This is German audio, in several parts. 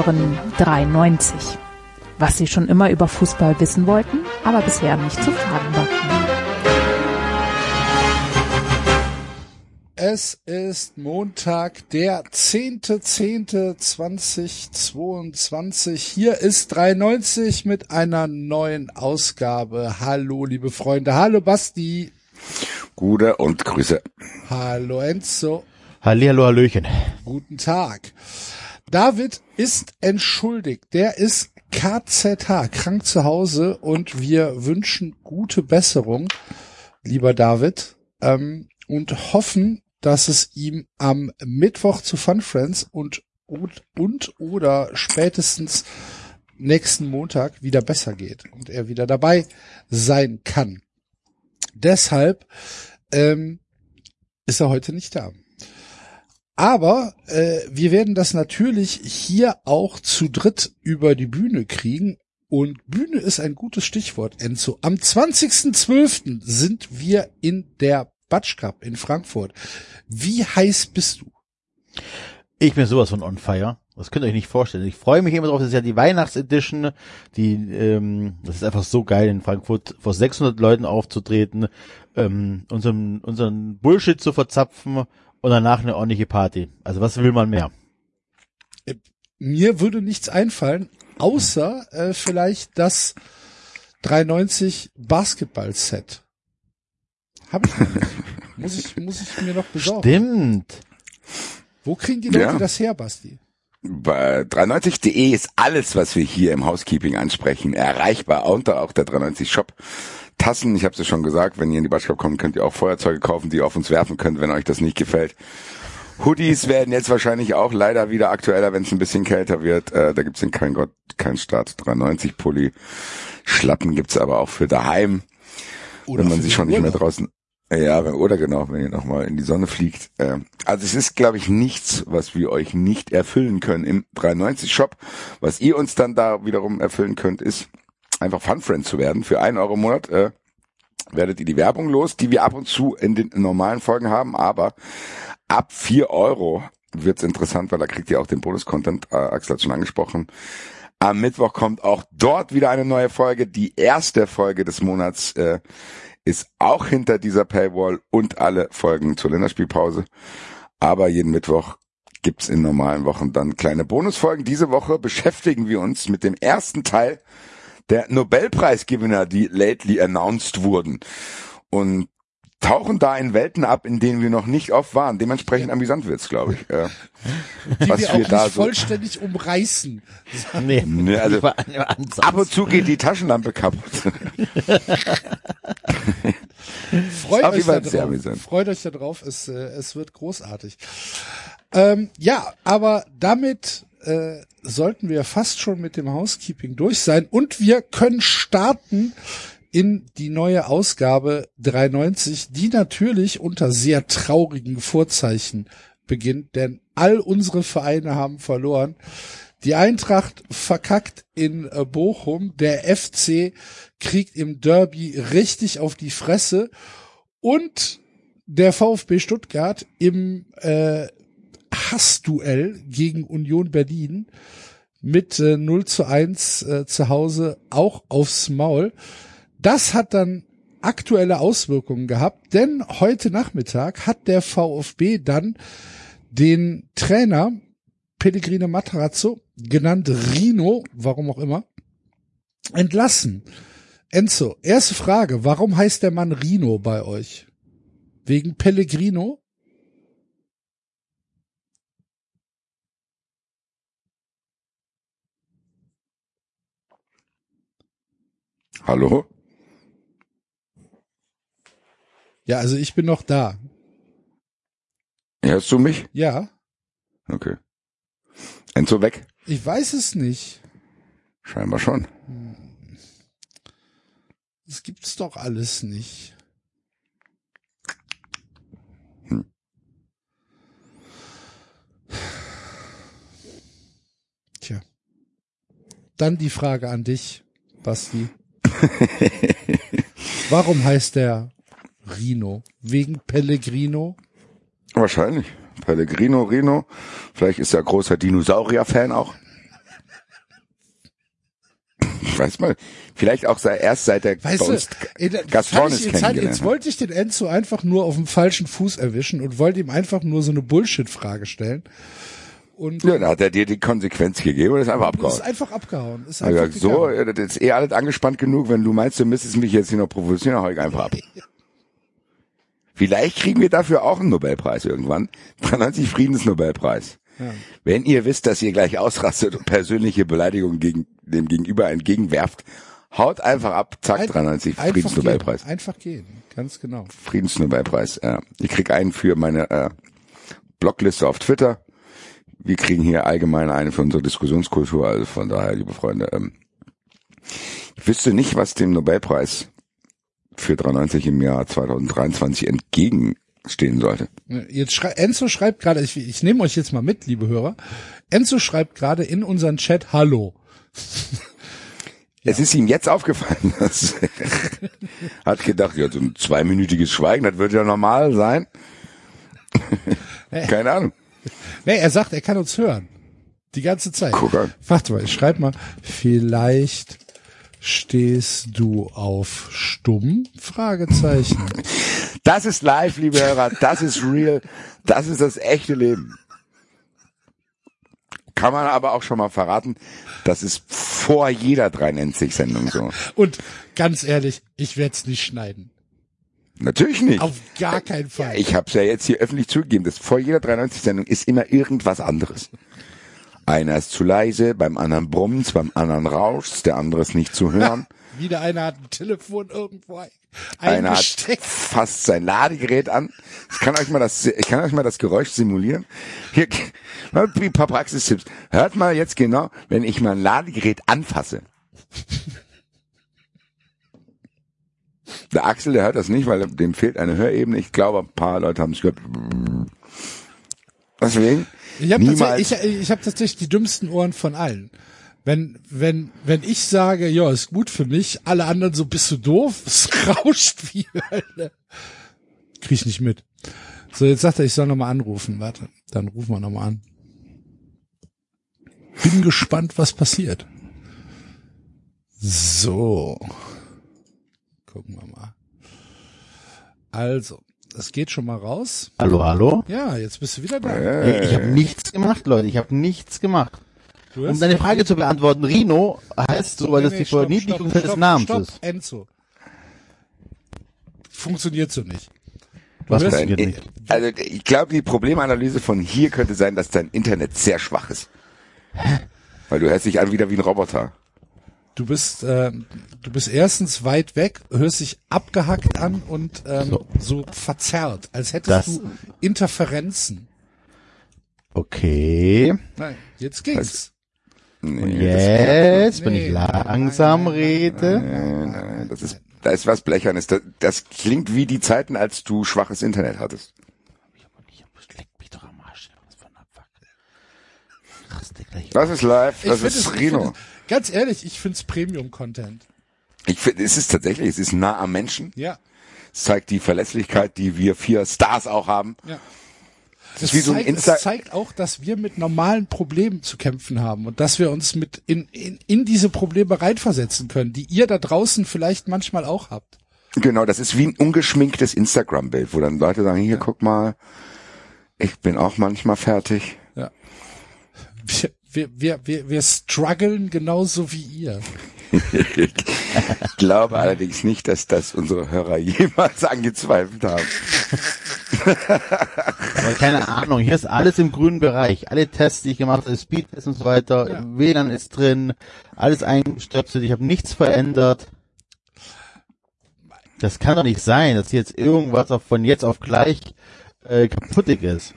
Hören 93. Was Sie schon immer über Fußball wissen wollten, aber bisher nicht zu fragen war. Es ist Montag, der 10.10.2022. Hier ist 93 mit einer neuen Ausgabe. Hallo, liebe Freunde. Hallo, Basti. Gute und Grüße. Hallo, Enzo. Hallihallo, Hallöchen. Guten Tag. David ist entschuldigt. Der ist KZH, krank zu Hause und wir wünschen gute Besserung, lieber David, ähm, und hoffen, dass es ihm am Mittwoch zu Fun Friends und, und, und oder spätestens nächsten Montag wieder besser geht und er wieder dabei sein kann. Deshalb ähm, ist er heute nicht da. Aber äh, wir werden das natürlich hier auch zu dritt über die Bühne kriegen. Und Bühne ist ein gutes Stichwort, Enzo. Am 20.12. sind wir in der Batsch Cup in Frankfurt. Wie heiß bist du? Ich bin sowas von on fire. Das könnt ihr euch nicht vorstellen. Ich freue mich immer drauf. Das ist ja die Weihnachtsedition. Die, ähm, das ist einfach so geil, in Frankfurt vor 600 Leuten aufzutreten, ähm, unseren, unseren Bullshit zu verzapfen und danach eine ordentliche Party. Also was will man mehr? Mir würde nichts einfallen, außer äh, vielleicht das 390 Basketball-Set. Hab ich nicht. muss ich, muss ich mir noch besorgen. Stimmt. Wo kriegen die Leute Ja. das her, Basti? Bei 390.de ist alles, was wir hier im Housekeeping ansprechen, erreichbar unter auch der 390 Shop. Tassen, ich habe es ja schon gesagt, wenn ihr in die Batschkap kommt, könnt ihr auch Feuerzeuge kaufen, die ihr auf uns werfen könnt, wenn euch das nicht gefällt. Hoodies werden jetzt wahrscheinlich auch leider wieder aktueller, wenn es ein bisschen kälter wird. Äh, da gibt's in kein Gott, kein Start 390 Pulli. Schlappen gibt's aber auch für daheim. Oder wenn man sich den schon nicht mehr Urlaub? draußen, ja, oder genau, wenn ihr nochmal in die Sonne fliegt. Ähm, Also es ist, glaube ich, nichts, was wir euch nicht erfüllen können im 390 Shop. Was ihr uns dann da wiederum erfüllen könnt, ist einfach Fun Friend zu werden. Für einen Euro im Monat äh, werdet ihr die Werbung los, die wir ab und zu in den normalen Folgen haben, aber ab vier Euro wird's interessant, weil da kriegt ihr auch den Bonus-Content, äh, Axel hat schon angesprochen. Am Mittwoch kommt auch dort wieder eine neue Folge. Die erste Folge des Monats äh, ist auch hinter dieser Paywall und alle Folgen zur Länderspielpause. Aber jeden Mittwoch gibt's in normalen Wochen dann kleine Bonusfolgen. Diese Woche beschäftigen wir uns mit dem ersten Teil der Nobelpreisgewinner, die lately announced wurden. Und tauchen da in Welten ab, in denen wir noch nicht oft waren. Dementsprechend amüsant wird's, glaube ich. Äh, Die was wir wir auch nicht da so- vollständig umreißen. Nee, Nee, also- ab und zu geht die Taschenlampe kaputt. Freut Auf euch da drauf. amüsant. Freut euch da drauf. Es, äh, es wird großartig. Ähm, ja, aber damit äh, sollten wir fast schon mit dem Housekeeping durch sein. Und wir können starten in die neue Ausgabe 390, die natürlich unter sehr traurigen Vorzeichen beginnt, denn all unsere Vereine haben verloren. Die Eintracht verkackt in äh, Bochum, der FC kriegt im Derby richtig auf die Fresse. Und der VfB Stuttgart im äh, Hassduell gegen Union Berlin mit äh, 0 zu 1 äh, zu Hause auch aufs Maul. Das hat dann aktuelle Auswirkungen gehabt, denn heute Nachmittag hat der VfB dann den Trainer Pellegrino Matarazzo, genannt Rino, warum auch immer, entlassen. Enzo, erste Frage, warum heißt der Mann Rino bei euch? Wegen Pellegrino? Hallo? Ja, also ich bin noch da. Hörst du mich? Ja, Okay. Enzo weg? ich weiß es nicht. Scheinbar schon. Das gibt's doch alles nicht. Hm. Tja. Dann die Frage an dich, Basti. Warum heißt der Rino? Wegen Pellegrino? Wahrscheinlich. Pellegrino, Rino. Vielleicht ist er großer Dinosaurier-Fan auch. Weiß mal. Vielleicht auch erst seit der weißt Bost du, in, Gastron ist jetzt, jetzt halt- wollte ich den Enzo einfach nur auf dem falschen Fuß erwischen und wollte ihm einfach nur so eine Bullshit-Frage stellen. Und Ja, da hat er dir die Konsequenz gegeben und ist einfach ist abgehauen. einfach abgehauen. Ist einfach gesagt, so, das ist eh alles angespannt genug, wenn du meinst, du müsstest mich jetzt hier noch provozieren, hau ich einfach ab. Vielleicht kriegen wir dafür auch einen Nobelpreis irgendwann. 93 Friedensnobelpreis. Wenn ihr wisst, dass ihr gleich ausrastet und persönliche Beleidigungen gegen dem Gegenüber entgegenwerft, haut einfach ab, zack, Ein- 93 einfach Friedensnobelpreis. Gehen. Einfach gehen, ganz genau. Friedensnobelpreis. Ja. Ich krieg einen für meine äh, Blogliste auf Twitter. Wir kriegen hier allgemein einen für unsere Diskussionskultur. Also von daher, liebe Freunde, ähm, ich wüsste nicht, was dem Nobelpreis für 93 im Jahr 2023 entgegenstehen sollte. Jetzt schrei Enzo schreibt gerade, ich, ich nehme euch jetzt mal mit, liebe Hörer. Enzo schreibt gerade in unseren Chat Hallo. Es ist ihm jetzt aufgefallen, dass hat gedacht, ja, so ein zweiminütiges Schweigen, das wird ja normal sein. Keine Ahnung. Nee, er sagt, er kann uns hören. Die ganze Zeit. Guck an. Warte mal, ich schreib mal. Vielleicht stehst du auf stumm? Fragezeichen. Das ist live, liebe Hörer, das ist real, das ist das echte Leben. Kann man aber auch schon mal verraten, das ist vor jeder 93-Sendung so. Und ganz ehrlich, ich werde es nicht schneiden. Natürlich nicht. Auf gar keinen Fall. Ich habe es ja jetzt hier öffentlich zugegeben, dass vor jeder 93-Sendung ist immer irgendwas anderes. Einer ist zu leise, beim anderen brummt's, beim anderen rauscht's, der andere ist nicht zu hören. Wieder einer hat ein Telefon irgendwo ein- Einer hat fast sein Ladegerät an. Ich kann euch mal das, ich kann euch mal das Geräusch simulieren. Hier, ein paar Praxistipps. Hört mal jetzt genau, wenn ich mein Ladegerät anfasse. Der Axel, der hört das nicht, weil dem fehlt eine Hörebene. Ich glaube, ein paar Leute haben es gehört. Deswegen, Ich habe tatsächlich, ich, ich hab tatsächlich die dümmsten Ohren von allen. Wenn, wenn, wenn ich sage, ja, ist gut für mich, alle anderen so, bist du doof? Es rauscht wie Hölle. Krieg ich nicht mit. So, jetzt sagt er, ich soll nochmal anrufen. Warte, dann rufen wir nochmal an. Bin gespannt, was passiert. So. Gucken wir mal. Also, das geht schon mal raus. Hallo, hallo? Ja, jetzt bist du wieder da. Äh, Ich habe nichts gemacht, Leute. Ich habe nichts gemacht. Du Um deine Frage zu beantworten, Rino heißt so, weil das Nee, die nee, stopp, Verniedlichung des stopp, Namens stopp, ist. Enzo. Funktioniert so nicht. Was hörst- nicht? also ich glaube, die Problemanalyse von hier könnte sein, dass dein Internet sehr schwach ist. Weil du hörst dich an wieder wie ein Roboter. Du bist, äh, du bist erstens weit weg, hörst dich abgehackt an und ähm, so. So. verzerrt, als hättest Das- du Interferenzen. Okay. Nein, jetzt ging's. Nee, Und das- jetzt, wenn Nee, ich langsam nein, nein, rede. Nein, nein, das ist, da ist was Blechernes. Das, das klingt wie die Zeiten, als du schwaches Internet hattest. Das ist live, das find ist es- ich Rino. Ganz ehrlich, ich find's Premium-Content. Ich finde, es ist tatsächlich, es ist nah am Menschen. Ja. Es zeigt die Verlässlichkeit, die wir vier Stars auch haben. Ja. Es so zeigt, es zeigt auch, dass wir mit normalen Problemen zu kämpfen haben und dass wir uns mit in, in, in diese Probleme reinversetzen können, die ihr da draußen vielleicht manchmal auch habt. Genau, das ist wie ein ungeschminktes Instagram-Bild, wo dann Leute sagen, hier, guck mal, ich bin auch manchmal fertig. Ja. Wir, wir, wir, wir, wir strugglen genauso wie ihr. Ich glaube allerdings nicht, dass das unsere Hörer jemals angezweifelt haben. Aber keine Ahnung, hier ist alles im grünen Bereich. Alle Tests, die ich gemacht habe, Speedtests und so weiter, Ja. WLAN ist drin, alles eingestöpselt, ich habe nichts verändert. Das kann doch nicht sein, dass jetzt irgendwas von jetzt auf gleich äh, kaputtig ist.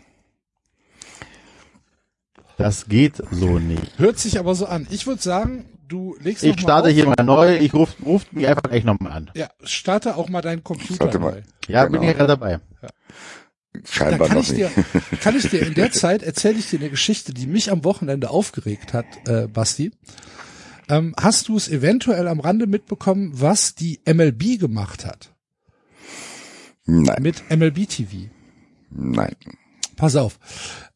Das geht so nicht. Hört sich aber so an. Ich würde sagen, du legst Ich noch mal starte auf. hier mal neu, ich ruf, ruft mich einfach gleich nochmal an. Ja, starte auch mal deinen Computer neu. mal. Ja, Genau. bin ich ja gerade dabei. Da Scheinbar kann noch ich nicht. dir, kann ich dir in der Zeit erzähle ich dir eine Geschichte, die mich am Wochenende aufgeregt hat, äh, Basti. Ähm, hast du es eventuell am Rande mitbekommen, was die MLB gemacht hat Nein, mit MLB TV? nein. Pass auf.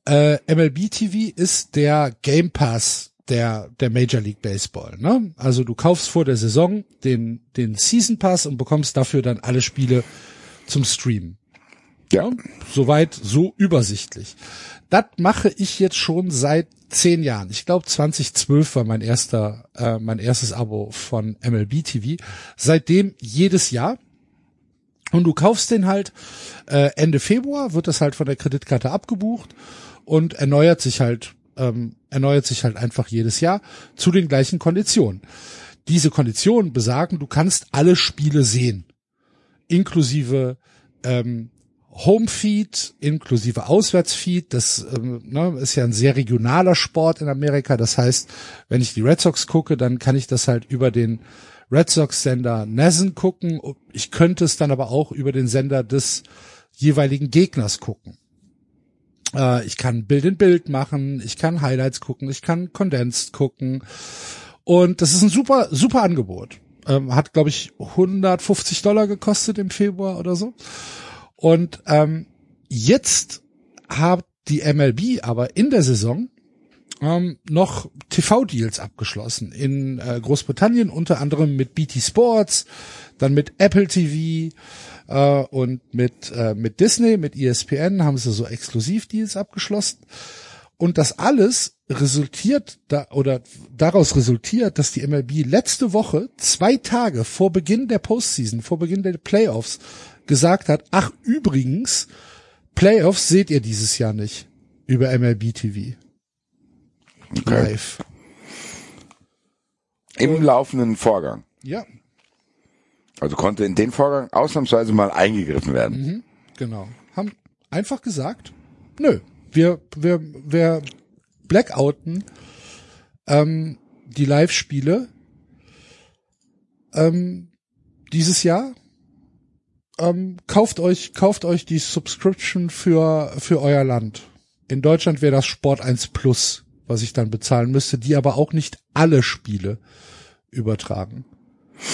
Äh, MLB TV ist der Game Pass der, der Major League Baseball. Ne? Also du kaufst vor der Saison den, den Season Pass und bekommst dafür dann alle Spiele zum Streamen. Ja. Soweit so übersichtlich. Das mache ich jetzt schon seit zehn Jahren. Ich glaube 2012 war mein erster, äh, mein erstes Abo von MLB TV. Seitdem jedes Jahr. Und du kaufst den halt äh, Ende Februar, wird das halt von der Kreditkarte abgebucht und erneuert sich halt, ähm, erneuert sich halt einfach jedes Jahr zu den gleichen Konditionen. Diese Konditionen besagen, du kannst alle Spiele sehen, inklusive ähm, Homefeed inklusive Auswärtsfeed. Das ähm, ne, ist ja ein sehr regionaler Sport in Amerika. Das heißt, wenn ich die Red Sox gucke, dann kann ich das halt über den Red Sox Sender Nessen gucken. Ich könnte es dann aber auch über den Sender des jeweiligen Gegners gucken. Äh, ich kann Bild in Bild machen, ich kann Highlights gucken, ich kann Condensed gucken. Und das ist ein super, super Angebot. Ähm, hat, glaube ich, 150 Dollar gekostet im Februar oder so. Und ähm, jetzt hat die MLB aber in der Saison ähm, noch TV-Deals abgeschlossen in äh, Großbritannien, unter anderem mit BT Sports, dann mit Apple TV äh, und mit äh, mit Disney, mit ESPN haben sie so Exklusivdeals abgeschlossen. Und das alles resultiert da oder daraus resultiert, dass die MLB letzte Woche zwei Tage vor Beginn der Postseason, vor Beginn der Playoffs gesagt hat, ach übrigens, Playoffs seht ihr dieses Jahr nicht über MLB TV. Okay. Live. Im laufenden Vorgang. Ja, Also konnte in den Vorgang ausnahmsweise mal eingegriffen werden. Mhm. genau. Haben einfach gesagt, nö, wir, wir, wir blackouten ähm, die Live-Spiele ähm, dieses Jahr. Ähm, kauft euch, kauft euch die Subscription für, für euer Land. In Deutschland wäre das Sport 1 Plus, was ich dann bezahlen müsste, die aber auch nicht alle Spiele übertragen.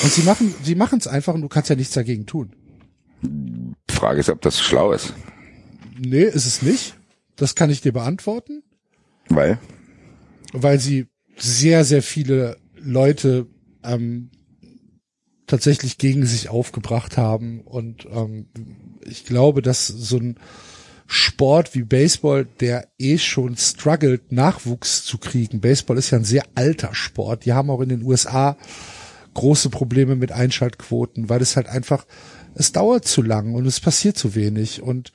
Und sie machen, sie machen es einfach und du kannst ja nichts dagegen tun. Frage ist, ob das schlau ist. Nee, ist es nicht. Das kann ich dir beantworten, Weil? weil sie sehr, sehr viele Leute ähm, tatsächlich gegen sich aufgebracht haben. Und ähm, ich glaube, dass so ein Sport wie Baseball, der eh schon struggelt, Nachwuchs zu kriegen. Baseball ist ja ein sehr alter Sport. Die haben auch in den USA große Probleme mit Einschaltquoten, weil es halt einfach, es dauert zu lang und es passiert zu wenig. Und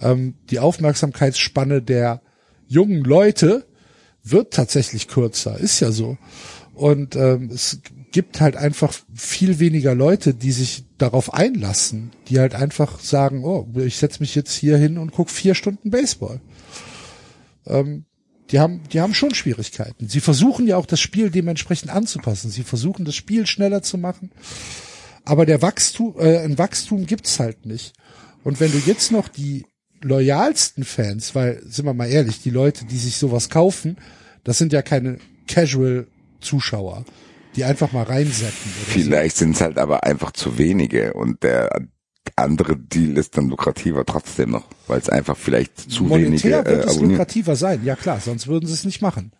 ähm, die Aufmerksamkeitsspanne der jungen Leute wird tatsächlich kürzer, ist ja so. Und ähm, es gibt halt einfach viel weniger Leute, die sich darauf einlassen, die halt einfach sagen, oh, ich setze mich jetzt hier hin und guck vier Stunden Baseball. Ähm, die haben, die haben schon Schwierigkeiten. Sie versuchen ja auch das Spiel dementsprechend anzupassen. Sie versuchen das Spiel schneller zu machen. Aber der Wachstum, äh, ein Wachstum gibt's halt nicht. Und wenn du jetzt noch die loyalsten Fans, weil, sind wir mal ehrlich, die Leute, die sich sowas kaufen, das sind ja keine Casual-Zuschauer, die einfach mal reinsetzen. Vielleicht sind es halt aber einfach zu wenige und der andere Deal ist dann lukrativer trotzdem noch, weil es einfach vielleicht zu Monetär wenige wird äh, es abonnieren. lukrativer sein, ja klar, sonst würden sie es nicht machen.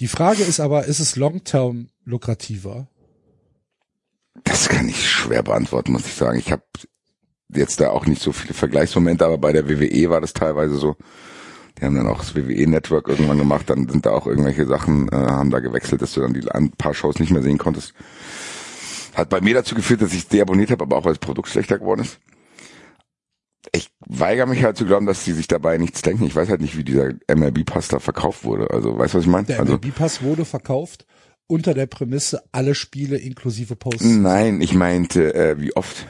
Die Frage ist aber, ist es long-term lukrativer? Das kann ich schwer beantworten, muss ich sagen. Ich habe jetzt da auch nicht so viele Vergleichsmomente, aber bei der WWE war das teilweise so. Die haben dann auch das WWE-Network irgendwann gemacht, dann sind da auch irgendwelche Sachen, äh, haben da gewechselt, dass du dann die ein paar Shows nicht mehr sehen konntest. Hat bei mir dazu geführt, dass ich deabonniert habe, aber auch weil das Produkt schlechter geworden ist. Ich weigere mich halt zu glauben, dass die sich dabei nichts denken. Ich weiß halt nicht, wie dieser MLB-Pass da verkauft wurde. Also, weißt du, was ich meine? Der Also, MLB-Pass wurde verkauft unter der Prämisse alle Spiele inklusive Posts. nein, ich meinte, äh, wie oft.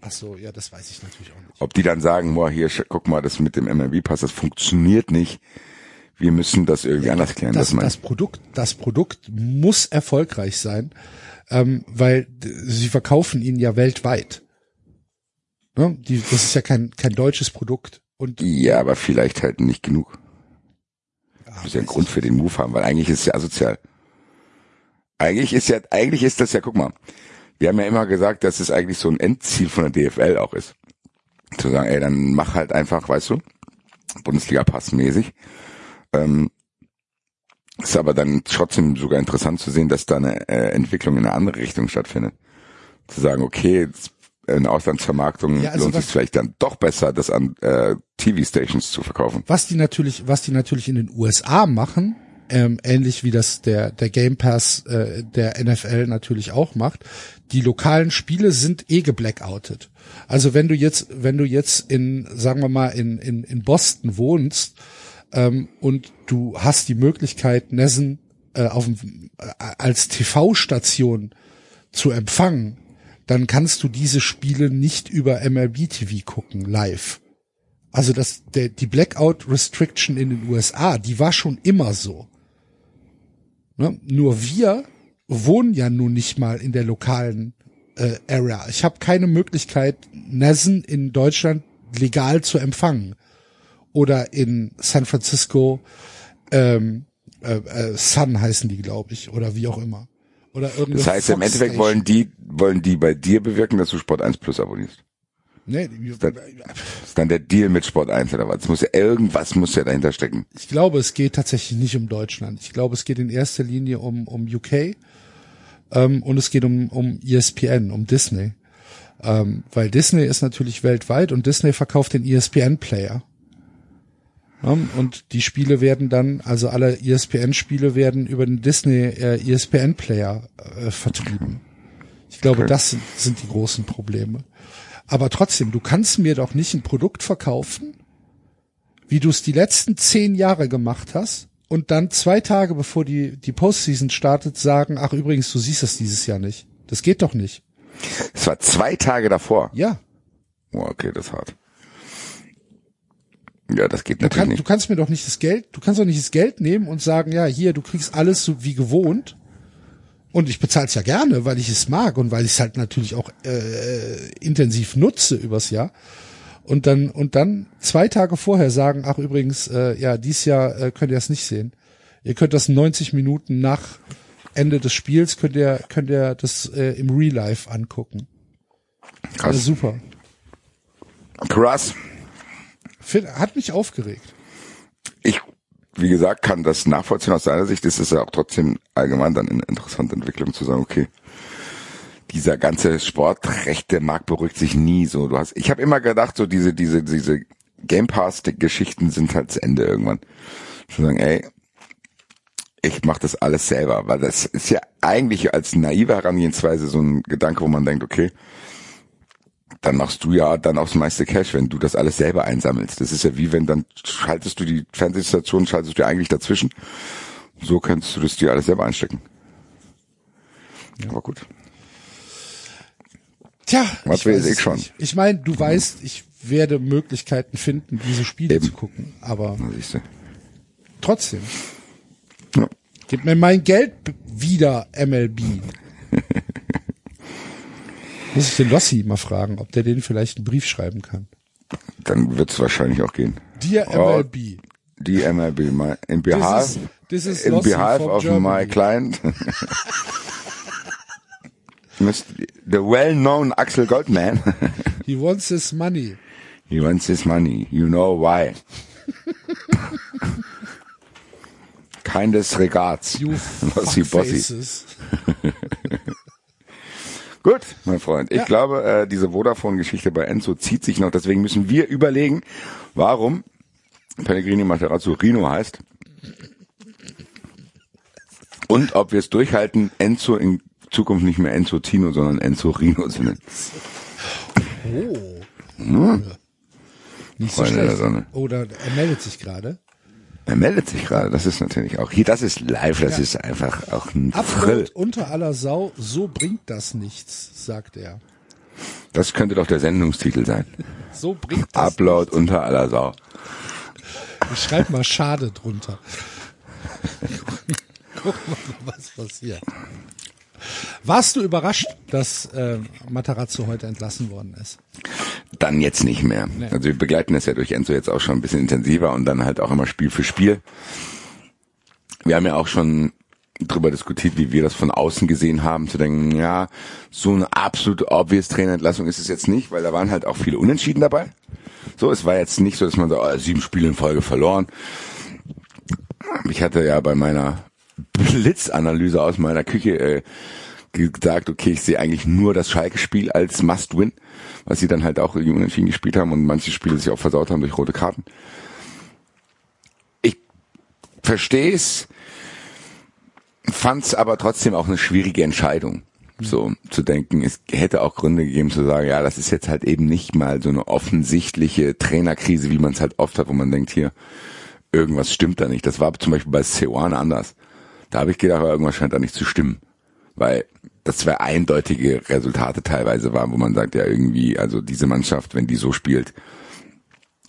Ach so, ja, das weiß ich natürlich auch nicht. Ob die dann sagen, boah, hier, guck mal, das mit dem MLB-Pass, das funktioniert nicht. Wir müssen das irgendwie anders klären. Das, Das, das Produkt, das Produkt muss erfolgreich sein, ähm, weil sie verkaufen ihn ja weltweit. Ne? Die, das ist ja kein kein deutsches Produkt und Ja, aber vielleicht halt nicht genug. ah, muss ja einen Grund für den Move haben, weil eigentlich ist es ja asozial. Eigentlich ist ja, eigentlich ist das ja, guck mal, wir haben ja immer gesagt, dass es eigentlich so ein Endziel von der DFL auch ist. Zu sagen, ey, dann mach halt einfach, weißt du, Bundesliga passmäßig. Ähm, Ist aber dann trotzdem sogar interessant zu sehen, dass da eine äh, Entwicklung in eine andere Richtung stattfindet. Zu sagen, okay, jetzt in Auslandsvermarktung Ja, also lohnt sich vielleicht dann doch besser, das an äh, TV-Stations zu verkaufen. Was die natürlich, was die natürlich in den USA machen, ähm, ähnlich wie das der der Game Pass äh, der NFL natürlich auch macht, die lokalen Spiele sind eh geblackoutet. Also wenn du jetzt, wenn du jetzt in, sagen wir mal, in in, in Boston wohnst ähm, und du hast die Möglichkeit, Nessen äh, auf äh, als TV-Station zu empfangen, dann kannst du diese Spiele nicht über MLB TV gucken live. Also das, der, die Blackout Restriction in den USA, die war schon immer so. Ne? Nur wir wohnen ja nun nicht mal in der lokalen äh, Area. Ich habe keine Möglichkeit, Nessen in Deutschland legal zu empfangen. Oder in San Francisco, ähm, äh, äh, Sun heißen die, glaube ich, oder wie auch immer. Oder Das heißt, im Fox Endeffekt Station. wollen die, wollen die bei dir bewirken, dass du Sport 1 Plus abonnierst. Nee, die- Das ist dann der Deal mit Sport 1 oder was? Muss ja irgendwas muss ja dahinter stecken. Ich glaube, es geht tatsächlich nicht um Deutschland. Ich glaube, es geht in erster Linie um, um UK ähm, und es geht um, um ESPN, um Disney. Ähm, weil Disney ist natürlich weltweit und Disney verkauft den ESPN-Player. Und die Spiele werden dann, also alle ESPN-Spiele werden über den Disney äh, ESPN-Player äh, vertrieben. Ich glaube, Okay. das sind, sind die großen Probleme. Aber trotzdem, du kannst mir doch nicht ein Produkt verkaufen, wie du es die letzten zehn Jahre gemacht hast und dann zwei Tage bevor die, die Postseason startet sagen, ach übrigens, du siehst das dieses Jahr nicht. Das geht doch nicht. Es war zwei Tage davor. Ja, Oh, okay, das ist hart. Ja, das geht du, natürlich kann, du nicht. kannst mir doch nicht das Geld, du kannst doch nicht das Geld nehmen und sagen, ja, hier, du kriegst alles so wie gewohnt. Und ich bezahle es ja gerne, weil ich es mag und weil ich es halt natürlich auch äh, intensiv nutze übers Jahr. Und dann und dann zwei Tage vorher sagen, ach übrigens, äh, ja, dies Jahr äh, könnt ihr es nicht sehen. Ihr könnt das 90 Minuten nach Ende des Spiels könnt ihr könnt ihr das äh, im Real Life angucken. Krass. super. Krass. Hat mich aufgeregt. Ich, wie gesagt, kann das nachvollziehen aus seiner Sicht. Es ist ja auch trotzdem allgemein dann eine interessante Entwicklung zu sagen, okay, dieser ganze Sportrechte Markt beruhigt sich nie so. Du hast, ich habe immer gedacht, so diese, diese, diese Game Pass Geschichten sind halt zu Ende irgendwann. Zu sagen, ey, ich mache das alles selber, weil das ist ja eigentlich als naive Herangehensweise so ein Gedanke, wo man denkt, okay, dann machst du ja dann auch das meiste Cash, wenn du das alles selber einsammelst. Das ist ja wie wenn dann schaltest du die Fernsehstation, schaltest du dir eigentlich dazwischen. So kannst du das dir alles selber einstecken. Aber gut. Tja, Was ich weiß ich schon. nicht. Ich meine, du weißt, ich werde Möglichkeiten finden, diese Spiele Eben. zu gucken, aber Na, trotzdem. Ja. Gib mir mein Geld wieder, MLB. Muss ich den Lossi mal fragen, ob der den vielleicht einen Brief schreiben kann. Dann wird's wahrscheinlich auch gehen. Dear Oh, MLB. Die MLB, my, in behalf, this is in Lossi behalf from of my Germany. client, Mr. the well-known Axel Goldman, He wants his money. he wants his money. You know why. Kindest regards. You Lossi Bossi. Gut, mein Freund. Ich Ja. glaube, äh, diese Vodafone-Geschichte bei Enzo zieht sich noch. Deswegen müssen wir überlegen, warum Pellegrini Materazzo Rino heißt. Und ob wir es durchhalten, Enzo in Zukunft nicht mehr Enzo Tino, sondern Enzo Rino zu nennen. Oh. Nicht so Freunde schlecht. Oder er meldet sich gerade. Er meldet sich gerade. Das ist natürlich auch hier. Das ist live. Das ist einfach auch ein. Upload unter aller Sau, so bringt das nichts, sagt er. Das könnte doch der Sendungstitel sein. So bringt das Upload unter aller Sau. Ich schreib mal schade drunter. Guck mal, was passiert. Warst du überrascht, dass äh, Matarazzo heute entlassen worden ist? Dann jetzt nicht mehr. Nee. Also wir begleiten das ja durch Enzo jetzt auch schon ein bisschen intensiver und dann halt auch immer Spiel für Spiel. Wir haben ja auch schon drüber diskutiert, wie wir das von außen gesehen haben, zu denken, ja, so eine absolut obvious Trainerentlassung ist es jetzt nicht, weil da waren halt auch viele Unentschieden dabei. So, es war jetzt nicht so, dass man so, oh, sieben Spiele in Folge verloren. Ich hatte ja bei meiner Blitzanalyse aus meiner Küche äh, gesagt, okay, ich sehe eigentlich nur das Schalke-Spiel als Must-Win, was sie dann halt auch irgendwie unentschieden gespielt haben und manche Spiele sich auch versaut haben durch rote Karten. Ich verstehe es, fand es aber trotzdem auch eine schwierige Entscheidung. So zu denken, es hätte auch Gründe gegeben zu sagen, ja, das ist jetzt halt eben nicht mal so eine offensichtliche Trainerkrise, wie man es halt oft hat, wo man denkt, hier, irgendwas stimmt da nicht. Das war zum Beispiel bei Seoane anders. Da habe ich gedacht, irgendwas scheint da nicht zu stimmen. Weil das zwei eindeutige Resultate teilweise waren, wo man sagt, ja irgendwie, also diese Mannschaft, wenn die so spielt.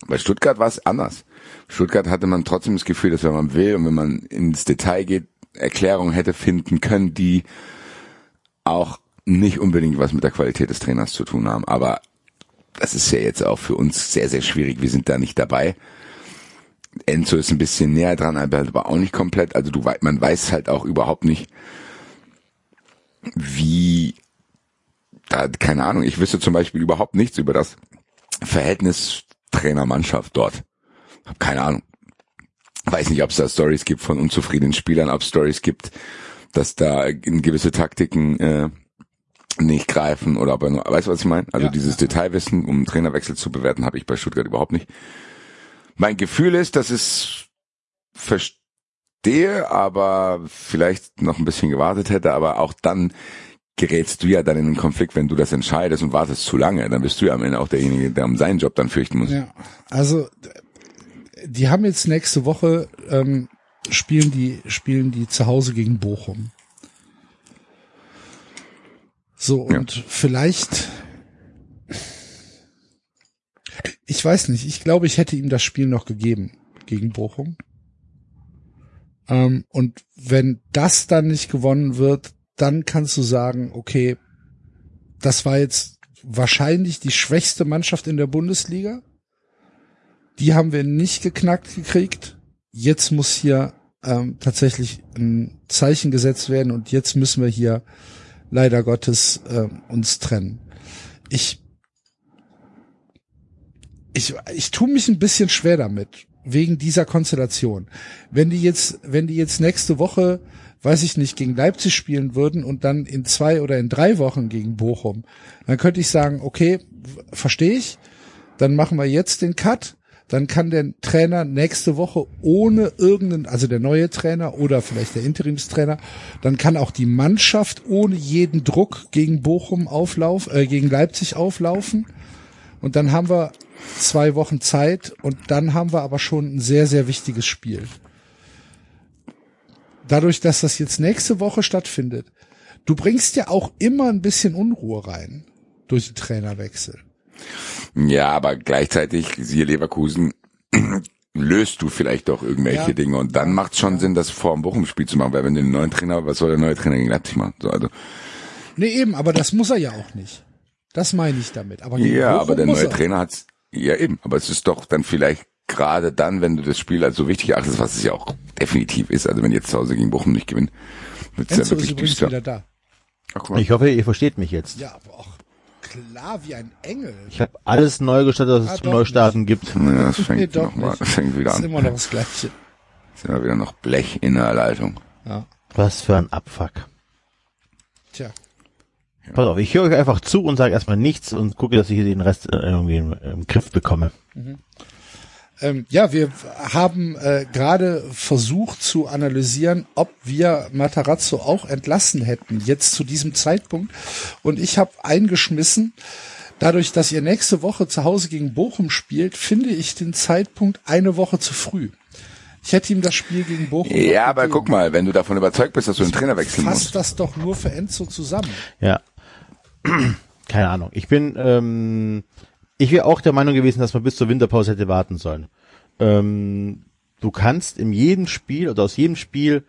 Bei Stuttgart war es anders. Stuttgart hatte man trotzdem das Gefühl, dass wenn man will und wenn man ins Detail geht, Erklärungen hätte finden können, die auch nicht unbedingt was mit der Qualität des Trainers zu tun haben. Aber das ist ja jetzt auch für uns sehr, sehr schwierig. Wir sind da nicht dabei. Enzo ist ein bisschen näher dran, aber auch nicht komplett. Also du, man weiß halt auch überhaupt nicht, wie, da, keine Ahnung, ich wüsste zum Beispiel überhaupt nichts über das Verhältnis Trainer-Mannschaft dort. Hab keine Ahnung. Weiß nicht, ob es da Stories gibt von unzufriedenen Spielern, ob es Stories gibt, dass da in gewisse Taktiken äh, nicht greifen oder ob er nur, weißt du, was ich meine? Also Ja. dieses Detailwissen, um einen Trainerwechsel zu bewerten, habe ich bei Stuttgart überhaupt nicht. Mein Gefühl ist, dass es verstehe, aber vielleicht noch ein bisschen gewartet hätte, aber auch dann gerätst du ja dann in einen Konflikt, wenn du das entscheidest und wartest zu lange, dann bist du ja am Ende auch derjenige, der um seinen Job dann fürchten muss. Ja, also die haben jetzt nächste Woche ähm, spielen die spielen die zu Hause gegen Bochum. So und vielleicht ich weiß nicht, ich glaube, ich hätte ihm das Spiel noch gegeben gegen Bochum. Ähm, und wenn das dann nicht gewonnen wird, dann kannst du sagen, okay, das war jetzt wahrscheinlich die schwächste Mannschaft in der Bundesliga. Die haben wir nicht geknackt gekriegt. Jetzt muss hier ähm, tatsächlich ein Zeichen gesetzt werden und jetzt müssen wir hier leider Gottes ähm, uns trennen. Ich ich ich tue mich ein bisschen schwer damit wegen dieser Konstellation. Wenn die jetzt wenn die jetzt nächste Woche weiß ich nicht, gegen Leipzig spielen würden und dann in zwei oder in drei Wochen gegen Bochum, dann könnte ich sagen, okay, verstehe ich, dann machen wir jetzt den Cut, dann kann der Trainer nächste Woche ohne irgendeinen, also der neue Trainer oder vielleicht der Interimstrainer, dann kann auch die Mannschaft ohne jeden Druck gegen Bochum auflauf, äh, gegen Leipzig auflaufen und dann haben wir zwei Wochen Zeit und dann haben wir aber schon ein sehr, sehr wichtiges Spiel dadurch, dass das jetzt nächste Woche stattfindet, du bringst ja auch immer ein bisschen Unruhe rein durch den Trainerwechsel. Ja, aber gleichzeitig, siehe Leverkusen, löst du vielleicht doch irgendwelche Ja. Dinge und dann macht es schon Sinn, das vor dem Bochum-Spiel zu machen, weil wenn du den neuen Trainer, was soll der neue Trainer gegen Leipzig machen? So, also, Nee, eben, aber das muss er ja auch nicht. Das meine ich damit. Aber ja, Bochum aber der neue er. Trainer hat's, ja eben, aber es ist doch dann vielleicht gerade dann, wenn du das Spiel als so wichtig erachtest, was es ja auch definitiv ist, also wenn jetzt zu Hause gegen Bochum nicht gewinnen, wird's ja Enzo ist wirklich düster. wieder da. Ach, guck mal. Ich hoffe, ihr versteht mich jetzt. Ja, aber auch klar wie ein Engel. Ich habe alles neu gestartet, was Ah, es zum Neustarten gibt. Ja, das fängt Nee, doch nochmal, nicht. das fängt wieder ist an. immer noch das Gleiche. Ist immer wieder noch Blech in der Leitung. Ja. Was für ein Abfuck. Tja. Pass auf, ich höre euch einfach zu und sage erstmal nichts und gucke, dass ich hier den Rest äh, irgendwie im, im Griff bekomme. Ähm, ja, wir haben äh, gerade versucht zu analysieren, ob wir Matarazzo auch entlassen hätten, jetzt zu diesem Zeitpunkt. Und ich habe eingeschmissen, dadurch, dass ihr nächste Woche zu Hause gegen Bochum spielt, finde ich den Zeitpunkt eine Woche zu früh. Ich hätte ihm das Spiel gegen Bochum. Ja, aber gegeben. guck mal, wenn du davon überzeugt bist, dass du einen Trainer wechseln Fasst musst. das doch nur für Enzo zusammen. Ja. Keine Ahnung. Ich bin, ähm, ich wäre auch der Meinung gewesen, dass man bis zur Winterpause hätte warten sollen. Ähm, du kannst in jedem Spiel oder aus jedem Spiel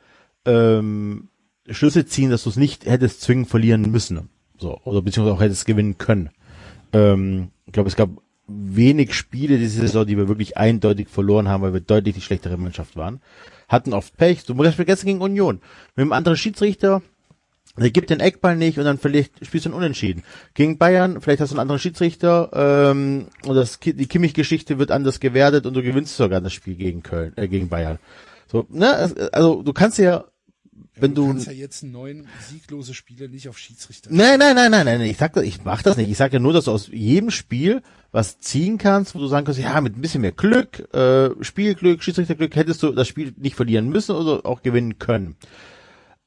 ähm, Schlüsse ziehen, dass du es nicht hättest zwingend verlieren müssen. So, oder beziehungsweise auch hättest gewinnen können. Ähm, ich glaube, es gab wenig Spiele diese Saison, die wir wirklich eindeutig verloren haben, weil wir deutlich die schlechtere Mannschaft waren. Hatten oft Pech. Du musst vergessen gegen Union. Mit einem anderen Schiedsrichter, der gibt den Eckball nicht und dann vielleicht spielst du einen Unentschieden. Gegen Bayern, vielleicht hast du einen anderen Schiedsrichter ähm, und das, die Kimmich-Geschichte wird anders gewertet und du gewinnst sogar das Spiel gegen Köln, äh, gegen Bayern. So, ne, also du kannst ja wenn du du, kannst ja jetzt neun sieglose Spiele nicht auf Schiedsrichter. nein, nein, nein, nein, nein, ich sag das, ich mach das nicht. Ich sage ja nur, dass du aus jedem Spiel was ziehen kannst, wo du sagen kannst, ja, mit ein bisschen mehr Glück, äh, Spielglück, Schiedsrichterglück, hättest du das Spiel nicht verlieren müssen oder auch gewinnen können.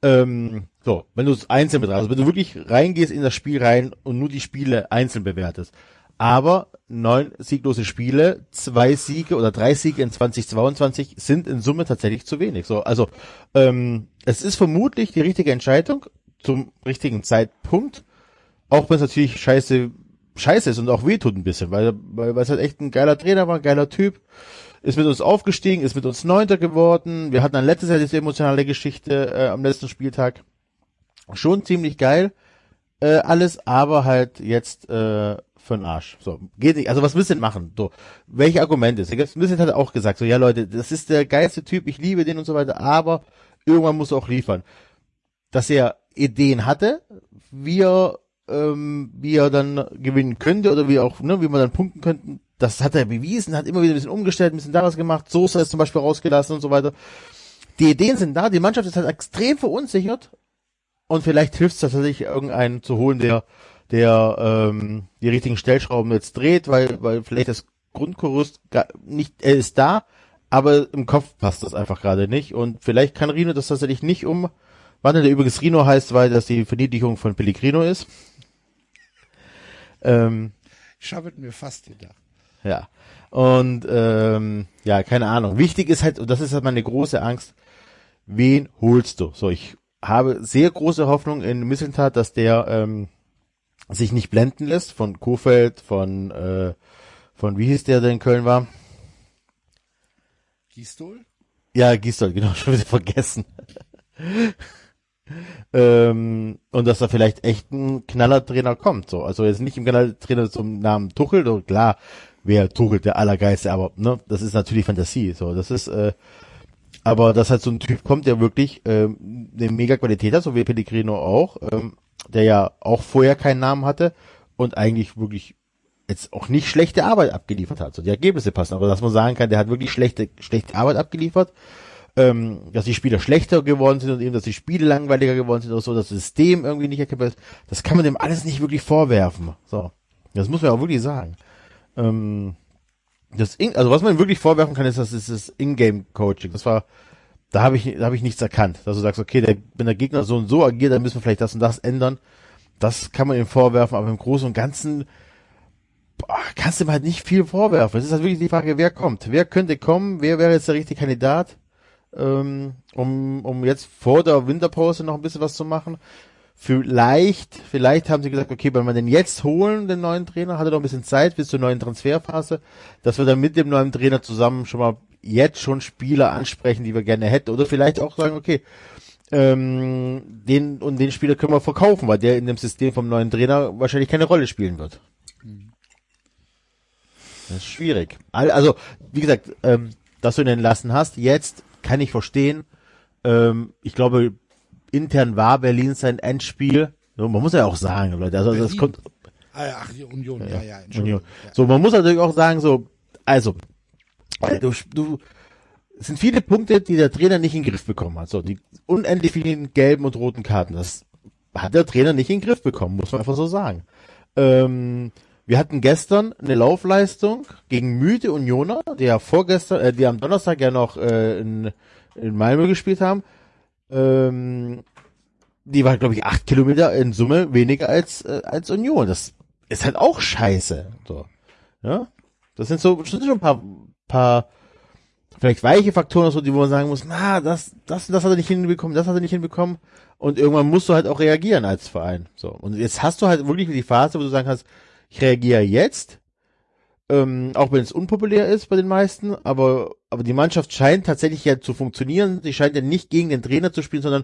Ähm, so, wenn du es einzeln betrachtest, wenn du wirklich reingehst in das Spiel rein und nur die Spiele einzeln bewertest. Aber neun sieglose Spiele, zwei Siege oder drei Siege in 2022 sind in Summe tatsächlich zu wenig. So, also ähm, es ist vermutlich die richtige Entscheidung zum richtigen Zeitpunkt, auch wenn es natürlich scheiße scheiße ist und auch wehtut ein bisschen, weil, weil, weil es halt echt ein geiler Trainer war, ein geiler Typ, ist mit uns aufgestiegen, ist mit uns Neunter geworden. Wir hatten dann letztes Jahr diese emotionale Geschichte äh, am letzten Spieltag. Schon ziemlich geil äh, alles, aber halt jetzt äh, für den Arsch. So, geht nicht. Also was müssen machen? So, welche Argumente? Ein bisschen hat auch gesagt, so ja Leute, das ist der geilste Typ, ich liebe den und so weiter, aber irgendwann muss er auch liefern. Dass er Ideen hatte, wie er ähm, wie er dann gewinnen könnte oder wie auch, ne, wie man dann punkten könnten. Das hat er bewiesen, hat immer wieder ein bisschen umgestellt, ein bisschen da was gemacht, Sosa ist zum Beispiel rausgelassen und so weiter. Die Ideen sind da, die Mannschaft ist halt extrem verunsichert und vielleicht hilft es tatsächlich, irgendeinen zu holen, der, der ähm, die richtigen Stellschrauben jetzt dreht, weil, weil vielleicht das Grundgerüst gar nicht, er ist da, aber im Kopf passt das einfach gerade nicht. Und vielleicht kann Rino das tatsächlich nicht um, wann der übrigens Rino heißt, weil das die Verniedlichung von Pellegrino ist. Ähm, Ich habe mir fast gedacht. ja. Und ähm, ja, keine Ahnung. Wichtig ist halt, und das ist halt meine große Angst, wen holst du? So, ich habe sehr große Hoffnung in Missentat, dass der ähm, sich nicht blenden lässt von Kofeld, von äh, von wie hieß der, der in Köln war? Gistol? Ja, Gistol, genau, schon wieder vergessen. ähm, und dass da vielleicht echt ein Knallertrainer kommt. So, also jetzt nicht im Knallertrainer zum Namen Tuchel, so klar, wer Tuchel der Allergeiste, aber ne, das ist natürlich Fantasie. So, das ist, äh, aber dass halt so ein Typ kommt, der wirklich ähm, eine mega Qualität hat, so wie Pellegrino auch, ähm, der ja auch vorher keinen Namen hatte und eigentlich wirklich jetzt auch nicht schlechte Arbeit abgeliefert hat. So die Ergebnisse passen, aber dass man sagen kann, der hat wirklich schlechte schlechte Arbeit abgeliefert ähm, dass die Spieler schlechter geworden sind und eben, dass die Spiele langweiliger geworden sind oder so, dass das System irgendwie nicht erkennbar ist, das kann man dem alles nicht wirklich vorwerfen. So. Das muss man auch wirklich sagen. Ähm, das In also was man wirklich vorwerfen kann, ist, das ist das Ingame-Coaching. Das war, da habe ich, da habe ich nichts erkannt. Dass du sagst, okay, der, wenn der Gegner so und so agiert, dann müssen wir vielleicht das und das ändern. Das kann man ihm vorwerfen, aber im Großen und Ganzen boah, kannst du ihm halt nicht viel vorwerfen. Es ist halt wirklich die Frage, wer kommt. Wer könnte kommen? Wer wäre jetzt der richtige Kandidat? ähm, um, um jetzt vor der Winterpause noch ein bisschen was zu machen. Vielleicht, vielleicht haben sie gesagt, okay, wenn wir den jetzt holen, den neuen Trainer, hat er noch ein bisschen Zeit bis zur neuen Transferphase, dass wir dann mit dem neuen Trainer zusammen schon mal jetzt schon Spieler ansprechen, die wir gerne hätten. Oder vielleicht auch sagen, okay, ähm, den und den Spieler können wir verkaufen, weil der in dem System vom neuen Trainer wahrscheinlich keine Rolle spielen wird. Das ist schwierig. Also, wie gesagt, ähm, dass du ihn entlassen hast, jetzt kann ich verstehen. Ähm, ich glaube, intern war Berlin sein Endspiel. So, man muss ja auch sagen, Leute, also das Berlin? kommt. Ah, ach, die Union, ja, ja, Union. Entschuldigung. Ja. So, man muss natürlich auch sagen, so, also, du, du, es sind viele Punkte, die der Trainer nicht in den Griff bekommen hat. So, die unendlich vielen gelben und roten Karten, das hat der Trainer nicht in den Griff bekommen, muss man einfach so sagen. Ähm, wir hatten gestern eine Laufleistung gegen Müde Unioner, die ja vorgestern, äh, die am Donnerstag ja noch äh, in, in Malmö gespielt haben. Ähm, die war, glaube ich, acht Kilometer in Summe weniger als, äh, als Union. Das ist halt auch scheiße. So. Ja? Das sind so schon ein paar, paar vielleicht weiche Faktoren, so, die wo man sagen muss, na, das, das, das hat er nicht hinbekommen, das hat er nicht hinbekommen. Und irgendwann musst du halt auch reagieren als Verein. So. Und jetzt hast du halt wirklich die Phase, wo du sagen kannst, ich reagiere jetzt, ähm, auch wenn es unpopulär ist bei den meisten, aber, aber die Mannschaft scheint tatsächlich ja zu funktionieren. Sie scheint ja nicht gegen den Trainer zu spielen, sondern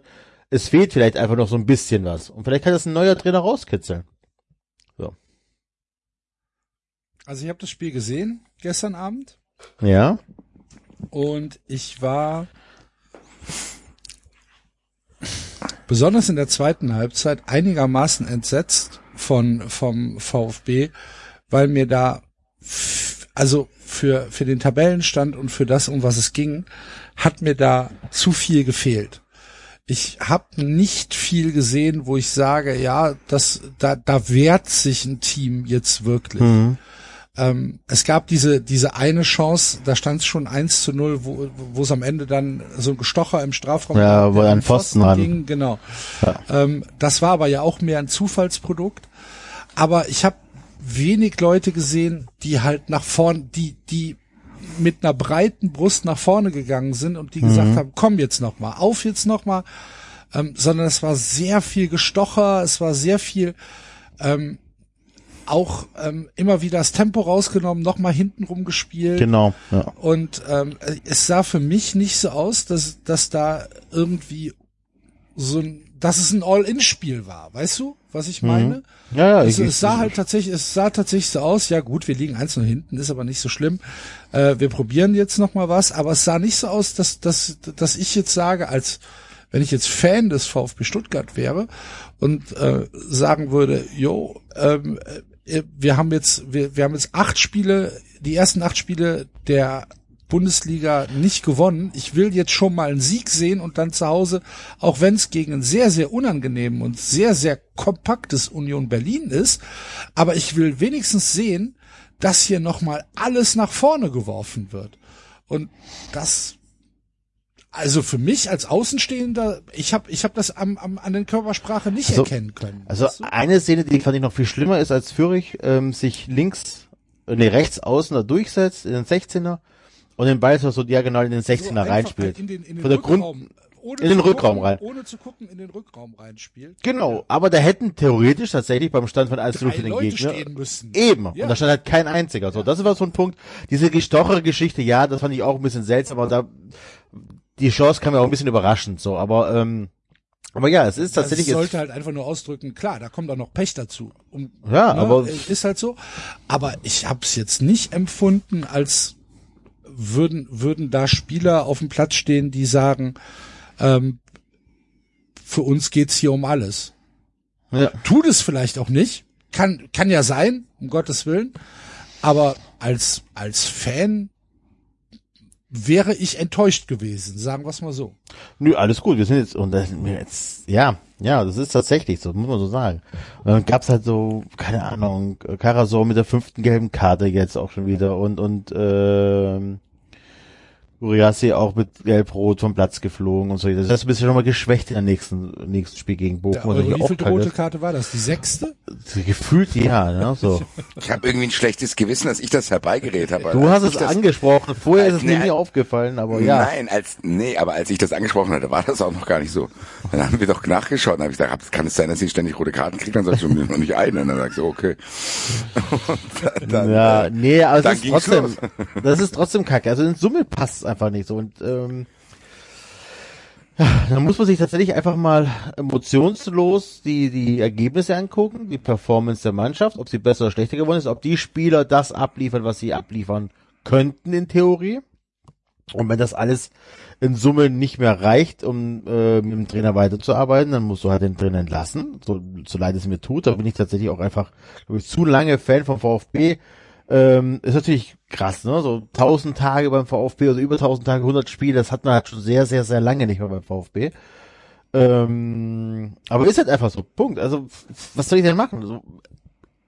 es fehlt vielleicht einfach noch so ein bisschen was. Und vielleicht kann das ein neuer Trainer rauskitzeln. So. Also ich habe das Spiel gesehen gestern Abend Ja. und ich war besonders in der zweiten Halbzeit einigermaßen entsetzt von vom VfB, weil mir da also für für den Tabellenstand und für das um was es ging, hat mir da zu viel gefehlt. ich habe nicht viel gesehen, wo ich sage, ja, das, da, da wehrt sich ein Team jetzt wirklich. Mhm. Ähm, es gab diese, diese eine Chance, da stand es schon 1 zu 0, wo, wo es am Ende dann so ein Gestocher im Strafraum Ja, wo an Pfosten ran. ging. Genau. Ja. Ähm, das war aber ja auch mehr ein Zufallsprodukt. Aber ich habe wenig Leute gesehen, die halt nach vorn, die, die mit einer breiten Brust nach vorne gegangen sind und die gesagt haben, komm jetzt noch mal, auf jetzt noch mal, ähm, sondern es war sehr viel Gestocher, es war sehr viel ähm, auch ähm, immer wieder das Tempo rausgenommen, noch mal hinten rumgespielt. Genau, ja. Und ähm, es sah für mich nicht so aus, dass, dass da irgendwie so ein, dass es ein All-In-Spiel war. Weißt du, was ich meine? Ja, ja, Also ich- es sah halt tatsächlich, es sah tatsächlich so aus, ja gut, wir liegen eins nur hinten, ist aber nicht so schlimm. Äh, wir probieren jetzt noch mal was, aber es sah nicht so aus, dass, dass, dass ich jetzt sage, als wenn ich jetzt Fan des VfB Stuttgart wäre und äh, sagen würde, jo, ähm, äh, wir haben jetzt, wir, wir haben jetzt acht Spiele, die ersten acht Spiele der Bundesliga nicht gewonnen. Ich will jetzt schon mal einen Sieg sehen und dann zu Hause, auch wenn es gegen ein sehr, sehr unangenehmen und sehr, sehr kompaktes Union Berlin ist, aber ich will wenigstens sehen, dass hier nochmal alles nach vorne geworfen wird. Und das, also für mich als Außenstehender, ich habe ich hab das am, am, an den Körpersprache nicht Also- erkennen können. Also weißt du? eine Szene, die fand ich noch viel schlimmer ist, als Fürich ähm, sich links, äh, nee, rechts außen da durchsetzt in den 16er und den Ball so diagonal in den 16er So reinspielt. In den, in den Von der Grund, Rückraum, ohne in den zu Rückraum gucken, rein. Ohne zu gucken, in den Rückraum reinspielt. Genau, aber da hätten theoretisch tatsächlich beim Stand von 1 Drei für den Leute Gegner. Eben. Ja. Und da stand halt kein einziger. So, das war so ein Punkt. Diese gestochere Geschichte, ja, das fand ich auch ein bisschen seltsam, aber da, die Chance kam mir auch ein bisschen überraschend, so, aber, ähm, aber ja, es ist tatsächlich sollte jetzt, halt einfach nur ausdrücken, klar, da kommt auch noch Pech dazu. Um, Ja, aber- Ist halt so. Aber ich habe es jetzt nicht empfunden, als würden, würden da Spieler auf dem Platz stehen, die sagen, ähm, für uns geht's hier um alles. ja, Tut es vielleicht auch nicht. Kann, kann ja sein, um Gottes Willen. Aber als, als Fan wäre ich enttäuscht gewesen, sagen wir es mal so. nö, alles gut, wir sind jetzt, und das jetzt, ja, ja, das ist tatsächlich so, muss man so sagen. Und dann gab's halt so, keine Ahnung, Karasor mit der fünften gelben Karte jetzt auch schon wieder und, und, ähm, Uriassi auch mit Gelb-Rot vom Platz geflogen und so. Das heißt, du bist ja schon mal geschwächt in der nächsten, nächsten Spiel gegen Bochum. Ja, auch wievielte kacke rote ist. Karte war das? Die sechste? Gefühlt ja, ne, so. Ich habe irgendwie ein schlechtes Gewissen, dass ich das herbeigeredet habe. Du Als hast es das, angesprochen, vorher ist es Nee, mir nie aufgefallen, aber ja. Nein, als nee, aber als ich das angesprochen hatte, war das auch noch gar nicht so. Dann haben wir doch nachgeschaut und habe ich gesagt, kann es sein, dass ich ständig rote Karten kriege? Dann sagst du mir noch nicht eine. Und dann sagst du, okay. Und dann, dann, Ja, äh, nee, aber dann es ist trotzdem, los. das ist trotzdem kacke. Also in Summe passt es einfach nicht so. Und ähm, ja, da muss man sich tatsächlich einfach mal emotionslos die, die Ergebnisse angucken, die Performance der Mannschaft, ob sie besser oder schlechter geworden ist, ob die Spieler das abliefern, was sie abliefern könnten in Theorie. Und wenn das alles in Summe nicht mehr reicht, um äh, mit dem Trainer weiterzuarbeiten, dann musst du halt den Trainer entlassen, so, so leid es mir tut. Da bin ich tatsächlich auch einfach ich, zu lange Fan vom VfB. Ähm, ist natürlich krass, ne? So 1000 Tage beim VfB, also über 1000 Tage, 100 Spiele, das hat man halt schon sehr, sehr, sehr lange nicht mehr beim VfB. Ähm, aber ist halt einfach so, Punkt. Also, was soll ich denn machen? Also,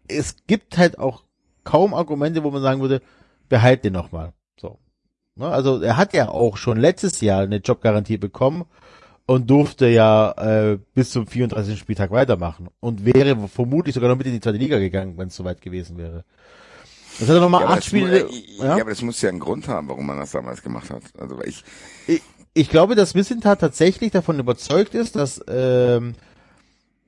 es gibt halt auch kaum Argumente, wo man sagen würde, behalt den nochmal. So. Ne? Also, er hat ja auch schon letztes Jahr eine Jobgarantie bekommen und durfte ja äh, bis zum 34. Spieltag weitermachen und wäre vermutlich sogar noch mit in die zweite Liga gegangen, wenn es soweit gewesen wäre. Jetzt hat er nochmal Ja, acht das, Spiele. mu- äh, ja? aber das muss ja einen Grund haben, warum man das damals gemacht hat. Also ich, ich, ich glaube, dass Wissentat tatsächlich davon überzeugt ist, dass, ähm,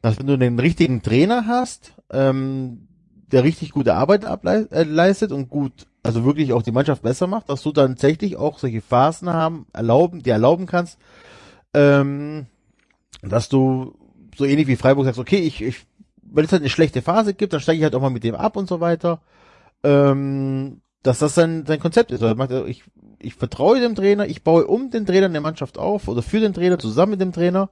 dass wenn du den richtigen Trainer hast, ähm, der richtig gute Arbeit äh, leistet und gut, also wirklich auch die Mannschaft besser macht, dass du dann tatsächlich auch solche Phasen haben, erlauben, dir erlauben kannst, ähm, dass du so ähnlich wie Freiburg sagst, okay, ich, ich wenn es halt eine schlechte Phase gibt, dann steige ich halt auch mal mit dem ab und so weiter. Ähm, dass das sein, sein Konzept ist. Also, macht er- ich, ich vertraue dem Trainer, ich baue um den Trainer eine Mannschaft auf oder für den Trainer zusammen mit dem Trainer.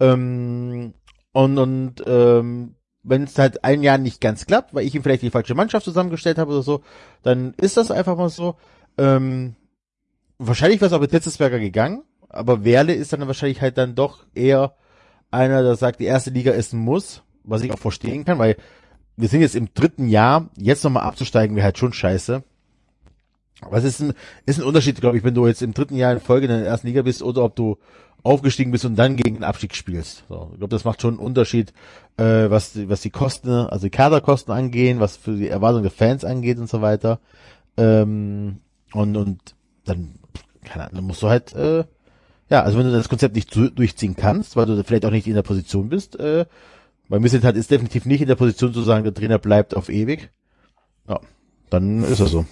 Ähm, und und ähm, wenn es halt ein Jahr nicht ganz klappt, weil ich ihm vielleicht die falsche Mannschaft zusammengestellt habe oder so, dann ist das einfach mal so. Ähm, wahrscheinlich wäre es auch mit Hitzesberger gegangen, aber Werle ist dann wahrscheinlich halt dann doch eher einer, der sagt, die erste Liga ist ein Muss, was ich auch verstehen kann, weil wir sind jetzt im dritten Jahr, jetzt nochmal abzusteigen wäre halt schon scheiße. Es ist ein, ist ein Unterschied, glaube ich, wenn du jetzt im dritten Jahr in Folge in der ersten Liga bist oder ob du aufgestiegen bist und dann gegen den Abstieg spielst. So, ich glaube, das macht schon einen Unterschied, äh, was, die, was die Kosten, also die Kaderkosten angehen, was für die Erwartungen der Fans angeht und so weiter. Ähm, und, und dann, keine Ahnung, dann musst du halt, äh, ja, also wenn du das Konzept nicht zu, durchziehen kannst, weil du vielleicht auch nicht in der Position bist, äh, weil Misset halt ist definitiv nicht in der Position zu sagen, der Trainer bleibt auf ewig. Ja, dann ist er so.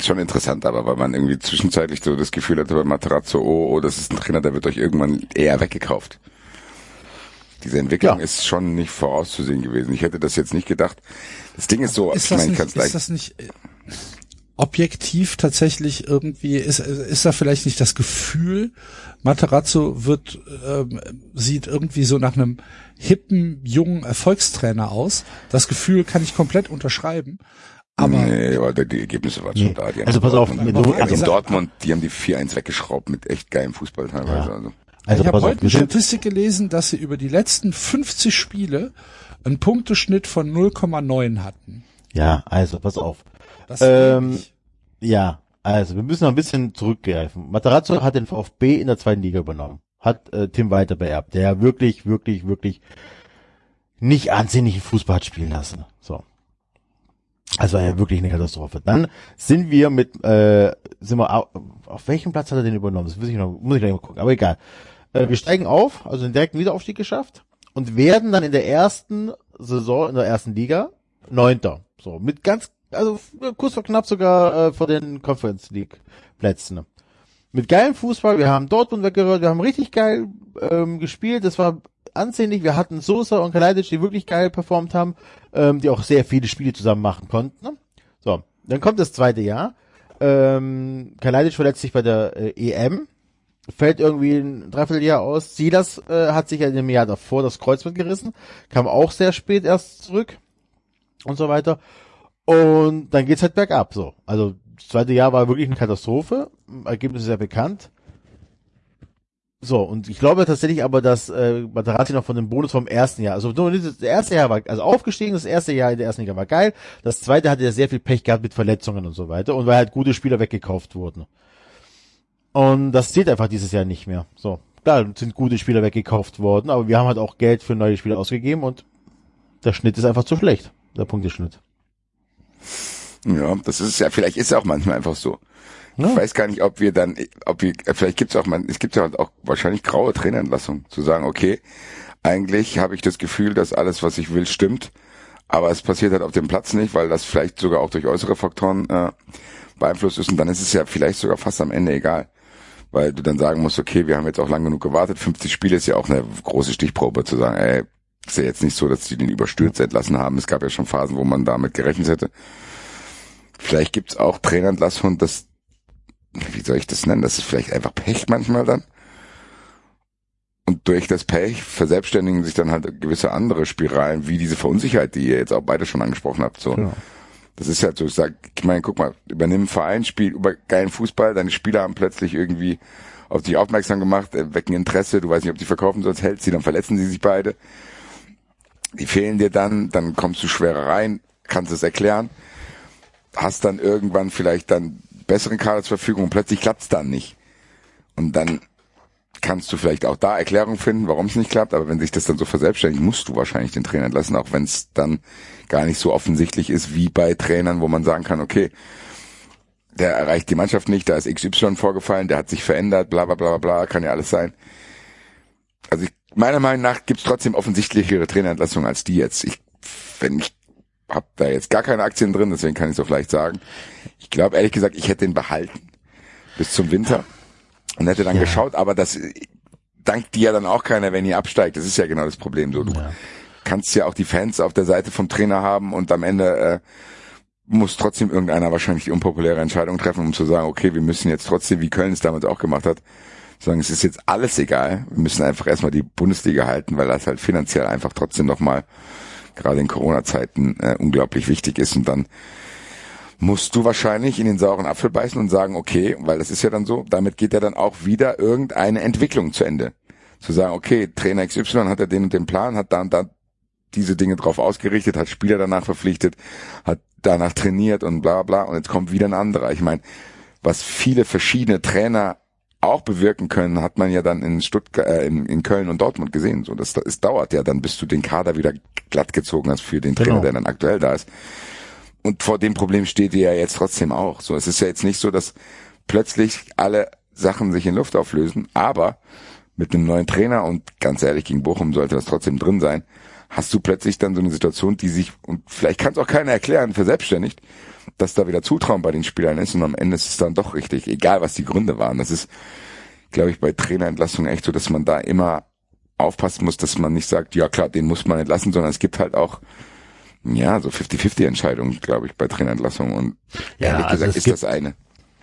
Schon interessant, aber weil man irgendwie zwischenzeitlich so das Gefühl hatte bei Materazzo, oh, oh, das ist ein Trainer, der wird euch irgendwann eher weggekauft. Diese Entwicklung Ja. ist schon nicht vorauszusehen gewesen. Ich hätte das jetzt nicht gedacht. Das Ding ist so, Ist ich das, meine, ich nicht, kann's gleich. ist das nicht äh, objektiv tatsächlich irgendwie, ist, ist da vielleicht nicht das Gefühl, Materazzo wird, ähm, sieht irgendwie so nach einem hippen, jungen Erfolgstrainer aus. Das Gefühl kann ich komplett unterschreiben. Aber nee, aber die Ergebnisse waren Nee. schon da. Die Also pass auf, du- also in Dortmund, die haben die 4-1 weggeschraubt mit echt geilem Fußball teilweise. Ja. Also. Also ich habe heute eine Statistik gelesen, dass sie über die letzten 50 Spiele einen Punkteschnitt von 0,9 hatten. ja, also pass auf. Das Ähm. Ja, also wir müssen noch ein bisschen zurückgreifen. Materazzo hat den VfB in der zweiten Liga übernommen. Hat äh, Tim Walter beerbt, der wirklich, wirklich, wirklich nicht ansehnlichen Fußball hat spielen lassen. So. Also war ja wirklich eine Katastrophe. Dann sind wir mit, äh, sind wir auf, auf welchem Platz hat er den übernommen? Das muss ich noch, muss ich gleich mal gucken, aber egal. Äh, wir steigen auf, also den direkten Wiederaufstieg geschafft und werden dann in der ersten Saison, in der ersten Liga, Neunter. So, mit ganz, also kurz vor knapp sogar äh, vor den Conference League Plätzen. Mit geilem Fußball, wir haben Dortmund weggerührt, wir haben richtig geil ähm, gespielt, das war ansehnlich, wir hatten Sosa und Kalajdzic, die wirklich geil performt haben, ähm, die auch sehr viele Spiele zusammen machen konnten. Ne? So, dann kommt das zweite Jahr. Ähm, Kalajdzic verletzt sich bei der äh, EM, fällt irgendwie ein Dreivierteljahr aus. Silas äh, hat sich ja in dem Jahr davor das Kreuzband gerissen, kam auch sehr spät erst zurück und so weiter. Und dann geht's halt bergab, so. Also, das zweite Jahr war wirklich eine Katastrophe. Ergebnis ist ja bekannt. So, und ich glaube tatsächlich aber, dass äh, Materazzi noch von dem Bonus vom ersten Jahr, also das erste Jahr war, also aufgestiegen, das erste Jahr in der ersten Liga war geil, das zweite hatte er sehr viel Pech gehabt mit Verletzungen und so weiter und weil halt gute Spieler weggekauft wurden. Und das zählt einfach dieses Jahr nicht mehr. So, klar, sind gute Spieler weggekauft worden, aber wir haben halt auch Geld für neue Spieler ausgegeben und der Schnitt ist einfach zu schlecht, der Punkteschnitt. Ja, das ist ja, vielleicht ist es auch manchmal einfach so. Ja. Ich weiß gar nicht, ob wir dann, ob wir, vielleicht gibt's auch man, es gibt ja auch wahrscheinlich graue Trainerentlassung, zu sagen, okay, eigentlich habe ich das Gefühl, dass alles, was ich will, stimmt, aber es passiert halt auf dem Platz nicht, weil das vielleicht sogar auch durch äußere Faktoren äh, beeinflusst ist und dann ist es ja vielleicht sogar fast am Ende egal. Weil du dann sagen musst, okay, wir haben jetzt auch lang genug gewartet, 50 Spiele ist ja auch eine große Stichprobe zu sagen, ey, ist ja jetzt nicht so, dass die den überstürzt entlassen haben. Es gab ja schon Phasen, wo man damit gerechnet hätte. Vielleicht gibt's auch Trainerentlassungen, das, wie soll ich das nennen? Das ist vielleicht einfach Pech manchmal dann. Und durch das Pech verselbstständigen sich dann halt gewisse andere Spiralen, wie diese Verunsicherheit, die ihr jetzt auch beide schon angesprochen habt. So. Genau. Das ist halt so, ich sag, ich meine, guck mal, übernimm einen Verein, spiel über geilen Fußball, deine Spieler haben plötzlich irgendwie auf dich aufmerksam gemacht, äh, wecken Interesse, du weißt nicht, ob die verkaufen sollst, hältst sie, dann verletzen sie sich beide. Die fehlen dir dann, dann kommst du schwerer rein, kannst es erklären, hast dann irgendwann vielleicht dann besseren Kader zur Verfügung und plötzlich klappt's dann nicht. Und dann kannst du vielleicht auch da Erklärung finden, warum es nicht klappt, aber wenn sich das dann so verselbstständigt, musst du wahrscheinlich den Trainer entlassen, auch wenn es dann gar nicht so offensichtlich ist wie bei Trainern, wo man sagen kann, okay, der erreicht die Mannschaft nicht, da ist XY vorgefallen, der hat sich verändert, bla bla bla bla, kann ja alles sein. Also ich, meiner Meinung nach gibt's trotzdem offensichtlichere Trainerentlassungen als die jetzt. Ich, wenn ich hab da jetzt gar keine Aktien drin, deswegen kann ich so vielleicht sagen. Ich glaube ehrlich gesagt, ich hätte den behalten bis zum Winter und hätte dann Ja. geschaut, aber das dankt dir ja dann auch keiner, wenn ihr absteigt. Das ist ja genau das Problem. So, du Ja. kannst ja auch die Fans auf der Seite vom Trainer haben und am Ende äh, muss trotzdem irgendeiner wahrscheinlich die unpopuläre Entscheidung treffen, um zu sagen, okay, wir müssen jetzt trotzdem, wie Köln es damals auch gemacht hat, sagen, es ist jetzt alles egal. Wir müssen einfach erstmal die Bundesliga halten, weil das halt finanziell einfach trotzdem nochmal gerade in Corona-Zeiten äh, unglaublich wichtig ist und dann musst du wahrscheinlich in den sauren Apfel beißen und sagen, okay, weil das ist ja dann so, damit geht ja dann auch wieder irgendeine Entwicklung zu Ende. Zu sagen, okay, Trainer XY hat ja den und den Plan, hat da und da diese Dinge drauf ausgerichtet, hat Spieler danach verpflichtet, hat danach trainiert und bla bla und jetzt kommt wieder ein anderer. Ich meine, was viele verschiedene Trainer auch bewirken können, hat man ja dann in Stuttgart, äh, in, in Köln und Dortmund gesehen. So, das, es dauert ja dann, bis du den Kader wieder glatt gezogen hast für den Trainer, Genau. der dann aktuell da ist. Und vor dem Problem steht ihr ja jetzt trotzdem auch. So, es ist ja jetzt nicht so, dass plötzlich alle Sachen sich in Luft auflösen, aber mit einem neuen Trainer und ganz ehrlich, gegen Bochum sollte das trotzdem drin sein, hast du plötzlich dann so eine Situation, die sich, und vielleicht kann es auch keiner erklären, verselbstständigt, dass da wieder Zutrauen bei den Spielern ist und am Ende ist es dann doch richtig, egal was die Gründe waren. Das ist, glaube ich, bei Trainerentlassungen echt so, dass man da immer aufpassen muss, dass man nicht sagt, ja klar, den muss man entlassen, sondern es gibt halt auch, ja, so 50-50 Entscheidungen, glaube ich, bei Trainerentlassungen und Ja, ehrlich also gesagt es ist gibt- das eine.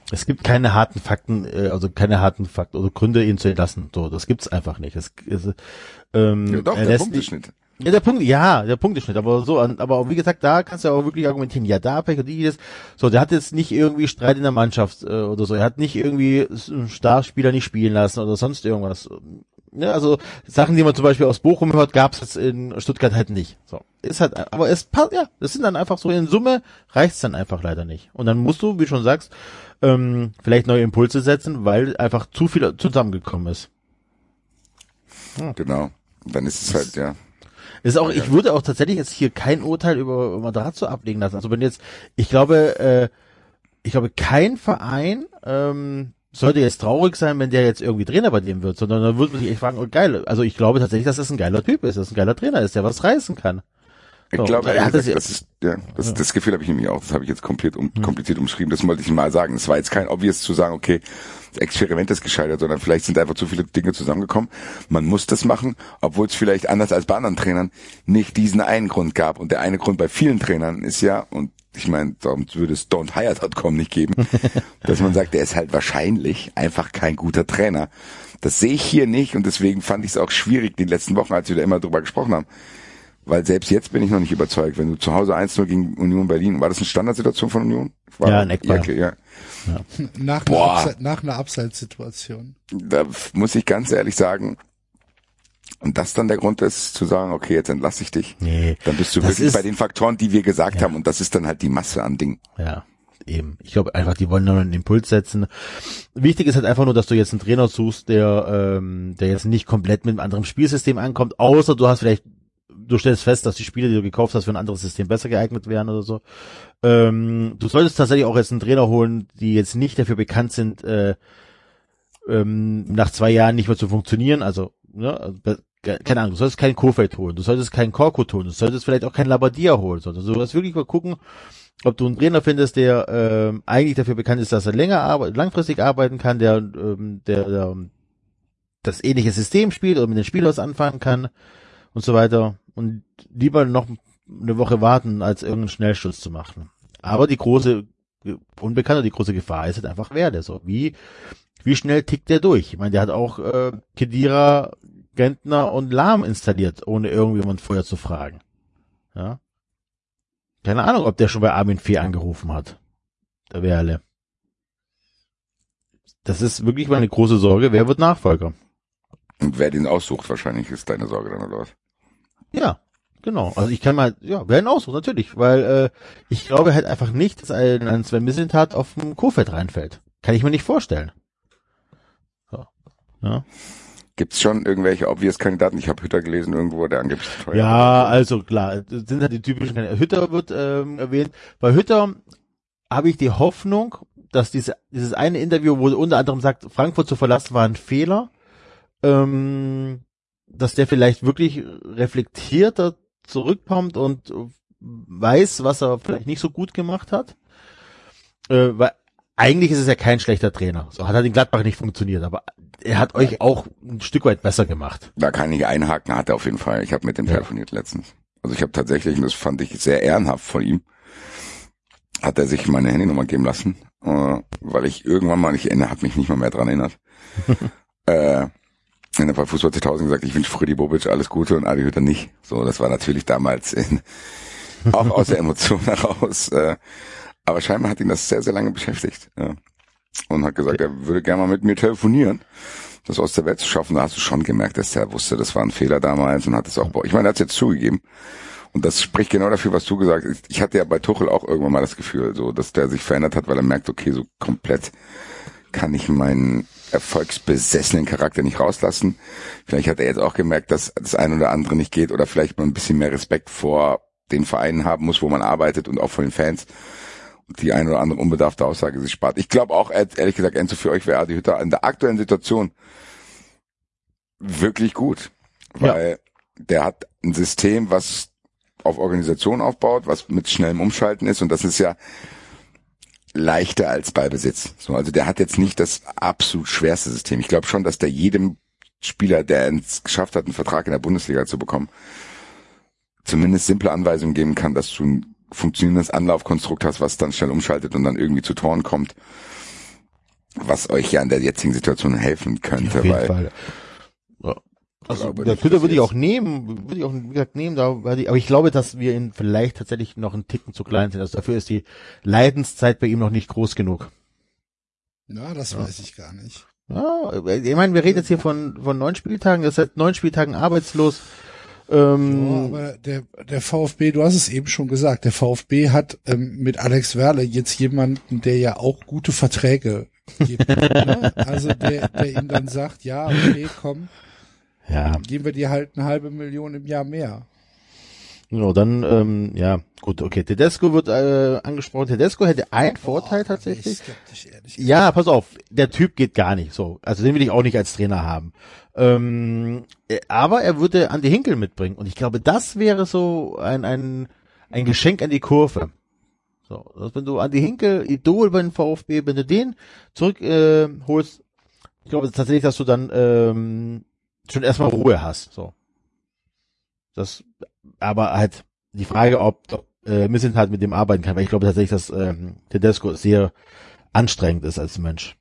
Es gibt keine harten Fakten, äh, also keine harten Fakten oder Gründe, ihn zu entlassen. So, das gibt's einfach nicht. Es, es, ähm, Ja, doch, er der lässt Punkteschnitt. Ja, der Punkt, ja, der Punkteschnitt, aber so, aber wie gesagt, da kannst du auch wirklich argumentieren, ja, da Pech und dieses, so, der hat jetzt nicht irgendwie Streit in der Mannschaft äh, oder so, er hat nicht irgendwie einen Starspieler nicht spielen lassen oder sonst irgendwas. Ne, also Sachen, die man zum Beispiel aus Bochum hört, gab's jetzt in Stuttgart halt nicht. So, ist halt, aber es passt, ja, das sind dann einfach so in Summe reicht's dann einfach leider nicht. Und dann musst du, wie schon sagst, ähm, vielleicht neue Impulse setzen, weil einfach zu viel zusammengekommen ist. Genau. Dann ist es halt, ja. Ist auch, ich würde auch tatsächlich jetzt hier kein Urteil über Matarazzo ablegen lassen. Also wenn jetzt, ich glaube, äh, ich glaube, kein Verein ähm, sollte jetzt traurig sein, wenn der jetzt irgendwie Trainer bei dem wird, sondern dann würde man sich echt fragen, oh geil, also ich glaube tatsächlich, dass das ein geiler Typ ist, dass das ein geiler Trainer ist, der was reißen kann. Ich So, glaube, er ehrlich hat das das ist, ja, das, das Gefühl habe ich nämlich auch. Das habe ich jetzt komplett um, kompliziert umschrieben. Das wollte ich mal sagen. Es war jetzt kein obvious zu sagen, okay, Experiment ist gescheitert, sondern vielleicht sind einfach zu viele Dinge zusammengekommen. Man muss das machen, obwohl es vielleicht anders als bei anderen Trainern nicht diesen einen Grund gab. Und der eine Grund bei vielen Trainern ist ja, und ich meine, darum würde es don'thire.com nicht geben, dass man sagt, der ist halt wahrscheinlich einfach kein guter Trainer. Das sehe ich hier nicht und deswegen fand ich es auch schwierig die letzten Wochen, als wir da immer drüber gesprochen haben. Weil selbst jetzt bin ich noch nicht überzeugt, wenn du zu Hause 1-0 gegen Union Berlin, war das eine Standardsituation von Union? War, Ja, ein Eckball. okay, ja. Nach einer, Boah. Abse nach einer Abseitssituation. Da muss ich ganz ehrlich sagen, und das dann der Grund ist, zu sagen, okay, jetzt entlasse ich dich. Nee, Dann bist du das wirklich ist- bei den Faktoren, die wir gesagt Ja. haben, und das ist dann halt die Masse an Dingen. Ja, eben. Ich glaube einfach, die wollen nur einen Impuls setzen. Wichtig ist halt einfach nur, dass du jetzt einen Trainer suchst, der, ähm, der jetzt nicht komplett mit einem anderen Spielsystem ankommt, außer du hast vielleicht, du stellst fest, dass die Spiele, die du gekauft hast, für ein anderes System besser geeignet wären oder so. Ähm, du solltest tatsächlich auch jetzt einen Trainer holen, die jetzt nicht dafür bekannt sind, äh, ähm, nach zwei Jahren nicht mehr zu funktionieren. Also, ne, be- keine Ahnung, du solltest keinen Kofeld holen, du solltest keinen Korkut holen, du solltest vielleicht auch keinen Labadia holen, sondern du solltest wirklich mal gucken, ob du einen Trainer findest, der ähm, eigentlich dafür bekannt ist, dass er länger arbeit langfristig arbeiten kann, der, ähm, der, der das ähnliche System spielt oder mit den Spielern was anfangen kann und so weiter. Und lieber noch eine Woche warten, als irgendeinen Schnellschuss zu machen. Aber die große Unbekannte, die große Gefahr ist halt einfach Werde. So wie wie schnell tickt der durch? Ich meine, der hat auch äh, Kedira, Gentner und Lahm installiert, ohne irgendjemand vorher zu fragen. Ja. Keine Ahnung, ob der schon bei Armin Fee angerufen hat. Der Werle. Das ist wirklich meine große Sorge. Wer wird Nachfolger? Und wer den aussucht, wahrscheinlich ist deine Sorge dann oder was? Ja, genau. Also ich kann mal, ja, wer ihn aussucht, natürlich. Weil äh, ich glaube halt einfach nicht, dass ein, ein Sven Mislintat auf dem Kofeld reinfällt. Kann ich mir nicht vorstellen. So. Ja. Gibt's schon irgendwelche obvious Kandidaten? Ich habe Hütter gelesen irgendwo, der angeblich teuer Ja, also klar, das sind halt die typischen Kandidaten. Hütter wird ähm, erwähnt. Bei Hütter habe ich die Hoffnung, dass diese, dieses eine Interview, wo er unter anderem sagt, Frankfurt zu verlassen war ein Fehler, ähm, dass der vielleicht wirklich reflektierter zurückkommt und weiß, was er vielleicht nicht so gut gemacht hat. Äh, weil eigentlich ist es ja kein schlechter Trainer. So hat er in Gladbach nicht funktioniert, aber er hat euch auch ein Stück weit besser gemacht. Da kann ich einhaken, hat er auf jeden Fall. Ich habe mit dem Ja. telefoniert letztens. Also ich habe tatsächlich, und das fand ich sehr ehrenhaft von ihm, hat er sich meine Handynummer geben lassen, äh, weil ich irgendwann mal, ich erinnere, habe mich nicht mal mehr dran erinnert, äh, in der Fußball 2000 gesagt, ich wünsche Freddy Bobic alles Gute und Adi Hütter nicht. So, das war natürlich damals in, auch aus der Emotion heraus. Äh, Aber scheinbar hat ihn das sehr, sehr lange beschäftigt. Ja. Und hat gesagt, er würde gerne mal mit mir telefonieren, das aus der Welt zu schaffen. Da hast du schon gemerkt, dass er wusste, das war ein Fehler damals und hat es auch, ich meine, er hat es jetzt zugegeben. Und das spricht genau dafür, was du gesagt hast. Ich hatte ja bei Tuchel auch irgendwann mal das Gefühl, so, dass der sich verändert hat, weil er merkt, okay, so komplett kann ich meinen erfolgsbesessenen Charakter nicht rauslassen. Vielleicht hat er jetzt auch gemerkt, dass das ein oder andere nicht geht oder vielleicht mal ein bisschen mehr Respekt vor den Vereinen haben muss, wo man arbeitet und auch vor den Fans. Und die ein oder andere unbedarfte Aussage sich spart. Ich glaube auch, ehrlich gesagt, Enzo, für euch wäre Adi Hütter in der aktuellen Situation wirklich gut. Weil ja. der hat ein System, was auf Organisation aufbaut, was mit schnellem Umschalten ist und das ist ja leichter als Ballbesitz. So, also der hat jetzt nicht das absolut schwerste System. Ich glaube schon, dass der jedem Spieler, der es geschafft hat, einen Vertrag in der Bundesliga zu bekommen, zumindest simple Anweisungen geben kann, dass du ein funktionierendes Anlaufkonstrukt hast, was dann schnell umschaltet und dann irgendwie zu Toren kommt, was euch ja in der jetzigen Situation helfen könnte. Jeden weil Fall. Also der Twitter würde ich auch nehmen, würde ich auch wie gesagt nehmen, da, aber ich glaube, dass wir ihn vielleicht tatsächlich noch einen Ticken zu klein sind. Also dafür ist die Leidenszeit bei ihm noch nicht groß genug. Na, das ja. weiß ich gar nicht. Ja, ich meine, wir reden jetzt hier von von neun Spieltagen, das seit neun Spieltagen arbeitslos. Ähm, ja, aber der, der VfB, du hast es eben schon gesagt, der VfB hat ähm, mit Alex Werle jetzt jemanden, der ja auch gute Verträge gibt. ne? Also der, der ihm dann sagt, ja, okay, komm, ja. geben wir dir halt eine halbe Million im Jahr mehr. Genau, dann, ähm, ja, gut, okay. Tedesco wird äh, angesprochen. Tedesco hätte einen oh, Vorteil tatsächlich. Ja, pass auf, der Typ geht gar nicht so. Also den will ich auch nicht als Trainer haben. Ähm, äh, aber er würde Andi Hinkel mitbringen. Und ich glaube, das wäre so ein, ein, ein Geschenk an die Kurve. So, also wenn du Andi Hinkel, Idol beim VfB, wenn du den zurück äh, holst, ich glaube tatsächlich, dass du dann ähm, schon erstmal Ruhe hast. So. Das, aber halt die Frage, ob, äh, Missint halt mit dem arbeiten kann, weil ich glaube tatsächlich, dass ähm, Tedesco sehr anstrengend ist als Mensch.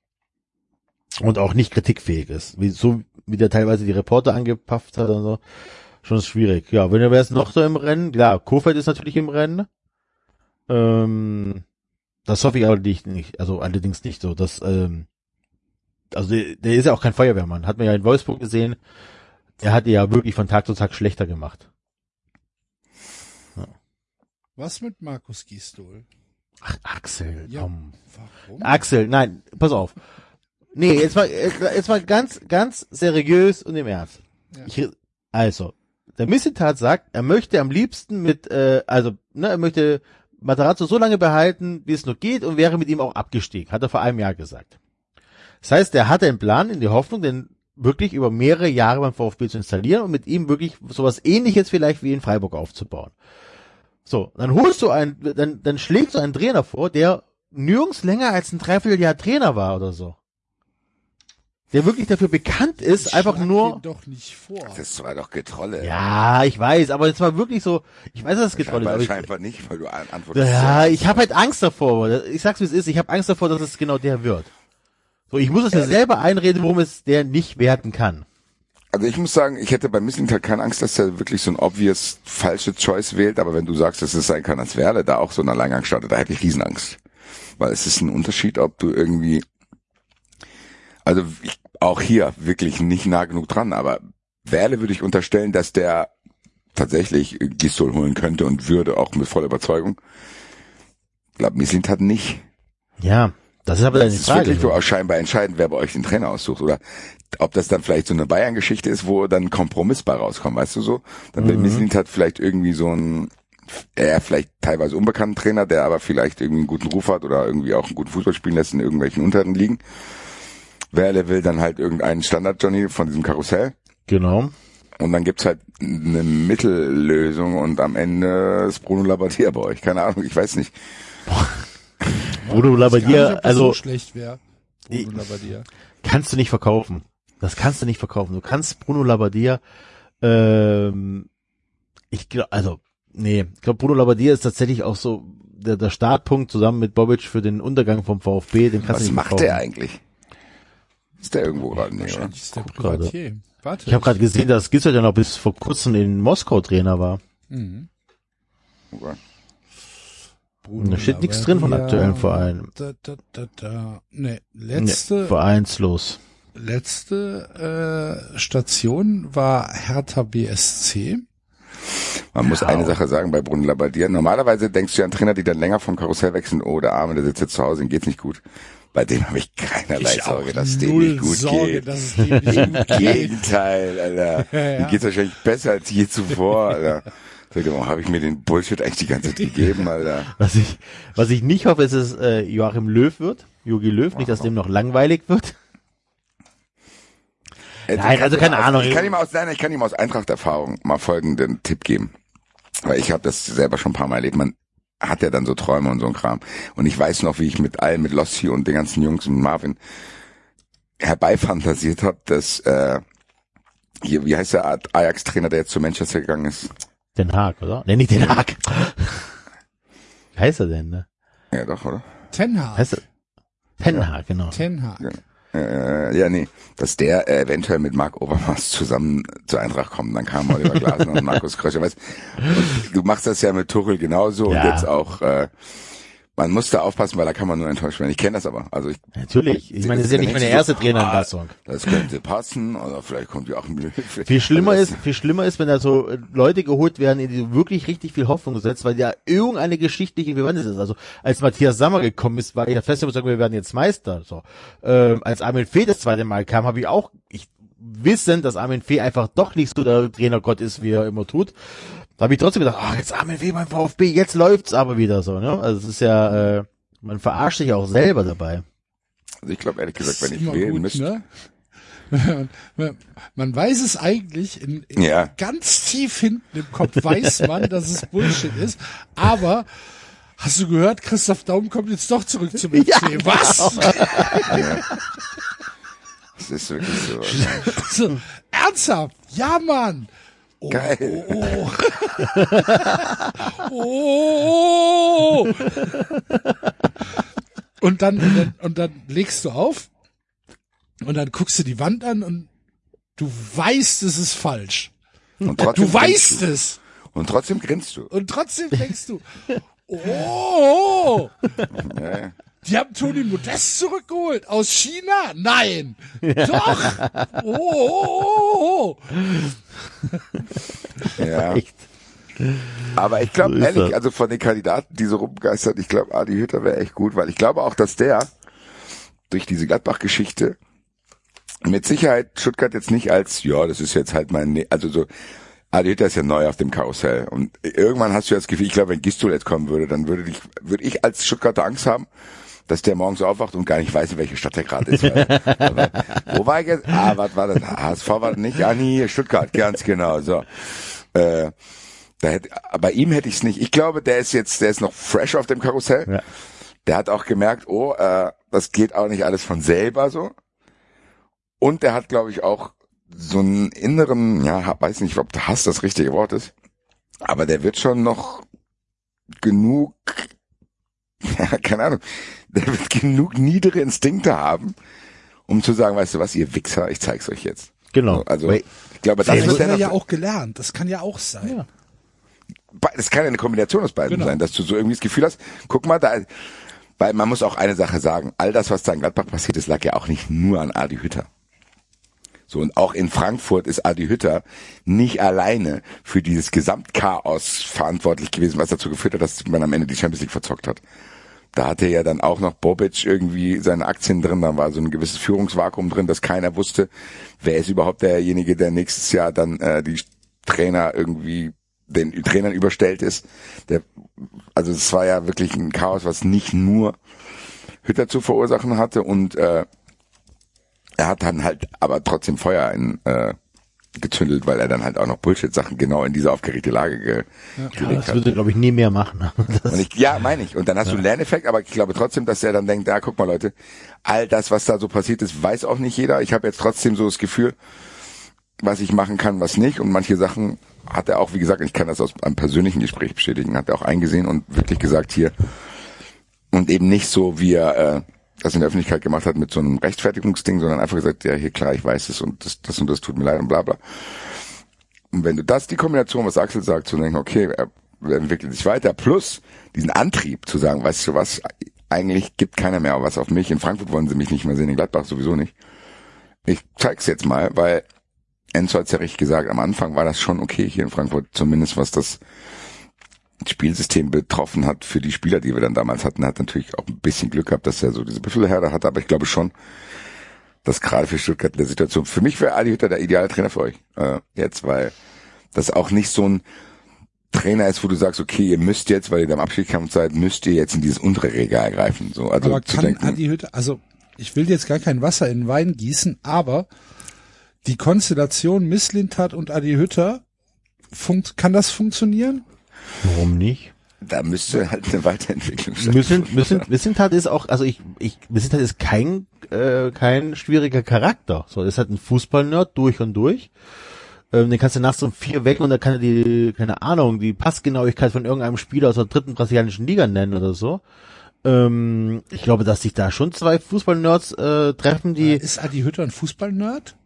Und auch nicht kritikfähig ist. Wie, so wie der teilweise die Reporter angepafft hat und so. Schon schwierig. Ja, wenn wäre es noch so im Rennen, klar, Kofeld ist natürlich im Rennen. Ähm, das hoffe ich allerdings nicht, also allerdings nicht so, dass, ähm, also der, der ist ja auch kein Feuerwehrmann, hat man ja in Wolfsburg gesehen, er hat ja wirklich von Tag zu Tag schlechter gemacht. Ja. Was mit Markus Gisdol? Ach, Axel, ja, komm. Warum? Axel, nein, pass auf. Nee, jetzt mal, jetzt mal ganz, ganz seriös und im Ernst. Ja. Ich, also, der Missetat sagt, er möchte am liebsten mit, äh, also, ne, er möchte Matarazzo so lange behalten, wie es nur geht und wäre mit ihm auch abgestiegen, hat er vor einem Jahr gesagt. Das heißt, er hat einen Plan in die Hoffnung, den wirklich über mehrere Jahre beim VfB zu installieren und mit ihm wirklich sowas ähnliches vielleicht wie in Freiburg aufzubauen. So, dann holst du einen, dann, dann schlägst du einen Trainer vor, der nirgends länger als ein Dreivierteljahr Trainer war oder so. Der wirklich dafür bekannt ist, einfach Schlag nur. ihn doch nicht vor. das war doch Getrolle. Ja, ich weiß, aber es war wirklich so, ich weiß, dass es getrollt ist, Scheinbar, ich, scheinbar nicht, weil du an- antwortest. ja, ich habe halt Angst davor. Ich sag's wie es ist, ich habe Angst davor, dass es genau der wird. So, ich muss es mir selber einreden, worum es der nicht werden kann. Also ich muss sagen, ich hätte bei Misslintat keine Angst, dass er wirklich so ein obvious falsche Choice wählt, aber wenn du sagst, dass es sein kann, als wäre da auch so ein Alleingang startet, da hätte ich Riesenangst. Weil es ist ein Unterschied, ob du irgendwie, also ich, auch hier wirklich nicht nah genug dran, aber Werle würde ich unterstellen, dass der tatsächlich Gistol holen könnte und würde, auch mit voller Überzeugung. Ich glaube, Misslintat nicht. Ja, das ist aber Es ist Frage. wirklich so auch scheinbar entscheidend, wer bei euch den Trainer aussucht, oder? Ob das dann vielleicht so eine Bayern-Geschichte ist, wo dann Kompromiss bei rauskommt, weißt du so? Dann Mhm. Misslint hat vielleicht irgendwie so ein, er vielleicht teilweise unbekannten Trainer, der aber vielleicht irgendwie einen guten Ruf hat oder irgendwie auch einen guten Fußball spielen lässt in irgendwelchen unteren Ligen. Werle will dann halt irgendeinen Standard-Johnny von diesem Karussell. Genau. Und dann gibt's halt eine Mittellösung und am Ende ist Bruno Labbadia bei euch. Keine Ahnung, ich weiß nicht. Bruno nicht, Labbadia, also so schlecht wäre. Bruno Labbadia. kannst du nicht verkaufen. Das kannst du nicht verkaufen. Du kannst Bruno Labbadia, ähm, ich glaube, also, nee, ich glaube, Bruno Labbadia ist tatsächlich auch so der, der Startpunkt zusammen mit Bobic für den Untergang vom VfB. Den kannst du Was nicht macht verkaufen. der eigentlich? Ist der irgendwo gerade? Nee, oder? Ist der. Privatier. Warte. Ich habe gerade gesehen, dass Gisdol ja noch bis vor kurzem in Moskau Trainer war. Mhm. Okay. Bruno Da steht nichts drin von aktuellen Vereinen. Da, da, da, da. Nee, Nee, letzte, vereinslos. letzte äh, Station war Hertha BSC. Man muss eine Sache sagen bei Bruno Labbadia. Normalerweise denkst du ja an Trainer, die dann länger vom Karussell wechseln, oh, der Arme, der sitzt jetzt zu Hause, ihm geht's nicht gut. Bei dem habe ich keinerlei Ich Sorge, dass es dem nicht gut Sorge, geht. dass es Im geht. Gegenteil, Alter. Ja, ja. Ihm geht's wahrscheinlich besser als je zuvor, Alter. Dir, warum habe ich mir den Bullshit eigentlich die ganze Zeit gegeben, Alter? Was ich, was ich nicht hoffe, ist, dass äh, Joachim Löw wird. Jogi Löw, nicht, dass dem noch langweilig wird. Äh, Nein, also keine Ahnung. Ich kann ihm aus, nein, ich kann ihm aus Eintracht-Erfahrung mal folgenden Tipp geben. Weil ich habe das selber schon ein paar Mal erlebt. Man hat ja dann so Träume und so ein Kram. Und ich weiß noch, wie ich mit allen, mit Lossi und den ganzen Jungs und Marvin herbeifantasiert habe, dass äh, hier, wie heißt der Ajax-Trainer, der jetzt zu Manchester gegangen ist? Den Haag, oder? Nee, nicht den Haag. Wie heißt er denn, ne? Ja, doch, oder? Ten Hag. Heißt er? Ten Hag, genau. Ten Hag. Äh, ja, nee, dass der äh, eventuell mit Marc Obermaß zusammen zur Eintracht kommt. Dann kam Oliver Glasner und Markus Kröscher. Weißt, und du machst das ja mit Tuchel genauso Ja. und jetzt auch. Äh, man muss da aufpassen, weil da kann man nur enttäuscht werden. Ich kenne das aber. Also ich, Natürlich. Ich meine, das ist ja nicht meine erste Trainerentlassung. das könnte passen oder vielleicht kommt ja auch ein Viel schlimmer Also ist, viel schlimmer ist, wenn da so äh, Leute geholt werden, in die du wirklich richtig viel Hoffnung setzt, weil ja irgendeine geschichtliche Bewandtnis ist. Also als Matthias Sammer gekommen ist, war ich ja fest überzeugt, wir werden jetzt Meister. So, ähm, als Armin Fee das zweite Mal kam, habe ich auch, ich wissen, dass Armin Fee einfach doch nicht so der Trainergott ist, wie er immer tut. Da habe ich trotzdem gedacht, ah, jetzt Armin Fee beim VfB, jetzt läuft's aber wieder so. Ne? Also es ist ja, äh, man verarscht sich auch selber dabei. Also ich glaube ehrlich gesagt, wenn ich wählen gut, müsste. ne? Man- Man weiß es eigentlich, in, in Ja. ganz tief hinten im Kopf weiß man, dass es Bullshit ist, aber hast du gehört, Christoph Daum kommt jetzt doch zurück zum FC. Was? Das ist wirklich so. So, ernsthaft? Ja, Mann. Oh, Geil. Oh, oh. oh. Und dann, und dann, und dann legst du auf und dann guckst du die Wand an und du weißt, es ist falsch. Und trotzdem Du weißt du. es. Und trotzdem grinst du. Und trotzdem denkst du, oh, ja. Die haben Toni Modest zurückgeholt aus China? Nein. Doch. Oh, oh, oh, ja. Echt. Aber ich glaube So ehrlich, also von den Kandidaten, die so rumgeistert, ich glaube, Adi Hütter wäre echt gut, weil ich glaube auch, dass der durch diese Gladbach-Geschichte mit Sicherheit Stuttgart jetzt nicht als, ja, das ist jetzt halt mein, Ne- also so, Adi Hütter ist ja neu auf dem Karussell und irgendwann hast du ja das Gefühl, ich glaube, wenn Gistol jetzt kommen würde, dann würde dich, würde ich als Stuttgarter Angst haben, dass der morgens aufwacht und gar nicht weiß, in welche Stadt er gerade ist. Aber, wo war ich jetzt? Ah, was war das? HSV war das nicht? Ah, nee, Stuttgart, ganz genau, so. Äh, da hätte, bei ihm hätte ich es nicht. Ich glaube, der ist jetzt, der ist noch fresh auf dem Karussell. Ja. Der hat auch gemerkt, oh, äh, das geht auch nicht alles von selber so. Und der hat, glaube ich, auch so einen inneren, ja, weiß nicht, ob Hass das richtige Wort ist, aber der wird schon noch genug, ja, keine Ahnung, der wird genug niedere Instinkte haben, um zu sagen, weißt du was, ihr Wichser, ich zeig's euch jetzt. Genau. Also, Weil- ich glaube, das Das wird er ja auch gelernt. Das kann ja auch sein. Ja. Das kann ja eine Kombination aus beiden Genau. sein, dass du so irgendwie das Gefühl hast, guck mal, da, weil man muss auch eine Sache sagen, all das, was da in Gladbach passiert ist, lag ja auch nicht nur an Adi Hütter. So, und auch in Frankfurt ist Adi Hütter nicht alleine für dieses Gesamtchaos verantwortlich gewesen, was dazu geführt hat, dass man am Ende die Champions League verzockt hat. Da hatte ja dann auch noch Bobic irgendwie seine Aktien drin, da war so ein gewisses Führungsvakuum drin, dass keiner wusste, wer ist überhaupt derjenige, der nächstes Jahr dann äh, die Trainer irgendwie den Trainern überstellt ist. Der, also es war ja wirklich ein Chaos, was nicht nur Hütter zu verursachen hatte und äh, er hat dann halt aber trotzdem Feuer in, äh, gezündelt, weil er dann halt auch noch Bullshit-Sachen genau in diese aufgeregte Lage ge Ja, gelegt das hat. würde, glaube ich, nie mehr machen. Das, Und ich, ja, meine ich. Und dann hast du einen Lerneffekt, aber ich glaube trotzdem, dass er dann denkt, ja, guck mal Leute, all das, was da so passiert ist, weiß auch nicht jeder. Ich habe jetzt trotzdem so das Gefühl, was ich machen kann, was nicht. Und manche Sachen hat er auch, wie gesagt, ich kann das aus einem persönlichen Gespräch bestätigen, hat er auch eingesehen und wirklich gesagt hier. Und eben nicht so, wie er äh, das in der Öffentlichkeit gemacht hat mit so einem Rechtfertigungsding, sondern einfach gesagt, ja, hier klar, ich weiß es und das, das und das tut mir leid und bla bla. Und wenn du das, die Kombination, was Axel sagt, zu denken, okay, er entwickelt sich weiter. Plus diesen Antrieb zu sagen, weißt du was, eigentlich gibt keiner mehr was auf mich. In Frankfurt wollen sie mich nicht mehr sehen, in Gladbach sowieso nicht. Ich zeig's jetzt mal, weil Enzo hat's ja richtig gesagt, am Anfang war das schon okay hier in Frankfurt, zumindest was das Spielsystem betroffen hat für die Spieler, die wir dann damals hatten. Hat natürlich auch ein bisschen Glück gehabt, dass er so diese Büffelherde hatte, aber ich glaube schon, dass gerade für Stuttgart in der Situation, für mich wäre Adi Hütter der ideale Trainer für euch äh, jetzt, weil das auch nicht so ein Trainer ist, wo du sagst, okay, ihr müsst jetzt, weil ihr am Abschiedskampf seid, müsst ihr jetzt in dieses untere Regal greifen. So, also aber kann denken, Adi Hütter, also ich will jetzt gar kein Wasser in den Wein gießen, aber die Konstellation Misslintat und Adi Hütter, funkt, kann das funktionieren? Warum nicht? da müsste halt eine Weiterentwicklung Müssen, müssen, Missentat ist auch, also ich, ich, Missentat ist kein, äh, kein schwieriger Charakter. So, ist halt ein Fußballnerd durch und durch. Ähm, den kannst du nachts um vier wecken und dann kann er die, keine Ahnung, die Passgenauigkeit von irgendeinem Spieler aus der dritten brasilianischen Liga nennen oder so. Ähm, ich glaube, dass sich da schon zwei Fußballnerds äh, treffen, die. Ist Adi Hütter ein Fußballnerd?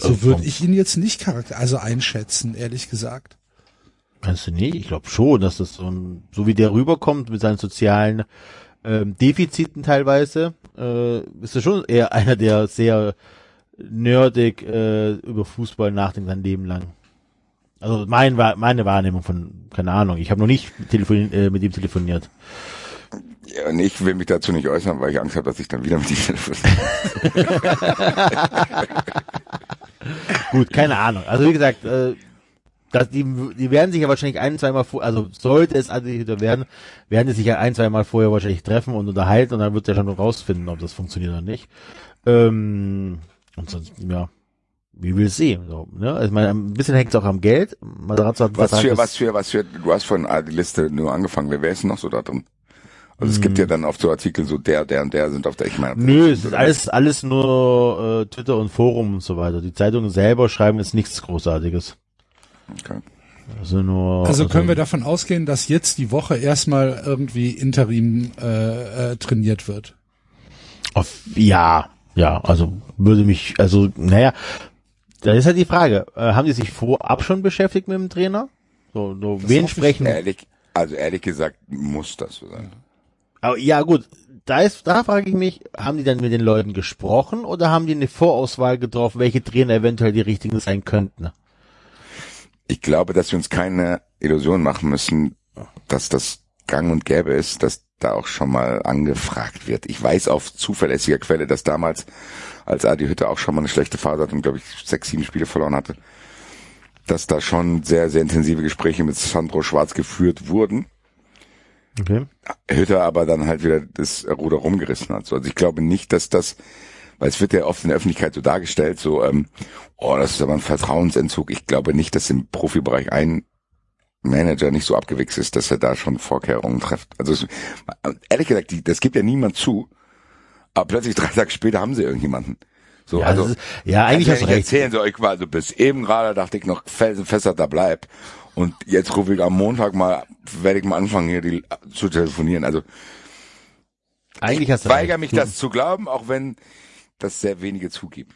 So würde ich ihn jetzt nicht charakter, also einschätzen, ehrlich gesagt. Kannst du nicht? Ich glaube schon, dass das so, ein, so wie der rüberkommt mit seinen sozialen ähm, Defiziten teilweise, äh, ist er schon eher einer, der sehr nerdig äh, über Fußball nachdenkt sein Leben lang. Also mein, meine Wahrnehmung von, keine Ahnung, ich habe noch nicht telefon äh, mit ihm telefoniert. Ja, und ich will mich dazu nicht äußern, weil ich Angst habe, dass ich dann wieder mit ihm telefoniere. Gut, keine Ahnung. Also wie gesagt, äh, dass die, die werden sich ja wahrscheinlich ein, zweimal vor, also sollte es Ansichter werden, werden die sich ja ein, zweimal vorher wahrscheinlich treffen und unterhalten und dann wird ja schon rausfinden, ob das funktioniert oder nicht. Ähm, und sonst, ja, wie will es sehen? So, ne? Also ich meine, ein bisschen hängt es auch am Geld. Materazzo hat was für, was für, was für, du hast von die Liste nur angefangen, wer, wer ist denn noch so da drin? Also es gibt ja dann oft so Artikel, so der, der und der sind auf der, ich meine. Nö, es ist alles, alles nur äh, Twitter und Forum und so weiter. Die Zeitungen selber schreiben jetzt nichts Großartiges. Okay. Also nur. Also können wir davon ausgehen, dass jetzt die Woche erstmal irgendwie Interim äh, äh, trainiert wird. Auf, ja, ja, also würde mich, also naja, da ist halt die Frage, äh, haben die sich vorab schon beschäftigt mit dem Trainer? So, so wen sprechen? Ehrlich, also ehrlich gesagt muss das so sein. Aber, ja gut, da ist, da frage ich mich, haben die dann mit den Leuten gesprochen oder haben die eine Vorauswahl getroffen, welche Trainer eventuell die richtigen sein könnten? Ich glaube, dass wir uns keine Illusion machen müssen, dass das gang und gäbe ist, dass da auch schon mal angefragt wird. Ich weiß auf zuverlässiger Quelle, dass damals, als Adi Hütte auch schon mal eine schlechte Phase hat und glaube ich sechs, sieben Spiele verloren hatte, dass da schon sehr, sehr intensive Gespräche mit Sandro Schwarz geführt wurden. Okay. Hütter aber dann halt wieder das Ruder rumgerissen hat. Also ich glaube nicht, dass das, weil es wird ja oft in der Öffentlichkeit so dargestellt, so, ähm, oh, das ist aber ein Vertrauensentzug. Ich glaube nicht, dass im Profibereich ein Manager nicht so abgewichst ist, dass er da schon Vorkehrungen trifft. Also ehrlich gesagt, die, das gibt ja niemand zu, aber plötzlich drei Tage später haben sie irgendjemanden. So, ja, also, ist, ja eigentlich hast du recht. erzählen sie euch mal, also bis eben gerade dachte ich noch felsenfester da bleib. Und jetzt rufe ich am Montag mal, werde ich mal anfangen hier die, zu telefonieren. Also eigentlich hast du weigere mich das zu glauben, auch wenn das sehr wenige zugeben.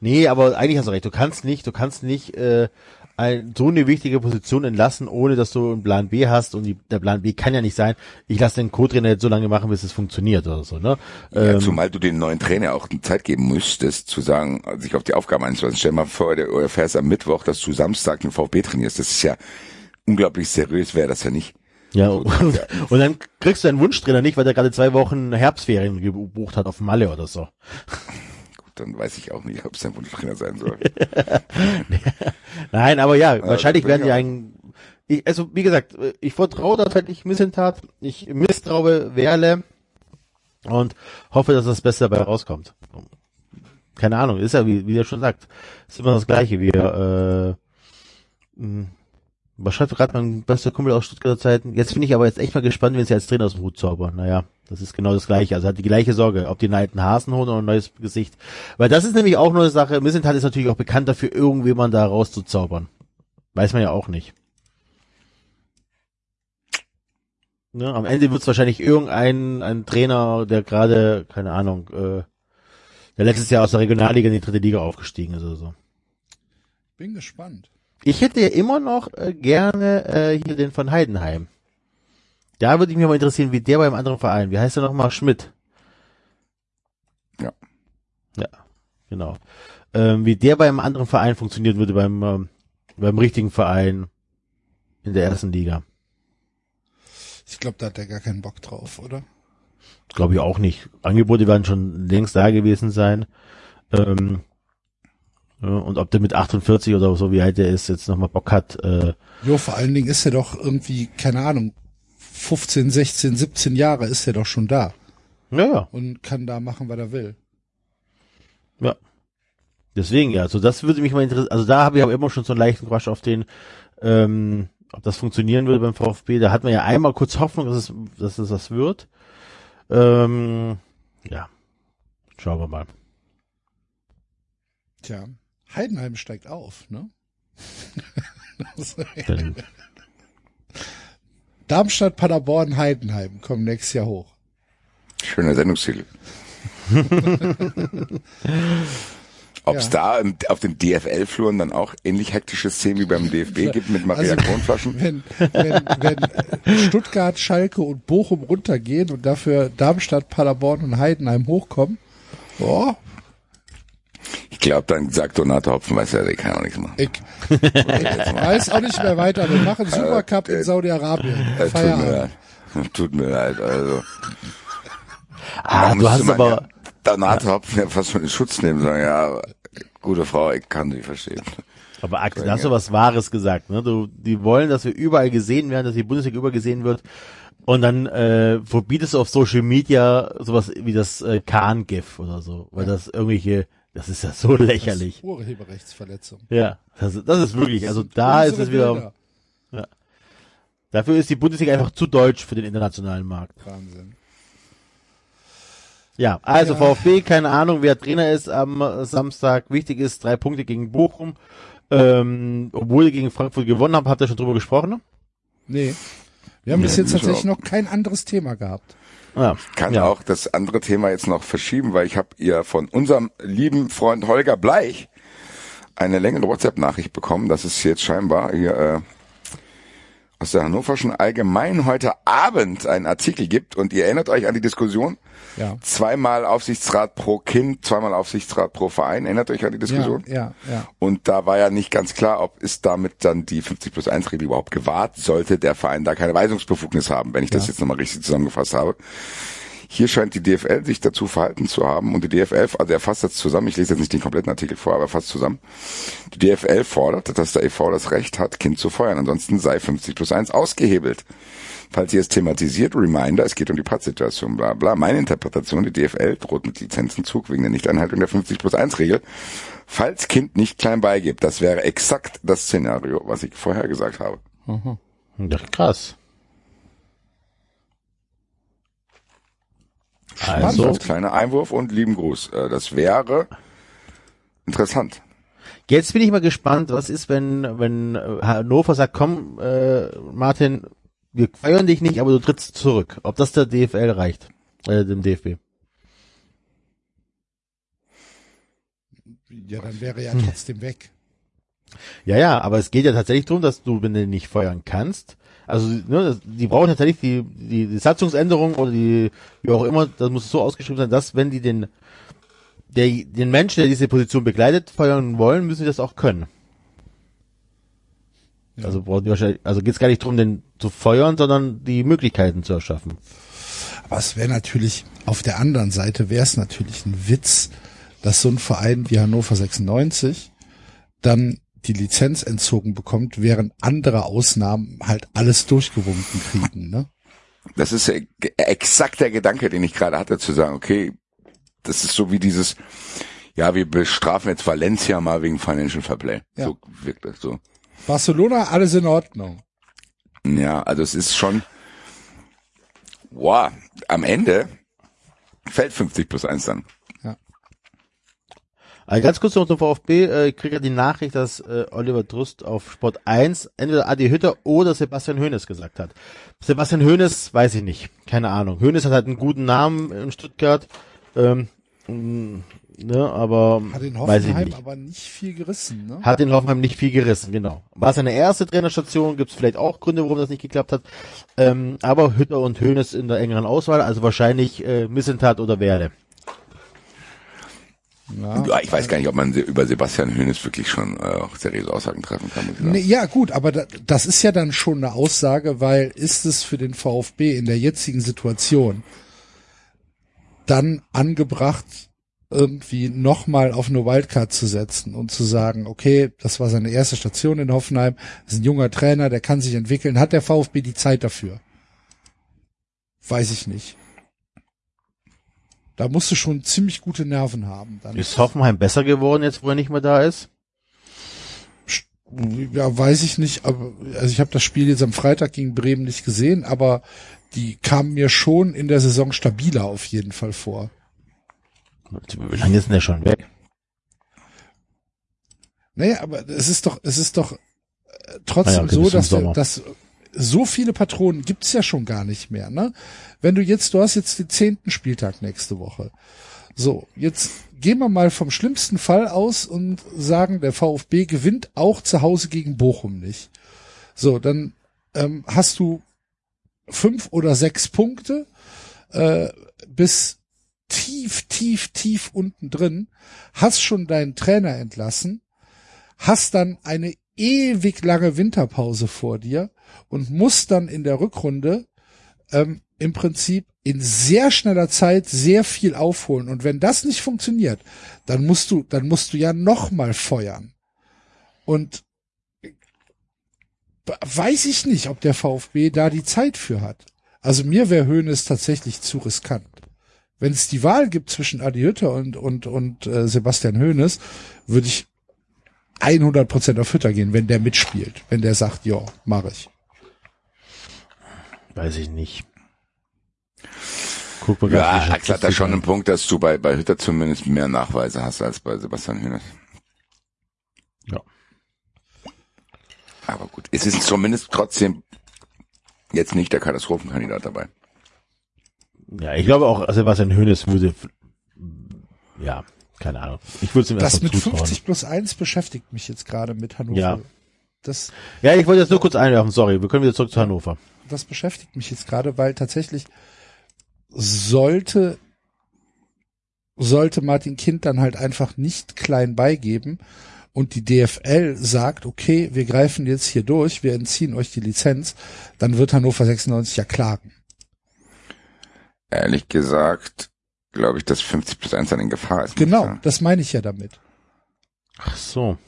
Nee, aber eigentlich hast du recht. Du kannst nicht, du kannst nicht äh, ein, so eine wichtige Position entlassen, ohne dass du einen Plan B hast. Und die, der Plan B kann ja nicht sein, ich lasse den Co-Trainer jetzt so lange machen, bis es funktioniert oder so. Ne? Ja, ähm, zumal du den neuen Trainer auch Zeit geben müsstest, zu sagen, sich auf die Aufgabe einzulassen. Stell mal vor, du erfährst am Mittwoch, dass du Samstag den VfB trainierst. Das ist ja unglaublich seriös, wäre das ja nicht. Ja, und, und dann kriegst du einen Wunschtrainer nicht, weil der gerade zwei Wochen Herbstferien gebucht hat auf Malle oder so dann weiß ich auch nicht, ob es ein Wunschtrainer sein soll. Nein, aber ja, also, wahrscheinlich werden die ein, ich, also wie gesagt, ich vertraue tatsächlich Missentat, ich misstraue Werle und hoffe, dass das Beste dabei rauskommt. Keine Ahnung, ist ja, wie, wie er schon sagt, ist immer das Gleiche, wie er, äh, was schreibt gerade mein bester Kumpel aus Stuttgarter Zeiten? Jetzt bin ich aber jetzt echt mal gespannt, wenn sie als Trainer aus dem Hut zaubern. Naja, das ist genau das Gleiche. Also hat die gleiche Sorge, ob die einen alten Hasen holen oder ein neues Gesicht. Weil das ist nämlich auch nur eine Sache. Missenthal ist natürlich auch bekannt dafür, irgendjemand da rauszuzaubern. Weiß man ja auch nicht. Ne, am Ende wird es wahrscheinlich irgendein ein Trainer, der gerade, keine Ahnung, äh, der letztes Jahr aus der Regionalliga in die dritte Liga aufgestiegen ist oder so. Bin gespannt. Ich hätte ja immer noch äh, gerne äh, hier den von Heidenheim. Da würde ich mich mal interessieren, wie der beim anderen Verein, wie heißt der nochmal? Schmidt. Ja. Ja, genau. Ähm, wie der beim anderen Verein funktioniert würde, beim, ähm, beim richtigen Verein in der ersten Liga. Ich glaube, da hat er gar keinen Bock drauf, oder? Glaube ich auch nicht. Angebote werden schon längst da gewesen sein. Ähm, und ob der mit 48 oder so, wie alt der ist, jetzt nochmal Bock hat, äh, Jo, vor allen Dingen ist er doch irgendwie, keine Ahnung, 15, 16, 17 Jahre ist er doch schon da ja, ja. und kann da machen, was er will. Ja. Deswegen, ja, also das würde mich mal interessieren. Also da habe ich aber immer schon so einen leichten Quatsch auf den, ähm, ob das funktionieren würde beim VfB. Da hat man ja einmal kurz Hoffnung, dass es, dass es das wird. Ähm, ja. Schauen wir mal. Tja, Heidenheim steigt auf, ne? Darmstadt, Paderborn, Heidenheim kommen nächstes Jahr hoch. Schöner Sendungstitel. Ob es Ja. da auf den DFL-Fluren dann auch ähnlich hektische Szenen wie beim DFB gibt mit Maria Also- Kronflaschen? Wenn, wenn, wenn Stuttgart, Schalke und Bochum runtergehen und dafür Darmstadt, Paderborn und Heidenheim hochkommen, oh, Ich glaube, dann sagt Donato Hopfen, weiß ja, der kann auch nichts machen. ich, ich weiß auch nicht mehr weiter. Wir machen Supercup in Saudi-Arabien. Äh, tut mir leid. Tut mir leid, also. ah, du hast aber, Ja Donato Hopfen ja fast schon in Schutz nehmen, sagen, ja, gute Frau, ich kann sie verstehen. aber Axel, da hast du was Wahres gesagt, ne? Du, die wollen, dass wir überall gesehen werden, dass die Bundesliga überall gesehen wird. Und dann äh, verbietest du auf Social Media sowas wie das äh, Kahn-GIF oder so, weil das irgendwelche, das ist ja so lächerlich. Das ist Urheberrechtsverletzung. Ja, das, das ist wirklich, also da ist es wieder, Bilder. dafür ist die Bundesliga einfach zu deutsch für den internationalen Markt. Wahnsinn. Ja, also Ja. VfB, keine Ahnung, wer Trainer ist am äh, Samstag. Wichtig ist, drei Punkte gegen Bochum. Ähm, obwohl ihr gegen Frankfurt gewonnen habt, habt ihr schon drüber gesprochen? Ne? Nee. Wir haben bis Nee, jetzt müssen wir tatsächlich noch kein anderes Thema gehabt. Ja, Kann ja. auch das andere Thema jetzt noch verschieben, weil ich habe ihr von unserem lieben Freund Holger Bleich eine längere WhatsApp-Nachricht bekommen, dass es jetzt scheinbar hier äh, aus der Hannoverschen Allgemein heute Abend einen Artikel gibt und ihr erinnert euch an die Diskussion, Ja. zweimal Aufsichtsrat pro Kind, zweimal Aufsichtsrat pro Verein, erinnert euch an die Diskussion? Ja, ja, ja. Und da war ja nicht ganz klar, ob ist damit dann die 50 plus 1 Regel überhaupt gewahrt, sollte der Verein da keine Weisungsbefugnis haben, wenn ich das Ja. jetzt nochmal richtig zusammengefasst habe. Hier scheint die DFL sich dazu verhalten zu haben und die DFL, also er fasst das zusammen, ich lese jetzt nicht den kompletten Artikel vor, aber er fasst zusammen. Die DFL fordert, dass der EV das Recht hat, Kind zu feuern, ansonsten sei 50 plus 1 ausgehebelt. Falls ihr es thematisiert, Reminder, es geht um die Pattsituation, bla bla. Meine Interpretation, die DFL droht mit Lizenzentzug wegen der Nichteinhaltung der 50 plus 1 Regel, falls Kind nicht klein beigibt. Das wäre exakt das Szenario, was ich vorher gesagt habe. ja krass. Also, Als kleiner Einwurf und lieben Gruß. Äh, Das wäre interessant. jetzt bin ich mal gespannt, was ist, wenn, wenn äh, Hannover sagt, komm, äh, Martin, wir feiern dich nicht, aber du trittst zurück. Ob das der DFL reicht, äh, dem DFB. Ja, dann wäre er ja trotzdem weg. Ja, ja, aber es geht ja tatsächlich darum, dass du, wenn du nicht feuern kannst, also ne, die brauchen tatsächlich die, die, die Satzungsänderung oder die, wie auch immer, das muss so ausgeschrieben sein, dass wenn die den, der, den Menschen, der diese Position begleitet, feuern wollen, müssen sie das auch können. Ja. Also brauchen die wahrscheinlich, also geht's gar nicht darum, den zu feuern, sondern die Möglichkeiten zu erschaffen. Aber es wäre natürlich, auf der anderen Seite wäre es natürlich ein Witz, dass so ein Verein wie Hannover 96 dann die Lizenz entzogen bekommt, während andere Ausnahmen halt alles durchgewunken kriegen, ne? Das ist exakt der Gedanke, den ich gerade hatte, zu sagen, okay, das ist so wie dieses, ja, wir bestrafen jetzt Valencia mal wegen Financial Fair Play. Ja. So wirkt das so. Barcelona, alles in Ordnung. Ja, also es ist schon, wow, am Ende fällt 50 plus 1 dann. Also ganz kurz noch zum VfB, äh, ich kriege ja die Nachricht, dass äh, Oliver Drust auf Sport 1 entweder Adi Hütter oder Sebastian Hoeneß gesagt hat. Sebastian Hoeneß weiß ich nicht, keine Ahnung. Hoeneß hat halt einen guten Namen in Stuttgart. Ähm, mh, ne, aber Hat in weiß ich Hoffenheim nicht. aber nicht viel gerissen, ne? Hat in Hoffenheim nicht viel gerissen, genau. War seine erste Trainerstation, gibt es vielleicht auch Gründe, warum das nicht geklappt hat. Ähm, aber Hütter und Hönes in der engeren Auswahl, also wahrscheinlich äh, Missentat oder Werde. Ja. Ich weiß gar nicht, ob man über Sebastian Hönes wirklich schon äh, auch seriöse Aussagen treffen kann. Nee, ja, gut, aber da, das ist ja dann schon eine Aussage, weil ist es für den VfB in der jetzigen Situation dann angebracht, irgendwie nochmal auf eine Wildcard zu setzen und zu sagen, okay, das war seine erste Station in Hoffenheim, ist ein junger Trainer, der kann sich entwickeln. Hat der VfB die Zeit dafür? Weiß ich nicht. Da musst du schon ziemlich gute Nerven haben. Dann. Ist Hoffenheim besser geworden jetzt, wo er nicht mehr da ist? Ja, weiß ich nicht, aber also ich habe das Spiel jetzt am Freitag gegen Bremen nicht gesehen, aber die kamen mir schon in der Saison stabiler auf jeden Fall vor. Wie lange ist denn der schon weg? Naja, aber es ist doch, es ist doch äh, trotzdem Ah ja, okay, so, dass, der, Sommer. dass so viele Patronen gibt's ja schon gar nicht mehr. Ne? Wenn du jetzt, du hast jetzt den zehnten Spieltag nächste Woche. So, jetzt gehen wir mal vom schlimmsten Fall aus und sagen, der VfB gewinnt auch zu Hause gegen Bochum nicht. So, dann ähm, hast du fünf oder sechs Punkte äh, bis tief, tief, tief unten drin, hast schon deinen Trainer entlassen, hast dann eine ewig lange Winterpause vor dir und musst dann in der Rückrunde ähm, im Prinzip in sehr schneller Zeit sehr viel aufholen. Und wenn das nicht funktioniert, dann musst du, dann musst du ja noch mal feuern. Und weiß ich nicht, ob der VfB da die Zeit für hat. Also mir wäre Höhnes tatsächlich zu riskant. Wenn es die Wahl gibt zwischen Adi Hütter und, und, und äh, Sebastian Höhnes, würde ich 100 Prozent auf Hütter gehen, wenn der mitspielt. Wenn der sagt, ja, mache ich. Weiß ich nicht. Guck mal Ja, Axel hat da schon einen Punkt, dass du bei, bei Hütter zumindest mehr Nachweise hast als bei Sebastian Hönes. Ja. Aber gut, es ist zumindest trotzdem jetzt nicht der Katastrophenkandidat dabei. Ja, ich glaube auch, Sebastian Hönes würde, ja, keine Ahnung. Ich würde es ihm Das mit zutrauen. 50 plus 1 beschäftigt mich jetzt gerade mit Hannover. Ja. Das, Ja, ich wollte jetzt nur kurz einwerfen, sorry, wir können wieder zurück zu Hannover. Das beschäftigt mich jetzt gerade, weil tatsächlich sollte sollte Martin Kind dann halt einfach nicht klein beigeben und die DFL sagt, okay, wir greifen jetzt hier durch, wir entziehen euch die Lizenz, dann wird Hannover 96 ja klagen. Ehrlich gesagt, glaube ich, dass 50 plus 1 dann in Gefahr ist. Genau, das meine ich ja damit. Ach so.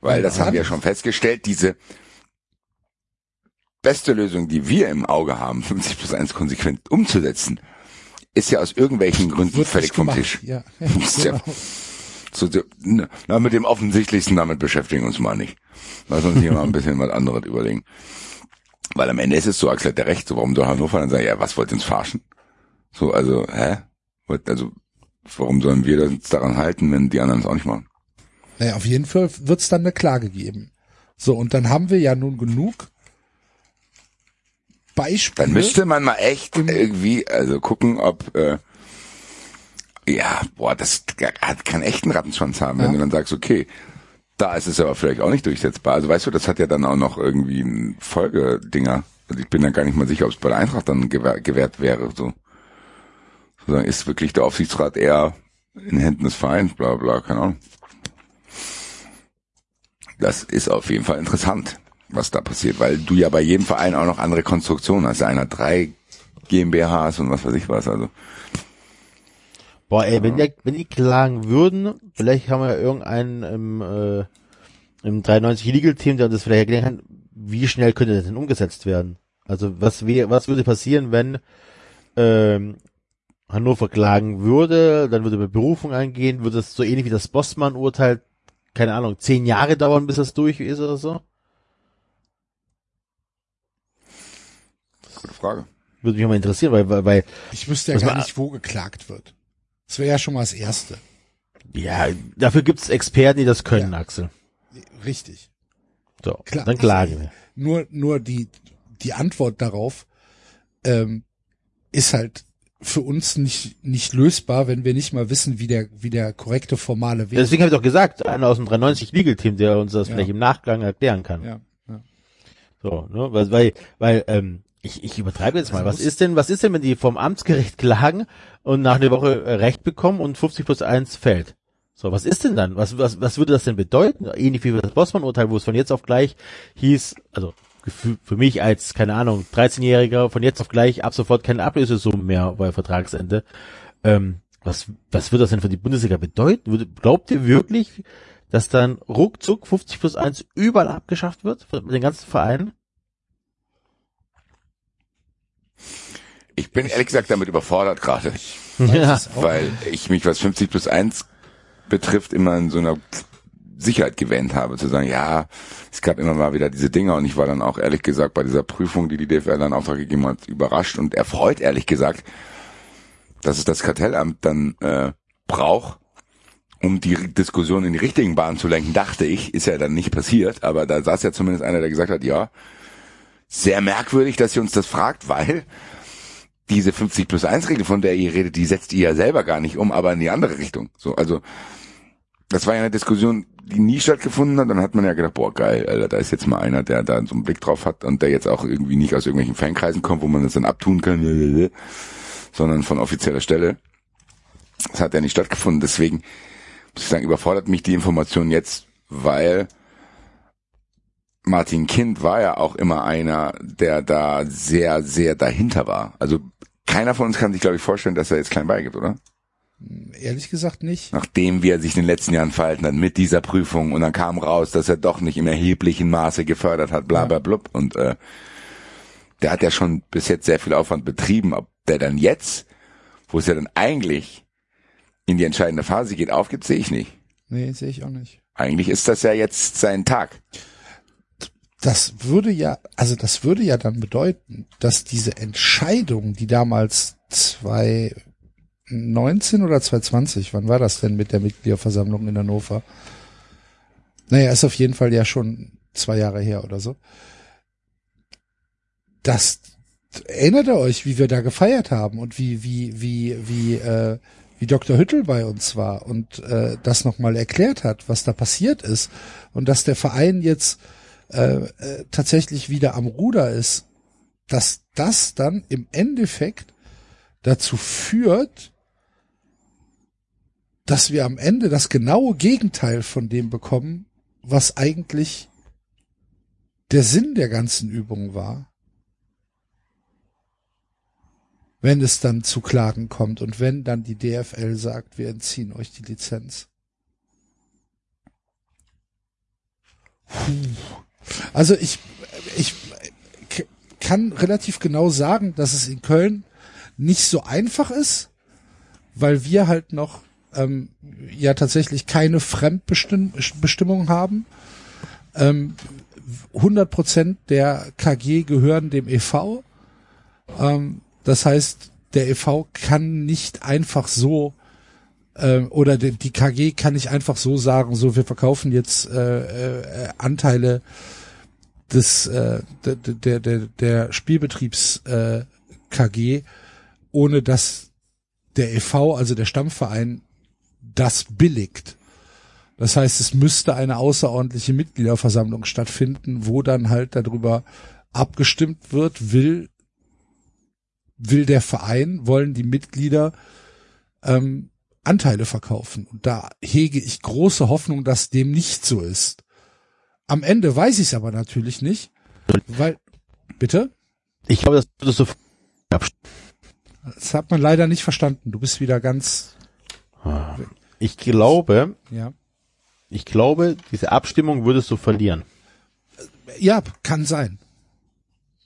Weil das haben wir ja schon festgestellt, diese beste Lösung, die wir im Auge haben, 50 plus 1 konsequent umzusetzen, ist ja aus irgendwelchen Gründen Wird völlig vom. Tisch. Ja, ja- genau. So, so, na, mit dem offensichtlichsten damit beschäftigen wir uns mal nicht. Lass uns hier mal ein bisschen was anderes überlegen. Weil am Ende ist es so, Axel hat ja recht, so warum soll Hannover dann sagen, ja, was wollt ihr uns verarschen? So, also, hä? Also, warum sollen wir uns daran halten, wenn die anderen es auch nicht machen? Naja, auf jeden Fall wird es dann eine Klage geben. So, und dann haben wir ja nun genug Beispiele. Dann müsste man mal echt irgendwie, also gucken, ob, äh, ja, boah, das hat keinen echten Rattenschwanz haben, wenn Ja. du dann sagst, okay, da ist es aber vielleicht auch nicht durchsetzbar. Also weißt du, das hat ja dann auch noch irgendwie ein Folgedinger. Also ich bin dann gar nicht mal sicher, ob es bei der Eintracht dann gewähr, gewährt wäre. So. Sozusagen ist wirklich der Aufsichtsrat eher in Händen des Vereins, bla bla, keine Ahnung. Das ist auf jeden Fall interessant, was da passiert, weil du ja bei jedem Verein auch noch andere Konstruktionen hast. Einer drei GmbHs und was weiß ich was. Also Boah, ey, wenn, die, wenn die klagen würden, vielleicht haben wir ja irgendeinen im, äh, im 93 Legal Team, der uns das vielleicht erklären kann, wie schnell könnte das denn umgesetzt werden? Also was wäre, was würde passieren, wenn ähm, Hannover klagen würde, dann würde Berufung eingehen, würde es so ähnlich wie das Bossmann-Urteil, keine Ahnung, zehn Jahre dauern, bis das durch ist oder so? Gute Frage. Würde mich mal interessieren, weil, weil, weil Ich wüsste ja gar nicht, wo geklagt wird. Das wäre ja schon mal das Erste. ja, dafür gibt's Experten, die das können, Ja. Axel. Richtig. So, Klar. dann klagen wir. Nur, nur die, die Antwort darauf ähm, ist halt für uns nicht, nicht lösbar, wenn wir nicht mal wissen, wie der, wie der korrekte formale Weg Deswegen habe ich doch gesagt, einer aus dem 390 Legal Team, der uns das Ja. vielleicht im Nachgang erklären kann. Ja, ja. So, ne, weil, weil, weil ähm, ich, ich übertreibe jetzt mal. Also Was ist denn, was ist denn, wenn die vom Amtsgericht klagen und nach einer Woche äh, Recht bekommen und 50 plus 1 fällt? So, was ist denn dann? Was, was, was würde das denn bedeuten? Ähnlich wie das Bossmann-Urteil, wo es von jetzt auf gleich hieß, also für, für mich als, keine Ahnung, 13-Jähriger, von jetzt auf gleich ab sofort keine Ablösesumme mehr bei Vertragsende. Ähm, was, was wird das denn für die Bundesliga bedeuten? Würde- Glaubt ihr wirklich, dass dann ruckzuck 50 plus 1 überall abgeschafft wird, mit den ganzen Vereinen? Ich bin ehrlich gesagt damit überfordert gerade, Ja. weil ich mich, was 50 plus 1 betrifft, immer in so einer Sicherheit gewähnt habe, zu sagen, ja, es gab immer mal wieder diese Dinger und ich war dann auch ehrlich gesagt bei dieser Prüfung, die die DFL dann Auftrag gegeben hat, überrascht und erfreut, ehrlich gesagt, dass es das Kartellamt dann äh, braucht, um die Diskussion in die richtigen Bahnen zu lenken, dachte ich, ist ja dann nicht passiert, aber da saß ja zumindest einer, der gesagt hat, ja, sehr merkwürdig, dass ihr uns das fragt, weil diese 50 plus 1 Regel, von der ihr redet, die setzt ihr ja selber gar nicht um, aber in die andere Richtung. So, also, das war ja eine Diskussion, die nie stattgefunden hat. Dann hat man ja gedacht, boah, geil, Alter, da ist jetzt mal einer, der da so einen Blick drauf hat und der jetzt auch irgendwie nicht aus irgendwelchen Fankreisen kommt, wo man das dann abtun kann, sondern von offizieller Stelle. Das hat ja nicht stattgefunden. Deswegen muss ich sagen, überfordert mich die Information jetzt, weil Martin Kind war ja auch immer einer, der da sehr, sehr dahinter war. Also keiner von uns kann sich, glaube ich, vorstellen, dass er jetzt klein beigibt, oder? Ehrlich gesagt nicht. Nachdem wie er sich in den letzten Jahren verhalten hat mit dieser Prüfung und dann kam raus, dass er doch nicht im erheblichen Maße gefördert hat, bla bla blub. Und äh, der hat ja schon bis jetzt sehr viel Aufwand betrieben. Ob der dann jetzt, wo es ja dann eigentlich in die entscheidende Phase geht, aufgibt, sehe ich nicht. Nee, sehe ich auch nicht. Eigentlich ist das ja jetzt sein Tag. Das würde ja, also das würde ja dann bedeuten, dass diese Entscheidung, die damals 2019 oder 2020, wann war das denn mit der Mitgliederversammlung in Hannover? Naja, ist auf jeden Fall ja schon zwei Jahre her oder so. Das erinnert ihr euch, wie wir da gefeiert haben und wie wie wie wie äh, wie Dr. Hüttel bei uns war und äh, das nochmal erklärt hat, was da passiert ist und dass der Verein jetzt äh, äh, tatsächlich wieder am Ruder ist, dass das dann im Endeffekt dazu führt, dass wir am Ende das genaue Gegenteil von dem bekommen, was eigentlich der Sinn der ganzen Übung war. Wenn es dann zu Klagen kommt und wenn dann die DFL sagt, wir entziehen euch die Lizenz. Also ich, ich kann relativ genau sagen, dass es in Köln nicht so einfach ist, weil wir halt noch ähm, ja tatsächlich keine Fremdbestimmung haben. Ähm, 100 Prozent der KG gehören dem EV. Ähm, das heißt, der EV kann nicht einfach so ähm, oder die, die KG kann nicht einfach so sagen, so wir verkaufen jetzt äh, äh, Anteile des äh, der der der, der Spielbetriebs äh, KG, ohne dass der EV, also der Stammverein, das billigt. Das heißt, es müsste eine außerordentliche Mitgliederversammlung stattfinden, wo dann halt darüber abgestimmt wird, will will der Verein, wollen die Mitglieder ähm, Anteile verkaufen. Und da hege ich große Hoffnung, dass dem nicht so ist. Am Ende weiß ich es aber natürlich nicht, weil bitte, Ich glaube, das würdest du das hat man leider nicht verstanden. Du bist wieder ganz Ich glaube, ja ich glaube, diese Abstimmung würdest du verlieren. ja kann sein,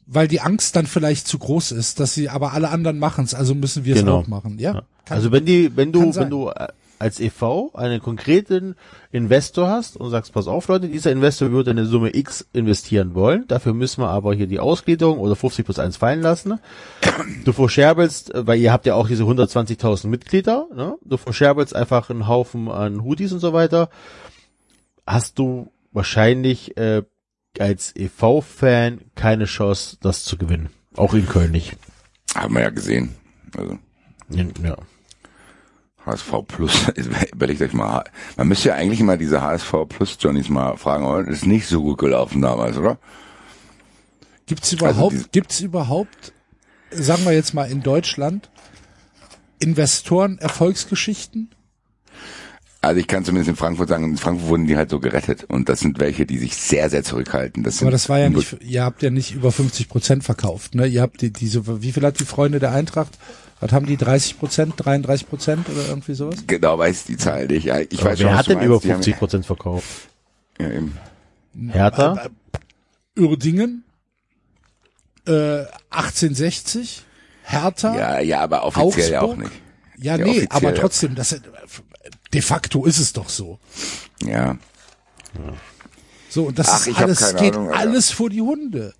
weil die Angst dann vielleicht zu groß ist, dass sie aber alle anderen machen es, also müssen wir es Genau. auch machen. Ja, kann, Also wenn die, wenn du, wenn du äh, als EV einen konkreten Investor hast und sagst, pass auf Leute, dieser Investor würde eine Summe X investieren wollen, dafür müssen wir aber hier die Ausgliederung oder 50 plus 1 fallen lassen. Du verscherbelst, äh, weil ihr habt ja auch diese 120.000 Mitglieder, ne? du verscherbelst einfach einen Haufen an Hoodies und so weiter, hast du wahrscheinlich äh, als EV-Fan keine Chance, das zu gewinnen. Auch in Köln nicht. Haben wir ja gesehen. Also Ja. HSV Plus, überlegt euch mal, man müsste ja eigentlich mal diese HSV Plus Johnnies mal fragen, oder? Das ist nicht so gut gelaufen damals, oder? Gibt's überhaupt, Also gibt's überhaupt, sagen wir jetzt mal in Deutschland, Investoren Erfolgsgeschichten? Also ich kann zumindest in Frankfurt sagen, in Frankfurt wurden die halt so gerettet und das sind welche, die sich sehr, sehr zurückhalten. Das Aber das war ja nicht, ihr habt ja nicht über 50 Prozent verkauft, ne? Ihr habt die, diese, wie viel hat die Freunde der Eintracht? Was haben die 30 Prozent, 33 Prozent oder irgendwie sowas? Genau, weiß die Zahl nicht. Ja, Ich Aber weiß schon, wer hat denn über meinst. Die haben- 50 Prozent verkauft? Ja, eben. Hertha? Uerdingen, äh, 1860, Hertha. Ja, ja, aber offiziell ja auch nicht. Ja, Ja, nee, offiziell, aber trotzdem, das, de facto ist es doch so. Ja. So, und das Ach, ist alles, geht Ahnung, Alter. alles vor die Hunde.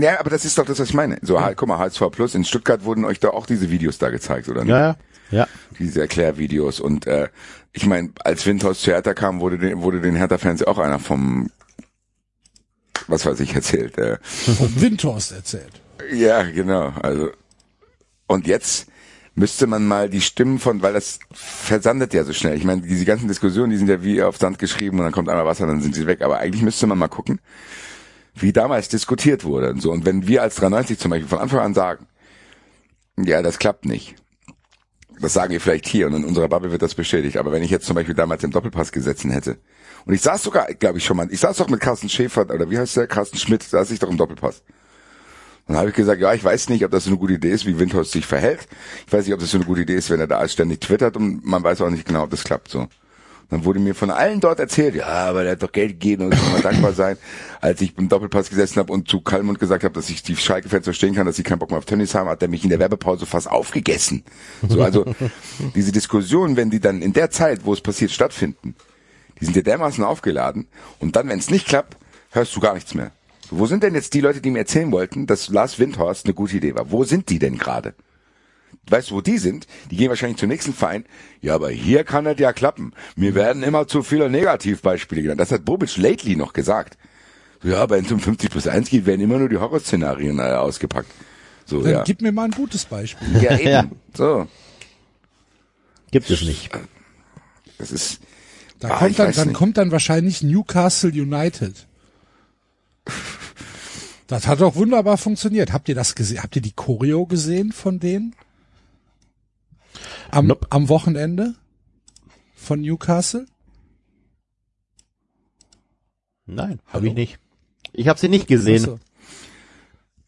Ja, aber das ist doch das, was ich meine. So, halt, guck mal, HSV Plus, in Stuttgart wurden euch da auch diese Videos da gezeigt, oder nicht? Ja, ja. Ja. Diese Erklärvideos. Und äh, ich meine, als Windhaus zu Hertha kam, wurde, den, wurde den Hertha-Fans ja auch einer vom, was weiß ich, erzählt. Äh, Vom Windhorst erzählt. ja, genau. Also und jetzt müsste man mal die Stimmen von, weil das versandet ja so schnell. Ich meine, diese ganzen Diskussionen, die sind ja wie auf Sand geschrieben und dann kommt einmal Wasser, dann sind sie weg. Aber eigentlich müsste man mal gucken, wie damals diskutiert wurde und so. Und wenn wir als 93 zum Beispiel von Anfang an sagen, ja, das klappt nicht. Das sagen wir vielleicht hier und in unserer Bubble wird das bestätigt. Aber wenn ich jetzt zum Beispiel damals den Doppelpass gesetzen hätte und ich saß sogar, glaube ich schon mal, ich saß doch mit Carsten Schäfer oder wie heißt der, Carsten Schmidt, saß ich doch im Doppelpass. Dann habe ich gesagt, ja, ich weiß nicht, ob das eine gute Idee ist, wie Windhorst sich verhält. Ich weiß nicht, ob das eine gute Idee ist, wenn er da ständig twittert und man weiß auch nicht genau, ob das klappt so. Dann wurde mir von allen dort erzählt, ja, aber der hat doch Geld gegeben und soll mal dankbar sein. Als ich beim Doppelpass gesessen habe und zu Kalmund gesagt habe, dass ich die Schalke-Fans verstehen kann, dass sie keinen Bock mehr auf Tennis haben, hat er mich in der Werbepause fast aufgegessen. So, also diese Diskussionen, wenn die dann in der Zeit, wo es passiert, stattfinden, die sind ja dermaßen aufgeladen und dann, wenn es nicht klappt, hörst du gar nichts mehr. Wo sind denn jetzt die Leute, die mir erzählen wollten, dass Lars Windhorst eine gute Idee war? Wo sind die denn gerade? Weißt du, wo die sind? Die gehen wahrscheinlich zum nächsten Verein. Ja, aber hier kann das ja klappen. Mir werden immer zu viele Negativbeispiele genannt. Das hat Bobic lately noch gesagt. So, ja, wenn es um 50 plus 1 geht, werden immer nur die Horrorszenarien äh, ausgepackt. So, Dann ja. gib mir mal ein gutes Beispiel. Ja, eben. Ja. So. Gibt es nicht. Das ist, Da Ah, kommt dann, dann nicht. kommt dann wahrscheinlich Newcastle United. Das hat doch wunderbar funktioniert. Habt ihr das gesehen? Habt ihr die Choreo gesehen von denen? Am, Nope. am Wochenende von Newcastle? Nein, habe ich nicht. Ich habe sie nicht gesehen. Achso.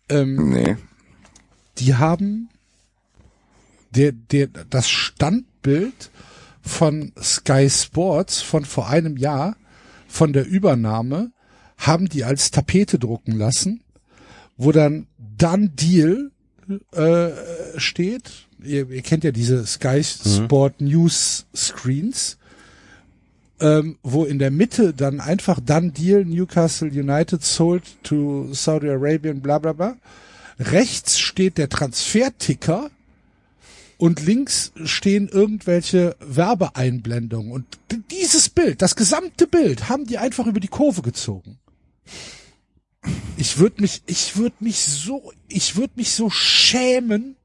Ähm, nee. die haben der, der, das Standbild von Sky Sports von vor einem Jahr von der Übernahme haben die als Tapete drucken lassen, wo dann Done Deal äh, steht. Ihr, ihr kennt ja diese Sky Sport News Screens, ähm, wo in der Mitte dann einfach Done Deal Newcastle United sold to Saudi Arabian, bla bla bla. Rechts steht der Transferticker und links stehen irgendwelche Werbeeinblendungen. Und dieses Bild, das gesamte Bild, haben die einfach über die Kurve gezogen. Ich würde mich, ich würde mich so, ich würde mich so schämen.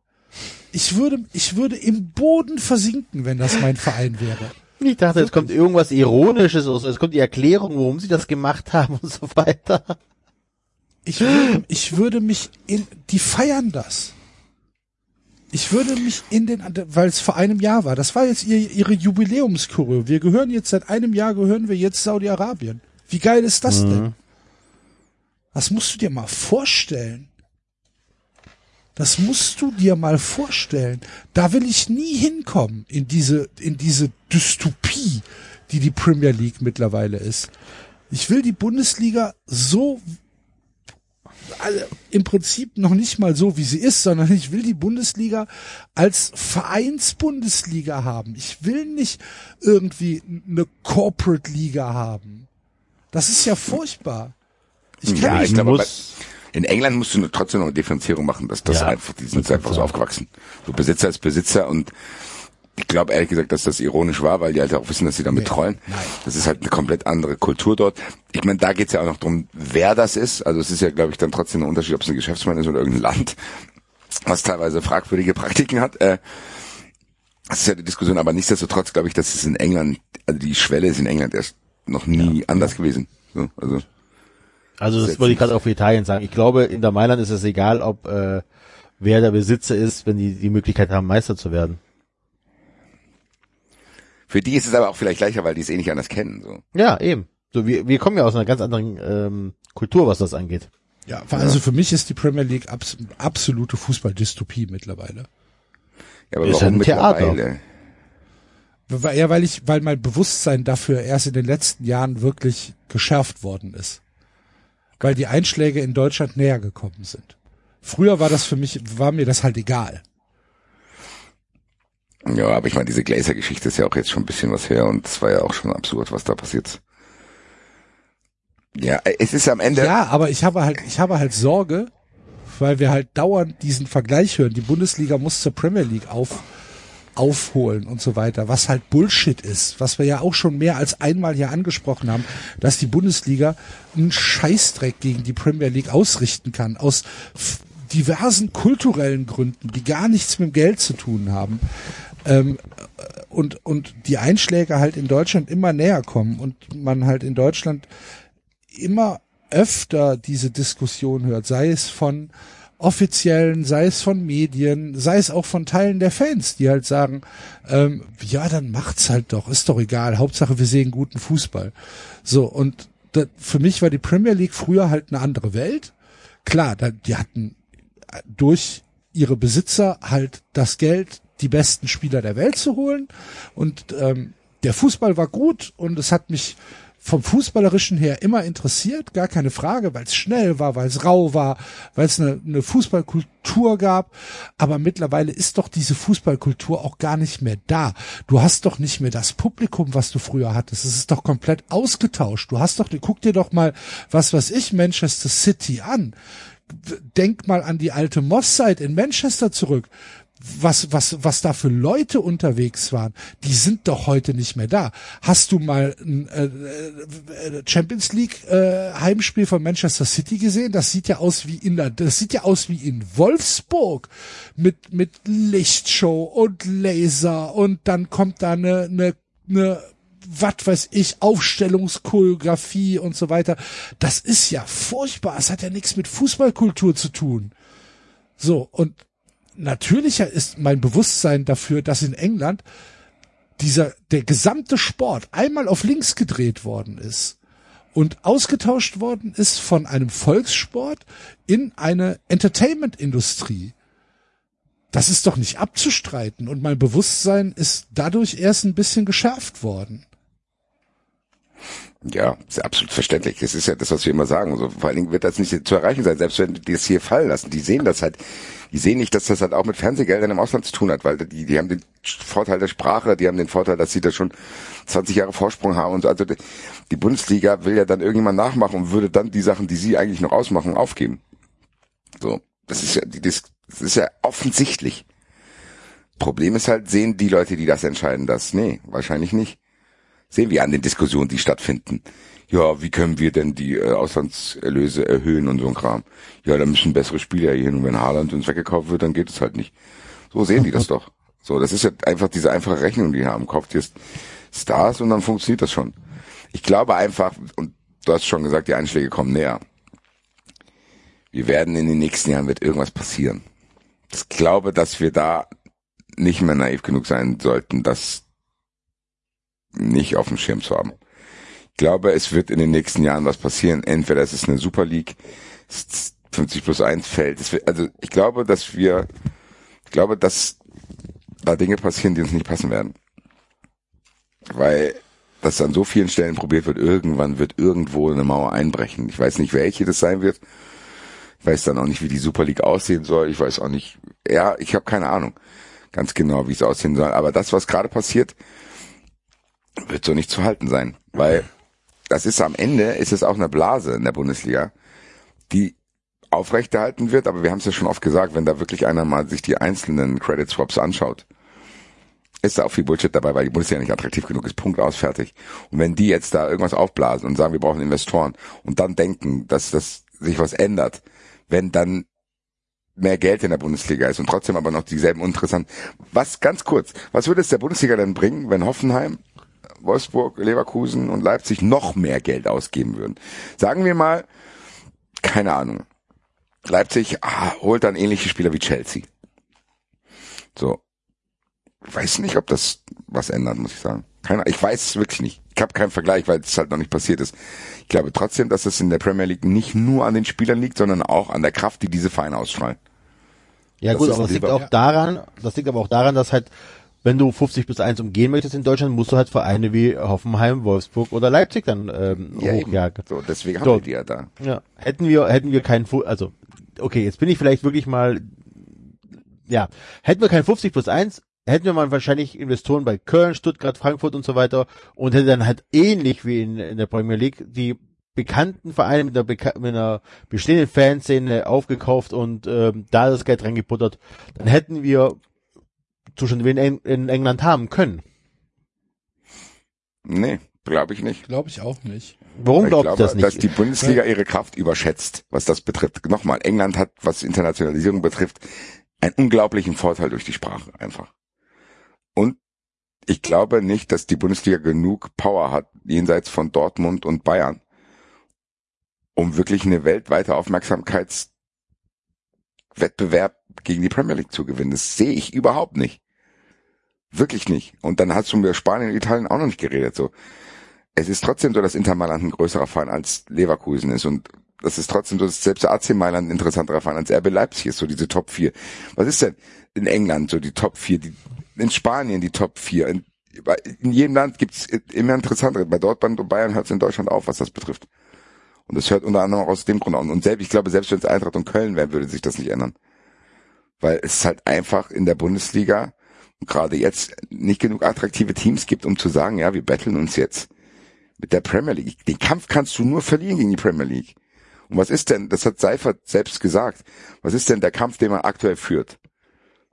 Ich würde, ich würde im Boden versinken, wenn das mein Verein wäre. Ich dachte, jetzt kommt irgendwas Ironisches aus. Es kommt die Erklärung, warum sie das gemacht haben und so weiter. Ich würde, ich würde mich in, die feiern das. Ich würde mich in den, weil es vor einem Jahr war. Das war jetzt ihr, ihre Jubiläumskurve. Wir gehören jetzt seit einem Jahr gehören wir jetzt Saudi-Arabien. Wie geil ist das denn? Das musst du dir mal vorstellen. Das musst du dir mal vorstellen. Da will ich nie hinkommen in diese, in diese Dystopie, die die Premier League mittlerweile ist. Ich will die Bundesliga so also im Prinzip noch nicht mal so, wie sie ist, sondern ich will die Bundesliga als Vereinsbundesliga haben. Ich will nicht irgendwie eine Corporate Liga haben. Das ist ja furchtbar. Ich kann Ja, nicht, ich glaube, in England musst du trotzdem noch eine Differenzierung machen. dass das Ja, einfach, die sind einfach so aufgewachsen. So Besitzer ist Besitzer und ich glaube ehrlich gesagt, dass das ironisch war, weil die halt auch wissen, dass sie damit trollen. Das ist halt eine komplett andere Kultur dort. Ich meine, da geht's ja auch noch drum, wer das ist. Also es ist ja, glaube ich, dann trotzdem ein Unterschied, ob es ein Geschäftsmann ist oder irgendein Land, was teilweise fragwürdige Praktiken hat. Äh, Das ist ja die Diskussion, aber nichtsdestotrotz glaube ich, dass es in England, also die Schwelle ist in England erst noch nie ja, anders gewesen. So, also also das wollte ich gerade auch für Italien sagen. Ich glaube, in der Mailand ist es egal, ob äh, wer der Besitzer ist, wenn die die Möglichkeit haben, Meister zu werden. Für die ist es aber auch vielleicht leichter, weil die es eh nicht anders kennen. So. Ja, eben. So, wir, wir kommen ja aus einer ganz anderen ähm, Kultur, was das angeht. Ja, also für mich ist die Premier League abs absolute Fußballdystopie mittlerweile. Ja, aber ist warum ein Theater. Ja, weil ich, weil mein Bewusstsein dafür erst in den letzten Jahren wirklich geschärft worden ist. Weil die Einschläge in Deutschland näher gekommen sind. Früher war das für mich, war mir das halt egal. Ja, aber ich meine, diese Glazer-Geschichte ist ja auch jetzt schon ein bisschen was her und es war ja auch schon absurd, was da passiert. Ja, es ist am Ende. Ja, aber ich habe halt, ich habe halt Sorge, weil wir halt dauernd diesen Vergleich hören. Die Bundesliga muss zur Premier League auf, aufholen und so weiter, was halt Bullshit ist, was wir ja auch schon mehr als einmal hier angesprochen haben, dass die Bundesliga einen Scheißdreck gegen die Premier League ausrichten kann, aus diversen kulturellen Gründen, die gar nichts mit Geld zu tun haben. Ähm, und, und die Einschläge halt in Deutschland immer näher kommen und man halt in Deutschland immer öfter diese Diskussion hört, sei es von offiziellen, sei es von Medien, sei es auch von Teilen der Fans, die halt sagen, ähm, ja, dann macht's halt doch, ist doch egal, Hauptsache wir sehen guten Fußball. So, und das, für mich war die Premier League früher halt eine andere Welt. Klar, da, die hatten durch ihre Besitzer halt das Geld, die besten Spieler der Welt zu holen. Und ähm, der Fußball war gut und es hat mich vom Fußballerischen her immer interessiert, gar keine Frage, weil es schnell war, weil es rau war, weil es eine, eine Fußballkultur gab. Aber mittlerweile ist doch diese Fußballkultur auch gar nicht mehr da. Du hast doch nicht mehr das Publikum, was du früher hattest. Es ist doch komplett ausgetauscht. Du hast doch, guck dir doch mal, was was ich, Manchester City an denk mal an die alte Moss-Zeit in Manchester zurück. Was, was, was da für Leute unterwegs waren, die sind doch heute nicht mehr da. Hast du mal ein äh, äh, Champions League äh, Heimspiel von Manchester City gesehen? Das sieht ja aus wie in der, das sieht ja aus wie in Wolfsburg mit mit Lichtshow und Laser und dann kommt da eine, eine, eine was weiß ich, Aufstellungschoreografie und so weiter. Das ist ja furchtbar. Es hat ja nichts mit Fußballkultur zu tun. So, und natürlicher ist mein Bewusstsein dafür, dass in England dieser, der gesamte Sport einmal auf links gedreht worden ist und ausgetauscht worden ist von einem Volkssport in eine Entertainment-Industrie. Das ist doch nicht abzustreiten und mein Bewusstsein ist dadurch erst ein bisschen geschärft worden. Ja, ist absolut verständlich. Das ist ja das, was wir immer sagen. So, vor allen Dingen wird das nicht zu erreichen sein, selbst wenn die es hier fallen lassen. Die sehen das halt. Die sehen nicht, dass das halt auch mit Fernsehgeldern im Ausland zu tun hat, weil die, die haben den Vorteil der Sprache, die haben den Vorteil, dass sie da schon 20 Jahre Vorsprung haben und so. Also die Bundesliga will ja dann irgendjemand nachmachen und würde dann die Sachen, die sie eigentlich noch ausmachen, aufgeben. So, das ist ja, das, das ist ja offensichtlich. Problem ist halt, sehen die Leute, die das entscheiden, das? Nee, wahrscheinlich nicht sehen wir an den Diskussionen, die stattfinden. Ja, wie können wir denn die äh, Auslandserlöse erhöhen und so ein Kram? Ja, da müssen bessere Spieler hier und wenn Haaland uns weggekauft wird, dann geht es halt nicht. So sehen die das doch. So, das ist ja einfach diese einfache Rechnung, die haben. Kauft jetzt Stars und dann funktioniert das schon. Ich glaube einfach, und du hast schon gesagt, die Einschläge kommen näher. Wir werden in den nächsten Jahren wird irgendwas passieren. Ich glaube, dass wir da nicht mehr naiv genug sein sollten, dass nicht auf dem Schirm zu haben. Ich glaube, es wird in den nächsten Jahren was passieren. Entweder es ist eine Super League, 50 plus 1 fällt. Also ich glaube, dass wir, ich glaube, dass da Dinge passieren, die uns nicht passen werden. Weil das an so vielen Stellen probiert wird, irgendwann wird irgendwo eine Mauer einbrechen. Ich weiß nicht, welche das sein wird. Ich weiß dann auch nicht, wie die Super League aussehen soll. Ich weiß auch nicht, ja, ich habe keine Ahnung ganz genau, wie es aussehen soll. Aber das, was gerade passiert, wird so nicht zu halten sein, weil das ist am Ende, ist es auch eine Blase in der Bundesliga, die aufrechterhalten wird, aber wir haben es ja schon oft gesagt, wenn da wirklich einer mal sich die einzelnen Credit Swaps anschaut, ist da auch viel Bullshit dabei, weil die Bundesliga nicht attraktiv genug ist, Punkt aus, fertig. Und wenn die jetzt da irgendwas aufblasen und sagen, wir brauchen Investoren und dann denken, dass das sich was ändert, wenn dann mehr Geld in der Bundesliga ist und trotzdem aber noch dieselben interessant. Was ganz kurz, was würde es der Bundesliga denn bringen, wenn Hoffenheim, Wolfsburg, Leverkusen und Leipzig noch mehr Geld ausgeben würden? Sagen wir mal, keine Ahnung. Leipzig ah, holt dann ähnliche Spieler wie Chelsea. So. Ich weiß nicht, ob das was ändert, muss ich sagen. Keine, ich weiß es wirklich nicht. Ich habe keinen Vergleich, weil es halt noch nicht passiert ist. Ich glaube trotzdem, dass es in der Premier League nicht nur an den Spielern liegt, sondern auch an der Kraft, die diese Vereine ausstrahlen. Ja Das gut, aber das liegt auch daran, das liegt aber auch daran, dass halt, wenn du 50 plus 1 umgehen möchtest in Deutschland, musst du halt Vereine wie Hoffenheim, Wolfsburg oder Leipzig dann ähm, hochjagen. So, deswegen haben So. wir die ja da. Ja, hätten wir, hätten wir keinen, also, okay, jetzt bin ich vielleicht wirklich mal, ja, hätten wir kein 50 plus 1, hätten wir mal wahrscheinlich Investoren bei Köln, Stuttgart, Frankfurt und so weiter und hätte dann halt ähnlich wie in, in der Premier League die bekannten Vereine mit einer, beka mit einer bestehenden Fanszene aufgekauft und ähm, da das Geld reingebuttert, dann hätten wir Zustände wie in, Eng in England haben können. Nee, glaube ich nicht. Glaube ich auch nicht. Warum ich glaubt glaube, ihr das nicht? dass die Bundesliga ihre Kraft überschätzt, was das betrifft. Nochmal, England hat, was Internationalisierung betrifft, einen unglaublichen Vorteil durch die Sprache einfach. Und ich glaube nicht, dass die Bundesliga genug Power hat, jenseits von Dortmund und Bayern, um wirklich eine weltweite Aufmerksamkeitswettbewerb gegen die Premier League zu gewinnen. Das sehe ich überhaupt nicht. Wirklich nicht. Und dann hast du über Spanien und Italien auch noch nicht geredet, so. Es ist trotzdem so, dass Inter Mailand ein größerer Verein als Leverkusen ist und das ist trotzdem so, dass selbst der AC Mailand ein interessanterer Verein als RB Leipzig ist, so diese Top 4. Was ist denn in England so die Top 4, die, in Spanien die Top 4, in, in jedem Land gibt's immer interessantere. Bei Dortmund und Bayern hört es in Deutschland auf, was das betrifft. Und das hört unter anderem auch aus dem Grund auf. Und selbst, ich glaube, selbst wenn es Eintracht und Köln wäre, würde sich das nicht ändern. Weil es halt einfach in der Bundesliga gerade jetzt nicht genug attraktive Teams gibt, um zu sagen, ja, wir betteln uns jetzt mit der Premier League. Den Kampf kannst du nur verlieren gegen die Premier League. Und was ist denn, das hat Seifert selbst gesagt, was ist denn der Kampf, den man aktuell führt?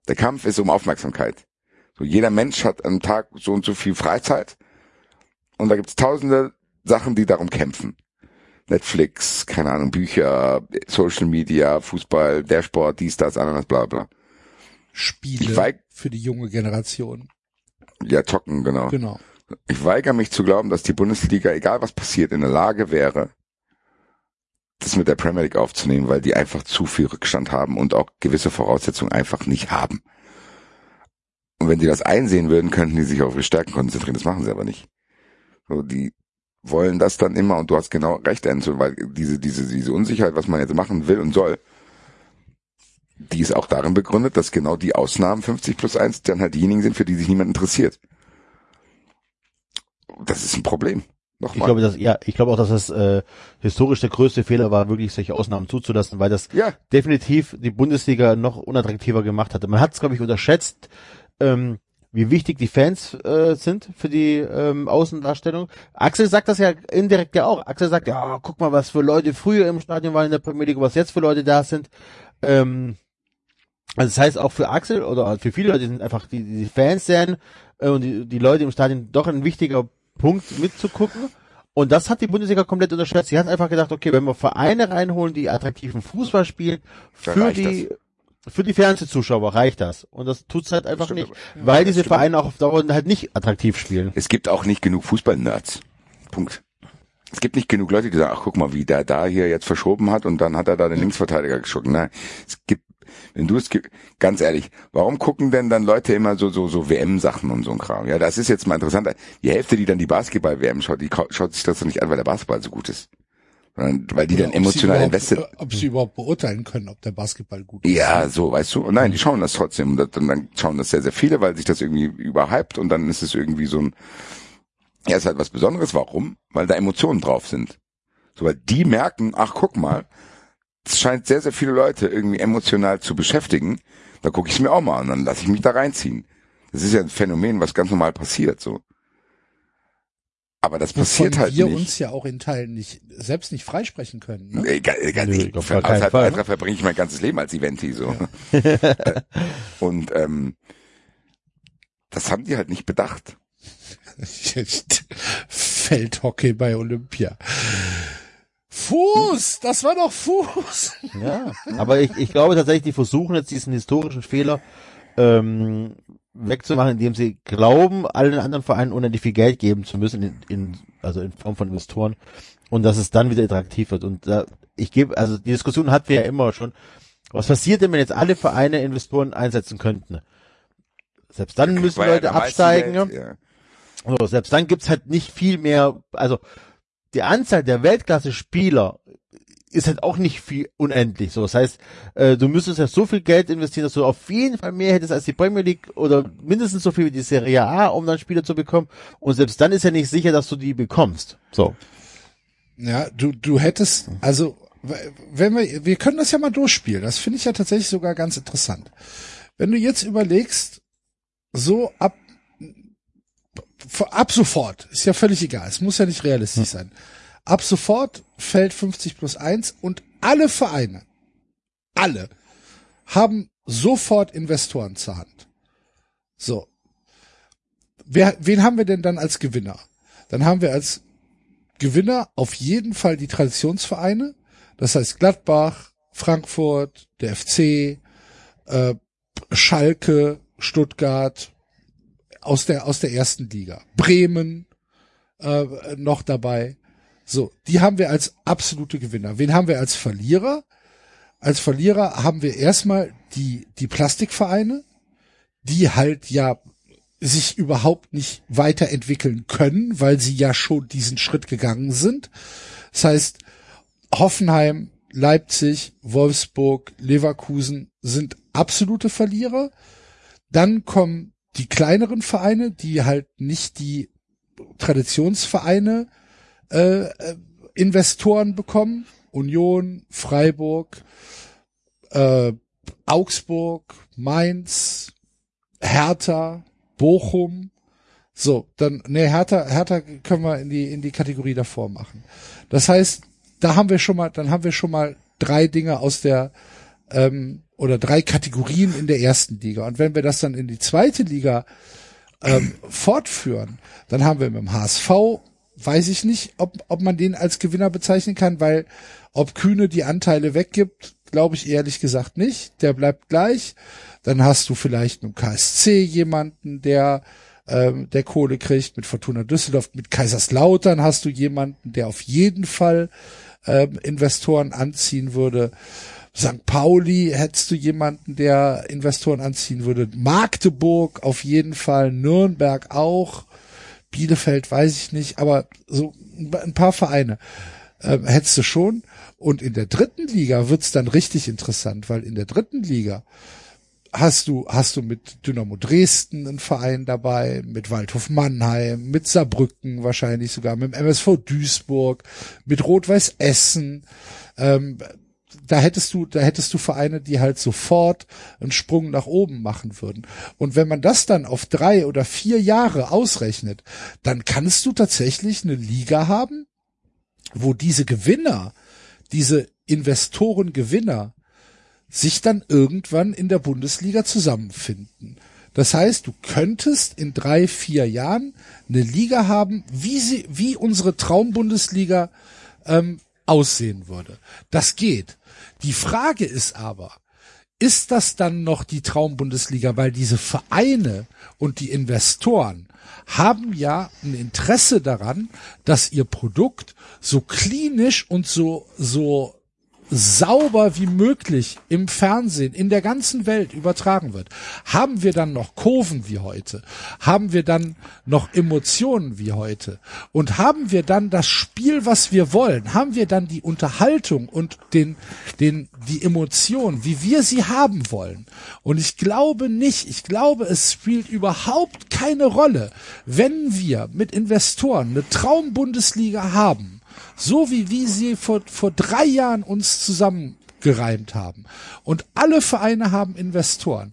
Der Kampf ist um Aufmerksamkeit. So, jeder Mensch hat am Tag so und so viel Freizeit und da gibt's tausende Sachen, die darum kämpfen. Netflix, keine Ahnung, Bücher, Social Media, Fußball, der Sport, dies, das, anderes, bla bla. Spiele weig- für die junge Generation. Ja, zocken, genau. Genau. Ich weigere mich zu glauben, dass die Bundesliga, egal was passiert, in der Lage wäre, das mit der Premier League aufzunehmen, weil die einfach zu viel Rückstand haben und auch gewisse Voraussetzungen einfach nicht haben. Und wenn sie das einsehen würden, könnten die sich auf ihre Stärken konzentrieren. Das machen sie aber nicht. So, die wollen das dann immer und du hast genau recht, Enzo, weil diese, diese, diese Unsicherheit, was man jetzt machen will und soll, die ist auch darin begründet, dass genau die Ausnahmen 50 plus 1 dann halt diejenigen sind, für die sich niemand interessiert. Das ist ein Problem. Ich Nochmal. glaube, dass, ja, ich glaube auch, dass das äh, historisch der größte Fehler war, wirklich solche Ausnahmen zuzulassen, weil das ja, definitiv die Bundesliga noch unattraktiver gemacht hatte. Man hat es, glaube ich, unterschätzt, ähm, wie wichtig die Fans äh, sind für die ähm, Außendarstellung. Axel sagt das ja indirekt ja auch. Axel sagt, ja, guck mal, was für Leute früher im Stadion waren in der Premier League, was jetzt für Leute da sind. Ähm, also das heißt auch für Axel oder für viele Leute sind einfach die, die Fans sehen äh, und die, die Leute im Stadion doch ein wichtiger Punkt mitzugucken. Und das hat die Bundesliga komplett unterschätzt. Sie hat einfach gedacht, okay, wenn wir Vereine reinholen, die attraktiven Fußball spielen, für die für die Fernsehzuschauer reicht das. Und das tut's halt einfach nicht, aber. weil diese stimmt. Vereine auch auf Dauer halt nicht attraktiv spielen. es gibt auch nicht genug Fußball-Nerds. Punkt. Es gibt nicht genug Leute, die sagen, ach guck mal, wie der da hier jetzt verschoben hat und dann hat er da den Linksverteidiger geschossen. Nein, es gibt, wenn du es, ganz ehrlich, warum gucken denn dann Leute immer so, so, so WM-Sachen und so ein Kram? Ja, das ist jetzt mal interessant. Die Hälfte, die dann die Basketball-WM schaut, die schaut sich das doch nicht an, weil der Basketball so gut ist. Sondern weil die dann Oder sie emotional invested. äh, Ob sie überhaupt beurteilen können, ob der Basketball gut ist. Ja, so, weißt du? Und nein, die schauen das trotzdem. Und und dann schauen das sehr, sehr viele, weil sich das irgendwie überhypt und dann ist es irgendwie so ein, ja, ist halt was Besonderes. Warum? Weil da Emotionen drauf sind. So, weil die merken, ach, guck mal, es scheint sehr, sehr viele Leute irgendwie emotional zu beschäftigen. Da gucke ich es mir auch mal an, dann lasse ich mich da reinziehen. Das ist ja ein Phänomen, was ganz normal passiert, so. Aber das Wovon passiert halt wir nicht. uns ja auch in Teilen nicht, selbst nicht freisprechen können. Ne? Egal, egal, Nö, ich, auf für gar keinen außerhalb Fall, ne? verbringe ich mein ganzes Leben als Eventi so. Und ähm, das haben die halt nicht bedacht. Feldhockey bei Olympia. Fuß, das war doch Fuß. Ja, aber ich, ich glaube tatsächlich, die versuchen jetzt diesen historischen Fehler ähm, wegzumachen, indem sie glauben, allen anderen Vereinen unendlich viel Geld geben zu müssen, in, in, also in Form von Investoren, und dass es dann wieder attraktiv wird. Und da, ich gebe, also die Diskussion hatten wir ja immer schon. Was passiert denn, wenn jetzt alle Vereine Investoren einsetzen könnten? Selbst dann müssen Leute absteigen. Geld, ja. So, selbst dann gibt's halt nicht viel mehr, also die Anzahl der Weltklasse-Spieler ist halt auch nicht viel unendlich. So, das heißt, äh, du müsstest ja so viel Geld investieren, dass du auf jeden Fall mehr hättest als die Premier League oder mindestens so viel wie die Serie A, um dann Spieler zu bekommen. Und selbst dann ist ja nicht sicher, dass du die bekommst. So. Ja, du, du hättest, also, wenn wir, wir können das ja mal durchspielen. Das finde ich ja tatsächlich sogar ganz interessant. Wenn du jetzt überlegst, so ab, ab sofort, ist ja völlig egal, es muss ja nicht realistisch sein. Ab sofort fällt 50 plus 1 und alle Vereine, alle, haben sofort Investoren zur Hand. So. Wer, wen haben wir denn dann als Gewinner? Dann haben wir als Gewinner auf jeden Fall die Traditionsvereine. Das heißt Gladbach, Frankfurt, der FC, äh, Schalke, Stuttgart aus der aus der ersten Liga, Bremen äh, noch dabei. So, die haben wir als absolute Gewinner. Wen haben wir als Verlierer? Als Verlierer haben wir erstmal die die Plastikvereine, die halt ja sich überhaupt nicht weiterentwickeln können, weil sie ja schon diesen Schritt gegangen sind. Das heißt, Hoffenheim, Leipzig, Wolfsburg, Leverkusen sind absolute Verlierer. Dann kommen die kleineren Vereine, die halt nicht die Traditionsvereine äh, äh, Investoren bekommen. Union, Freiburg, äh, Augsburg, Mainz, Hertha, Bochum. So, dann, nee, Hertha, Hertha können wir in die, in die Kategorie davor machen. Das heißt, da haben wir schon mal, dann haben wir schon mal drei Dinge aus der, ähm, oder drei Kategorien in der ersten Liga. Und wenn wir das dann in die zweite Liga ähm, fortführen, dann haben wir mit dem HSV, weiß ich nicht, ob, ob man den als Gewinner bezeichnen kann, weil ob Kühne die Anteile weggibt, glaube ich ehrlich gesagt nicht. Der bleibt gleich. Dann hast du vielleicht mit dem KSC jemanden, der ähm, der Kohle kriegt, mit Fortuna Düsseldorf, mit Kaiserslautern hast du jemanden, der auf jeden Fall ähm, Investoren anziehen würde. St. Pauli hättest du jemanden, der Investoren anziehen würde. Magdeburg auf jeden Fall, Nürnberg auch, Bielefeld weiß ich nicht, aber so ein paar Vereine ähm, hättest du schon. Und in der dritten Liga wird's dann richtig interessant, weil in der dritten Liga hast du, hast du mit Dynamo Dresden einen Verein dabei, mit Waldhof Mannheim, mit Saarbrücken wahrscheinlich sogar, mit dem MSV Duisburg, mit Rot-Weiß Essen. Ähm, da hättest du, da hättest du Vereine, die halt sofort einen Sprung nach oben machen würden. Und wenn man das dann auf drei oder vier Jahre ausrechnet, dann kannst du tatsächlich eine Liga haben, wo diese Gewinner, diese Investoren-Gewinner sich dann irgendwann in der Bundesliga zusammenfinden. Das heißt, du könntest in drei, vier Jahren eine Liga haben, wie sie, wie unsere Traumbundesliga ähm, aussehen würde. Das geht. Die Frage ist aber, ist das dann noch die Traumbundesliga, weil diese Vereine und die Investoren haben ja ein Interesse daran, dass ihr Produkt so klinisch und so, so sauber wie möglich im Fernsehen in der ganzen Welt übertragen wird, haben wir dann noch Kurven wie heute? Haben wir dann noch Emotionen wie heute? Und haben wir dann das Spiel, was wir wollen? Haben wir dann die Unterhaltung und den, den, die Emotion, wie wir sie haben wollen? Und ich glaube nicht, ich glaube, es spielt überhaupt keine Rolle, wenn wir mit Investoren eine Traumbundesliga haben, so wie wir sie vor, vor drei Jahren uns zusammengereimt haben. Und alle Vereine haben Investoren.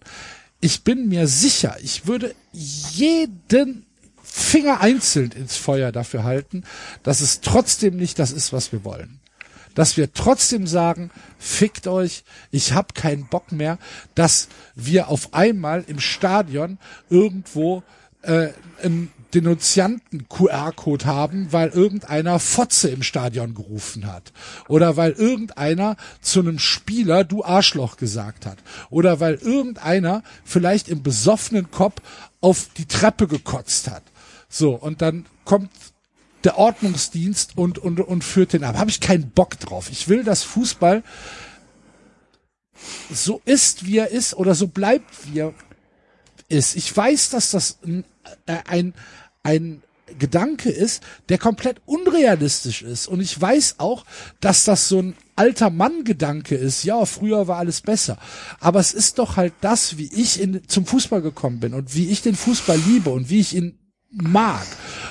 Ich bin mir sicher, ich würde jeden Finger einzeln ins Feuer dafür halten, dass es trotzdem nicht das ist, was wir wollen. Dass wir trotzdem sagen, fickt euch, ich hab keinen Bock mehr, dass wir auf einmal im Stadion irgendwo äh, ein Denunzianten-QR-Code haben, weil irgendeiner Fotze im Stadion gerufen hat. Oder weil irgendeiner zu einem Spieler du Arschloch gesagt hat. Oder weil irgendeiner vielleicht im besoffenen Kopf auf die Treppe gekotzt hat. So, und dann kommt der Ordnungsdienst und, und, und führt den ab. Habe ich keinen Bock drauf. Ich will, dass Fußball so ist, wie er ist oder so bleibt, wie er ist. Ich weiß, dass das ein, ein, ein Gedanke ist, der komplett unrealistisch ist. Und ich weiß auch, dass das so ein alter Mann-Gedanke ist. Ja, früher war alles besser. Aber es ist doch halt das, wie ich in, zum Fußball gekommen bin und wie ich den Fußball liebe und wie ich ihn mag.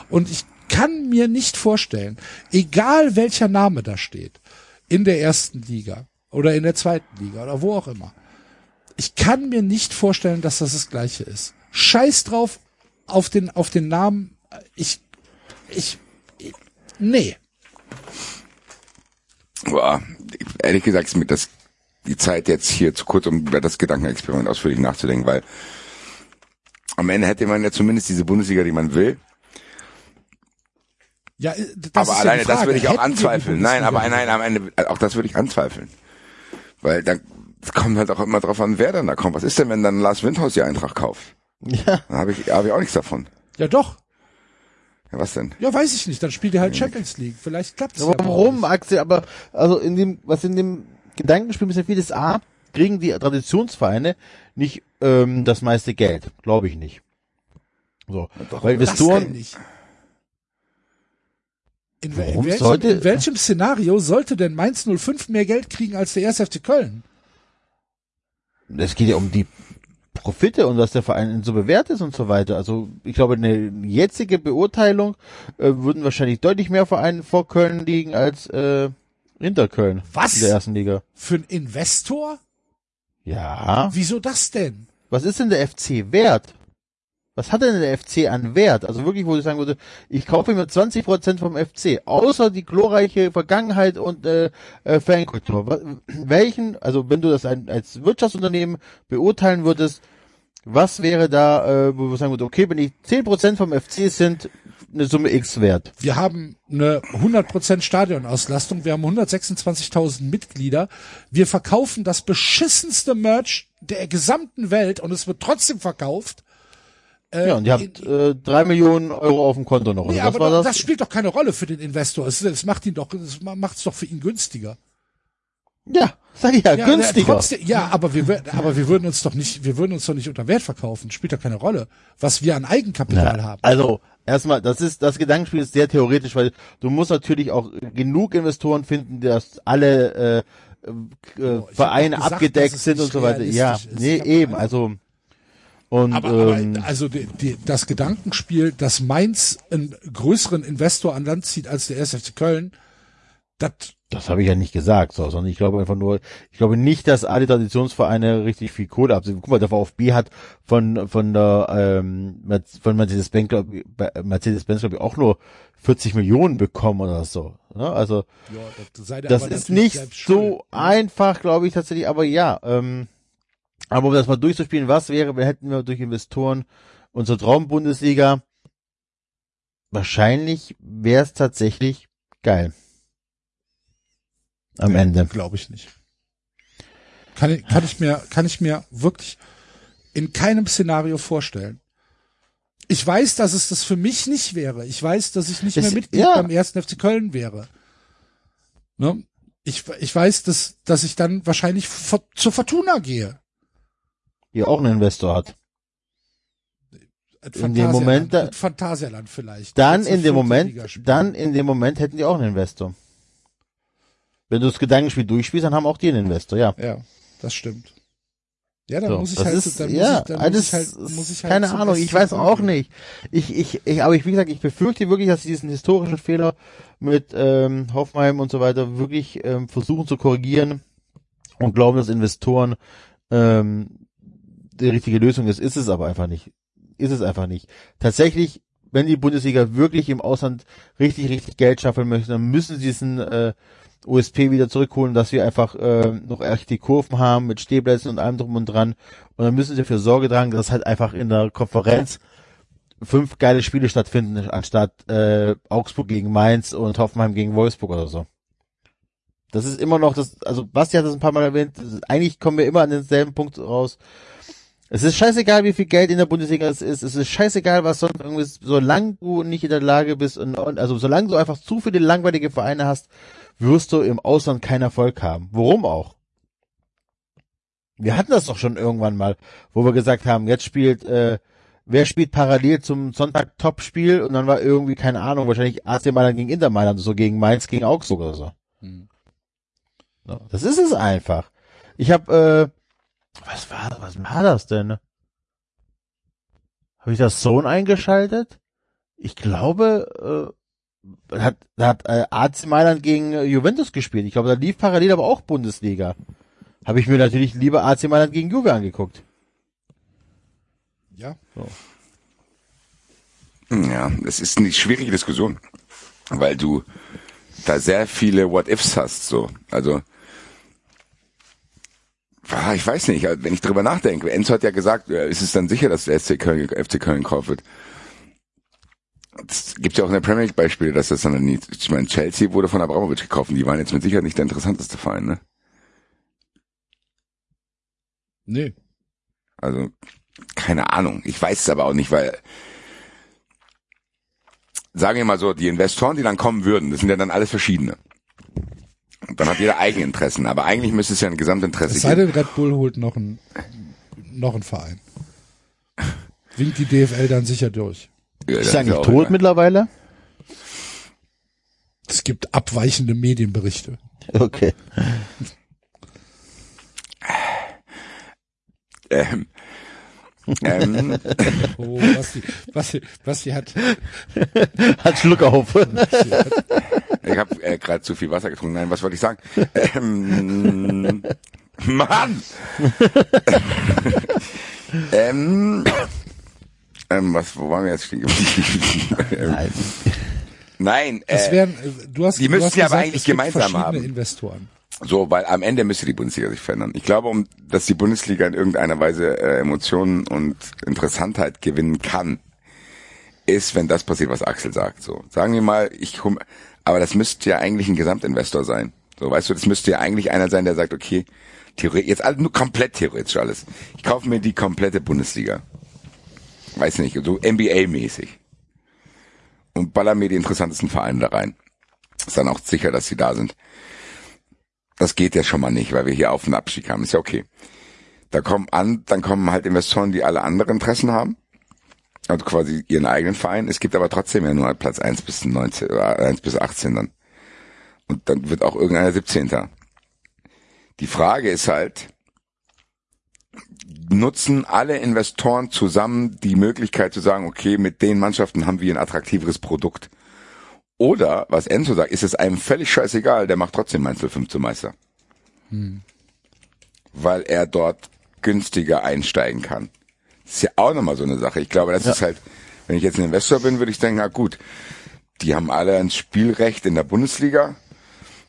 Und ich kann mir nicht vorstellen, egal welcher Name da steht, in der ersten Liga oder in der zweiten Liga oder wo auch immer. Ich kann mir nicht vorstellen, dass das das gleiche ist. Scheiß drauf auf den, auf den Namen. Ich, ich, ich nee. Boah, ehrlich gesagt ist mir das die Zeit jetzt hier zu kurz, um über das Gedankenexperiment ausführlich nachzudenken, weil am Ende hätte man ja zumindest diese Bundesliga, die man will. Ja, äh, das aber ist alleine ja das würde ich auch Hätten die anzweifeln. Nein, aber nein, am Ende, äh, auch das würde ich anzweifeln. Weil dann kommt halt auch immer drauf an, wer dann da kommt. Was ist denn, wenn dann Lars Windhaus die Eintracht kauft? Ja. Dann habe ich, hab ich auch nichts davon. Ja, doch. Ja, was denn? Ja, weiß ich nicht. Dann spielt ihr halt Champions League. Vielleicht klappt es ja. Warum, Axel? Aber also in dem, was in dem Gedankenspiel ist ja vieles A, kriegen die Traditionsvereine nicht ähm, das meiste Geld. Glaube ich nicht. So. Weil Das Investoren, denn nicht. In, wel- in, Warum welchem, sollte- in welchem Szenario sollte denn Mainz 05 mehr Geld kriegen als der 1. FC Köln? es geht ja um die Profite und was der Verein so bewährt ist und so weiter. Also ich glaube, eine jetzige Beurteilung äh, würden wahrscheinlich deutlich mehr Vereine vor Köln liegen als äh, hinter Köln Was? in der ersten Liga. Für einen Investor? Ja. Wieso das denn? Was ist denn der FC wert? Was hat denn der FC an Wert? Also wirklich, wo ich sagen würde, ich kaufe mir 20% vom FC, außer die glorreiche Vergangenheit und äh, äh, Fankultur. Welchen, also wenn du das ein, als Wirtschaftsunternehmen beurteilen würdest, was wäre da, äh, wo wir sagen würden, okay, wenn ich 10% vom FC sind, eine Summe X wert. Wir haben eine 100% Stadionauslastung. Wir haben 126.000 Mitglieder. Wir verkaufen das beschissenste Merch der gesamten Welt und es wird trotzdem verkauft. Äh, Ja, und ihr habt äh, drei Millionen Euro auf dem Konto noch. Nee, aber das? das? spielt doch keine Rolle für den Investor. Es, es macht ihn doch, es macht es doch für ihn günstiger. Ja, sag ich ja, Ja, günstiger. Trotzdem, ja, aber wir, aber wir würden uns doch nicht, wir würden uns doch nicht unter Wert verkaufen. Spielt doch keine Rolle, was wir an Eigenkapital haben. Also, erstmal, das ist, das Gedankenspiel ist sehr theoretisch, weil du musst natürlich auch genug Investoren finden, dass alle äh, äh, hab Vereine gesagt, abgedeckt sind und so weiter. Ja, nee, eben, also und Aber, ähm, aber also die, die, das Gedankenspiel, dass Mainz einen größeren Investor an Land zieht als der SFC Köln, das das habe ich ja nicht gesagt, so, sondern ich glaube einfach nur, ich glaube nicht, dass alle Traditionsvereine richtig viel Kohle absehen. Guck mal, der VfB hat von von der ähm, von Mercedes-Benz glaub ich, bei Mercedes-Benz glaube ich auch nur 40 Millionen bekommen oder so. Ne? Also ja, das, das aber ist nicht so einfach, glaube ich tatsächlich, aber ja. Ähm, aber um das mal durchzuspielen, was wäre, wir hätten wir durch Investoren unsere Traumbundesliga? Wahrscheinlich wäre es tatsächlich geil. Am Nee, Ende. Glaube ich nicht. Kann ich, kann ich mir, kann ich mir wirklich in keinem Szenario vorstellen. Ich weiß, dass es das für mich nicht wäre. Ich weiß, dass ich nicht Es- mehr Mitglied ja. beim ersten FC Köln wäre. Ne? Ich, ich weiß, dass, dass ich dann wahrscheinlich zur Fortuna gehe. Die auch einen Investor hat. At In dem Moment da- at Phantasialand vielleicht. Dann in dem Moment, dann in dem Moment hätten die auch einen Investor. Wenn du das Gedankenspiel durchspielst, dann haben auch die einen Investor, ja. Ja, das stimmt. Ja, dann So, muss ich das halt, ist, dann ja, muss ich, dann muss das ich halt, muss ich halt keine Ahnung, ich weiß auch nicht. Ich, ich, ich, aber ich, wie gesagt, ich befürchte wirklich, dass sie diesen historischen Fehler mit ähm, Hoffenheim und so weiter wirklich ähm, versuchen zu korrigieren und glauben, dass Investoren ähm, die richtige Lösung ist. Ist es aber einfach nicht. Ist es einfach nicht. Tatsächlich, wenn die Bundesliga wirklich im Ausland richtig, richtig Geld schaffen möchte, dann müssen sie diesen äh, USP wieder zurückholen, dass wir einfach äh, noch echt die Kurven haben mit Stehplätzen und allem drum und dran. Und dann müssen sie dafür Sorge tragen, dass halt einfach in der Konferenz fünf geile Spiele stattfinden, anstatt äh, Augsburg gegen Mainz und Hoffenheim gegen Wolfsburg oder so. Das ist immer noch das, also Basti hat das ein paar Mal erwähnt, ist, eigentlich kommen wir immer an denselben Punkt raus. Es ist scheißegal, wie viel Geld in der Bundesliga es ist. Es ist scheißegal, was sonst irgendwie ist. Solange du nicht in der Lage bist und, und also solange du einfach zu viele langweilige Vereine hast, wirst du im Ausland keinen Erfolg haben. Warum auch? Wir hatten das doch schon irgendwann mal, wo wir gesagt haben, jetzt spielt, äh, wer spielt parallel zum Sonntag Topspiel und dann war irgendwie, keine Ahnung, wahrscheinlich AC Mailand gegen Inter Mailand, so gegen Mainz gegen Augsburg oder so. Hm. Das ist es einfach. Ich habe, äh, was war, was war das denn? Habe ich das Zone eingeschaltet? Ich glaube, äh, hat, da hat äh, AC Mailand gegen äh, Juventus gespielt. Ich glaube, da lief parallel aber auch Bundesliga. Habe ich mir natürlich lieber AC Mailand gegen Juve angeguckt. Ja. Ja, es ist eine schwierige Diskussion, weil du da sehr viele What-Ifs hast, so. Also, ich weiß nicht, wenn ich drüber nachdenke. Enzo hat ja gesagt, äh, ist es dann sicher, dass der FC Köln, FC Köln kauft wird? Es gibt ja auch in der Premier League Beispiele, dass das dann nicht, ich meine, Chelsea wurde von Abramovic gekauft und die waren jetzt mit Sicherheit nicht der interessanteste Verein, ne? Nee. Also, keine Ahnung. Ich weiß es aber auch nicht, weil, sagen wir mal so, die Investoren, die dann kommen würden, das sind ja dann alles verschiedene. Und dann hat jeder Eigeninteressen, aber eigentlich müsste es ja ein Gesamtinteresse Es sei denn, Red Bull holt noch einen, noch einen Verein. Winkt die DFL dann sicher durch. Ja, Ist er eigentlich tot egal. mittlerweile? Es gibt abweichende Medienberichte. Okay. Ähm, ähm, Oh, Basti, Basti, Basti hat, Hat Schluck auf. ich habe äh, gerade zu viel Wasser getrunken. Nein, was wollte ich sagen? Ähm, Mann! ähm, ähm, was, wo waren wir jetzt stehen geblieben? Nein. nein, das äh, wären, du hast, die du müssten hast ja aber eigentlich gemeinsam haben. Investoren. So, weil am Ende müsste die Bundesliga sich verändern. Ich glaube, um dass die Bundesliga in irgendeiner Weise äh, Emotionen und Interessantheit gewinnen kann, ist, wenn das passiert, was Axel sagt. So, sagen wir mal, ich komm, aber das müsste ja eigentlich ein Gesamtinvestor sein. So, weißt du, das müsste ja eigentlich einer sein, der sagt, okay, theoretisch, jetzt alles nur komplett theoretisch alles. Ich kaufe mir die komplette Bundesliga. Weiß nicht, so NBA-mäßig. Und baller mir die interessantesten Vereine da rein. Ist dann auch sicher, dass sie da sind. Das geht ja schon mal nicht, weil wir hier auf den Abstieg haben. Ist ja okay. Da kommen an, dann kommen halt Investoren, die alle andere Interessen haben. Also quasi ihren eigenen Verein. Es gibt aber trotzdem ja nur Platz 1 bis 19 oder 1 bis 18 dann. Und dann wird auch irgendeiner 17. Die Frage ist halt, nutzen alle Investoren zusammen die Möglichkeit zu sagen, okay, mit den Mannschaften haben wir ein attraktiveres Produkt. Oder, was Enzo sagt, ist es einem völlig scheißegal, der macht trotzdem Mainz 05 zum Meister. Weil er dort günstiger einsteigen kann. Das ist ja auch nochmal so eine Sache. Ich glaube, das Ja. ist halt, wenn ich jetzt ein Investor bin, würde ich denken, na gut, die haben alle ein Spielrecht in der Bundesliga.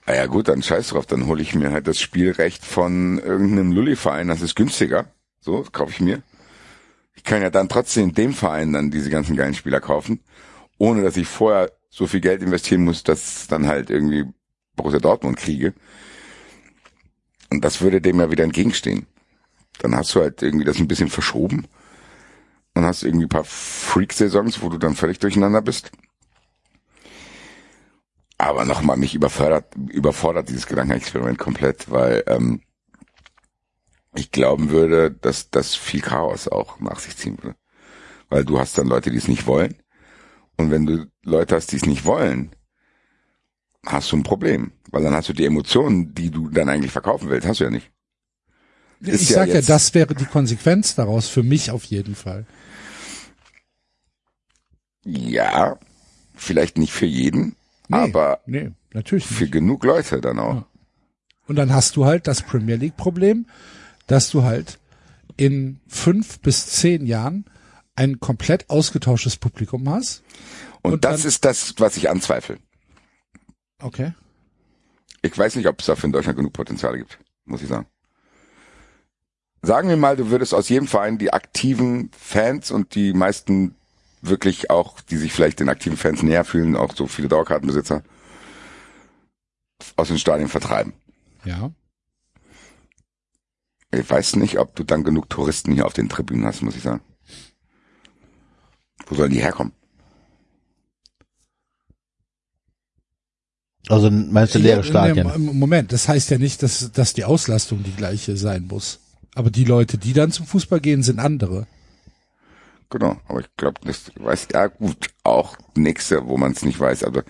Na ja gut, dann scheiß drauf, dann hole ich mir halt das Spielrecht von irgendeinem Lulli-Verein, das ist günstiger. So, das kaufe ich mir. Ich kann ja dann trotzdem dem Verein dann diese ganzen geilen Spieler kaufen, ohne dass ich vorher so viel Geld investieren muss, dass dann halt irgendwie Borussia Dortmund kriege. Und das würde dem ja wieder entgegenstehen. Dann hast du halt irgendwie das ein bisschen verschoben. Dann hast irgendwie ein paar Freak-Saisons, wo du dann völlig durcheinander bist. Aber nochmal, mich überfordert, überfordert dieses Gedankenexperiment komplett, weil ähm, ich glauben würde, dass das viel Chaos auch nach sich ziehen würde. Weil du hast dann Leute, die es nicht wollen. Und wenn du Leute hast, die es nicht wollen, hast du ein Problem. Weil dann hast du die Emotionen, die du dann eigentlich verkaufen willst, hast du ja nicht. Ist ich ja sag ja, das wäre die Konsequenz daraus, für mich auf jeden Fall. Ja, vielleicht nicht für jeden, Nee, aber nee, natürlich nicht. für genug Leute dann auch. Und dann hast du halt das Premier League Problem, dass du halt in fünf bis zehn Jahren ein komplett ausgetauschtes Publikum hast. Und, Und das ist das, was ich anzweifle. Okay. Ich weiß nicht, ob es dafür in Deutschland genug Potenziale gibt, muss ich sagen. Sagen wir mal, du würdest aus jedem Verein die aktiven Fans und die meisten wirklich auch, die sich vielleicht den aktiven Fans näher fühlen, auch so viele Dauerkartenbesitzer, aus den Stadien vertreiben. Ja. Ich weiß nicht, ob du dann genug Touristen hier auf den Tribünen hast, muss ich sagen. Wo sollen die herkommen? Also meinst du leere Ja, Stadien? Moment, das heißt ja nicht, dass, dass die Auslastung die gleiche sein muss. Aber die Leute, die dann zum Fußball gehen, sind andere. Genau, aber ich glaube, das weiß ja gut, auch nächste, wo man es nicht weiß, aber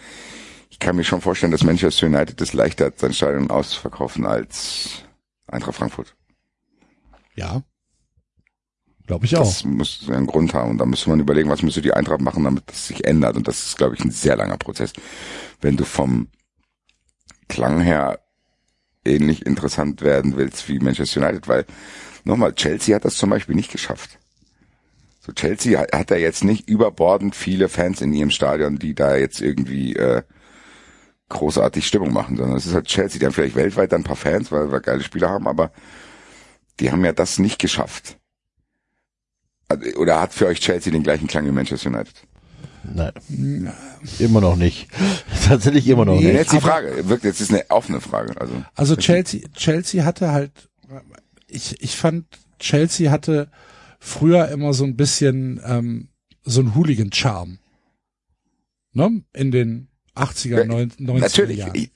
ich kann mir schon vorstellen, dass Manchester United es leichter hat, sein Stadion auszuverkaufen als Eintracht Frankfurt. Ja. Glaube ich auch. Das muss einen Grund haben und da müsste man überlegen, was müsste die Eintracht machen, damit das sich ändert und das ist, glaube ich, ein sehr langer Prozess. Wenn du vom Klang her ähnlich interessant werden willst wie Manchester United, weil nochmal, Chelsea hat das zum Beispiel nicht geschafft. So Chelsea hat, hat da jetzt nicht überbordend viele Fans in ihrem Stadion, die da jetzt irgendwie äh, großartig Stimmung machen, sondern es ist halt Chelsea, die haben vielleicht weltweit dann ein paar Fans, weil wir geile Spieler haben, aber die haben ja das nicht geschafft. Also, oder hat für euch Chelsea den gleichen Klang wie Manchester United? Nein. Immer noch nicht. Tatsächlich immer noch Nee. nicht. Jetzt die Frage, wirklich, jetzt ist eine offene Frage. Also, Also Chelsea, Chelsea hatte halt, ich, ich fand, Chelsea hatte früher immer so ein bisschen ähm, so ein Hooligan-Charme. Ne? In den 80er, 90er natürlich, Jahren. ich,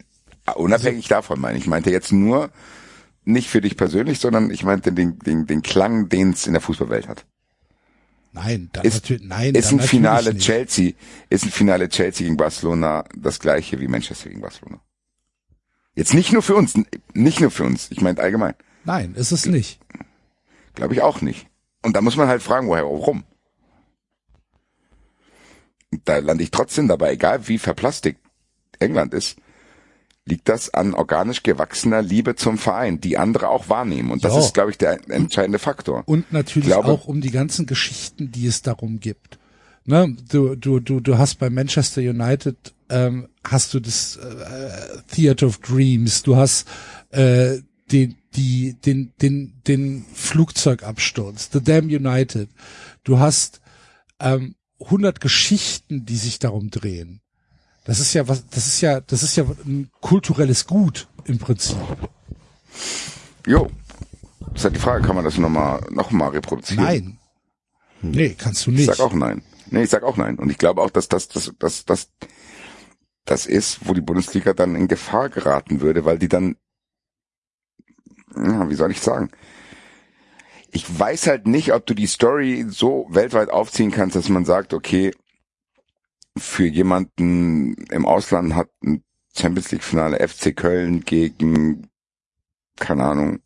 unabhängig davon meine ich. Ich meinte jetzt nur nicht für dich persönlich, sondern ich meinte den, den, den Klang, den es in der Fußballwelt hat. Nein, dann Ist, natürlich, nein, ist ein Finale nicht. Chelsea, ist ein Finale Chelsea gegen Barcelona das gleiche wie Manchester gegen Barcelona. Jetzt nicht nur für uns, nicht nur für uns, ich meine allgemein. Nein, ist es nicht. Glaube ich auch nicht. Und da muss man halt fragen, woher, warum? Und da lande ich trotzdem dabei, egal wie verplastigt England ist, liegt das an organisch gewachsener Liebe zum Verein, die andere auch wahrnehmen. Und das Ja. ist, glaube ich, der entscheidende Faktor. Und natürlich Ich glaube- auch um die ganzen Geschichten, die es darum gibt. Ne, du, du, du, du hast bei Manchester United ähm, hast du das äh, Theater of Dreams, du hast äh, den, die, den, den, den Flugzeugabsturz, The Damn United. Du hast ähm, 100 Geschichten, die sich darum drehen. Das ist ja was, das ist ja, das ist ja ein kulturelles Gut im Prinzip. Jo. Das ist halt die Frage, kann man das nochmal noch mal reproduzieren? Nein. Nee, kannst du Ich nicht. sag auch nein. Nee, ich sag auch nein. Und ich glaube auch, dass das, das, das, das, das ist, wo die Bundesliga dann in Gefahr geraten würde, weil die dann, ja, wie soll ich sagen? Ich weiß halt nicht, ob du die Story so weltweit aufziehen kannst, dass man sagt, okay, für jemanden im Ausland hat ein Champions League Finale FC Köln gegen, keine Ahnung,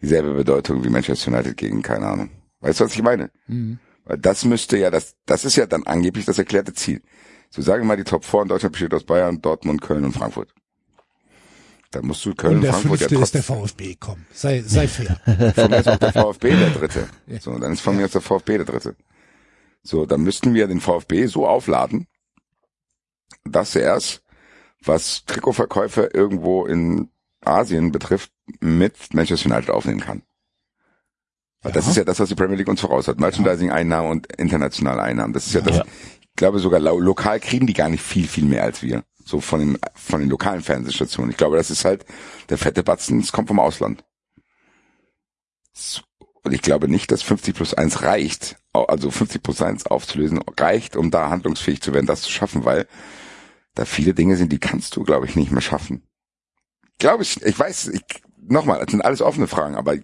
dieselbe Bedeutung wie Manchester United gegen, keine Ahnung. Weißt du, was ich meine? Mhm. Weil das müsste ja, das, das ist ja dann angeblich das erklärte Ziel. So sagen wir mal, die Top 4 in Deutschland besteht aus Bayern, Dortmund, Köln und Frankfurt. Da musst du Köln Und und, der Frankfurt ja fünfte ist der trotzdem. VfB, komm. Sei, sei fair. Von mir ist auch der VfB der dritte. So, dann ist von mir aus der VfB der dritte. So, dann müssten wir den VfB so aufladen, dass er es, was Trikotverkäufe irgendwo in Asien betrifft, mit Manchester United aufnehmen kann. Weil Das Ja. ist ja das, was die Premier League uns voraus hat. Merchandising-Einnahmen und internationale Einnahmen. Das ist ja, das, Ja. ich glaube sogar lo lokal kriegen die gar nicht viel, viel mehr als wir. So von den, von den lokalen Fernsehstationen. Ich glaube, das ist halt der fette Batzen, es kommt vom Ausland. Und ich glaube nicht, dass 50 plus 1 reicht, also 50 plus 1 aufzulösen, reicht, um da handlungsfähig zu werden, das zu schaffen, weil da viele Dinge sind, die kannst du, glaube ich, nicht mehr schaffen. Glaube ich, ich weiß, ich, nochmal, das sind alles offene Fragen, aber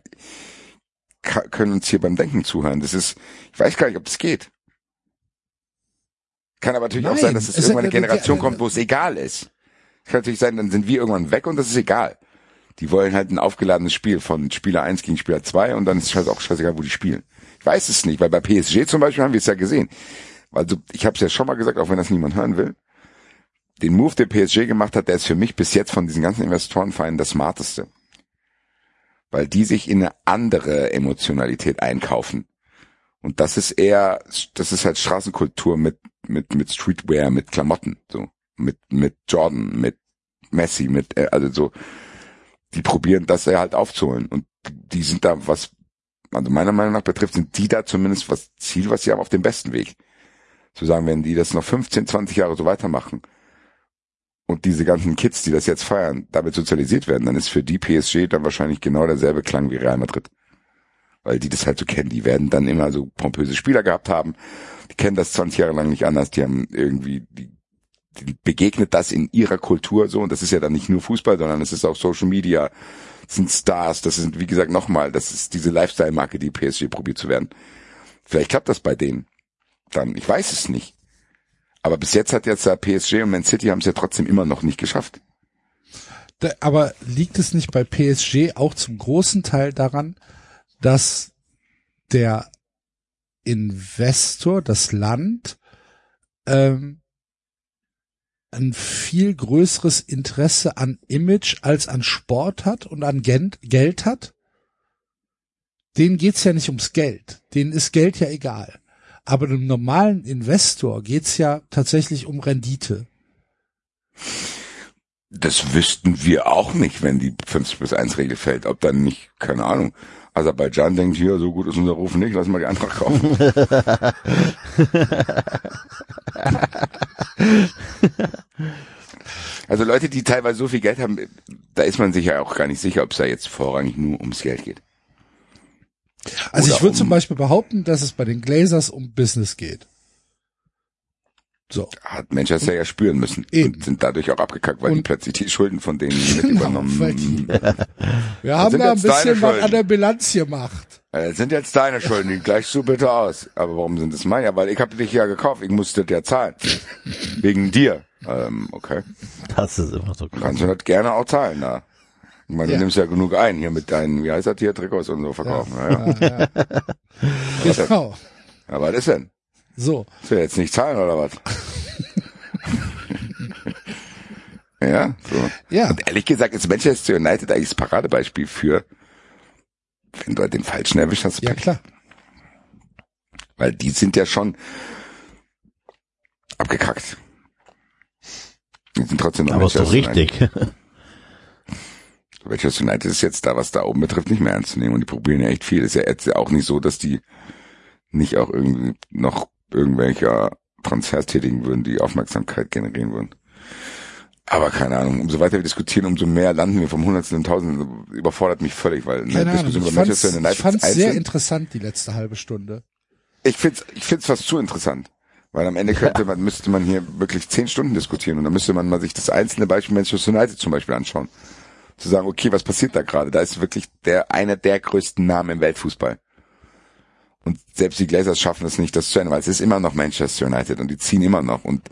können uns hier beim Denken zuhören. Das ist, ich weiß gar nicht, ob das geht. Kann aber natürlich auch Nein, sein, dass es es- irgendwann eine Generation kommt, wo es egal ist. Kann natürlich sein, dann sind wir irgendwann weg und das ist egal. Die wollen halt ein aufgeladenes Spiel von Spieler 1 gegen Spieler 2 und dann ist es halt auch scheißegal, wo die spielen. Weiß es nicht, weil bei PSG zum Beispiel haben wir es ja gesehen. Also ich habe es ja schon mal gesagt, auch wenn das niemand hören will. Den Move, den PSG gemacht hat, der ist für mich bis jetzt von diesen ganzen Investorenvereinen das smarteste. Weil die sich in eine andere Emotionalität einkaufen. Und das ist eher, das ist halt Straßenkultur mit, mit, mit Streetwear, mit Klamotten, so. Mit, mit Jordan, mit Messi, mit, äh, also so. Die probieren das halt aufzuholen. Und die sind da, was, also meiner Meinung nach betrifft, sind die da zumindest was Ziel, was sie haben, auf dem besten Weg. Zu sagen, wenn die das noch 15, 20 Jahre so weitermachen und diese ganzen Kids, die das jetzt feiern, damit sozialisiert werden, dann ist für die PSG dann wahrscheinlich genau derselbe Klang wie Real Madrid. Weil die das halt so kennen. Die werden dann immer so pompöse Spieler gehabt haben. Die kennen das 20 Jahre lang nicht anders. Die haben irgendwie, die, die begegnet das in ihrer Kultur so. Und das ist ja dann nicht nur Fußball, sondern es ist auch Social Media, sind Stars, das sind, wie gesagt, nochmal, das ist diese Lifestyle-Marke, die PSG probiert zu werden. Vielleicht klappt das bei denen. Dann, ich weiß es nicht. Aber bis jetzt hat jetzt der PSG und Man City haben es ja trotzdem immer noch nicht geschafft. Da, aber liegt es nicht bei PSG auch zum großen Teil daran, dass der Investor, das Land, ähm, ein viel größeres Interesse an Image als an Sport hat und an Geld hat? Denen geht's ja nicht ums Geld. Denen ist Geld ja egal. Aber einem normalen Investor geht's ja tatsächlich um Rendite. Das wüssten wir auch nicht, wenn die 50 plus 1 Regel fällt. Ob dann nicht, keine Ahnung. Aserbaidschan denkt, hier, so gut ist unser Ruf nicht, lass mal die Eintracht kaufen. also Leute, die teilweise so viel Geld haben, da ist man sich ja auch gar nicht sicher, ob es da jetzt vorrangig nur ums Geld geht. Also Oder ich würde um- zum Beispiel behaupten, dass es bei den Glazers um Business geht. So. Hat Manchester ja spüren müssen Eben. und sind dadurch auch abgekackt, weil die Und- plötzlich die Schulden von denen mit Genau, übernommen weil die- Wir haben da ein bisschen was an der Bilanz gemacht. Das sind jetzt deine Schulden, die gleichst du bitte aus. Aber warum sind es meine? Ja, weil ich habe dich ja gekauft, ich musste dir zahlen. Wegen dir. Ähm, okay. Das ist immer so krass. Kannst du das gerne auch zahlen, na. Ich meine, Ja. du nimmst ja genug ein hier mit deinen, wie heißt das hier, Trikots und so verkaufen. Ja. Ja, Ja, genau. ja. was ist denn? So. Du jetzt nicht zahlen oder was? ja, so. Ja. Und ehrlich gesagt ist Manchester United eigentlich das Paradebeispiel für, wenn du halt den Falschen erwischt hast, Ja, Pech. klar. Weil die sind ja schon abgekackt. Die sind trotzdem noch Aber so Manchester United. richtig. Manchester United ist jetzt da, was da oben betrifft, nicht mehr ernst zu nehmen. Und die probieren ja echt viel. ist ja jetzt ja auch nicht so, dass die nicht auch irgendwie noch irgendwelcher Transfers tätigen würden, die Aufmerksamkeit generieren würden. Aber keine Ahnung, umso weiter wir diskutieren, umso mehr landen wir vom Hundertstel und Tausenden. Überfordert mich völlig, weil eine Keine. Diskussion Ich über Manchester ich United fand's sehr einzeln, interessant, die letzte halbe Stunde. ich find's, ich find's fast zu interessant. Weil am Ende könnte man, müsste man hier wirklich zehn Stunden diskutieren und dann müsste man mal sich das einzelne Beispiel Manchester United zum Beispiel anschauen. Zu sagen, okay, was passiert da gerade? Da ist wirklich der, einer der größten Namen im Weltfußball. Und selbst die Glazers schaffen es nicht, das zu ändern, weil es ist immer noch Manchester United und die ziehen immer noch und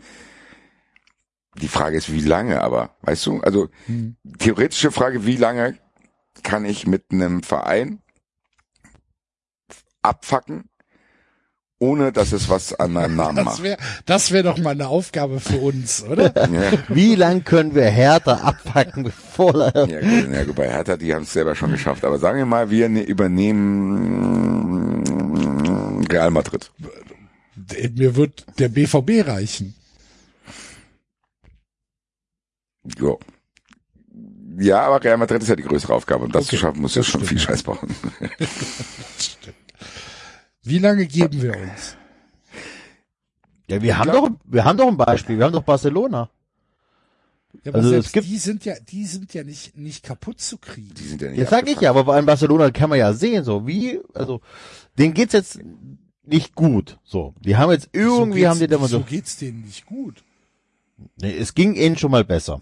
die Frage ist, wie lange aber, weißt du? Also, theoretische Frage, wie lange kann ich mit einem Verein abfacken, ohne dass es was an meinem Namen Das macht. wäre das wär doch mal eine Aufgabe für uns, oder? Ja, Wie lang können wir härter abpacken, bevor er ja, gut, ja, gut, bei Hertha, die haben es selber schon geschafft. Aber sagen wir mal, wir ne, übernehmen Real Madrid. Mir wird der BVB reichen. Jo. Ja, aber Real Madrid ist ja die größere Aufgabe. Und das Okay, zu schaffen, muss ja schon stimmt. viel Scheiß bauen. Wie lange geben wir uns? Ja, wir haben glaub- doch, wir haben doch ein Beispiel. Wir haben doch Barcelona. Ja, aber Also, selbst es gibt- die sind ja, die sind ja nicht, nicht kaputt zu kriegen. Die sind ja nicht Jetzt sag ich ja, aber bei einem Barcelona kann man ja sehen, so wie, also, denen geht's jetzt nicht gut, so. Die haben jetzt irgendwie, so haben die da mal so so, geht's denen nicht gut. nee, es ging ihnen schon mal besser.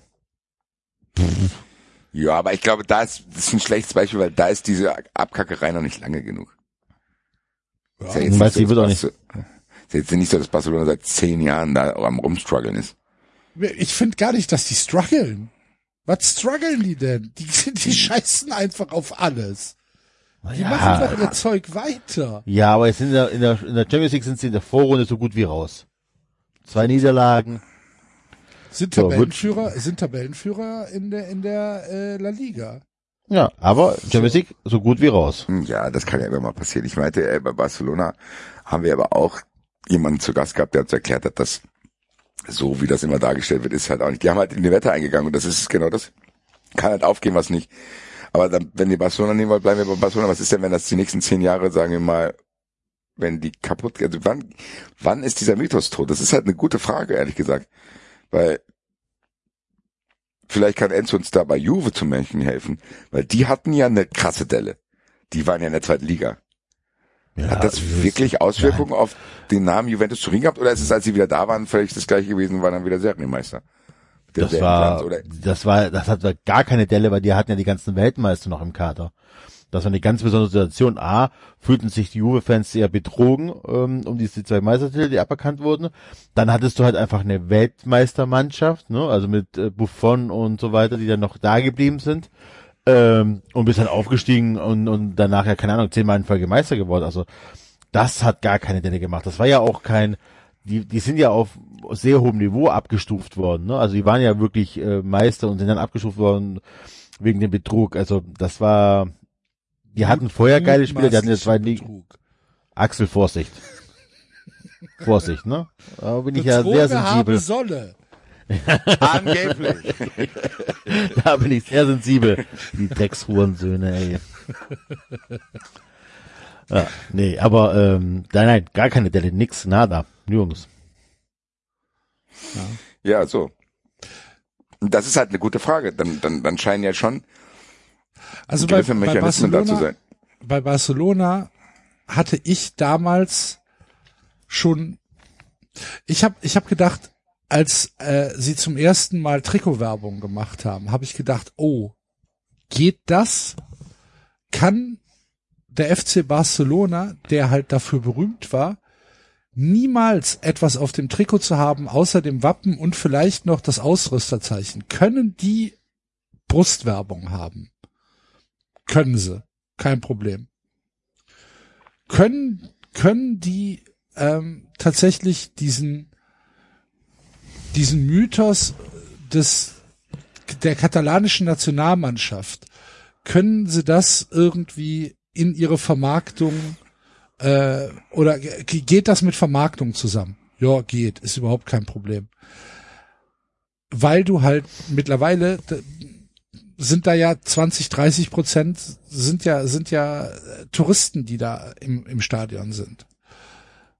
Ja, aber ich glaube, da ist, das ist ein schlechtes Beispiel, weil da ist diese Abkackerei noch nicht lange genug. Ist ja jetzt Weißt nicht so, ist jetzt nicht so, dass Barcelona seit zehn Jahren da am rumstruggeln ist. Ich finde gar nicht, dass die strugglen. Was strugglen die denn? Die, die scheißen einfach auf alles. Die machen doch ihr Zeug weiter. ja, aber jetzt in der, in der, in der Champions League sind sie in der Vorrunde so gut wie raus. Zwei Niederlagen. Sind So, gut. Tabellenführer, sind Tabellenführer in der, in der äh, La Liga. Ja, aber Champions League so gut wie raus. Hm, Ja, das kann ja immer mal passieren. Ich meinte, ey, bei Barcelona haben wir aber auch jemanden zu Gast gehabt, der uns erklärt hat, dass so wie das immer dargestellt wird, ist halt auch nicht. Die haben halt in die Wette eingegangen und das ist genau das. Kann halt aufgehen, was nicht. Aber dann, wenn ihr Barcelona nehmen wollt, bleiben wir bei Barcelona. Was ist denn, wenn das die nächsten zehn Jahre, sagen wir mal, wenn die kaputt, also wann, wann ist dieser Mythos tot? Das ist halt eine gute Frage, ehrlich gesagt. Weil, vielleicht kann Enzo uns da bei Juve zum Menschen helfen, weil die hatten ja eine krasse Delle. Die waren ja in der zweiten Liga. Ja, Hat das wirklich Auswirkungen auf den Namen Juventus Turin gehabt oder ist es, als sie wieder da waren, völlig das gleiche gewesen, waren dann wieder Serienmeister? Das war, oder? das war, das hat gar keine Delle, weil die hatten ja die ganzen Weltmeister noch im Kader. Das war eine ganz besondere Situation. A, fühlten sich die Juve-Fans sehr betrogen ähm, um diese zwei Meistertitel, die aberkannt wurden. Dann hattest du halt einfach eine Weltmeistermannschaft, ne? also mit äh, Buffon und so weiter, die dann noch da geblieben sind. Ähm, und bist dann aufgestiegen und, und danach ja, keine Ahnung, zehnmal in Folge Meister geworden. Also das hat gar keine Delle gemacht. Das war ja auch kein, die, die sind ja auf sehr hohem Niveau abgestuft worden. Ne? Also die waren ja wirklich äh, Meister und sind dann abgestuft worden wegen dem Betrug. Also das war, die hatten vorher geile Spieler, die hatten ja zwei Ligen. Axel, Vorsicht. Vorsicht, ne? Da bin ich ja sehr sensibel. Solle. Angeblich. Da bin ich sehr sensibel. Die Dreckshurensöhne, ey. Ja, nee, aber ähm, nein, nein, gar keine Delle, nix, nada, nirgends. Ja, so. Und Das ist halt eine gute Frage. Dann, dann, dann scheinen ja schon Also bei, gewisse bei Mechanismen da zu Barcelona, sein. bei Barcelona hatte ich damals schon, ich habe ich hab gedacht, als äh, sie zum ersten Mal Trikotwerbung gemacht haben, habe ich gedacht, oh, geht das? Kann der FC Barcelona, der halt dafür berühmt war, niemals etwas auf dem Trikot zu haben, außer dem Wappen und vielleicht noch das Ausrüsterzeichen, können die Brustwerbung haben? Können sie. Kein Problem. Können, können die ähm, tatsächlich diesen, diesen Mythos des, der katalanischen Nationalmannschaft, können sie das irgendwie in ihre Vermarktung äh, oder ge- geht das mit Vermarktung zusammen? Ja, geht, ist überhaupt kein Problem. Weil du halt mittlerweile sind da ja 20, 30 Prozent sind ja sind ja äh, Touristen, die da im, im Stadion sind.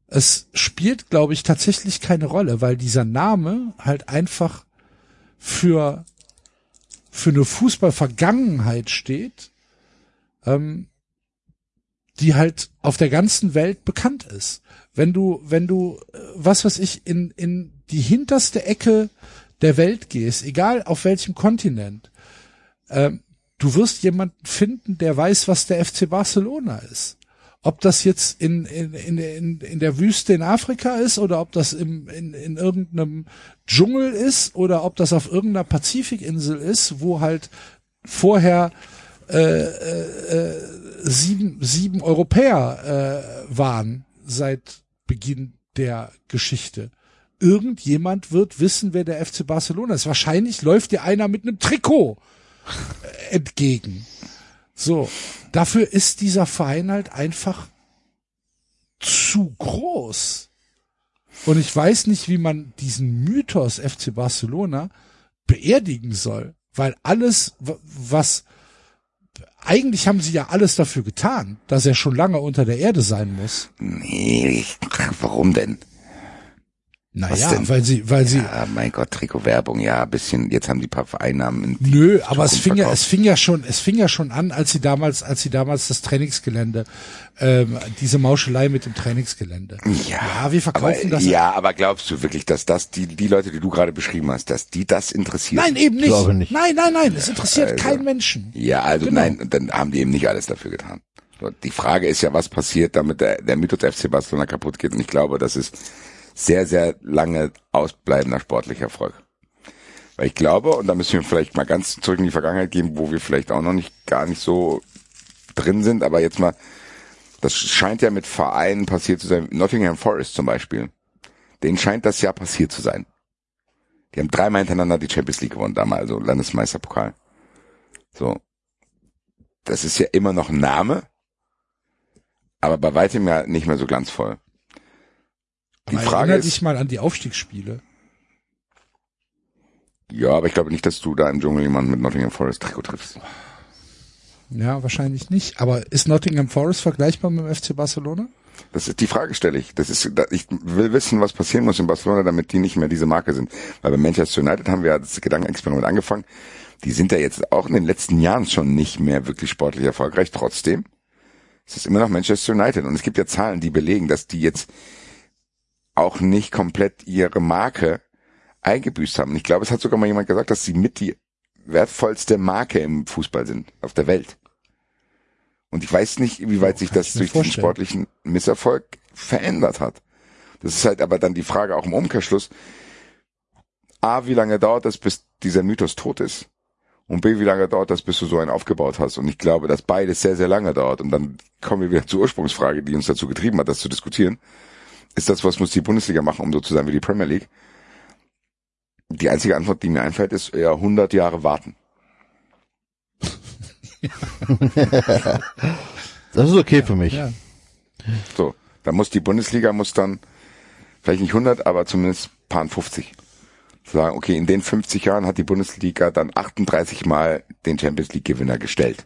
Es spielt, glaube ich, tatsächlich keine Rolle, weil dieser Name halt einfach für für eine Fußballvergangenheit steht, ähm, die halt auf der ganzen Welt bekannt ist. Wenn du, wenn du, äh, was weiß ich, in, in die hinterste Ecke der Welt gehst, egal auf welchem Kontinent, ähm, du wirst jemanden finden, der weiß, was der FC Barcelona ist. Ob das jetzt in, in, in, in, in der Wüste in Afrika ist oder ob das im, in, in irgendeinem Dschungel ist oder ob das auf irgendeiner Pazifikinsel ist, wo halt vorher äh, äh, äh, sieben, sieben Europäer äh, waren seit Beginn der Geschichte. Irgendjemand wird wissen, wer der FC Barcelona ist. Wahrscheinlich läuft dir einer mit einem Trikot äh, entgegen. So, dafür ist dieser Verein halt einfach zu groß. Und ich weiß nicht, wie man diesen Mythos FC Barcelona beerdigen soll, weil alles, wa- was eigentlich haben sie ja alles dafür getan, dass er schon lange unter der Erde sein muss. Nee, warum denn? Naja, denn? weil sie, weil sie, Ja, mein Gott, Trikotwerbung, ja, ein bisschen, jetzt haben die paar Vereinnahmen. In Nö, aber es fing ja, verkauft. es fing ja schon, es fing ja schon an, als sie damals, als sie damals das Trainingsgelände, ähm, diese Mauschelei mit dem Trainingsgelände. Ja, wir verkaufen aber, das. Ja, aber glaubst du wirklich, dass das die, die Leute, die du gerade beschrieben hast, dass die das interessiert? Nein, eben nicht. glaube nicht. Nein, nein, nein, es interessiert also- keinen Menschen. Ja, also Genau. nein, dann haben die eben nicht alles dafür getan. Die Frage ist ja, was passiert, damit der, der Mythos FC Barcelona kaputt geht. Und ich glaube, das ist sehr, sehr lange ausbleibender sportlicher Erfolg. Weil ich glaube, und da müssen wir vielleicht mal ganz zurück in die Vergangenheit gehen, wo wir vielleicht auch noch nicht, gar nicht so drin sind, aber jetzt mal, das scheint ja mit Vereinen passiert zu sein. Nottingham Forest zum Beispiel. Denen scheint das ja passiert zu sein. Die haben dreimal hintereinander die Champions League gewonnen, damals, also Landesmeisterpokal. So. Das ist ja immer noch ein Name, aber bei weitem ja nicht mehr so glanzvoll. Die Aber Frage erinnere ist, dich mal an die Aufstiegsspiele. ja, aber ich glaube nicht, dass du da im Dschungel jemanden mit Nottingham Forest Trikot triffst. Ja, wahrscheinlich nicht. Aber ist Nottingham Forest vergleichbar mit dem FC Barcelona? Das ist die Frage stelle ich. Das ist, ich will wissen, was passieren muss in Barcelona, damit die nicht mehr diese Marke sind. Weil bei Manchester United haben wir ja das Gedankenexperiment angefangen. Die sind ja jetzt auch in den letzten Jahren schon nicht mehr wirklich sportlich erfolgreich. Trotzdem es ist immer noch Manchester United. Und es gibt ja Zahlen, die belegen, dass die jetzt auch nicht komplett ihre Marke eingebüßt haben. Ich glaube, es hat sogar mal jemand gesagt, dass sie mit die wertvollste Marke im Fußball sind auf der Welt. Und ich weiß nicht, wie weit sich das durch den sportlichen Misserfolg verändert hat. Das ist halt aber dann die Frage auch im Umkehrschluss. A, wie lange dauert das, bis dieser Mythos tot ist? Und B, wie lange dauert das, bis du so einen aufgebaut hast? Und ich glaube, dass beides sehr, sehr lange dauert. Und dann kommen wir wieder zur Ursprungsfrage, die uns dazu getrieben hat, das zu diskutieren. Ist das, was muss die Bundesliga machen, um so zu sein wie die Premier League? Die einzige Antwort, die mir einfällt, ist eher 100 Jahre warten. das ist okay für mich. Ja. So, da muss die Bundesliga muss dann vielleicht nicht 100, aber zumindest paar 50 sagen, okay, in den 50 Jahren hat die Bundesliga dann 38 Mal den Champions League Gewinner gestellt.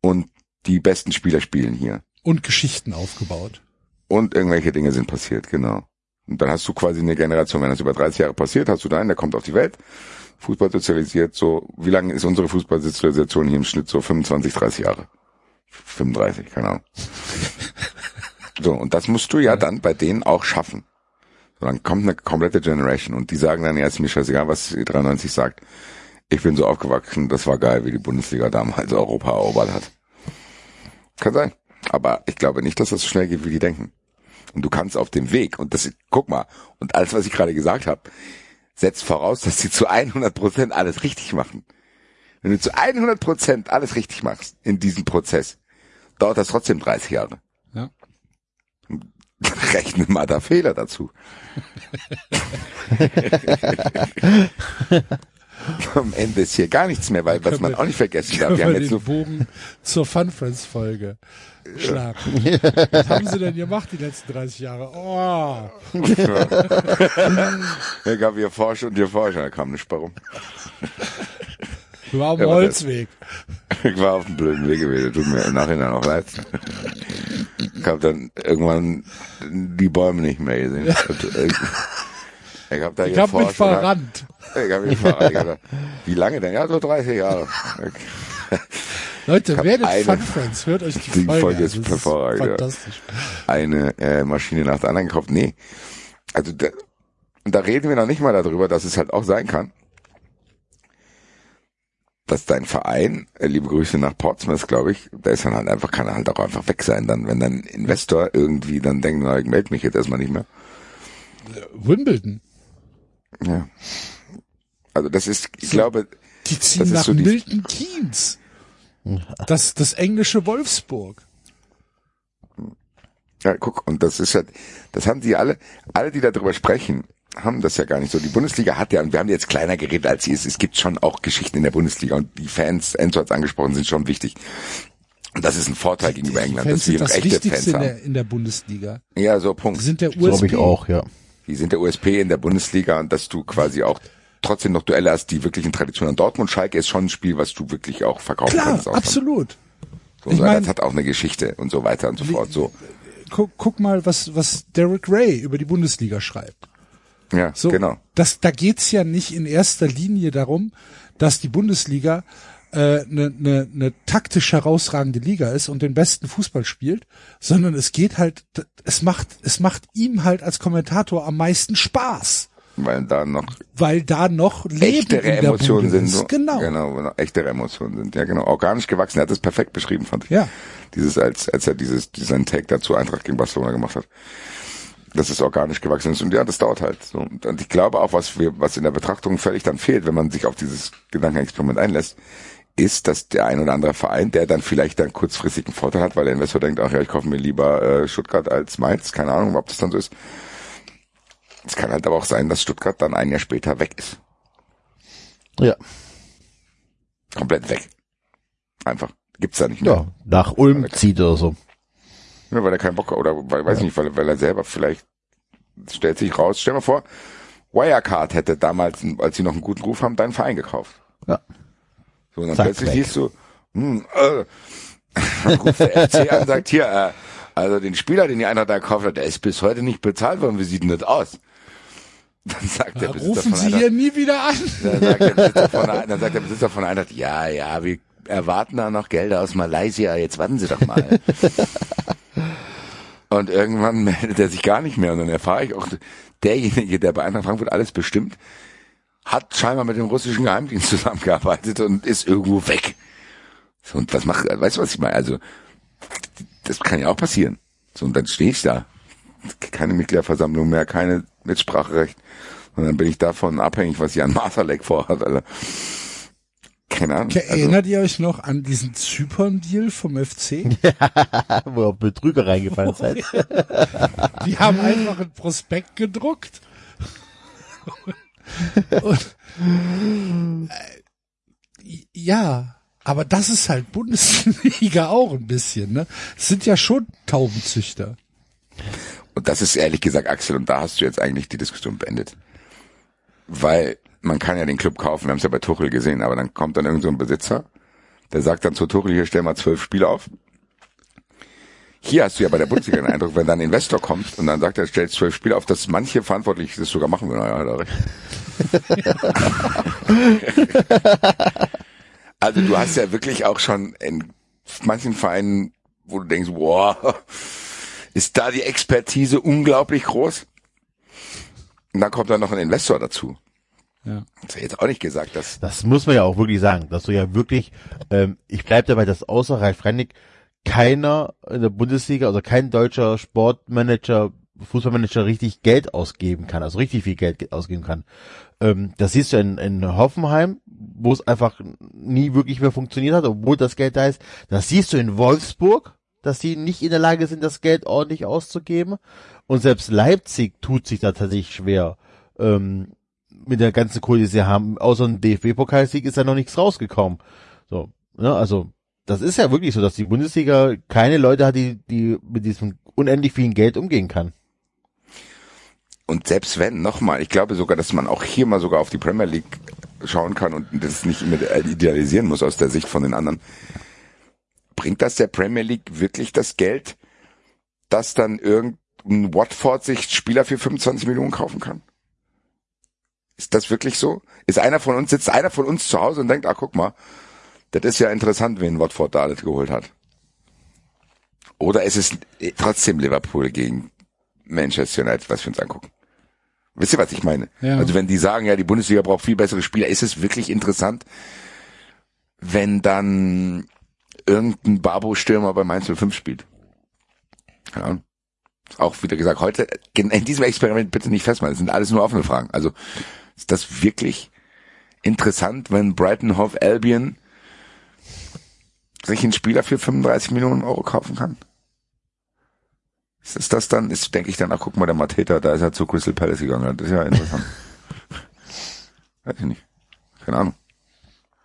Und die besten Spieler spielen hier. Und Geschichten aufgebaut. Und irgendwelche Dinge sind passiert, genau. Und dann hast du quasi eine Generation, wenn das über 30 Jahre passiert, hast du da einen, der kommt auf die Welt, Fußball sozialisiert, so, wie lange ist unsere Fußballsozialisation hier im Schnitt? So 25, 30 Jahre. 35, keine Ahnung. so, und das musst du ja dann bei denen auch schaffen. So, dann kommt eine komplette Generation und die sagen dann, ja, ist mir scheißegal, was 93 sagt. Ich bin so aufgewachsen, das war geil, wie die Bundesliga damals Europa erobert hat. Kann sein. Aber ich glaube nicht, dass das so schnell geht, wie die denken. Und du kannst auf dem Weg, und das, guck mal, und alles, was ich gerade gesagt habe, setzt voraus, dass sie zu 100 Prozent alles richtig machen. Wenn du zu 100 Prozent alles richtig machst in diesem Prozess, dauert das trotzdem 30 Jahre. Ja. Rechne mal da Fehler dazu. Am Ende ist hier gar nichts mehr, weil was man auch nicht vergessen darf. Wir haben jetzt den Bogen zur Fun Schlagen. Was haben sie denn gemacht die letzten 30 Jahre? Oh. ja, gab ihr Forsch und ihr Forscher, da kam nicht warum. Du war auf dem ja, Holzweg. Ich war auf dem blöden Weg gewesen, tut mir im Nachhinein auch leid. Ich habe dann irgendwann die Bäume nicht mehr gesehen. Ich habe da ich hab mich verrannt. Ich hab mich verrannt. Wie lange denn? Ja, so 30 Jahre. Leute, werdet Fun Friends, hört euch die, die Folge, Folge ist hervorragend. Fantastisch. Eine äh, Maschine nach der anderen gekauft. Nee. Also da, da reden wir noch nicht mal darüber, dass es halt auch sein kann, dass dein Verein, äh, liebe Grüße nach Portsmouth, glaube ich, da ist dann halt einfach, kann er halt auch einfach weg sein, dann, wenn dein Investor irgendwie dann denkt, na, ich melde mich jetzt erstmal nicht mehr. Wimbledon. Ja. Also das ist, ich so, glaube, die ziehen nach so Milton Keynes. Das, das englische Wolfsburg. Ja, guck, und das ist halt, das haben die alle, alle, die darüber sprechen, haben das ja gar nicht so. Die Bundesliga hat ja, und wir haben jetzt kleiner geredet als sie ist, es gibt schon auch Geschichten in der Bundesliga und die Fans, Enzo hat angesprochen, sind schon wichtig. Und das ist ein Vorteil die, gegenüber England, Fans dass wir das echte Wichtigste Fans haben. In der, in der Bundesliga. Ja, so Punkt. Die sind der USP. Glaube ich auch, ja. Die sind der USP in der Bundesliga und dass du quasi auch trotzdem noch Duelle hast, die wirklich in Tradition an Dortmund Schalke ist schon ein Spiel, was du wirklich auch verkaufen Klar, kannst. absolut. So, ich mein, das hat auch eine Geschichte und so weiter und so fort. So. Guck, guck mal, was, was Derek Ray über die Bundesliga schreibt. Ja, so, genau. Das, da geht's ja nicht in erster Linie darum, dass die Bundesliga eine äh, ne, ne, ne taktisch herausragende Liga ist und den besten Fußball spielt, sondern es geht halt, es macht, es macht ihm halt als Kommentator am meisten Spaß. Weil da noch, weil da noch echtere Emotionen sind. So, genau. Genau, echtere Emotionen sind. Ja, genau. Organisch gewachsen. Er hat das perfekt beschrieben, fand ich. Ja. Dieses, als, als er dieses, diesen Take dazu Eintracht gegen Barcelona gemacht hat. Dass es organisch gewachsen ist. Und ja, das dauert halt. So. Und ich glaube auch, was wir, was in der Betrachtung völlig dann fehlt, wenn man sich auf dieses Gedankenexperiment einlässt, ist, dass der ein oder andere Verein, der dann vielleicht dann kurzfristig einen Vorteil hat, weil der Investor denkt, ach ja, ich kaufe mir lieber äh, Stuttgart als Mainz, keine Ahnung, ob das dann so ist. Es kann halt aber auch sein, dass Stuttgart dann ein Jahr später weg ist. Ja. Komplett weg. Einfach. Gibt's da nicht mehr. Ja, nach Ulm zieht oder so. Ja, weil er keinen Bock hat, oder weil, weiß ja. nicht, weil, weil er selber vielleicht stellt sich raus. Stell mal vor, Wirecard hätte damals, als sie noch einen guten Ruf haben, deinen Verein gekauft. Ja. So, und dann Zack plötzlich weg. siehst du, hm, äh, dann ruft der FC an und sagt, hier, äh, Also den Spieler, den die Eintracht da gekauft hat, der ist bis heute nicht bezahlt worden. Wie sieht denn das aus? Dann sagt der Besitzer Rufen von Sie Eintracht, hier nie wieder an. dann sagt der Besitzer von, dann sagt der Besitzer von Eintracht, ja, ja, wir erwarten da noch Gelder aus Malaysia, jetzt warten Sie doch mal. Und irgendwann meldet er sich gar nicht mehr und dann erfahre ich auch, derjenige, der bei Eintracht Frankfurt alles bestimmt, hat scheinbar mit dem russischen Geheimdienst zusammengearbeitet und ist irgendwo weg. So, und was macht, weißt du, was ich meine? Also, das kann ja auch passieren. So, und dann stehe ich da. Keine Mitgliederversammlung mehr, keine Mitspracherecht. Und dann bin ich davon abhängig, was Jan Masalek vorhat, Alter. Keine Ahnung. Also, Erinnert ihr euch noch an diesen Zypern-Deal vom FC? Wo ihr auf Betrüger reingefallen seid. Die haben einfach ein Prospekt gedruckt. Und, äh, ja, aber das ist halt Bundesliga auch ein bisschen, ne? Es sind ja schon Taubenzüchter. Und das ist ehrlich gesagt, Axel, und da hast du jetzt eigentlich die Diskussion beendet. Weil man kann ja den Club kaufen, wir haben es ja bei Tuchel gesehen, aber dann kommt dann irgend so ein Besitzer, der sagt dann zu Tuchel, hier stell mal zwölf Spiele auf. Hier hast du ja bei der Bundesliga den Eindruck, wenn dann ein Investor kommt und dann sagt er, stellt zwölf Spiele auf, dass manche Verantwortliche das sogar machen würden. Ja, er recht. also du hast ja wirklich auch schon in manchen Vereinen, wo du denkst, boah, ist da die Expertise unglaublich groß. Und dann kommt dann noch ein Investor dazu. Ja. Das ist jetzt auch nicht gesagt, dass Das muss man ja auch wirklich sagen, dass du ja wirklich, ähm, ich bleib dabei, dass außer Ralf Rennig keiner in der Bundesliga, also kein deutscher Sportmanager, Fußballmanager richtig Geld ausgeben kann, also richtig viel Geld ausgeben kann. Ähm, das siehst du in, in Hoffenheim, wo es einfach nie wirklich mehr funktioniert hat, obwohl das Geld da ist. Das siehst du in Wolfsburg, dass die nicht in der Lage sind, das Geld ordentlich auszugeben. Und selbst Leipzig tut sich da tatsächlich schwer. Ähm, mit der ganzen Kohle, die sie haben, außer ein DFB-Pokalsieg ist ja noch nichts rausgekommen. So, ne, also das ist ja wirklich so, dass die Bundesliga keine Leute hat, die, die mit diesem unendlich vielen Geld umgehen kann. Und selbst wenn, nochmal, ich glaube sogar, dass man auch hier mal sogar auf die Premier League schauen kann und das nicht immer idealisieren muss aus der Sicht von den anderen. Bringt das der Premier League wirklich das Geld, dass dann irgendein Watford sich Spieler für 25 Millionen kaufen kann? Ist das wirklich so? Ist einer von uns, sitzt einer von uns zu Hause und denkt, ah, guck mal, das ist ja interessant, wen Watford da alles geholt hat. Oder ist es trotzdem Liverpool gegen Manchester United, was wir uns angucken? Wisst ihr, was ich meine? Ja. Also wenn die sagen, ja, die Bundesliga braucht viel bessere Spieler, ist es wirklich interessant, wenn dann irgendein Barbo-Stürmer bei Mainz 05 spielt? Keine Ahnung. Auch wieder gesagt, heute, in diesem Experiment bitte nicht festmachen, das sind alles nur offene Fragen. Also ist das wirklich interessant, wenn Brighton Hove Albion sich einen Spieler für 35 Millionen Euro kaufen kann? Ist das dann, ist, denke ich dann, ach guck mal, der Mateta, da ist er zu Crystal Palace gegangen. Das ist ja interessant. Weiß ich nicht. Keine Ahnung.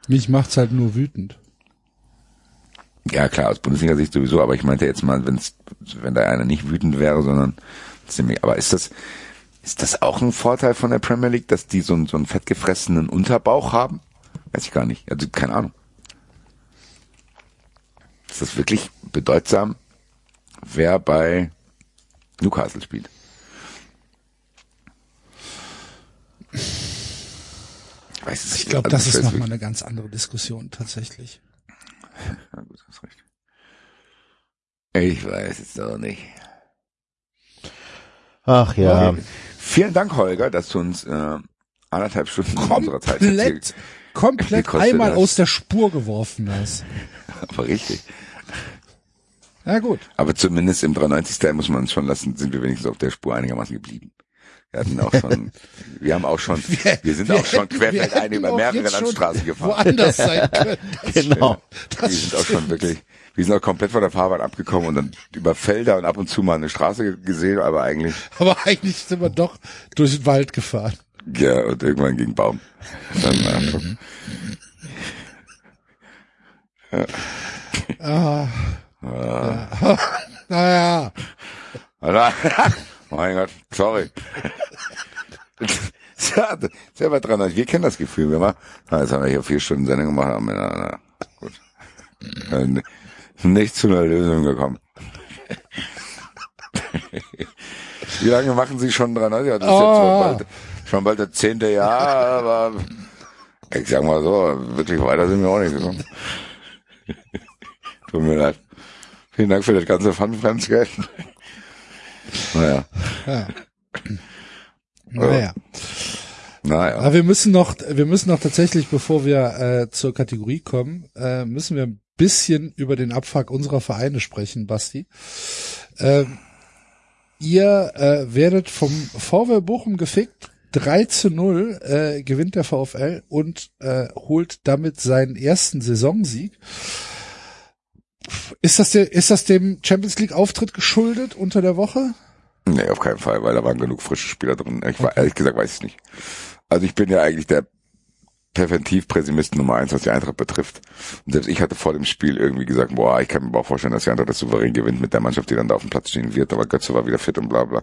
Mich macht's halt nur wütend. Ja, klar, aus Bundesliga-Sicht sowieso, aber ich meinte jetzt mal, wenn's, wenn da einer nicht wütend wäre, sondern ziemlich, aber ist das, ist das auch ein Vorteil von der Premier League, dass die so einen, so einen fettgefressenen Unterbauch haben? Weiß ich gar nicht. Also, keine Ahnung. Ist das wirklich bedeutsam, wer bei Newcastle spielt? Weiß es Ich glaube, Also, das ist nochmal eine ganz andere Diskussion tatsächlich. Ja, gut, hast recht. Ich weiß es doch nicht. Ach ja. Okay. Vielen Dank, Holger, dass du uns äh, anderthalb Stunden unserer Zeit Komplett, komplett einmal hast. aus der Spur geworfen hast. Aber richtig. Ja gut. Aber zumindest im 93 Style muss man uns schon lassen, sind wir wenigstens auf der Spur einigermaßen geblieben. Wir hatten auch schon, wir haben auch schon, wir, sind auch schon querfeldein über mehrere Landstraßen gefahren. Woanders sein können. Das Genau. Wir sind auch schon wirklich, wir sind auch komplett von der Fahrbahn abgekommen und dann über Felder und ab und zu mal eine Straße gesehen, aber eigentlich, Aber eigentlich sind wir doch durch den Wald gefahren. ja, und irgendwann gegen Baum. Dann, äh, Ah, ja. naja, Oder? mein Gott, sorry. Ja, selber dran. Wir kennen das Gefühl, wenn wir, na, jetzt haben wir hier vier Stunden Sendung gemacht, haben wir, na, na, gut. Nicht zu einer Lösung gekommen. Wie lange machen Sie schon dran? Ja, das ist Oh. jetzt schon bald, schon bald das zehnte Jahr, aber ich sag mal so, wirklich weiter sind wir auch nicht gekommen. Tut mir leid. Vielen Dank für das ganze Pfandpflanzgeld. naja, Naja. naja. Aber wir müssen noch, wir müssen noch tatsächlich, bevor wir äh, zur Kategorie kommen, äh, müssen wir ein bisschen über den Abfuck unserer Vereine sprechen, Basti. Ähm, ihr äh, werdet vom VW Bochum gefickt. 3 zu 0 äh, gewinnt der VfL und äh, holt damit seinen ersten Saisonsieg. Ist das, der, ist das dem Champions League Auftritt geschuldet unter der Woche? Nee, auf keinen Fall, weil da waren genug frische Spieler drin. Ich war, ehrlich gesagt weiß ich nicht. Also ich bin ja eigentlich der Präventiv-Pessimist Nummer eins, was die Eintracht betrifft. Und selbst ich hatte vor dem Spiel irgendwie gesagt, boah, ich kann mir auch vorstellen, dass die Eintracht das souverän gewinnt mit der Mannschaft, die dann da auf dem Platz stehen wird. Aber Götze war wieder fit und bla bla.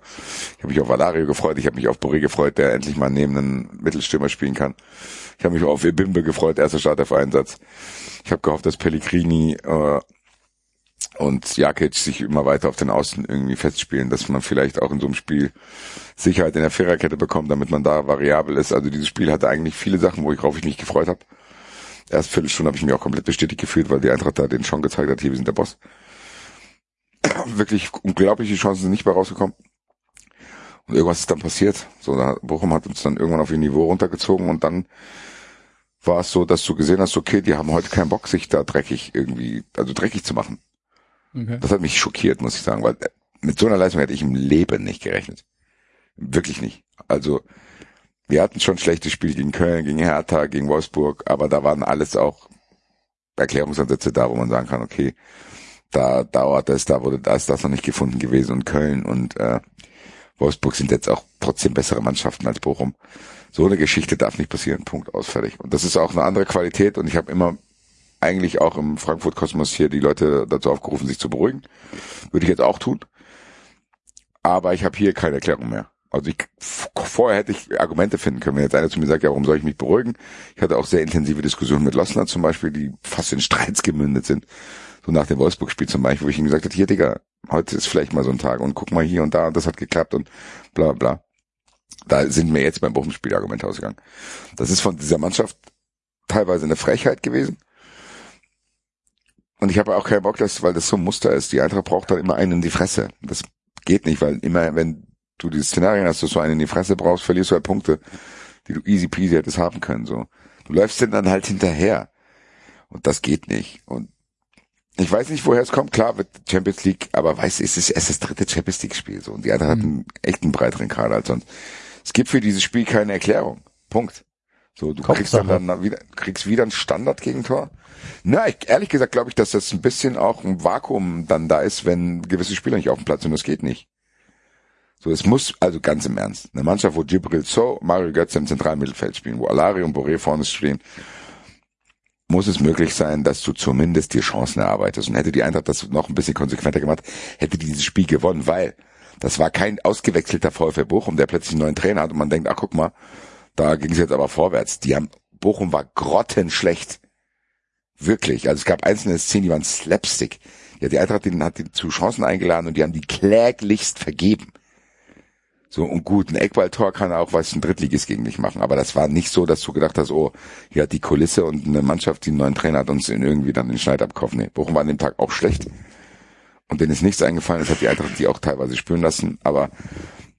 Ich habe mich auf Valario gefreut, ich habe mich auf Boré gefreut, der endlich mal neben einen Mittelstürmer spielen kann. Ich habe mich auf Ebimbe gefreut, erster Startelf-Einsatz. Ich habe gehofft, dass Pellegrini äh, und Jakic sich immer weiter auf den Außen irgendwie festspielen, dass man vielleicht auch in so einem Spiel Sicherheit in der Viererkette bekommt, damit man da variabel ist. Also dieses Spiel hatte eigentlich viele Sachen, worauf ich mich gefreut habe. Erst Viertelstunde habe ich mich auch komplett bestätigt gefühlt, weil die Eintracht da den schon gezeigt hat, hier, wir sind der Boss. Wirklich unglaubliche Chancen sind nicht bei rausgekommen. Und irgendwas ist dann passiert. So, da, Bochum hat uns dann irgendwann auf ihr Niveau runtergezogen und dann war es so, dass du gesehen hast, okay, die haben heute keinen Bock, sich da dreckig irgendwie, also dreckig zu machen. Okay. Das hat mich schockiert, muss ich sagen, weil äh, mit so einer Leistung hätte ich im Leben nicht gerechnet. Wirklich nicht. Also, wir hatten schon schlechte Spiele gegen Köln, gegen Hertha, gegen Wolfsburg, aber da waren alles auch Erklärungsansätze da, wo man sagen kann, okay, da dauert es, da wurde das, das noch nicht gefunden gewesen und Köln und äh, Wolfsburg sind jetzt auch trotzdem bessere Mannschaften als Bochum. So eine Geschichte darf nicht passieren. Punkt aus fertig. Und das ist auch eine andere Qualität und ich habe immer eigentlich auch im Frankfurt Kosmos hier die Leute dazu aufgerufen, sich zu beruhigen. Würde ich jetzt auch tun. Aber ich habe hier keine Erklärung mehr. Also ich, vorher hätte ich Argumente finden können, wenn jetzt einer zu mir sagt, ja, warum soll ich mich beruhigen? Ich hatte auch sehr intensive Diskussionen mit Lossner zum Beispiel, die fast in Streits gemündet sind. So nach dem Wolfsburg-Spiel zum Beispiel, wo ich ihm gesagt habe, hier, Digga, heute ist vielleicht mal so ein Tag und guck mal hier und da und das hat geklappt und bla bla. Da sind mir jetzt beim Bochum-Spiel Argumente ausgegangen. Das ist von dieser Mannschaft teilweise eine Frechheit gewesen. Und ich habe auch keinen Bock, dass, weil das so ein Muster ist. Die Eintracht braucht dann immer einen in die Fresse. Das geht nicht, weil immer, wenn du die Szenarien hast, dass du einen in die Fresse brauchst, verlierst du halt Punkte, die du easy peasy hättest haben können, so. Du läufst denn dann halt hinterher. Und das geht nicht. Und ich weiß nicht, woher es kommt. Klar wird Champions League, aber weißt du, es ist erst das dritte Champions League Spiel, so. Und die Eintracht hat einen echten breiteren Kader als sonst. Es gibt für dieses Spiel keine Erklärung. Punkt. So, du kriegst dann, dann wieder, kriegst wieder ein Standard-Gegentor. Na, ich, ehrlich gesagt glaube ich, dass das ein bisschen auch ein Vakuum dann da ist, wenn gewisse Spieler nicht auf dem Platz sind. Das geht nicht. So, es muss, also ganz im Ernst, eine Mannschaft, wo Gibril So, Mario Götze im zentralen Mittelfeld spielen, wo Alari und Boré vorne stehen, muss es möglich sein, dass du zumindest dir Chancen erarbeitest. Und hätte die Eintracht das noch ein bisschen konsequenter gemacht, hätte die dieses Spiel gewonnen, weil das war kein ausgewechselter VfL Bochum, der plötzlich einen neuen Trainer hat und man denkt, ach guck mal, da ging es jetzt aber vorwärts. Die haben, Bochum war grottenschlecht. Wirklich. Also es gab einzelne Szenen, die waren Slapstick. Ja, die Eintracht die hat die zu Chancen eingeladen und die haben die kläglichst vergeben. So, und gut, ein Eckballtor kann auch was ein Drittligist gegen dich machen. Aber das war nicht so, dass du gedacht hast, oh, hier hat die Kulisse und eine Mannschaft, die einen neuen Trainer hat, uns irgendwie dann den Schneid abkaufen. Nee, Bochum war an dem Tag auch schlecht. Und denen ist nichts eingefallen, das hat die Eintracht die auch teilweise spüren lassen. Aber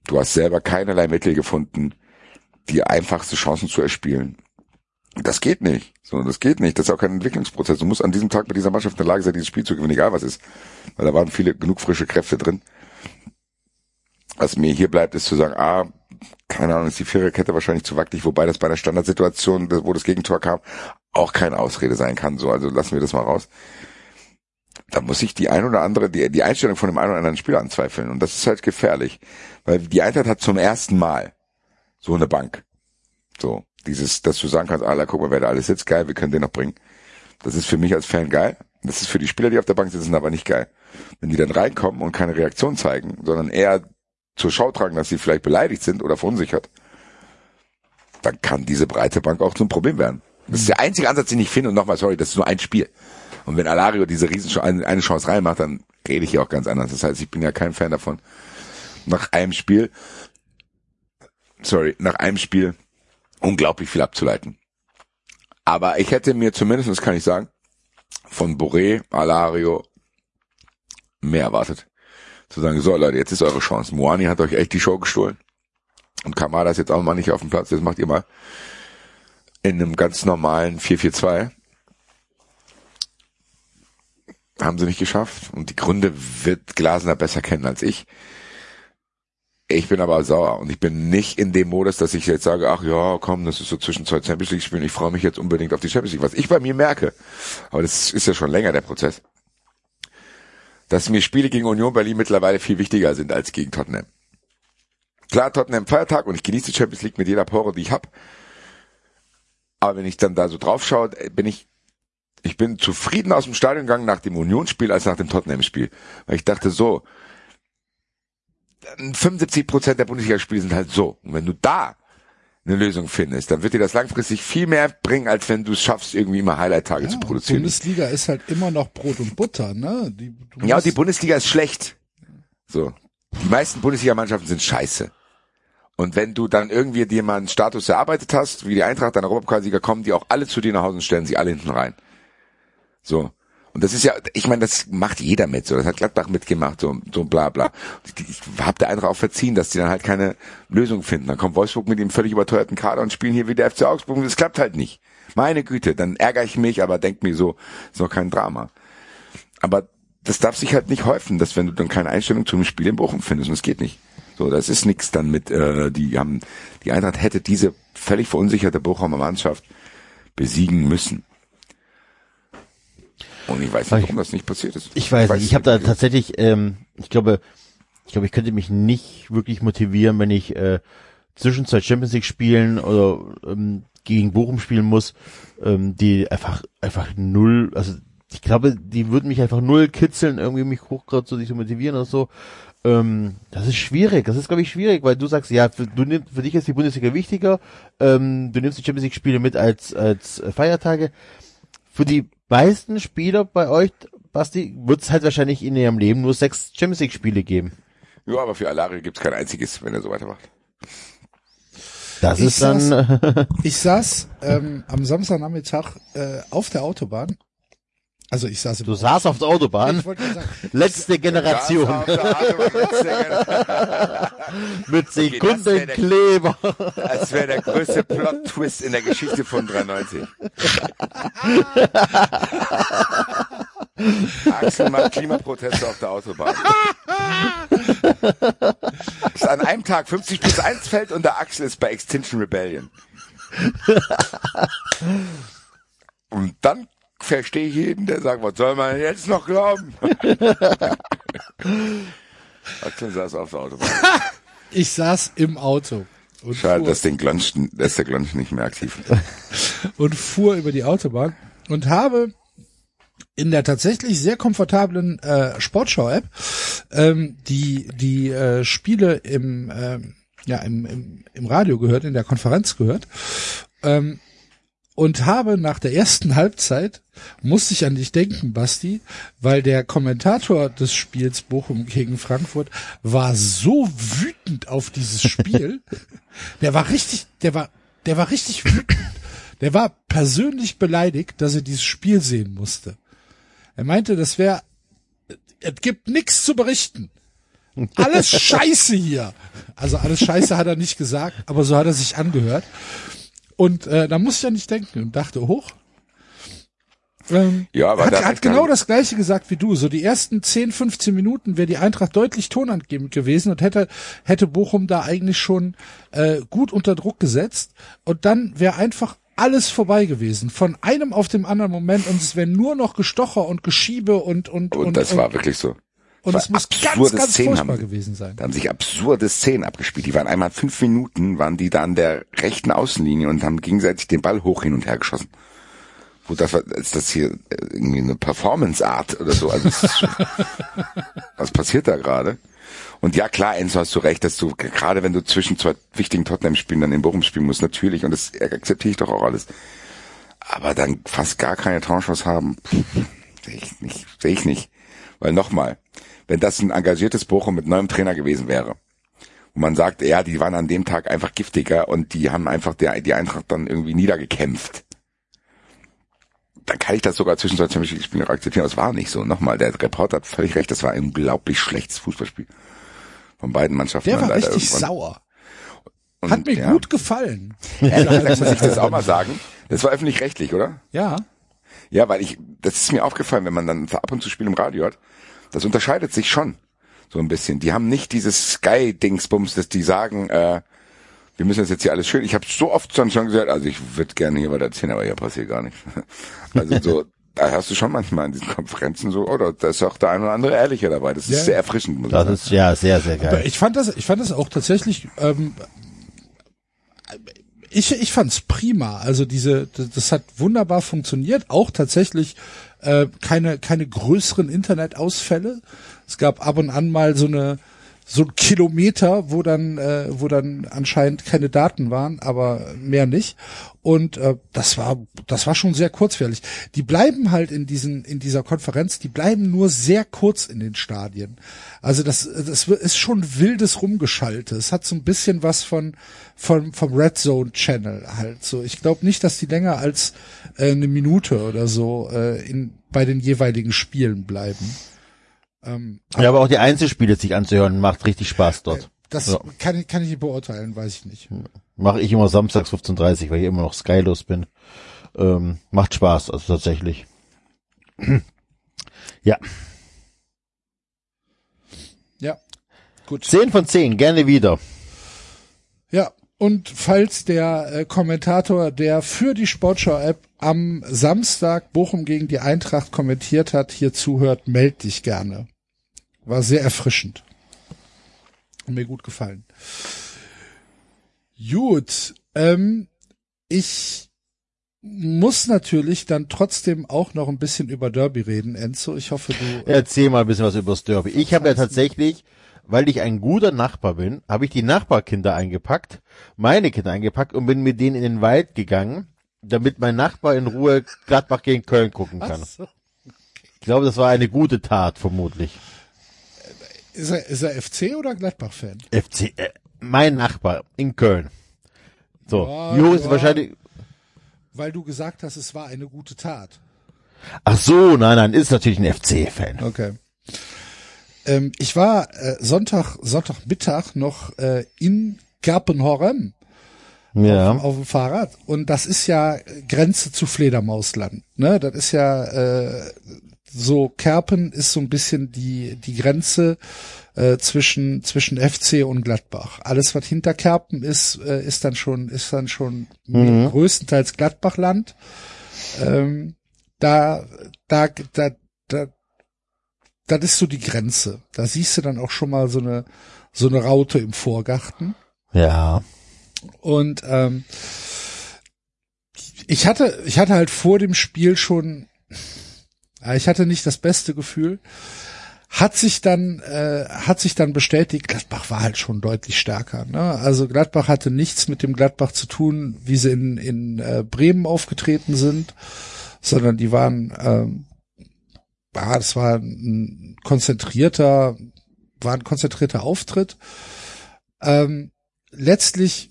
du hast selber keinerlei Mittel gefunden, die einfachste Chancen zu erspielen. Das geht nicht. So, das geht nicht. Das ist auch kein Entwicklungsprozess. Du musst an diesem Tag mit dieser Mannschaft in der Lage sein, dieses Spiel zu gewinnen, egal was ist. Weil da waren viele, genug frische Kräfte drin. Was mir hier bleibt, ist zu sagen, ah, keine Ahnung, ist die Viererkette wahrscheinlich zu wackelig, wobei das bei einer Standardsituation, wo das Gegentor kam, auch keine Ausrede sein kann. So, also lassen wir das mal raus. Da muss ich die ein oder andere, die, die Einstellung von dem einen oder anderen Spieler anzweifeln. Und das ist halt gefährlich. Weil die Eintracht hat zum ersten Mal so eine Bank. So, dieses, dass du sagen kannst, ah, guck mal, wer da alles sitzt, geil, wir können den noch bringen. Das ist für mich als Fan geil. Das ist für die Spieler, die auf der Bank sitzen, aber nicht geil. Wenn die dann reinkommen und keine Reaktion zeigen, sondern eher zur Schau tragen, dass sie vielleicht beleidigt sind oder verunsichert, dann kann diese breite Bank auch zum Problem werden. Das ist der einzige Ansatz, den ich finde. Und nochmal, sorry, das ist nur ein Spiel. Und wenn Alario diese riesen eine Chance reinmacht, dann rede ich ja auch ganz anders. Das heißt, ich bin ja kein Fan davon, nach einem Spiel, sorry, nach einem Spiel unglaublich viel abzuleiten. Aber ich hätte mir zumindest, das kann ich sagen, von Boré, Alario mehr erwartet. Zu sagen, so Leute, jetzt ist eure Chance. Moani hat euch echt die Show gestohlen. Und Kamada ist jetzt auch mal nicht auf dem Platz. Das macht ihr mal in einem ganz normalen 4-4-2. Haben sie nicht geschafft. Und die Gründe wird Glasner besser kennen als ich. Ich bin aber sauer und ich bin nicht in dem Modus, dass ich jetzt sage, ach ja, komm, das ist so zwischen zwei Champions League Spielen, ich freue mich jetzt unbedingt auf die Champions League. Was ich bei mir merke, aber das ist ja schon länger der Prozess, dass mir Spiele gegen Union Berlin mittlerweile viel wichtiger sind als gegen Tottenham. Klar, Tottenham Feiertag und ich genieße die Champions League mit jeder Pore, die ich habe. Aber wenn ich dann da so drauf schaue, bin ich, ich bin zufrieden aus dem Stadion gegangen nach dem Unionsspiel als nach dem Tottenham-Spiel. Weil ich dachte so, 75 Prozent der Bundesligaspiele sind halt so. Und wenn du da eine Lösung findest, dann wird dir das langfristig viel mehr bringen, als wenn du es schaffst, irgendwie immer Highlight-Tage Ja, zu produzieren. Bundesliga ist halt immer noch Brot und Butter, ne? Die, Ja, die Bundesliga ist schlecht. So. Die meisten Bundesligamannschaften sind scheiße. Und wenn du dann irgendwie dir mal einen Status erarbeitet hast, wie die Eintracht, deine Europapokalsieger, kommen die auch alle zu dir nach Hause und stellen sie alle hinten rein. So. Und das ist ja, ich meine, das macht jeder mit, so. Das hat Gladbach mitgemacht, so, so bla bla. Ich, hab der Eintracht auch verziehen, dass die dann halt keine Lösung finden. Dann kommt Wolfsburg mit dem völlig überteuerten Kader und spielen hier wie der FC Augsburg und das klappt halt nicht. Meine Güte, dann ärgere ich mich, aber denk mir so, ist noch kein Drama. Aber das darf sich halt nicht häufen, dass wenn du dann keine Einstellung zum Spiel in Bochum findest, und das geht nicht. So, das ist nix dann mit, äh, die haben, die Eintracht hätte diese völlig verunsicherte Bochumer Mannschaft besiegen müssen. Und ich weiß nicht, warum das nicht passiert ist. Ich weiß nicht, ich habe da tatsächlich, ähm, ich glaube, ich glaube, ich könnte mich nicht wirklich motivieren, wenn ich äh, zwischen zwei Champions League Spielen oder ähm, gegen Bochum spielen muss, ähm, die einfach einfach null, also ich glaube, die würden mich einfach null kitzeln, irgendwie mich hochgrad so sich zu motivieren oder so. Ähm, das ist schwierig, das ist glaube ich schwierig, weil du sagst, ja, für, du nimm, für dich ist die Bundesliga wichtiger, ähm, du nimmst die Champions League Spiele mit als als äh, Feiertage. Für die meisten Spieler bei euch, Basti, wird es halt wahrscheinlich in ihrem Leben nur sechs Champions League Spiele geben. Ja, aber für Alario gibt's kein einziges, wenn er so weitermacht. Das Ich ist dann, Ich saß ähm, am Samstagnachmittag äh, auf der Autobahn. Also ich saß im du saßt auf der Autobahn, letzte Generation, mit Sekundenkleber. Das wäre der größte Plot-Twist in der Geschichte von 93. Axel macht Klimaproteste auf der Autobahn. Dass an einem Tag 50 plus 1 fällt und der Axel ist bei Extinction Rebellion. Und dann verstehe ich jeden, der sagt, was soll man jetzt noch glauben? Axel saß auf der Autobahn. ich saß im Auto und, Schade, dass, den Glonsch, dass der Glonsch nicht mehr aktiv ist. und fuhr über die Autobahn und habe in der tatsächlich sehr komfortablen äh, Sportschau-App ähm, die die äh, Spiele im ähm, ja im, im, im Radio gehört, in der Konferenz gehört ähm, und habe nach der ersten Halbzeit musste ich an dich denken, Basti, weil der Kommentator des Spiels Bochum gegen Frankfurt war so wütend auf dieses Spiel. der war richtig, der war, der war richtig wütend. Der war persönlich beleidigt, dass er dieses Spiel sehen musste. Er meinte, das wäre, es gibt nichts zu berichten. Alles Scheiße hier. Also alles Scheiße hat er nicht gesagt, aber so hat er sich angehört. Und äh, da musste ich ja nicht denken und dachte, hoch. Ähm, Ja, aber hat, da- hat genau das gleiche gesagt wie du. So die ersten 10, 15 Minuten wäre die Eintracht deutlich tonangebend gewesen und hätte, hätte Bochum da eigentlich schon äh, gut unter Druck gesetzt. Und dann wäre einfach alles vorbei gewesen. Von einem auf dem anderen Moment und es wäre nur noch Gestocher und Geschiebe und und Und das war wirklich so. Und es muss ganz, absurde ganz Szenen furchtbar haben- gewesen sein. Da haben sich absurde Szenen abgespielt. Die waren einmal fünf Minuten, waren die da an der rechten Außenlinie und haben gegenseitig den Ball hoch hin und her geschossen. Wo das war, ist das hier äh, irgendwie eine Performance-Art oder so? Also ist, was passiert da gerade? Und ja, klar, Enzo, hast du recht, dass du, gerade wenn du zwischen zwei wichtigen Tottenham-Spielen dann in Bochum spielen musst, natürlich, und das akzeptiere ich doch auch alles. Aber dann fast gar keine Torchance haben, sehe ich nicht, sehe ich nicht. Weil nochmal, wenn das ein engagiertes Bochum mit neuem Trainer gewesen wäre. Und man sagt, ja, die waren an dem Tag einfach giftiger und die haben einfach die, die Eintracht dann irgendwie niedergekämpft. Dann kann ich das sogar zwischenzeitlich Champions League Spiel noch akzeptieren. Es war nicht so. Nochmal, der Reporter hat völlig recht, das war ein unglaublich schlechtes Fußballspiel. Von beiden Mannschaften. Der war richtig irgendwann. sauer. Und, Hat mir ja. gut gefallen. Ehrlich, muss ich das auch mal sagen. Das war öffentlich-rechtlich, oder? Ja. Ja, weil ich, das ist mir aufgefallen, wenn man dann ab und zu Spiel im Radio hat, das unterscheidet sich schon so ein bisschen. Die haben nicht dieses Sky-Dingsbums, dass die sagen, äh, wir müssen das jetzt hier alles schön. Ich habe so oft schon schon gesagt, also ich würde gerne hier weiter erzählen, aber hier passiert gar nichts. Also so, da hast du schon manchmal in diesen Konferenzen so, oder da ist auch der eine oder andere ehrlicher dabei. Das ist Ja. sehr erfrischend, muss ich Das sagen. ist ja sehr, sehr Aber geil. ich fand das, ich fand das auch tatsächlich, ähm, ich, ich fand's prima. Also diese, das hat wunderbar funktioniert. Auch tatsächlich äh, keine, keine größeren Internetausfälle. Es gab ab und an mal so eine so ein Kilometer, wo dann, äh, wo dann anscheinend keine Daten waren, aber mehr nicht. Und äh, das war, das war schon sehr kurzweilig. Die bleiben halt in diesen, in dieser Konferenz, die bleiben nur sehr kurz in den Stadien. Also das, das ist schon wildes Rumgeschalte. Es hat so ein bisschen was von, von vom Red Zone Channel halt. So, ich glaube nicht, dass die länger als äh, eine Minute oder so äh, in bei den jeweiligen Spielen bleiben. Ähm, Ja, aber auch die Einzelspiele sich anzuhören, macht richtig Spaß dort. das Ja. kann, ich- kann ich nicht beurteilen, weiß ich nicht. Mache ich immer samstags 15.30 weil ich immer noch skylos bin. Ähm, macht Spaß, also tatsächlich. ja. Ja, gut. 10 von 10, gerne wieder. Und falls der äh, Kommentator, der für die Sportschau-App am Samstag Bochum gegen die Eintracht kommentiert hat, hier zuhört, meld dich gerne. War sehr erfrischend. Hat mir gut gefallen. Gut, ähm, ich muss natürlich dann trotzdem auch noch ein bisschen über Derby reden, Enzo. Ich hoffe, du. Erzähl mal ein bisschen was über das Derby. Ich habe ja tatsächlich, weil ich ein guter Nachbar bin, habe ich die Nachbarkinder eingepackt, meine Kinder eingepackt und bin mit denen in den Wald gegangen, damit mein Nachbar in Ruhe Gladbach gegen Köln gucken kann. So. Ich glaube, das war eine gute Tat, vermutlich. Ist er, ist er FC oder Gladbach-Fan? FC, äh, mein Nachbar in Köln. So, Ja, Jo ist ja. wahrscheinlich, Weil du gesagt hast, es war eine gute Tat. ach so, nein, nein, ist natürlich ein FC-Fan. Okay. Ähm, ich war äh, Sonntag, Sonntagmittag noch äh, in Garpenhorem Ja. auf dem Fahrrad und das ist ja Grenze zu Fledermausland. Ne, das ist ja äh, so Kerpen ist so ein bisschen die die Grenze äh, zwischen zwischen FC und Gladbach. Alles was hinter Kerpen ist äh, ist dann schon ist dann schon Mhm. größtenteils Gladbachland. Ähm, da da da da das ist so die Grenze. Da siehst du dann auch schon mal so eine so eine Raute im Vorgarten. Ja. Und ähm, ich hatte, ich hatte halt vor dem Spiel schon, äh, ich hatte nicht das beste Gefühl. Hat sich dann, äh, hat sich dann bestätigt, Gladbach war halt schon deutlich stärker. Ne? Also Gladbach hatte nichts mit dem Gladbach zu tun, wie sie in, in äh, Bremen aufgetreten sind, sondern die waren, ähm, ja, das war ein konzentrierter, war ein konzentrierter Auftritt. Ähm, letztlich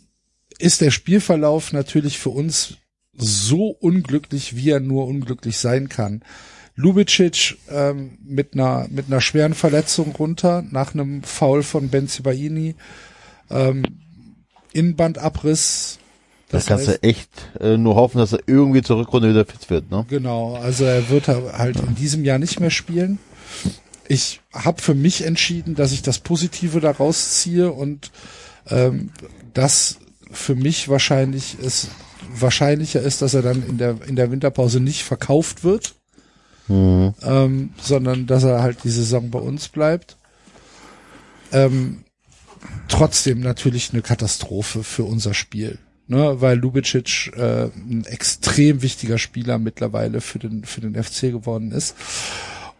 ist der Spielverlauf natürlich für uns so unglücklich, wie er nur unglücklich sein kann. Lubicic ähm, mit einer mit einer schweren Verletzung runter nach einem Foul von Benzibaini, ähm, Innenbandabriss. Das, kannst heißt- du echt äh, nur hoffen, dass er irgendwie zur Rückrunde wieder fit wird, ne? Genau, also er wird halt in diesem Jahr nicht mehr spielen. Ich habe für mich entschieden, dass ich das Positive daraus ziehe und ähm, das für mich wahrscheinlich ist wahrscheinlicher ist, dass er dann in der in der Winterpause nicht verkauft wird, ähm, sondern dass er halt die Saison bei uns bleibt. Ähm, trotzdem natürlich eine Katastrophe für unser Spiel. Ne, weil Lubicic äh, ein extrem wichtiger Spieler mittlerweile für den, für den FC geworden ist.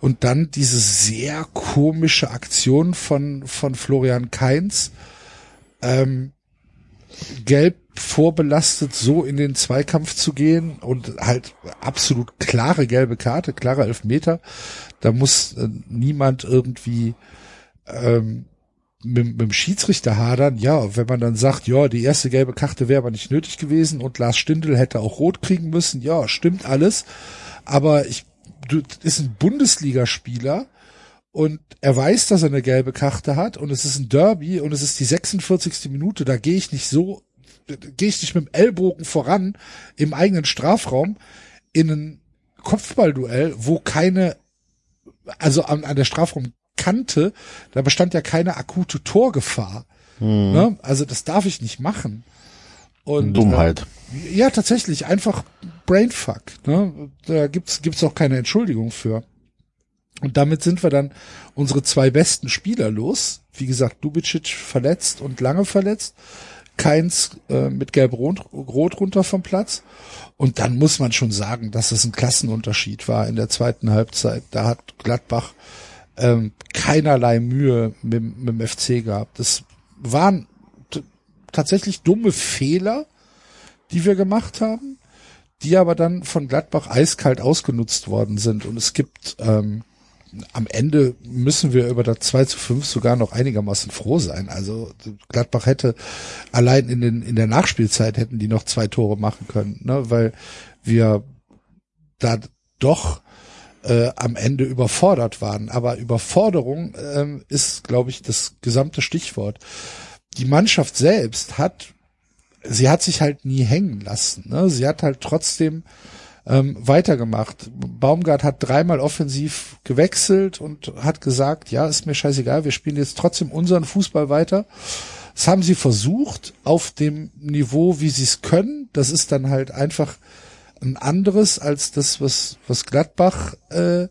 Und dann diese sehr komische Aktion von, von Florian Kainz. Ähm, gelb vorbelastet, so in den Zweikampf zu gehen und halt absolut klare gelbe Karte, klare Elfmeter. Da muss äh, niemand irgendwie ähm, mit, mit dem Schiedsrichter hadern. Ja, wenn man dann sagt, ja, die erste gelbe Karte wäre aber nicht nötig gewesen und Lars Stindl hätte auch rot kriegen müssen. Ja, stimmt alles. Aber ich, du, ist ein Bundesligaspieler und er weiß, dass er eine gelbe Karte hat und es ist ein Derby und es ist die 46. Minute. Da gehe ich nicht so gehe ich nicht mit dem Ellbogen voran im eigenen Strafraum in ein Kopfballduell, wo keine, also an, an der Strafraumkante, da bestand ja keine akute Torgefahr. Hm. Ne? Also das darf ich nicht machen. Und, Dummheit. Äh, ja, tatsächlich, einfach Brainfuck. Ne? Da gibt's gibt's auch keine Entschuldigung für. Und damit sind wir dann unsere zwei besten Spieler los. Wie gesagt, Dubicic verletzt und lange verletzt. Keins äh, mit gelb-rot rot runter vom Platz. Und dann muss man schon sagen, dass es ein Klassenunterschied war in der zweiten Halbzeit. Da hat Gladbach ähm, keinerlei Mühe mit, mit dem FC gehabt. Das waren tatsächlich dumme Fehler, die wir gemacht haben, die aber dann von Gladbach eiskalt ausgenutzt worden sind. Und es gibt ähm, am Ende müssen wir über das 2 zu 5 sogar noch einigermaßen froh sein. Also Gladbach hätte allein in, den, in der Nachspielzeit hätten die noch zwei Tore machen können, ne? weil wir da doch äh, am Ende überfordert waren. Aber Überforderung ähm, ist, glaube ich, das gesamte Stichwort. Die Mannschaft selbst hat, sie hat sich halt nie hängen lassen. Ne? Sie hat halt trotzdem ähm, weitergemacht. Baumgart hat dreimal offensiv gewechselt und hat gesagt, ja, ist mir scheißegal, wir spielen jetzt trotzdem unseren Fußball weiter. Das haben sie versucht auf dem Niveau, wie sie es können. Das ist dann halt einfach ein anderes als das, was, was Gladbach äh,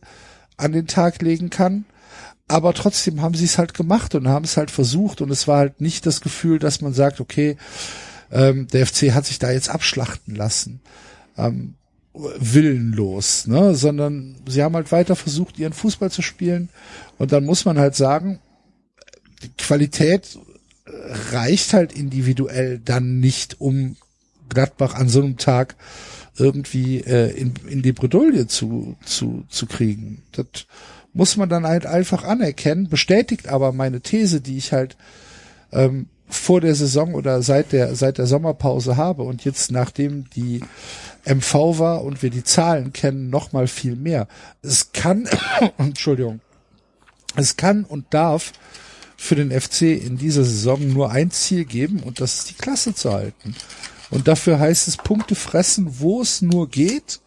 an den Tag legen kann. Aber trotzdem haben sie es halt gemacht und haben es halt versucht und es war halt nicht das Gefühl, dass man sagt, okay, ähm, der FC hat sich da jetzt abschlachten lassen. Ähm, willenlos, ne, sondern sie haben halt weiter versucht, ihren Fußball zu spielen. Und dann muss man halt sagen, die Qualität reicht halt individuell dann nicht, um Gladbach an so einem Tag irgendwie äh, in, in die Bredouille zu, zu, zu kriegen. Das muss man dann halt einfach anerkennen, bestätigt aber meine These, die ich halt ähm, vor der Saison oder seit der seit der Sommerpause habe und jetzt nachdem die MV war und wir die Zahlen kennen, noch mal viel mehr. Es kann, Entschuldigung, es kann und darf für den FC in dieser Saison nur ein Ziel geben und das ist die Klasse zu halten. Und dafür heißt es Punkte fressen, wo es nur geht.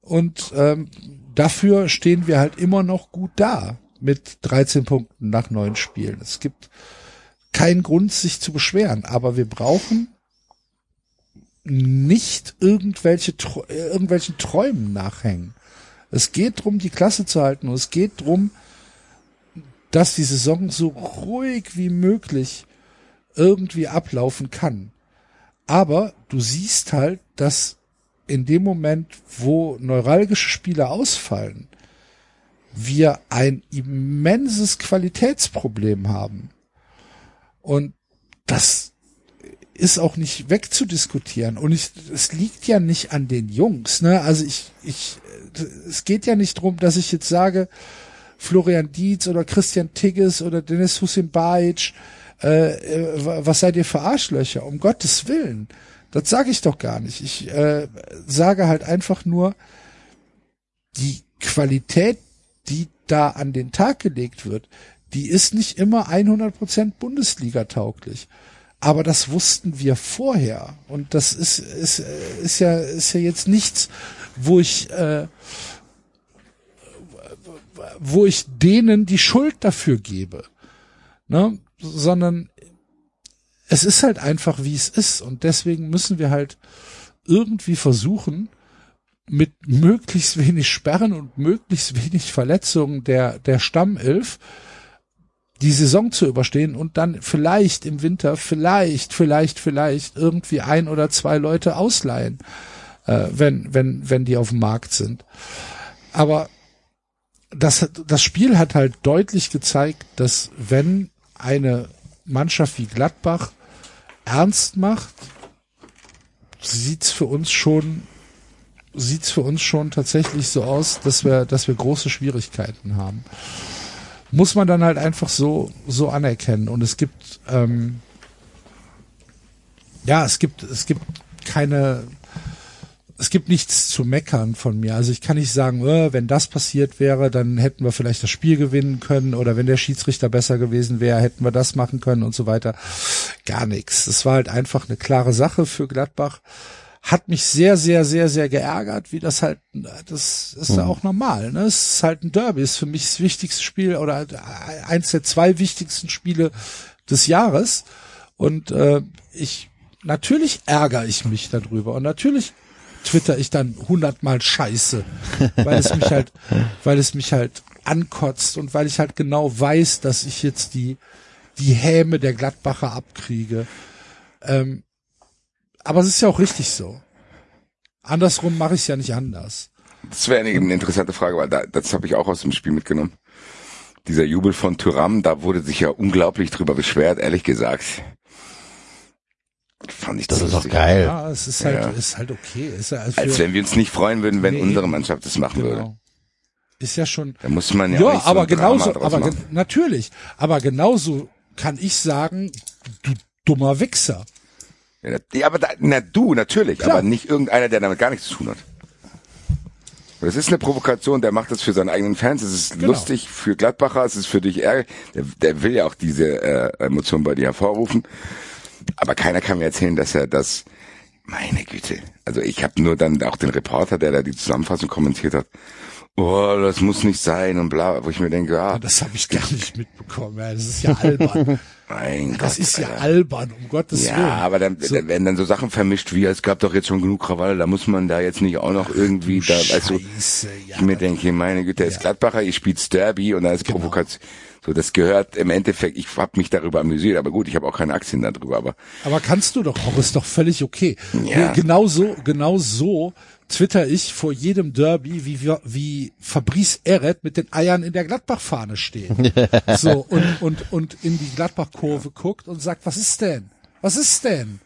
Und ähm, dafür stehen wir halt immer noch gut da mit 13 Punkten nach neun Spielen. Es gibt keinen Grund, sich zu beschweren, aber wir brauchen nicht irgendwelche irgendwelchen Träumen nachhängen. Es geht drum, die Klasse zu halten und es geht drum, dass die Saison so ruhig wie möglich irgendwie ablaufen kann. Aber du siehst halt, dass in dem Moment, wo neuralgische Spiele ausfallen, wir ein immenses Qualitätsproblem haben. Und das ist auch nicht wegzudiskutieren. Und ich, es liegt ja nicht an den Jungs. Ne? Also ich, ich, es geht ja nicht drum, dass ich jetzt sage, Florian Dietz oder Christian Tigges oder Dennis Hussein Bajic, äh, äh, was seid ihr für Arschlöcher? Um Gottes Willen. Das sage ich doch gar nicht. Ich äh, sage halt einfach nur, die Qualität, die da an den Tag gelegt wird, die ist nicht immer 100% Bundesliga tauglich. Aber das wussten wir vorher. Und das ist, ist, ist ja, ist ja jetzt nichts, wo ich, äh, wo ich denen die Schuld dafür gebe. Ne? Sondern es ist halt einfach, wie es ist. Und deswegen müssen wir halt irgendwie versuchen, mit möglichst wenig Sperren und möglichst wenig Verletzungen der, der Stammelf die Saison zu überstehen und dann vielleicht im Winter, vielleicht, vielleicht, vielleicht irgendwie ein oder zwei Leute ausleihen, äh, wenn, wenn, wenn die auf dem Markt sind. Aber das, das Spiel hat halt deutlich gezeigt, dass wenn eine Mannschaft wie Gladbach ernst macht sieht's für uns schon sieht's für uns schon tatsächlich so aus, dass wir dass wir große Schwierigkeiten haben. Muss man dann halt einfach so so anerkennen und es gibt ähm, ja es gibt es gibt keine es gibt nichts zu meckern von mir. Also ich kann nicht sagen, äh, wenn das passiert wäre, dann hätten wir vielleicht das Spiel gewinnen können oder wenn der Schiedsrichter besser gewesen wäre, hätten wir das machen können und so weiter. Gar nichts. Es war halt einfach eine klare Sache für Gladbach. Hat mich sehr, sehr, sehr, sehr geärgert, wie das halt, das ist ja auch normal. Ne? Es ist halt ein Derby, ist für mich das wichtigste Spiel oder eins der zwei wichtigsten Spiele des Jahres. Und äh, ich natürlich ärgere ich mich darüber und natürlich twitter ich dann hundertmal Scheiße, weil es mich halt, weil es mich halt ankotzt und weil ich halt genau weiß, dass ich jetzt die die Häme der Gladbacher abkriege. Ähm, aber es ist ja auch richtig so. Andersrum mache ich es ja nicht anders. Das wäre eine, eine interessante Frage, weil da, das habe ich auch aus dem Spiel mitgenommen. Dieser Jubel von Thuram, da wurde sich ja unglaublich drüber beschwert, ehrlich gesagt. Fand ich Das ist doch geil. Ja, es ist halt, Ja. ist halt okay. Ist ja für, Als wenn wir uns nicht freuen würden, wenn Nee, unsere. Mannschaft das machen würde. genau. Ist ja schon, Da muss man ja, Ja, auch nicht so aber genauso, aber gen natürlich, aber genauso kann ich sagen, du dummer Wichser. Ja, aber da, na du, natürlich, Klar. aber nicht irgendeiner, der damit gar nichts zu tun hat. Das ist eine Provokation, der macht das für seine eigenen Fans, es ist Genau. lustig für Gladbacher, es ist für dich ärgerlich, der, der will ja auch diese äh, Emotion bei dir hervorrufen, aber keiner kann mir erzählen, dass er das, meine Güte, also ich habe nur dann auch den Reporter, der da die Zusammenfassung kommentiert hat, oh, das muss nicht sein und bla, wo ich mir denke, ah, Das habe ich gar nicht mitbekommen. Ja, das ist ja albern. mein Das Gott, ist ja Alter. albern, um Gottes Ja, Willen. aber dann, So. dann werden dann so Sachen vermischt wie, es gab doch jetzt schon genug Krawalle, da muss man da jetzt nicht auch noch irgendwie da, also Scheiße, ja. ich mir denke, meine Güte, der ist Ja. Gladbacher, ihr spielt Derby und da ist Genau. Provokation. So, das gehört im Endeffekt, ich habe mich darüber amüsiert, aber gut, ich habe auch keine Aktien darüber, aber Aber kannst du doch auch, ist doch völlig okay. Ja. Genau so, genau so twitter ich vor jedem Derby, wie, wir- wie Fabrice Eret mit den Eiern in der Gladbach-Fahne steht. so, und, und, und in die Gladbach-Kurve guckt und sagt, was ist denn? Was ist denn?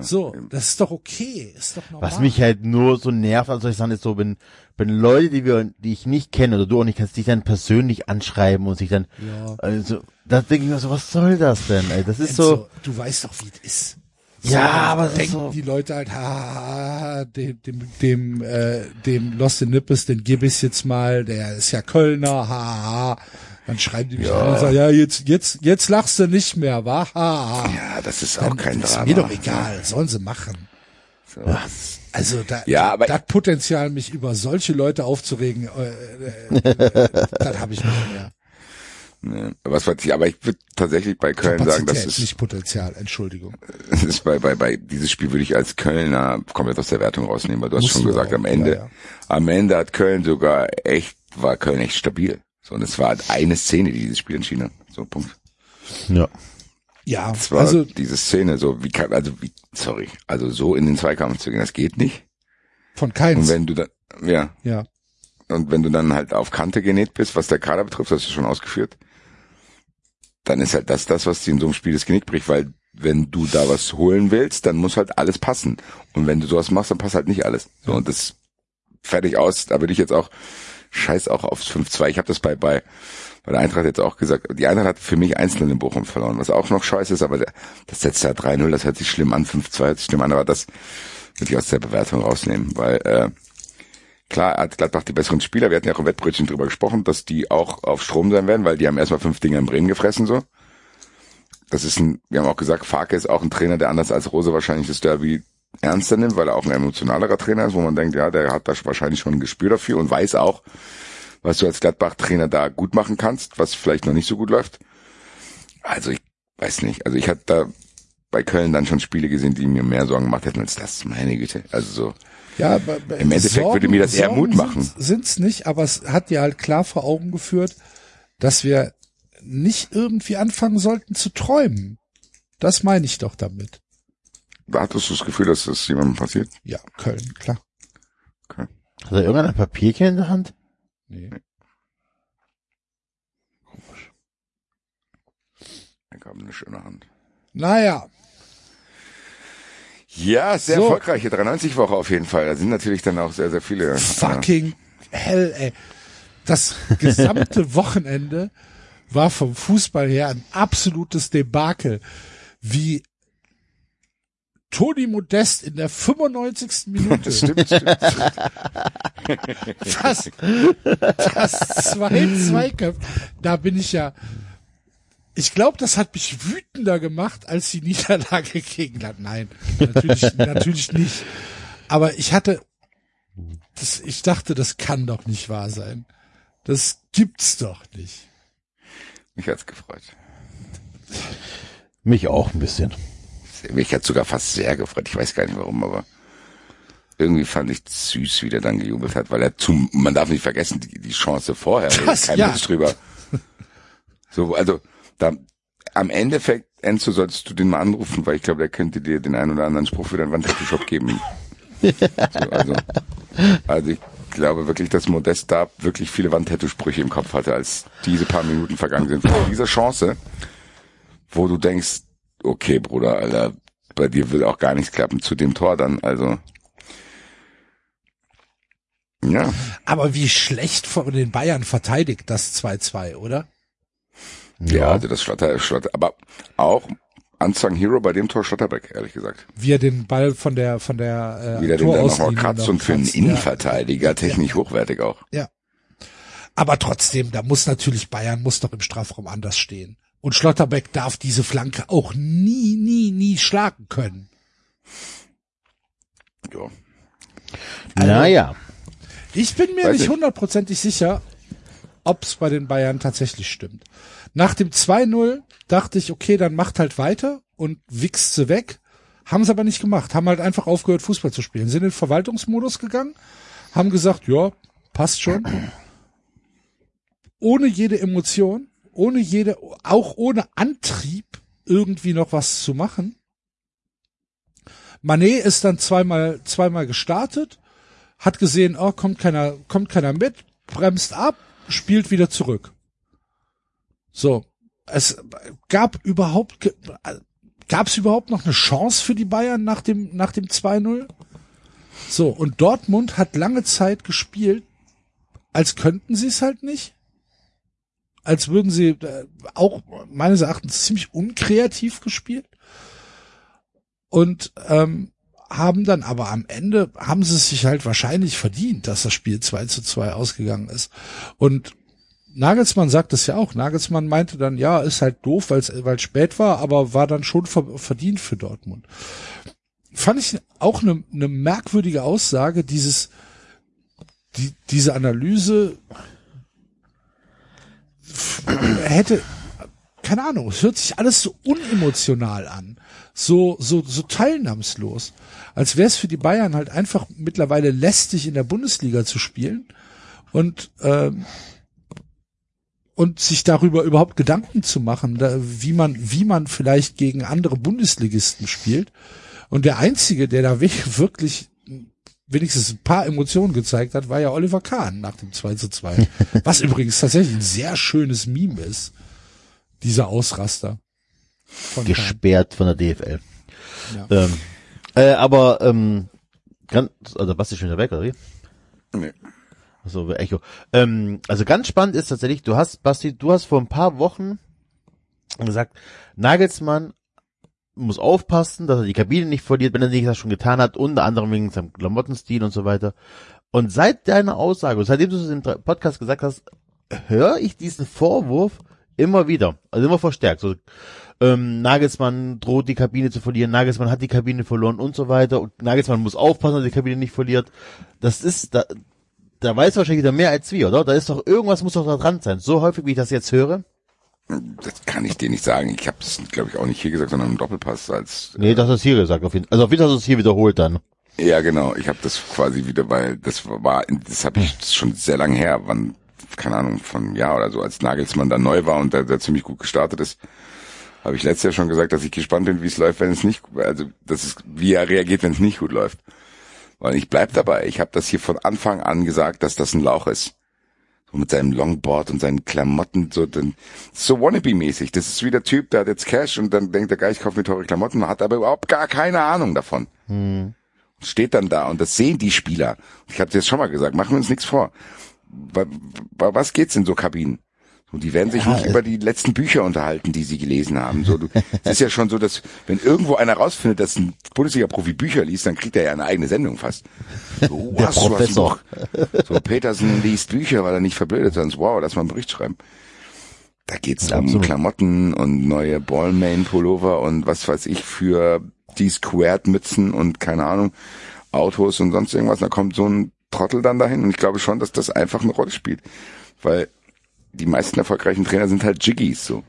so, das ist doch okay, ist doch normal. Was mich halt nur so nervt, also ich sagen, ist so, wenn, wenn Leute, die wir, die ich nicht kenne oder du auch nicht kennst, dich dann persönlich anschreiben und sich dann, Ja. also, da denke ich mir so, was soll das denn, ey? Das ist Enzo, so, du weißt doch, wie es ist. Ja, aber denken so- die Leute halt, ha, dem, dem, dem, äh, dem Lost in Nippes, den gib ich jetzt mal, der ist ja Kölner, ha, ha. Dann schreiben die mich an und sagen, ja, jetzt, jetzt, jetzt lachst du nicht mehr, wa, ha, ha. ja, das ist auch Dann kein ist Drama. mir doch egal, sollen sie machen. So. Also da, Ja, aber- das Potenzial, mich über solche Leute aufzuregen, äh, äh, das habe ich nicht mehr. Ne, was weiß ich, aber ich würde tatsächlich bei Köln sagen, das Kapazität, ist, nicht Potenzial, Entschuldigung. das ist bei, bei, bei dieses Spiel würde ich als Kölner komplett aus der Wertung rausnehmen, weil du hast Musst schon du gesagt, auch, am Ende, ja, ja. am Ende hat Köln sogar echt, war Köln echt stabil. So, und es war halt eine Szene, die dieses Spiel entschieden hat. So, Punkt. ja. Ja, war also diese Szene, so wie kann, also wie, sorry, also so in den Zweikampf zu gehen, das geht nicht. von Und keins. wenn du dann, ja, Ja, und wenn du dann halt auf Kante genäht bist, was der Kader betrifft, das hast du schon ausgeführt, dann ist halt das das, was dir in so einem Spiel das Genick bricht, weil wenn du da was holen willst, dann muss halt alles passen. Und wenn du sowas machst, dann passt halt nicht alles. So, und das fertig aus, da würde ich jetzt auch, scheiß auch aufs 5-2. Ich habe das bei, bei, bei der Eintracht jetzt auch gesagt. Die Eintracht hat für mich einzeln in Bochum verloren, was auch noch scheiße ist, aber das setzt ja 3-0, das hört sich schlimm an, 5-2 hört sich schlimm an, aber das würde ich aus der Bewertung rausnehmen, weil äh, Klar hat Gladbach die besseren Spieler. Wir hatten ja auch im Wettbrötchen drüber gesprochen, dass die auch auf Strom sein werden, weil die haben erstmal fünf Dinge in Bremen gefressen, so. Das ist ein, wir haben auch gesagt, Farke ist auch ein Trainer, der anders als Rose wahrscheinlich das Derby ernster nimmt, weil er auch ein emotionalerer Trainer ist, wo man denkt, ja, der hat da wahrscheinlich schon ein Gespür dafür und weiß auch, was du als Gladbach-Trainer da gut machen kannst, was vielleicht noch nicht so gut läuft. Also ich weiß nicht. Also ich hatte da bei Köln dann schon Spiele gesehen, die mir mehr Sorgen gemacht hätten als das. Meine Güte. Also so. Ja, aber- Im Endeffekt würde mir das eher Mut machen. Sind's, sind's nicht, aber es hat dir halt klar vor Augen geführt, dass wir nicht irgendwie anfangen sollten zu träumen. Das meine ich doch damit. Da hattest du das Gefühl, dass das jemandem passiert? Ja, Köln, klar. Okay. Hat er irgendein Papierchen in der Hand? Nee. Ich habe eine schöne Hand. Naja, Ja, sehr So. erfolgreiche 93-Woche auf jeden Fall. Da sind natürlich dann auch sehr, sehr viele. äh, Fucking hell, ey. Das gesamte Wochenende war vom Fußball her ein absolutes Debakel. Wie Toni Modest in der 95. Minute Das stimmt, stimmt. das, das zwei Zweikämpfe, da bin ich ja, ich glaube, das hat mich wütender gemacht als die Niederlage gegen Land. Nein, natürlich, natürlich nicht. Aber ich hatte, das, ich dachte, das kann doch nicht wahr sein. Das gibt's doch nicht. Mich hat's gefreut. Mich auch ein bisschen. Mich hat's sogar fast sehr gefreut. Ich weiß gar nicht warum, aber irgendwie fand ich süß, wie der dann gejubelt hat, weil er zum, man darf nicht vergessen, die, die Chance vorher, Das, kein ja. Witz drüber. So, also, da, am Endeffekt, Enzo, solltest du den mal anrufen, weil ich glaube, der könnte dir den einen oder anderen Spruch für deinen Wandtattoo-Shop geben. so, also, also ich glaube wirklich, dass Modest da wirklich viele Wandtattoo-Sprüche im Kopf hatte, als diese paar Minuten vergangen sind. Vor dieser Chance, wo du denkst, okay, Bruder, Alter, bei dir will auch gar nichts klappen zu dem Tor dann, also. Ja, Aber wie schlecht von den Bayern verteidigt das 2-2, oder? ja, also das Schlotter, Schlotter, aber auch Unsung Hero bei dem Tor Schlotterbeck, ehrlich gesagt. Wie er den Ball von der, von der, äh, Wieder den dann nochmal kratzt und für einen kratzt. Ja. Innenverteidiger technisch hochwertig auch. Ja. Aber trotzdem, da muss natürlich Bayern muss doch im Strafraum anders stehen. Und Schlotterbeck darf diese Flanke auch nie, nie, nie schlagen können. Ja. Also- naja. Ich bin mir Weiß nicht hundertprozentig sicher, ob's bei den Bayern tatsächlich stimmt. Nach dem 2-0 dachte ich, okay, dann macht halt weiter und wichst sie weg. Haben sie aber nicht gemacht. Haben halt einfach aufgehört, Fußball zu spielen. Sind in den Verwaltungsmodus gegangen, haben gesagt, ja, passt schon. Ohne jede Emotion, ohne jede, auch ohne Antrieb, irgendwie noch was zu machen. Manet ist dann zweimal, zweimal gestartet, hat gesehen, oh, kommt keiner, kommt keiner mit, bremst ab, spielt wieder zurück. So. Es gab überhaupt, ge- gab es überhaupt noch eine Chance für die Bayern nach dem, nach dem 2-0? So. Und Dortmund hat lange Zeit gespielt, als könnten sie es halt nicht. Als würden sie äh, auch meines Erachtens ziemlich unkreativ gespielt. Und ähm, haben dann aber am Ende, haben sie sich halt wahrscheinlich verdient, dass das Spiel 2 zu 2 ausgegangen ist. Und Nagelsmann sagt es ja auch. Nagelsmann meinte dann, ja, ist halt doof, weil es spät war, aber war dann schon ver verdient für Dortmund. Fand ich auch eine ne merkwürdige Aussage, dieses, die, diese Analyse hätte, keine Ahnung, es hört sich alles so unemotional an, so, so, so teilnahmslos, als wäre es für die Bayern halt einfach mittlerweile lästig in der Bundesliga zu spielen und, ähm, und sich darüber überhaupt Gedanken zu machen, da, wie man, wie man vielleicht gegen andere Bundesligisten spielt. Und der einzige, der da wirklich wenigstens ein paar Emotionen gezeigt hat, war ja Oliver Kahn nach dem 2 zu 2. Was übrigens tatsächlich ein sehr schönes Meme ist. Dieser Ausraster. Von Kahn. Gesperrt von der DFL. Ja. Ähm, äh, aber, ähm, ganz, also Basti ist schon wieder weg, oder wie? Nee. Also Echo. Ähm, also ganz spannend ist tatsächlich, du hast, Basti, du hast vor ein paar Wochen gesagt, Nagelsmann muss aufpassen, dass er die Kabine nicht verliert, wenn er nicht das schon getan hat, unter anderem wegen seinem Klamottenstil und so weiter. Und seit deiner Aussage, seitdem du es im Podcast gesagt hast, höre ich diesen Vorwurf immer wieder, also immer verstärkt. So, ähm, Nagelsmann droht die Kabine zu verlieren, Nagelsmann hat die Kabine verloren und so weiter. Und Nagelsmann muss aufpassen, dass er die Kabine nicht verliert. Das ist, da, da weiß wahrscheinlich wieder mehr als wir, oder? Da ist doch irgendwas muss doch da dran sein. So häufig, wie ich das jetzt höre. Das kann ich dir nicht sagen. Ich habe es, glaube ich, auch nicht hier gesagt, sondern im Doppelpass als Nee, das hast du hier gesagt. Auf jeden, also auf jeden Fall hast du es hier wiederholt dann. Ja, genau. Ich habe das quasi wieder, weil das war, das habe ich schon sehr lange her, wann, keine Ahnung, von einem Jahr oder so, als Nagelsmann da neu war und der, der ziemlich gut gestartet ist, habe ich letztes Jahr schon gesagt, dass ich gespannt bin, wie es läuft, wenn es nicht, also das ist, wie er reagiert, wenn es nicht gut läuft. Weil ich bleib dabei. Ich habe das hier von Anfang an gesagt, dass das ein Lauch ist. So mit seinem Longboard und seinen Klamotten, so, dann, so wannabe-mäßig. Das ist wie der Typ, der hat jetzt Cash und dann denkt der Geist, ich kaufe mir teure Klamotten, hat aber überhaupt gar keine Ahnung davon. Hm. Steht dann da und das sehen die Spieler. Ich habe jetzt schon mal gesagt, machen wir uns nichts vor. Was geht's in so Kabinen? Und die werden sich ja, nicht über die letzten Bücher unterhalten, die sie gelesen haben. So, du, es ist ja schon so, dass wenn irgendwo einer rausfindet, dass ein Bundesliga-Profi Bücher liest, dann kriegt er ja eine eigene Sendung fast. So, Der was, Professor. Was, so, Petersen liest Bücher, weil er nicht verblödet ist. Wow, lass mal einen Bericht schreiben. Da geht's ja, um absolut. Klamotten und neue Ballmain-Pullover und was weiß ich für die Squared-Mützen und keine Ahnung, Autos und sonst irgendwas. Da kommt so ein Trottel dann dahin und ich glaube schon, dass das einfach eine Rolle spielt. Weil die meisten erfolgreichen Trainer sind halt Jiggies so.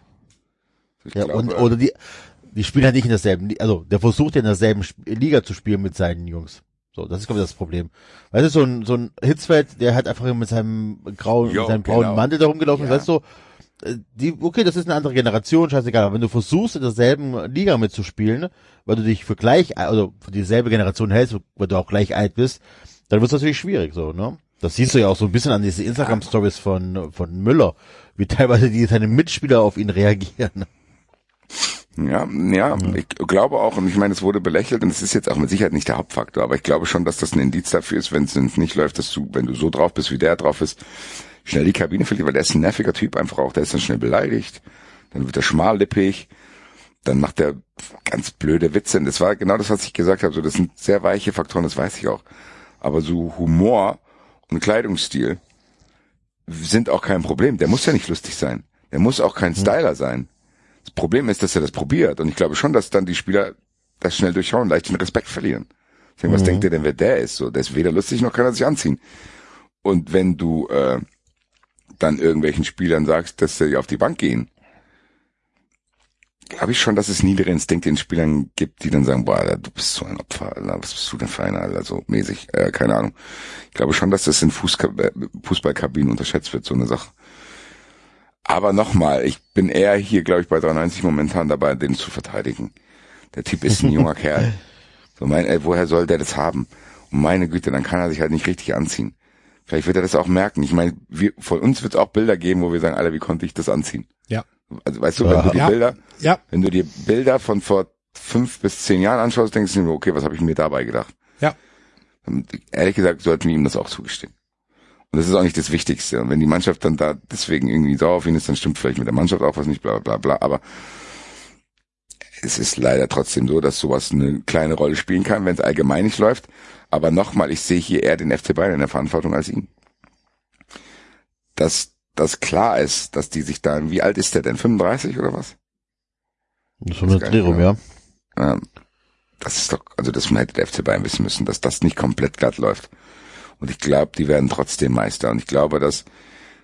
Ich ja, glaube, und oder die die spielen halt nicht in derselben, also der versucht ja in derselben Liga zu spielen mit seinen Jungs. So, das ist glaube ich das Problem. Weißt du, so ein so ein Hitzfeld, der halt einfach mit seinem grauen, jo, mit seinem braunen genau. Mantel da rumgelaufen ja. weißt du, äh, die, okay, das ist eine andere Generation, scheißegal, aber wenn du versuchst, in derselben Liga mitzuspielen, weil du dich für gleich, also für dieselbe Generation hältst, weil du auch gleich alt bist, dann wird es natürlich schwierig, so, ne? Das siehst du ja auch so ein bisschen an diese Instagram-Stories von, von Müller, wie teilweise die seine Mitspieler auf ihn reagieren. Ja, ja, ich glaube auch, und ich meine, es wurde belächelt und es ist jetzt auch mit Sicherheit nicht der Hauptfaktor, aber ich glaube schon, dass das ein Indiz dafür ist, wenn es nicht läuft, dass du, wenn du so drauf bist, wie der drauf ist, schnell die Kabine verliert, weil der ist ein nerviger Typ einfach auch, der ist dann schnell beleidigt, dann wird er schmallippig, dann macht er ganz blöde Witze. Und das war genau das, was ich gesagt habe, so das sind sehr weiche Faktoren, das weiß ich auch. Aber so Humor und Kleidungsstil sind auch kein Problem. Der muss ja nicht lustig sein. Der muss auch kein hm. Styler sein. Das Problem ist, dass er das probiert. Und ich glaube schon, dass dann die Spieler das schnell durchschauen, leicht den Respekt verlieren. Deswegen, was mhm. denkt ihr denn, wer der ist? So, der ist weder lustig noch kann er sich anziehen. Und wenn du äh, dann irgendwelchen Spielern sagst, dass sie auf die Bank gehen, glaube ich schon, dass es niedere Instinkte in Spielern gibt, die dann sagen, boah, Alter, du bist so ein Opfer, Alter, was bist du denn für einer, Alter, so mäßig, äh, keine Ahnung. Ich glaube schon, dass das in Fußka äh, Fußballkabinen unterschätzt wird, so eine Sache. Aber nochmal, ich bin eher hier, glaube ich, bei 93 momentan dabei, den zu verteidigen. Der Typ ist ein junger Kerl. So mein, ey, woher soll der das haben? Und meine Güte, dann kann er sich halt nicht richtig anziehen. Vielleicht wird er das auch merken. Ich meine, wir, von uns wird es auch Bilder geben, wo wir sagen, Alter, wie konnte ich das anziehen? Ja. Also weißt du, wenn du die ja. Bilder, ja. wenn du dir Bilder von vor fünf bis zehn Jahren anschaust, denkst du dir, okay, was habe ich mir dabei gedacht? Ja. Und ehrlich gesagt, sollten wir ihm das auch zugestehen. Und das ist auch nicht das Wichtigste. Und wenn die Mannschaft dann da deswegen irgendwie sauer auf ihn ist, dann stimmt vielleicht mit der Mannschaft auch was nicht, bla bla bla. Aber es ist leider trotzdem so, dass sowas eine kleine Rolle spielen kann, wenn es allgemein nicht läuft. Aber nochmal, ich sehe hier eher den FC Bayern in der Verantwortung als ihn. Das dass klar ist, dass die sich da, wie alt ist der denn? 35 oder was? So eine Drehung, ja. Ähm, das ist doch, also das hätte der FC Bayern wissen müssen, dass das nicht komplett glatt läuft. Und ich glaube, die werden trotzdem Meister. Und ich glaube, dass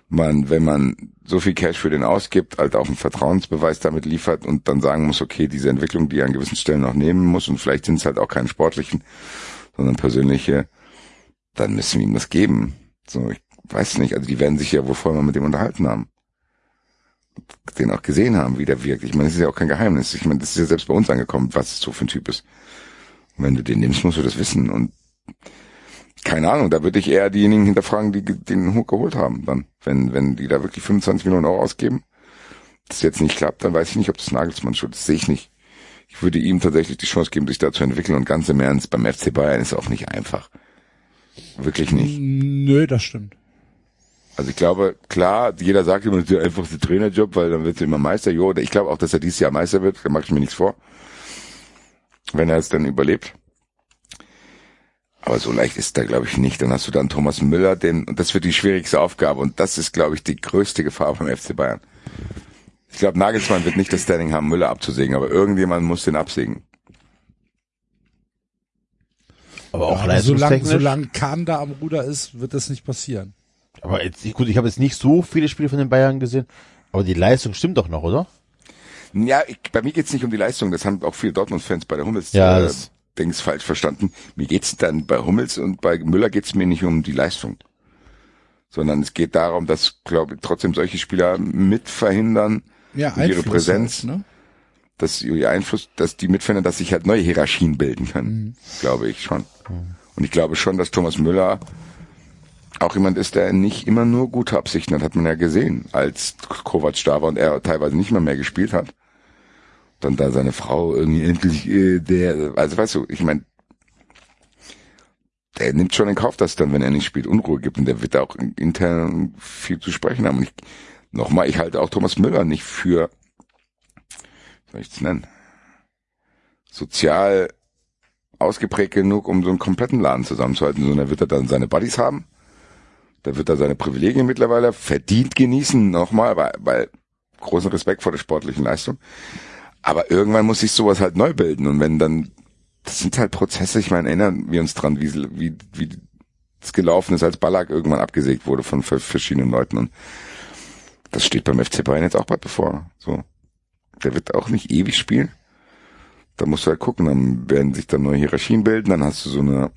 man, wenn man so viel Cash für den ausgibt, halt auch einen Vertrauensbeweis damit liefert und dann sagen muss, okay, diese Entwicklung, die er an gewissen Stellen noch nehmen muss, und vielleicht sind es halt auch keine sportlichen, sondern persönliche, dann müssen wir ihm das geben. So, ich weiß nicht, also die werden sich ja wohl vorher mal mit dem unterhalten haben. Den auch gesehen haben, wie der wirkt. Ich meine, das ist ja auch kein Geheimnis. Ich meine, das ist ja selbst bei uns angekommen, was es so für ein Typ ist. Und wenn du den nimmst, musst du das wissen. Und keine Ahnung, da würde ich eher diejenigen hinterfragen, die den Hook geholt haben. Dann, wenn, wenn die da wirklich 25 Millionen Euro ausgeben, das jetzt nicht klappt, dann weiß ich nicht, ob das Nagelsmann schuld ist. Das sehe ich nicht. Ich würde ihm tatsächlich die Chance geben, sich da zu entwickeln. Und ganz im Ernst, beim FC Bayern ist auch nicht einfach. Wirklich nicht. Nö, das stimmt. Also ich glaube, klar, jeder sagt immer, das ist der einfachste Trainerjob, weil dann wird er immer Meister. Jo, ich glaube auch, dass er dieses Jahr Meister wird, da mache ich mir nichts vor. Wenn er es dann überlebt. Aber so leicht ist da, glaube ich, nicht. Dann hast du dann Thomas Müller, den, und das wird die schwierigste Aufgabe. Und das ist, glaube ich, die größte Gefahr beim FC Bayern. Ich glaube, Nagelsmann wird nicht das Standing haben, Müller abzusägen, aber irgendjemand muss den absägen. Aber auch ja, solange, solange Kahn da am Ruder ist, wird das nicht passieren. Aber jetzt, gut, ich habe jetzt nicht so viele Spiele von den Bayern gesehen, aber die Leistung stimmt doch noch, oder? Ja, ich, bei mir geht's nicht um die Leistung, das haben auch viele Dortmund-Fans bei der Hummels ja, äh, Dings falsch verstanden. Mir geht's dann bei Hummels und bei Müller geht's mir nicht um die Leistung. Sondern es geht darum, dass, glaube ich, trotzdem solche Spieler mit verhindern, ja, ihre Präsenz, halt, ne? dass ihr Einfluss, dass die mitverhindern, dass sich halt neue Hierarchien bilden können, mhm. glaube ich schon. Mhm. Und ich glaube schon, dass Thomas Müller auch jemand ist, der nicht immer nur gute Absichten hat, hat man ja gesehen, als Kovac da war und er teilweise nicht mehr mehr gespielt hat. Dann da seine Frau irgendwie endlich, äh, der, also weißt du, ich meine, der nimmt schon in Kauf, dass dann, wenn er nicht spielt, Unruhe gibt und der wird auch intern viel zu sprechen haben. Und ich, nochmal, ich halte auch Thomas Müller nicht für, wie soll ich es nennen, sozial ausgeprägt genug, um so einen kompletten Laden zusammenzuhalten, sondern er wird er dann seine Buddies haben. Da wird er seine Privilegien mittlerweile verdient genießen, nochmal, weil, weil großen Respekt vor der sportlichen Leistung. Aber irgendwann muss sich sowas halt neu bilden. Und wenn dann, das sind halt Prozesse, ich meine, erinnern wir uns dran, wie, wie, wie es gelaufen ist, als Ballack irgendwann abgesägt wurde von verschiedenen Leuten. Und das steht beim FC Bayern jetzt auch bald bevor. So. Der wird auch nicht ewig spielen. Da musst du halt gucken, dann werden sich dann neue Hierarchien bilden, dann hast du so eine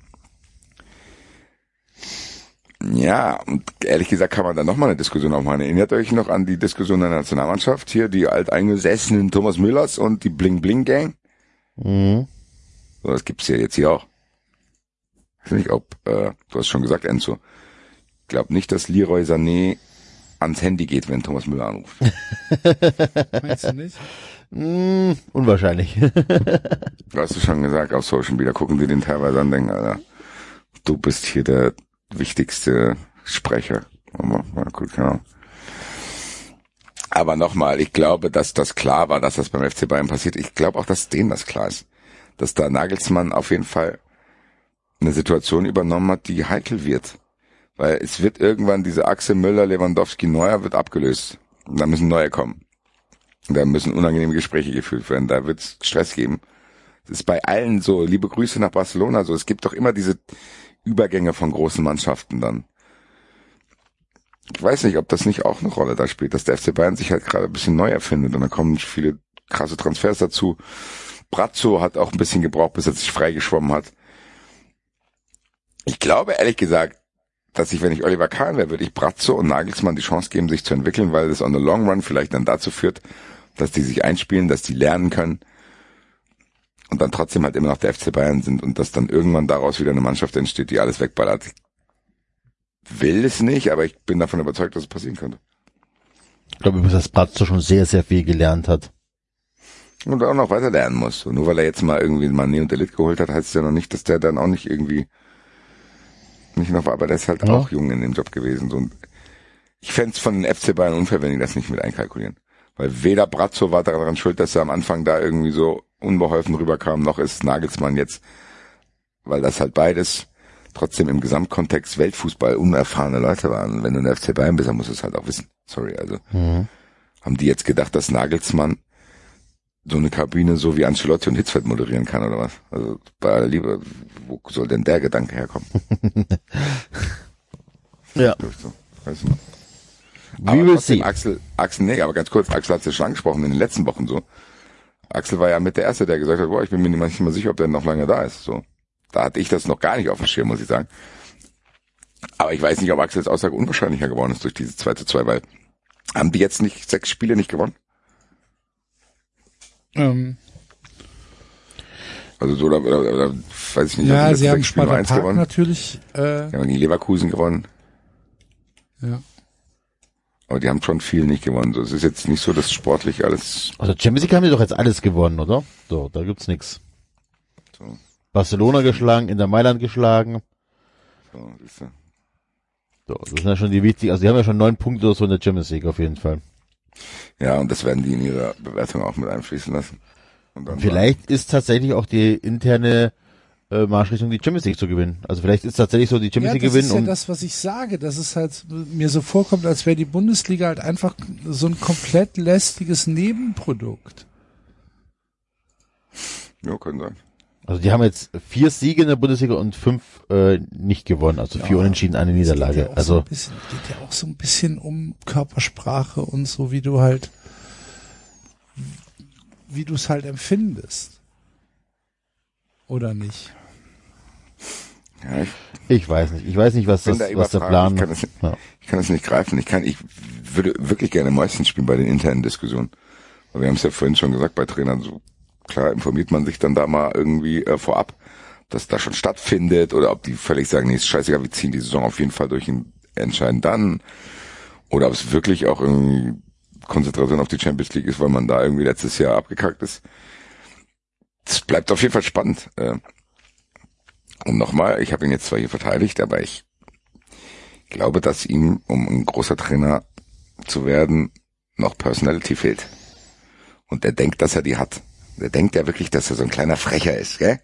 ja, und ehrlich gesagt kann man da nochmal eine Diskussion aufmachen. Erinnert euch noch an die Diskussion der Nationalmannschaft hier, die alteingesessenen Thomas Müllers und die Bling Bling Gang? Mhm. So, das gibt's ja jetzt hier auch. Ich weiß nicht, ob, äh, du hast schon gesagt, Enzo. Ich glaube nicht, dass Leroy Sané ans Handy geht, wenn Thomas Müller anruft. Meinst du nicht? Mm, unwahrscheinlich. Du hast du schon gesagt, auf Social Media gucken die den teilweise an, denken, Alter, du bist hier der wichtigste Sprecher. Aber nochmal, ich glaube, dass das klar war, dass das beim FC Bayern passiert. Ich glaube auch, dass denen das klar ist. Dass da Nagelsmann auf jeden Fall eine Situation übernommen hat, die heikel wird. Weil es wird irgendwann diese Achse Müller, Lewandowski, Neuer wird abgelöst. Und da müssen neue kommen. Und da müssen unangenehme Gespräche geführt werden. Da wird es Stress geben. Das ist bei allen so. Liebe Grüße nach Barcelona. So, es gibt doch immer diese Übergänge von großen Mannschaften dann. Ich weiß nicht, ob das nicht auch eine Rolle da spielt, dass der FC Bayern sich halt gerade ein bisschen neu erfindet und da kommen viele krasse Transfers dazu. Brazzo hat auch ein bisschen gebraucht, bis er sich freigeschwommen hat. Ich glaube ehrlich gesagt, dass ich, wenn ich Oliver Kahn wäre, würde ich Brazzo und Nagelsmann die Chance geben, sich zu entwickeln, weil das on the long run vielleicht dann dazu führt, dass die sich einspielen, dass die lernen können und dann trotzdem halt immer noch der FC Bayern sind und dass dann irgendwann daraus wieder eine Mannschaft entsteht, die alles wegballert. Ich will es nicht, aber ich bin davon überzeugt, dass es passieren könnte. Ich glaube übrigens, dass Bratzo schon sehr, sehr viel gelernt hat. Und auch noch weiter lernen muss. Und nur weil er jetzt mal irgendwie Mané und Elite geholt hat, heißt es ja noch nicht, dass der dann auch nicht irgendwie nicht noch war, aber der ist halt ja. auch jung in dem Job gewesen. Und ich fände es von den FC Bayern unfair, wenn die das nicht mit einkalkulieren. Weil weder Brazzo war daran schuld, dass er am Anfang da irgendwie so unbeholfen rüberkam, noch ist Nagelsmann jetzt, weil das halt beides trotzdem im Gesamtkontext Weltfußball unerfahrene Leute waren. Wenn du in der FC Bayern bist, dann musst du es halt auch wissen. Sorry, also. Mhm. Haben die jetzt gedacht, dass Nagelsmann so eine Kabine so wie Ancelotti und Hitzfeld moderieren kann oder was? Also bei aller Liebe, wo soll denn der Gedanke herkommen? ja. So, weiß nicht. Aber trotzdem, Axel, Axel, nee, aber ganz kurz, Axel hat es ja schon angesprochen in den letzten Wochen so. Axel war ja mit der Erste, der gesagt hat, boah, ich bin mir nicht mal sicher, ob der noch lange da ist. So, Da hatte ich das noch gar nicht auf dem Schirm, muss ich sagen. Aber ich weiß nicht, ob Axels Aussage unwahrscheinlicher geworden ist durch diese zweite zwei, weil haben die jetzt nicht sechs Spiele nicht gewonnen? Ähm. Also so, oder, oder, oder weiß ich nicht. Ja, sie haben Sparta Park gewonnen. natürlich. Äh, ja, gegen Leverkusen gewonnen. Ja. Aber die haben schon viel nicht gewonnen. So, es ist jetzt nicht so, dass sportlich alles. Also Champions League haben die doch jetzt alles gewonnen, oder? So, da gibt's nix. So. Barcelona geschlagen, Inter Mailand geschlagen. So, siehst du. So, das sind ja schon die wichtigen, also die haben ja schon neun Punkte oder so in der Champions League auf jeden Fall. Ja, und das werden die in ihrer Bewertung auch mit einfließen lassen. Vielleicht ist tatsächlich auch die interne äh, Marschrichtung, die Champions League zu gewinnen. Also vielleicht ist tatsächlich so die Champions ja, League gewinnen. Das ist ja das, was ich sage, dass es halt mir so vorkommt, als wäre die Bundesliga halt einfach so ein komplett lästiges Nebenprodukt. Ja, kann sein. Also die haben jetzt vier Siege in der Bundesliga und fünf äh, nicht gewonnen, also vier ja, Unentschieden, eine Niederlage. Ja also so bisschen, geht ja auch so ein bisschen um Körpersprache und so, wie du halt, wie du es halt empfindest. Oder nicht? Ja, ich, ich, weiß nicht. Ich weiß nicht, was, das, da was der Plan ich kann, das, ja. ich kann das nicht greifen. Ich kann, ich würde wirklich gerne Mäuschen spielen bei den internen Diskussionen. Aber wir haben es ja vorhin schon gesagt, bei Trainern so klar informiert man sich dann da mal irgendwie äh, vorab. das da schon stattfindet oder ob die völlig sagen, nee, ist scheißegal, wir ziehen die Saison auf jeden Fall durch und entscheiden dann. Oder ob es wirklich auch irgendwie Konzentration auf die Champions League ist, weil man da irgendwie letztes Jahr abgekackt ist. Es bleibt auf jeden Fall spannend. Äh. Und nochmal, ich habe ihn jetzt zwar hier verteidigt, aber ich glaube, dass ihm, um ein großer Trainer zu werden, noch Personality fehlt. Und der denkt, dass er die hat. Der denkt ja wirklich, dass er so ein kleiner Frecher ist, gell?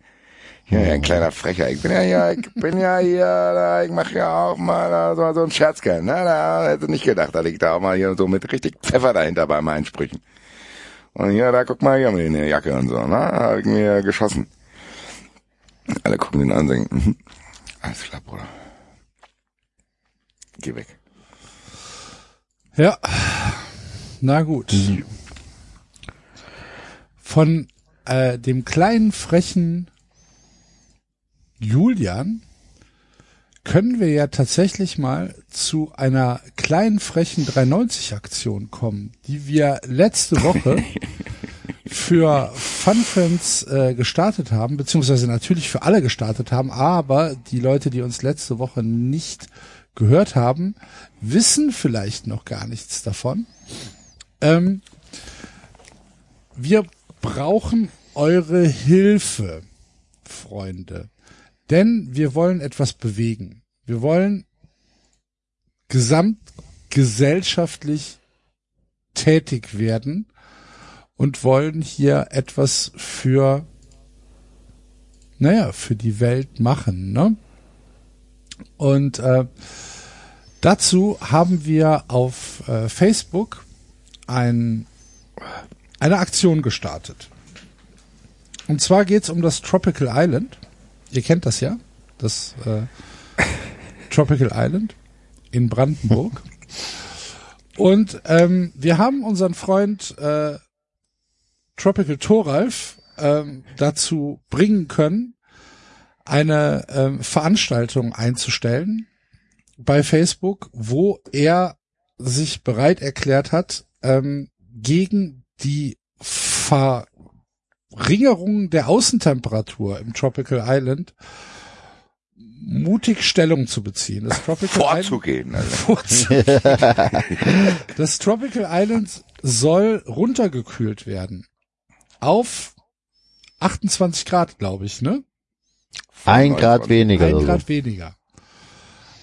Ja, ja, ein kleiner Frecher. Ich bin ja, ja, ich bin ja hier, ich mache ja auch mal so, so einen Scherz gern. Na, da hätte nicht gedacht, da liegt da auch mal hier so mit richtig Pfeffer dahinter bei meinen Sprüchen. Und ja, da guck mal hier mit in der Jacke und so, na, hab ich mir geschossen. Alle gucken den an denken, mhm, alles klar, Bruder. Geh weg. Ja, na gut. Mhm. Von äh, dem kleinen frechen Julian können wir ja tatsächlich mal zu einer kleinen frechen 390 Aktion kommen, die wir letzte Woche für Funfriends äh, gestartet haben, beziehungsweise natürlich für alle gestartet haben, aber die Leute, die uns letzte Woche nicht gehört haben, wissen vielleicht noch gar nichts davon. Ähm, wir brauchen eure Hilfe, Freunde. Denn wir wollen etwas bewegen. Wir wollen gesamtgesellschaftlich tätig werden und wollen hier etwas für, naja, für die Welt machen. Ne? Und äh, dazu haben wir auf äh, Facebook ein, eine Aktion gestartet. Und zwar geht's um das Tropical Island. Ihr kennt das ja, das äh, Tropical Island in Brandenburg. Und ähm, wir haben unseren Freund äh, Tropical Thoralf ähm, dazu bringen können, eine ähm, Veranstaltung einzustellen bei Facebook, wo er sich bereit erklärt hat, ähm, gegen die Ver Ringerung der Außentemperatur im Tropical Island mutig Stellung zu beziehen. Das Tropical Vorzugehen. Island, vorzugehen. das Tropical Island soll runtergekühlt werden. Auf 28 Grad, glaube ich, ne? Ein Grad weniger. Ein Grad so. weniger.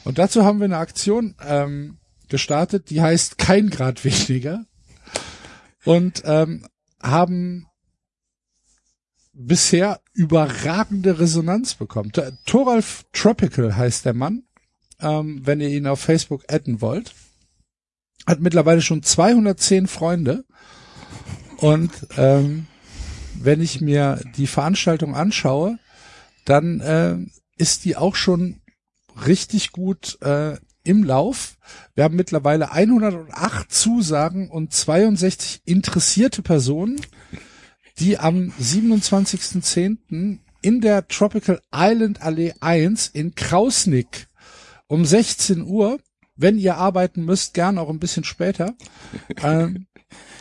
Und dazu haben wir eine Aktion ähm, gestartet, die heißt kein Grad weniger. Und ähm, haben bisher überragende Resonanz bekommt. Thoralf Tropical heißt der Mann, ähm, wenn ihr ihn auf Facebook adden wollt. Hat mittlerweile schon 210 Freunde. Und ähm, wenn ich mir die Veranstaltung anschaue, dann äh, ist die auch schon richtig gut äh, im Lauf. Wir haben mittlerweile 108 Zusagen und 62 interessierte Personen die am 27.10. in der Tropical Island Allee 1 in Krausnick um 16 Uhr, wenn ihr arbeiten müsst, gern auch ein bisschen später, ähm,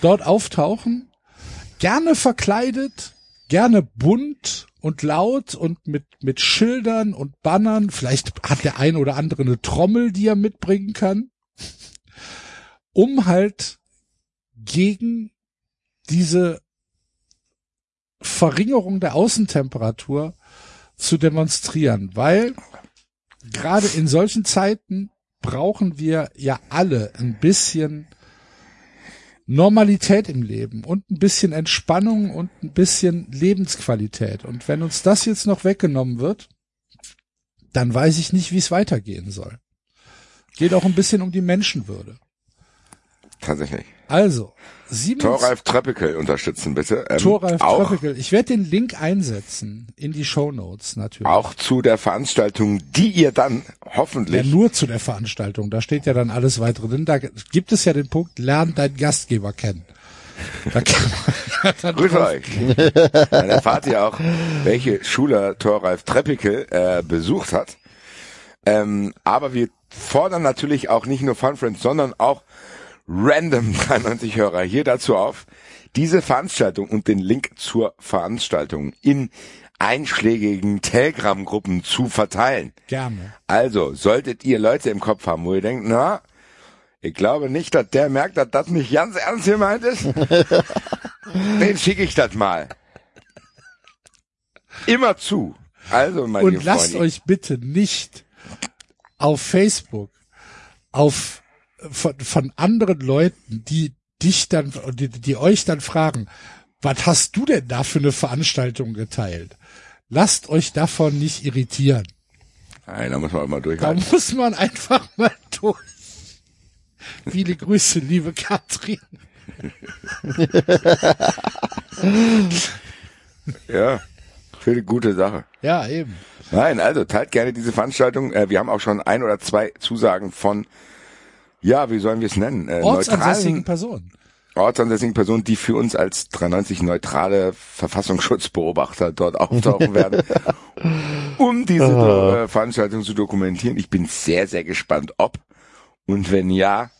dort auftauchen. Gerne verkleidet, gerne bunt und laut und mit, mit Schildern und Bannern. Vielleicht hat der ein oder andere eine Trommel, die er mitbringen kann, um halt gegen diese Verringerung der Außentemperatur zu demonstrieren, weil gerade in solchen Zeiten brauchen wir ja alle ein bisschen Normalität im Leben und ein bisschen Entspannung und ein bisschen Lebensqualität. Und wenn uns das jetzt noch weggenommen wird, dann weiß ich nicht, wie es weitergehen soll. Geht auch ein bisschen um die Menschenwürde. Tatsächlich. Also, Toralf Treppekel unterstützen bitte. Ähm, Toralf Treppekel. Ich werde den Link einsetzen in die Show Notes natürlich. Auch zu der Veranstaltung, die ihr dann hoffentlich. Ja, nur zu der Veranstaltung. Da steht ja dann alles weitere drin. Da gibt es ja den Punkt, lern deinen Gastgeber kennen. Da kann man dann Grüß euch. Dann erfahrt ihr auch, welche Schule Toralf Treppekel äh, besucht hat. Ähm, aber wir fordern natürlich auch nicht nur Fun Friends, sondern auch random 93 Hörer hier dazu auf, diese Veranstaltung und den Link zur Veranstaltung in einschlägigen Telegram-Gruppen zu verteilen. Gerne. Also, solltet ihr Leute im Kopf haben, wo ihr denkt, na, ich glaube nicht, dass der merkt, dass das nicht ganz ernst gemeint ist, den schicke ich das mal. Immer zu. Also, meine Und lasst Freunde, euch bitte nicht auf Facebook auf von, von anderen Leuten, die dich dann, die, die euch dann fragen, was hast du denn da für eine Veranstaltung geteilt? Lasst euch davon nicht irritieren. Nein, da muss man mal Da durchhalten. muss man einfach mal durch. Viele Grüße, liebe Katrin. Ja, für eine gute Sache. Ja, eben. Nein, also teilt gerne diese Veranstaltung. Äh, wir haben auch schon ein oder zwei Zusagen von, ja, wie sollen wir es nennen? Äh, Ortsansässigen neutralen Personen. ortsansässigen Personen, die für uns als 93 neutrale Verfassungsschutzbeobachter dort auftauchen werden, um diese äh, Veranstaltung zu dokumentieren. Ich bin sehr, sehr gespannt, ob und wenn ja,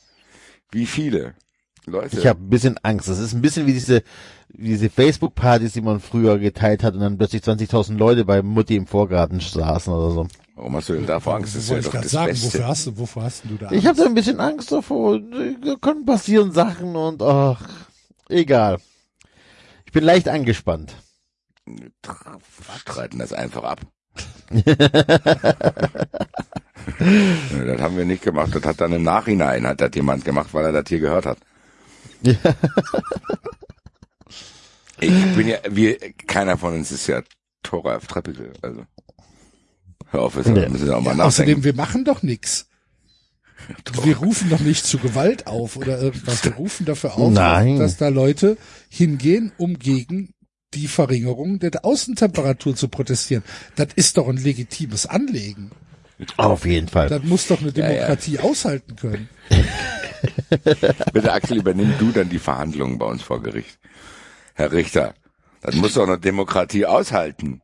wie viele Leute. Ich habe ein bisschen Angst. Das ist ein bisschen wie diese, wie diese Facebook-Partys, die man früher geteilt hat und dann plötzlich 20.000 Leute bei Mutti im Vorgarten saßen oder so. Warum hast du denn davor Angst? Das ist ja ich doch gerade das sagen, Beste. wofür hast du, wofür hast du da? Ich habe da ein bisschen Angst davor. Da können passieren Sachen und ach, egal. Ich bin leicht angespannt. streiten das einfach ab. Das haben wir nicht gemacht. Das hat dann im Nachhinein hat das jemand gemacht, weil er das hier gehört hat. Ja. Ich bin ja, wir, keiner von uns ist ja Tora F. Treppel, also. Hör auf, jetzt Nee. müssen wir auch mal Ja, außerdem, wir machen doch nichts. Wir rufen doch nicht zu Gewalt auf oder irgendwas. Wir rufen dafür auf, Nein. dass da Leute hingehen, um gegen die Verringerung der Außentemperatur zu protestieren. Das ist doch ein legitimes Anliegen. Auf jeden Fall. Das muss doch eine ja. Demokratie aushalten können. Bitte Axel, übernimm du dann die Verhandlungen bei uns vor Gericht. Herr Richter, das muss doch eine Demokratie aushalten.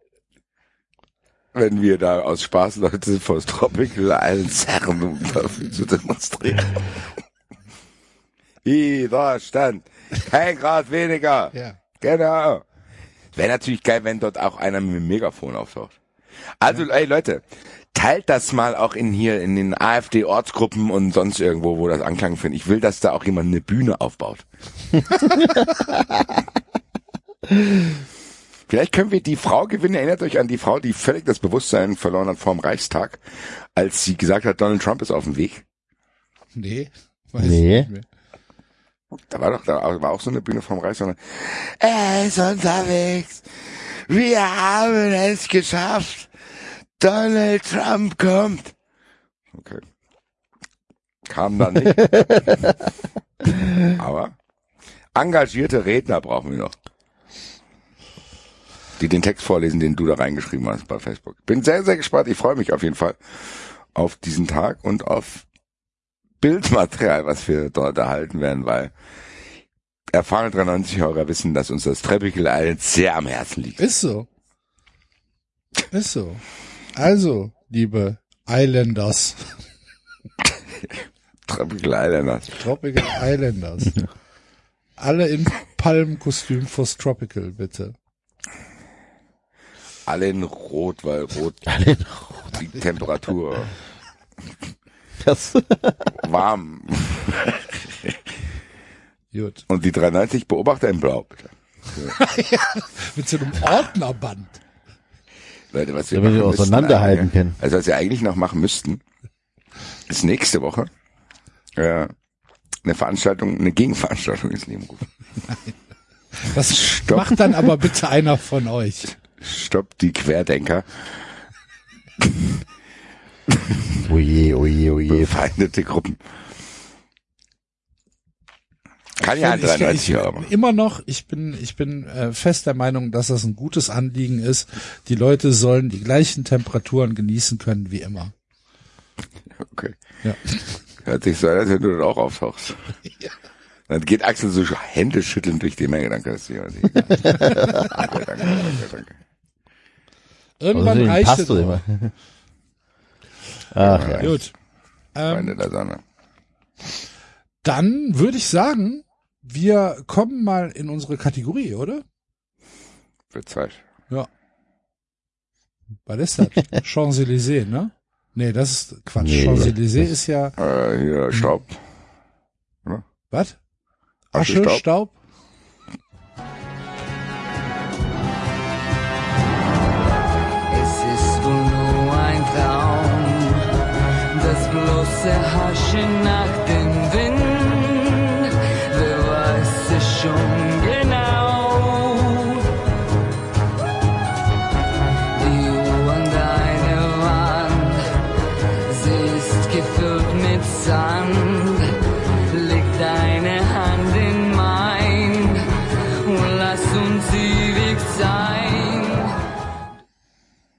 Wenn wir da aus Spaß Leute vor das Tropical Island zerren, um dafür zu demonstrieren. Widerstand. Kein Grad weniger. Ja. Genau. Wäre natürlich geil, wenn dort auch einer mit dem Megafon auftaucht. Also, ey Leute, teilt das mal auch in hier in den AfD-Ortsgruppen und sonst irgendwo, wo das Anklang findet. Ich will, dass da auch jemand eine Bühne aufbaut. Vielleicht können wir die Frau gewinnen. Erinnert euch an die Frau, die völlig das Bewusstsein verloren hat vor dem Reichstag, als sie gesagt hat, Donald Trump ist auf dem Weg. Nee. Weiß Nee. ich nicht mehr. Da war doch, da war auch so eine Bühne vom Reichstag. Er ist unterwegs. Wir haben es geschafft. Donald Trump kommt. Okay. Kam dann nicht. Aber engagierte Redner brauchen wir noch. Die den Text vorlesen, den du da reingeschrieben hast bei Facebook. Bin sehr, sehr gespannt. Ich freue mich auf jeden Fall auf diesen Tag und auf Bildmaterial, was wir dort erhalten werden, weil erfahrene 93-Hörer wissen, dass uns das Tropical Island sehr am Herzen liegt. Ist so. Ist so. Also, liebe Islanders, Tropical Islanders. Tropical Islanders. Alle in Palmkostüm fürs Tropical, bitte. Alle in Rot, weil Rot Alle in die Temperatur Das, warm. Gut. Und die 93 Beobachter in Blau, bitte. Mit so einem Ordnerband. Leute, was wir wir müssten auseinanderhalten können. Also was wir eigentlich noch machen müssten, ist nächste Woche äh, eine Veranstaltung, eine Gegenveranstaltung ins Leben rufen. Das Stopp. macht dann aber bitte einer von euch. Stopp die Querdenker, oje, oje, oje. befeindete Gruppen. Kann ja ein ich, ich, 93 machen. immer noch, ich bin, ich bin äh, fest der Meinung, dass das ein gutes Anliegen ist. Die Leute sollen die gleichen Temperaturen genießen können wie immer. Okay. Ja. Hört sich so an, als wenn du dann auch auftauchst. Dann geht Axel so Hände schütteln durch die Menge, dann kannst du sehen. danke, danke, danke, danke. Irgendwann Außerdem reicht es. immer. Ach ja. Gut. Ähm, der Sonne. dann würde ich sagen, wir kommen mal in unsere Kategorie, oder? Wird Zeit. Ja. Was ist das? Champs-Élysées, ne? Nee, das ist Quatsch. Nee, Champs-Élysées ist ja, Äh, hier, Staub. was? Asche, Asche, Staub. Staub? Traum, das bloße Haschen nach dem Wind.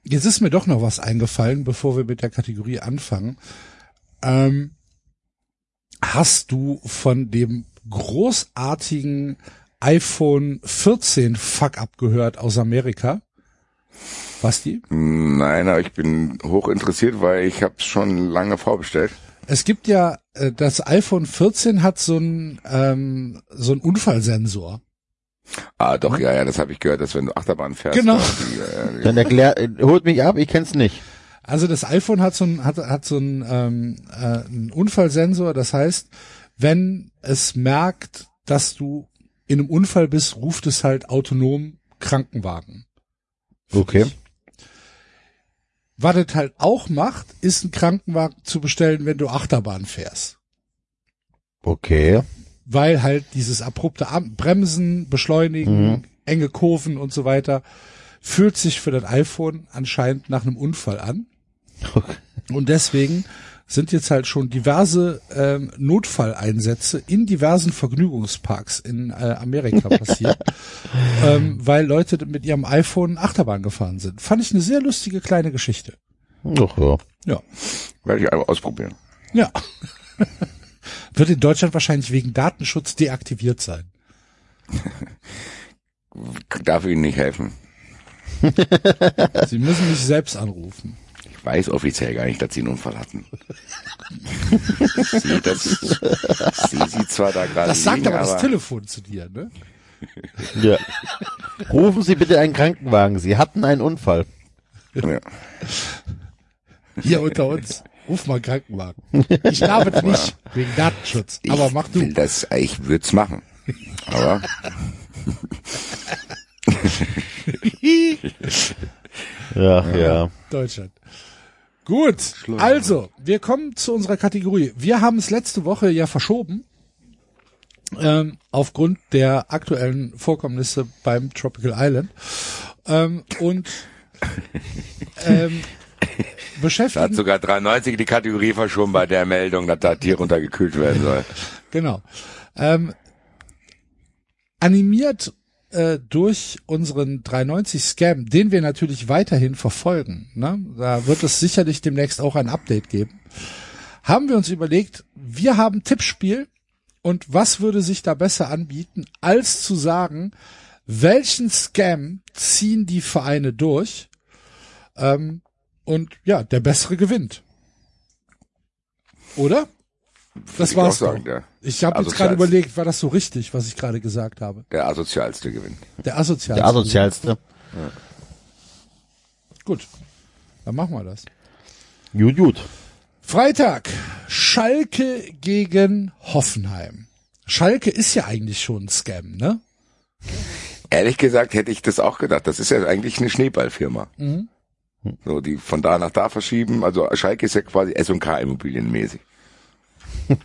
Jetzt ist mir doch noch was eingefallen, bevor wir mit der Kategorie anfangen. Ähm, hast du von dem großartigen iPhone 14 Fuck-up gehört aus Amerika? Basti? Nein, aber ich bin hoch interessiert, weil ich habe schon lange vorbestellt. Es gibt ja, äh, das iPhone 14 hat so ein ähm, so ein Unfallsensor. Ah, doch, ja, ja, das habe ich gehört, dass wenn du Achterbahn fährst. Genau. Die, äh, die, Dann erklär, äh, holt mich ab, ich kenn's nicht. Also das iPhone hat so ein hat, hat so ein, ähm, äh, einen Unfallsensor. Das heißt, wenn es merkt, dass du in einem Unfall bist, ruft es halt autonom Krankenwagen. Okay. Was es halt auch macht, ist einen Krankenwagen zu bestellen, wenn du Achterbahn fährst. Okay. Weil halt dieses abrupte Bremsen, Beschleunigen, Mhm. enge Kurven und so weiter, fühlt sich für das iPhone anscheinend nach einem Unfall an. Und deswegen sind jetzt halt schon diverse ähm, Notfalleinsätze in diversen Vergnügungsparks in äh, Amerika passiert, ähm, weil Leute mit ihrem iPhone Achterbahn gefahren sind. Fand ich eine sehr lustige kleine Geschichte. Doch, ja. Ja. Werde ich einfach ausprobieren. Ja. Wird in Deutschland wahrscheinlich wegen Datenschutz deaktiviert sein. Darf Ihnen nicht helfen. Sie müssen mich selbst anrufen. Ich weiß offiziell gar nicht, dass Sie einen Unfall hatten. Sie, das, Sie sieht zwar da gerade Das sagt liegen, aber das Telefon zu dir, ne? ja. Rufen Sie bitte einen Krankenwagen. Sie hatten einen Unfall. Ja. Hier unter uns. Ruf mal einen Krankenwagen. Ich darf es nicht, wegen Datenschutz. Ich Aber mach du. will das, ich würde es machen. Aber Ja, ja. Deutschland. Gut, also, wir kommen zu unserer Kategorie. Wir haben es letzte Woche ja verschoben, ähm, aufgrund der aktuellen Vorkommnisse beim Tropical Island. Ähm, und ähm, da hat beschäftigen, sogar 93 die Kategorie verschoben bei der Meldung, dass da Tier runtergekühlt werden soll. genau, ähm, animiert äh, durch unseren 390 Scam, den wir natürlich weiterhin verfolgen, ne? da wird es sicherlich demnächst auch ein Update geben, haben wir uns überlegt, wir haben Tippspiel und was würde sich da besser anbieten, als zu sagen, welchen Scam ziehen die Vereine durch ähm, und ja, der bessere gewinnt. Oder? Das ich war's sagen, doch. Ich habe jetzt gerade überlegt, war das so richtig, was ich gerade gesagt habe? Der asozialste gewinnt. Der asozialste. Der asozialste. Gut, dann machen wir das. Gut, gut. Freitag, Schalke gegen Hoffenheim. Schalke ist ja eigentlich schon ein Scam, ne? Ehrlich gesagt hätte ich das auch gedacht. Das ist ja eigentlich eine Schneeballfirma. Mhm. So, die von da nach da verschieben. Also Schalke ist ja quasi S&K Immobilienmäßig.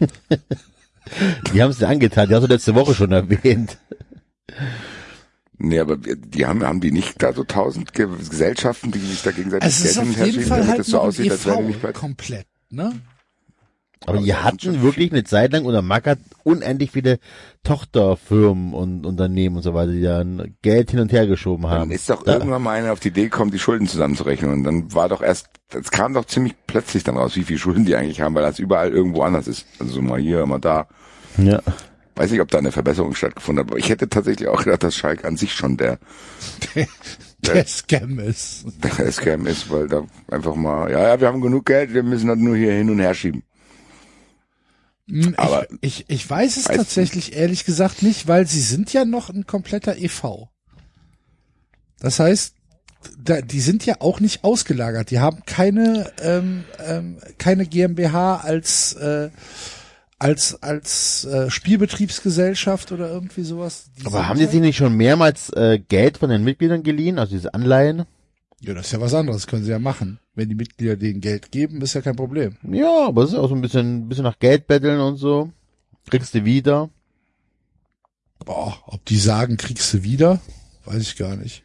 Die haben es dir angetan. Die hast du letzte Woche schon erwähnt. Nee, aber wir- die haben, haben die nicht da so tausend Ge Gesellschaften, die sich da gegenseitig Es ist Geld auf jeden schieben, Fall damit halt es so aussieht, als wäre die nicht EV pleite? komplett, ne? Aber die hatten schon wirklich eine Zeit lang unter Mackert unendlich viele Tochterfirmen und Unternehmen und so weiter, die dann Geld hin und her geschoben haben. Dann ist doch Da- irgendwann mal einer auf die Idee gekommen, die Schulden zusammenzurechnen. Und dann war doch erst, es kam doch ziemlich plötzlich dann raus, wie viel Schulden die eigentlich haben, weil das überall irgendwo anders ist. Also so mal hier, mal da. Ja. Weiß nicht, ob da eine Verbesserung stattgefunden hat, aber ich hätte tatsächlich auch gedacht, dass Schalke an sich schon der, Der Scam ist. der Scam ist, weil da einfach mal, ja, ja, wir haben genug Geld, wir müssen das nur hier hin und her schieben. Hm, Aber- ich, ich, ich weiß es Weiß tatsächlich ehrlich gesagt nicht, weil sie sind ja noch ein kompletter EV. Das heißt, da, die sind ja auch nicht ausgelagert. Die haben keine ähm, ähm, keine GmbH als äh, als als äh, Spielbetriebsgesellschaft oder irgendwie sowas. Die Aber haben die sich nicht schon mehrmals äh, Geld von den Mitgliedern geliehen, also diese Anleihen? Ja, das ist ja was anderes, können sie ja machen. Wenn die Mitglieder denen Geld geben, ist ja kein Problem. Ja, aber es ist auch so ein bisschen, bisschen nach Geld betteln und so. Kriegst du wieder. Boah, ob die sagen, kriegst du wieder, weiß ich gar nicht.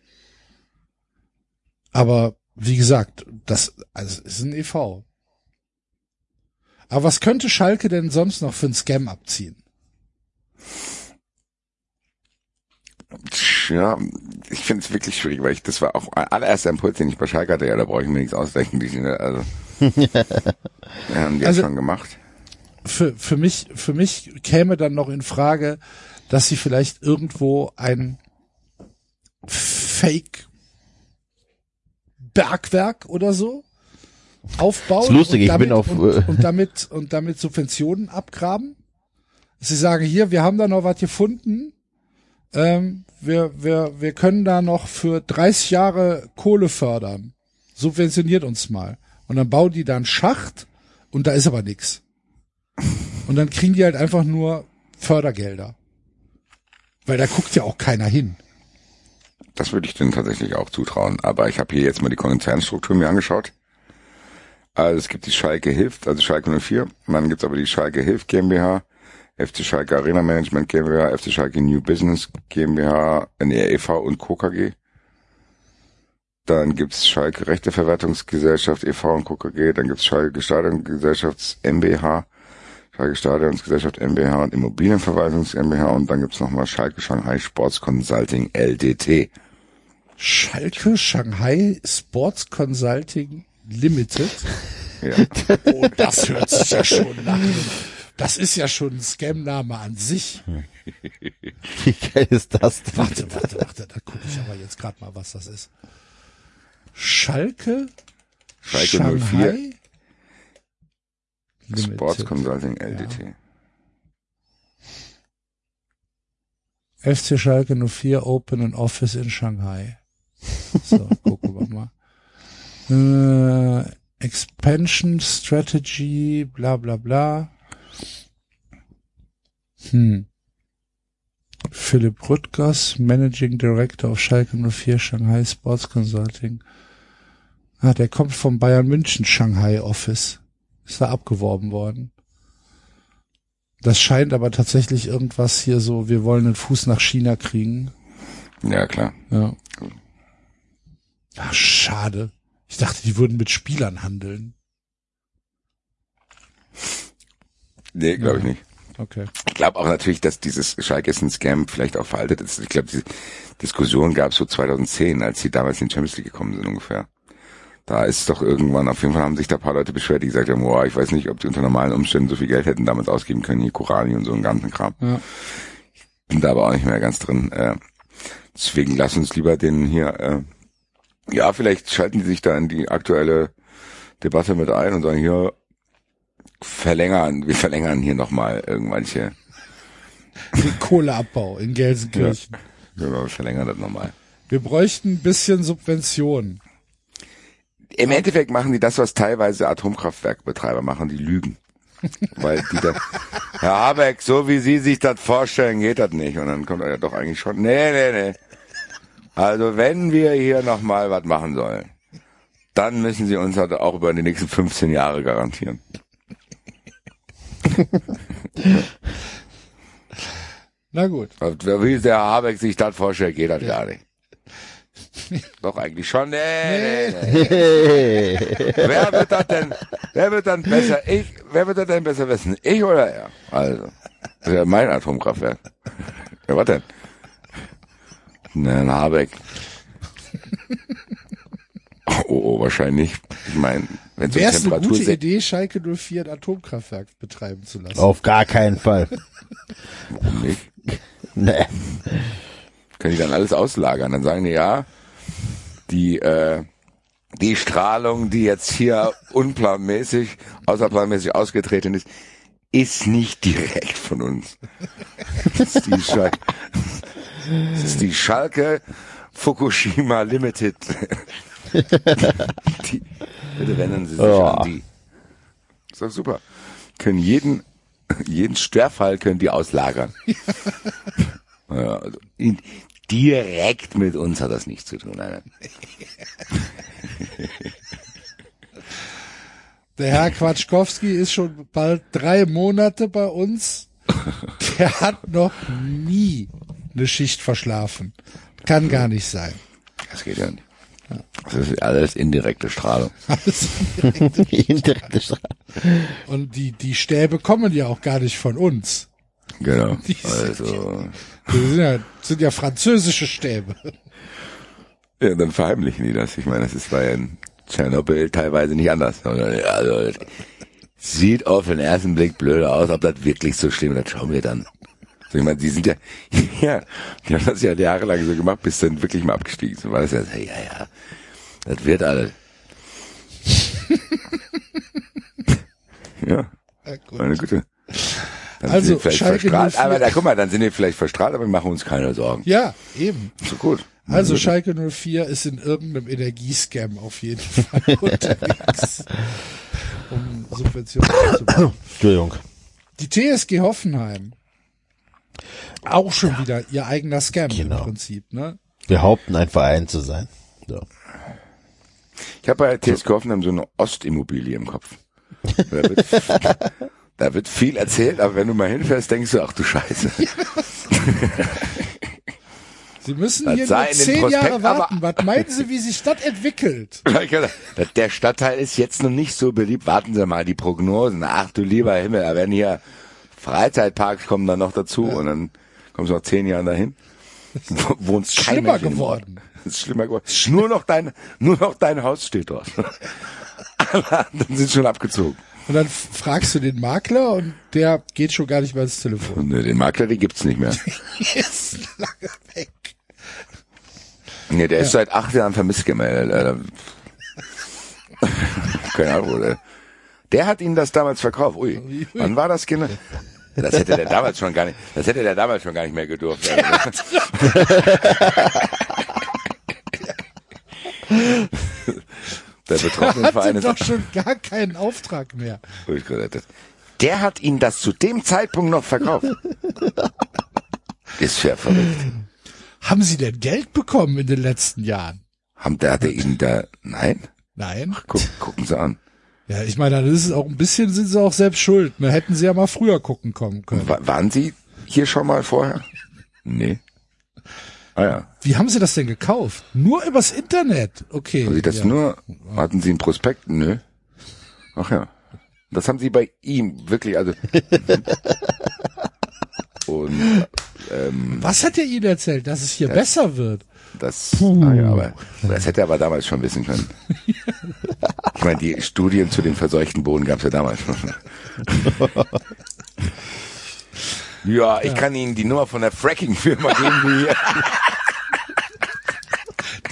Aber wie gesagt, das also ist ein EV. Aber was könnte Schalke denn sonst noch für einen Scam abziehen? Ja, ich finde es wirklich schwierig, weil ich, das war auch allererster Impuls, den ich bei Schalke hatte. Ja, da brauche ich mir nichts ausdenken. Die sind, also, haben die Also- schon gemacht. Für, für mich, für mich käme dann noch in Frage, dass sie vielleicht irgendwo ein Fake Bergwerk oder so aufbauen. Ist lustig, und ich damit, bin auf, und, äh, und damit und damit Subventionen abgraben. Sie sagen hier, wir haben da noch was gefunden. Ähm, wir, wir, wir können da noch für 30 Jahre Kohle fördern. Subventioniert uns mal. Und dann bauen die da einen Schacht und da ist aber nix. Und dann kriegen die halt einfach nur Fördergelder. Weil da guckt ja auch keiner hin. Das würde ich denen tatsächlich auch zutrauen. Aber ich habe hier jetzt mal die Konzernstruktur mir angeschaut. Also es gibt die Schalke Hilft, also Schalke 04. Und dann gibt's aber die Schalke Hilft GmbH, FC Schalke Arena Management GmbH, FC Schalke New Business GmbH, NER e.V. und Co. KG. Dann gibt's Schalke Rechteverwertungsgesellschaft e.V. und Co. KG. Dann gibt's Schalke Stadiongesellschafts MBH, Schalke Stadionsgesellschaft MBH und Immobilienverwaltungs MBH. Und dann gibt's nochmal Schalke Shanghai Sports Consulting LDT. Schalke Shanghai Sports Consulting Limited. Ja. Oh, das hört sich ja schon nach. Das ist ja schon ein Scam-Name an sich. Wie geil ist das denn? Warte, warte, warte, da gucke ich aber jetzt gerade mal, was das ist. Schalke, Schalke Shanghai 04 Sports Consulting LDT. FC Schalke 04 Open an Office in Shanghai. So, gucken wir mal. Äh, Expansion Strategy, bla bla bla. Hm. Philipp Rüttgers, Managing Director of Schalke 04 Shanghai Sports Consulting. Ah, der kommt vom Bayern München Shanghai Office. Ist da abgeworben worden. Das scheint aber tatsächlich irgendwas hier so, wir wollen den Fuß nach China kriegen. Ja, klar. Ja. Ach, schade. Ich dachte, die würden mit Spielern handeln. Nee, glaube ich nicht. Okay. Ich glaube auch natürlich, dass dieses Schalke ist ein Scam vielleicht auch veraltet ist. Ich glaube, diese Diskussion gab es so 2010, als sie damals in die Champions League gekommen sind ungefähr. Da ist doch irgendwann, auf jeden Fall haben sich da ein paar Leute beschwert, die gesagt haben, boah, ich weiß nicht, ob die unter normalen Umständen so viel Geld hätten damals ausgeben können, hier Korani und so einen ganzen Kram. Ja. Bin da aber auch nicht mehr ganz drin. Äh, deswegen lass uns lieber den hier, äh, ja, vielleicht schalten die sich da in die aktuelle Debatte mit ein und sagen, hier, verlängern, wir verlängern hier nochmal irgendwelche, Den Kohleabbau in Gelsenkirchen. wir verlängern das nochmal. Wir bräuchten ein bisschen Subventionen. Im Endeffekt machen die das, was teilweise Atomkraftwerkbetreiber machen, die lügen. Weil die dann, Herr Habeck, so wie Sie sich das vorstellen, geht das nicht. Und dann kommt er ja doch eigentlich schon, nee, nee, nee. Also wenn wir hier nochmal was machen sollen, dann müssen Sie uns halt auch über die nächsten 15 Jahre garantieren. Na gut. Wie der Habeck sich das vorstellt, geht das gar nicht. Doch eigentlich schon. Nee, nee, nee. Wer wird das denn, wer wird dann besser, ich, wer wird das denn besser wissen? Ich oder er? Also, das ist ja mein Atomkraftwerk. Ja, was denn? Na, ein Habeck. Oh, oh, wahrscheinlich. Ich meine, wenn so Wäre es eine gute Idee, Schalke 04 ein Atomkraftwerk betreiben zu lassen? Auf gar keinen Fall. Warum nicht? Nee. können die dann alles auslagern. Dann sagen die, ja, die, äh, die Strahlung, die jetzt hier unplanmäßig, außerplanmäßig ausgetreten ist, ist nicht direkt von uns. Das ist die, Schal das ist die Schalke Fukushima Limited. die, bitte wenden Sie sich Ja. an die. Ist doch super. Können jeden, jeden Störfall können die auslagern. ja, also in, direkt mit uns hat das nichts zu tun. Nein, nein. Der Herr Quatschkowski ist schon bald drei Monate bei uns. Der hat noch nie eine Schicht verschlafen. Kann gar nicht sein. Das geht ja nicht. Das ist alles indirekte Strahlung. Alles Indirekte Strahlung. Und die, die Stäbe kommen ja auch gar nicht von uns. Genau. Die sind Also, Das sind ja, sind ja französische Stäbe. ja, dann verheimlichen die das. Ich meine, das ist bei Tschernobyl teilweise nicht anders. Also, sieht auf den ersten Blick blöde aus, ob das wirklich so schlimm ist, das schauen wir dann. Also, ich meine, die sind ja, ja, die haben das ja jahrelang so gemacht, bis dann wirklich mal abgestiegen sind. War das ja, ja, ja, das wird alles. ja, Ja, gut. meine Güte. Dann Also, sind die vielleicht Schalke verstrahlt, 04 aber da, guck mal, dann sind die vielleicht verstrahlt, aber wir machen uns keine Sorgen. Ja, eben. So gut. Also Meine. Schalke 04 ist in irgendeinem Energiescam auf jeden Fall unterwegs, um Subventionen zu bekommen. Entschuldigung. Die TSG Hoffenheim. Auch schon wieder ihr eigener Scam Genau. im Prinzip, ne? Behaupten, ein Verein zu sein. So. Ich habe bei TSG Hoffenheim so eine Ostimmobilie im Kopf. Da wird, da wird viel erzählt, aber wenn du mal hinfährst, denkst du, ach du Scheiße. Sie müssen Das hier nur zehn Prospekt, Jahre warten. Was meinen Sie, wie sich das entwickelt? Der Stadtteil ist jetzt noch nicht so beliebt. Warten Sie mal, die Prognosen. Ach du lieber Himmel, da werden hier Freizeitparks kommen dann noch dazu und dann kommst du noch zehn Jahre dahin. Wo- Wohnst Schlimmer Mensch geworden. Ist schlimmer geworden. Nur noch dein, nur noch dein Haus steht dort. Alle anderen sind schon abgezogen. Und dann fragst du den Makler und der geht schon gar nicht mehr ins Telefon. Äh, den Makler, den gibt's nicht mehr. ist lange weg. Nee, der ist seit acht Jahren vermisst gemeldet. Keine Ahnung, oder? Der hat ihnen das damals verkauft. Ui, wann war das genau? Das hätte der damals schon gar nicht, das hätte der damals schon gar nicht mehr gedurft. Der betroffene Verein ist doch schon gar keinen Auftrag mehr. Gerettet. Der hat ihnen das zu dem Zeitpunkt noch verkauft. Ist ja verrückt. Haben Sie denn Geld bekommen in den letzten Jahren? Haben, der hatte ihnen da, nein? Nein. Guck, gucken Sie an. Ja, ich meine, dann ist es auch ein bisschen, sind sie auch selbst schuld. Ne? Hätten sie ja mal früher gucken kommen können. Wa- Waren Sie hier schon mal vorher? Nee. Ah ja. Wie haben sie das denn gekauft? Nur übers Internet. Okay. Haben Sie das ja. nur, hatten Sie einen Prospekt? Nö. Ach ja. Das haben Sie bei ihm wirklich, also. Und ähm, Was hat er Ihnen erzählt, dass es hier besser wird? Das, ah ja, aber das hätte er aber damals schon wissen können. Ich meine, die Studien zu dem verseuchten Boden gab es ja damals schon. Ja, ich kann Ihnen die Nummer von der Fracking-Firma geben, die hier.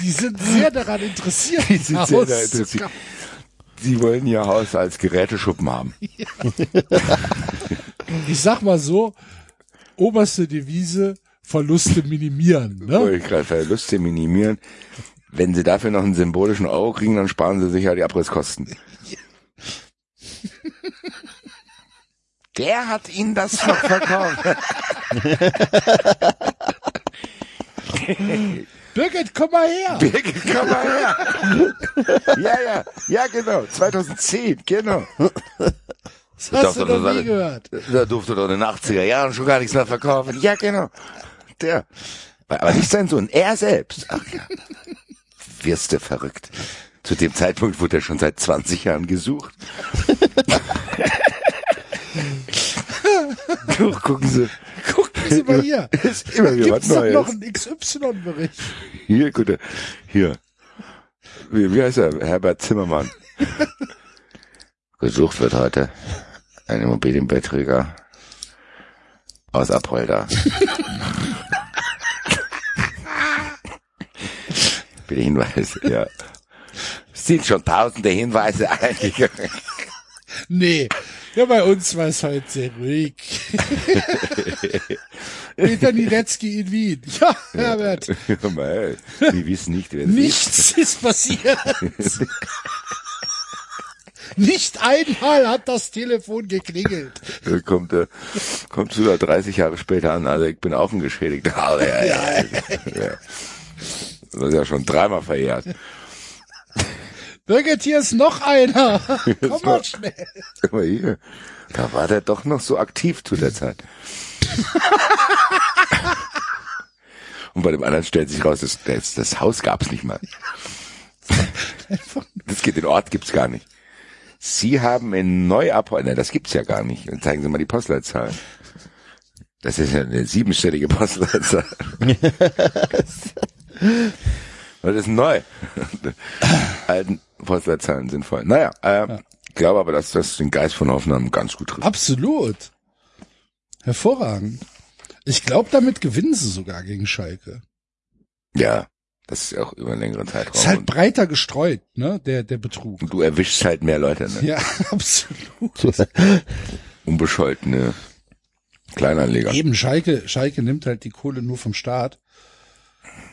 Die sind sehr daran interessiert. Die sind sehr zu interessiert. Sie wollen Ihr Haus als Geräteschuppen haben. Ich sag mal so, oberste Devise, Verluste minimieren. Wollte Ne? ich gerade Verluste minimieren. Wenn Sie dafür noch einen symbolischen Euro kriegen, dann sparen Sie sicher die Abrisskosten. Der hat Ihnen das noch verkauft. Birgit, komm mal her. Birgit, komm mal her. Ja, ja, ja, genau. 2010, genau. Das hast du doch, nie gehört. Da durfte doch in den 80er Jahren schon gar nichts mehr verkaufen. Ja, genau. Der. Aber nicht sein Sohn, er selbst. Ach ja. Wirst du verrückt. Zu dem Zeitpunkt wurde er schon seit 20 Jahren gesucht. Guck, gucken Sie. Gucken Sie mal hier. Ist immer wieder was gibt's doch Neues. noch einen XY-Bericht. Hier, gute, hier. Wie, wie heißt er? Herbert Zimmermann. Gesucht wird heute ein Immobilienbeträger aus Apolda. Bitte Hinweis, ja. Es sind schon tausende Hinweise eingegangen. Nee, ja, bei uns war es heute sehr ruhig. Peter Niedetzky in Wien. Ja, Herbert. Ja, mal, wir wissen nicht, wer das ist. Nichts ist passiert. Nicht einmal hat das Telefon geklingelt. Da kommt, äh, kommt sogar 30 Jahre später an, also ich bin auch ein Geschädigter. Ja, ja, ja. Das ist ja schon dreimal verjährt. Birgit, hier ist noch einer. Komm mal schnell. Guck mal hier. Da war der doch noch so aktiv zu der Zeit. Und bei dem anderen stellt sich raus, das, das, das Haus gab's nicht mal. Das geht, den Ort gibt's gar nicht. Sie haben in Neuapoll, ne, das gibt's ja gar nicht. Und zeigen Sie mal die Postleitzahl. Das ist ja eine siebenstellige Postleitzahl. Das ist neu. Alten Postleitzahlen sind voll. Naja, äh, ich glaube aber, dass das den Geist von Hoffenheim ganz gut trifft. Absolut. Hervorragend. Ich glaube, damit gewinnen sie sogar gegen Schalke. Ja, das ist auch über einen längeren Zeitraum. Ist halt Und breiter gestreut, ne, der, der Betrug. du erwischst halt mehr Leute, ne? Ja, absolut. Unbescholtene Kleinanleger. Eben, Schalke, Schalke nimmt halt die Kohle nur vom Staat.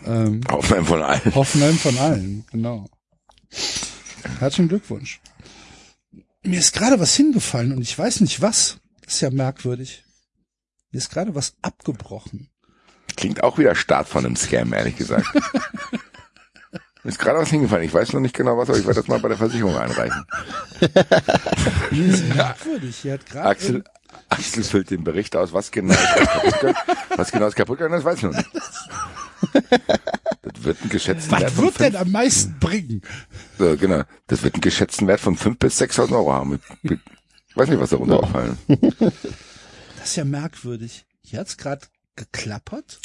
Ähm, Hoffenheim von allen. Hoffenheim von allen, genau. Herzlichen Glückwunsch. Mir ist gerade was hingefallen und ich weiß nicht was. Das ist ja merkwürdig. Mir ist gerade was abgebrochen. Klingt auch wieder Start von einem Scam, ehrlich gesagt. Mir ist gerade was hingefallen. Ich weiß noch nicht genau was, aber ich werde das mal bei der Versicherung einreichen. Axel, Axel füllt den Bericht aus, was genau ist kaputt gegangen. Was genau ist kaputt gegangen, das weiß ich noch nicht. Das wird einen geschätzten Wert was von wird denn fünf, am meisten bringen? äh, genau, das wird einen geschätzten Wert von fünf bis 6.000 Euro haben. Ich weiß nicht, was da runtergefallen ist. Das ist ja merkwürdig. Hier hat's gerade geklappert,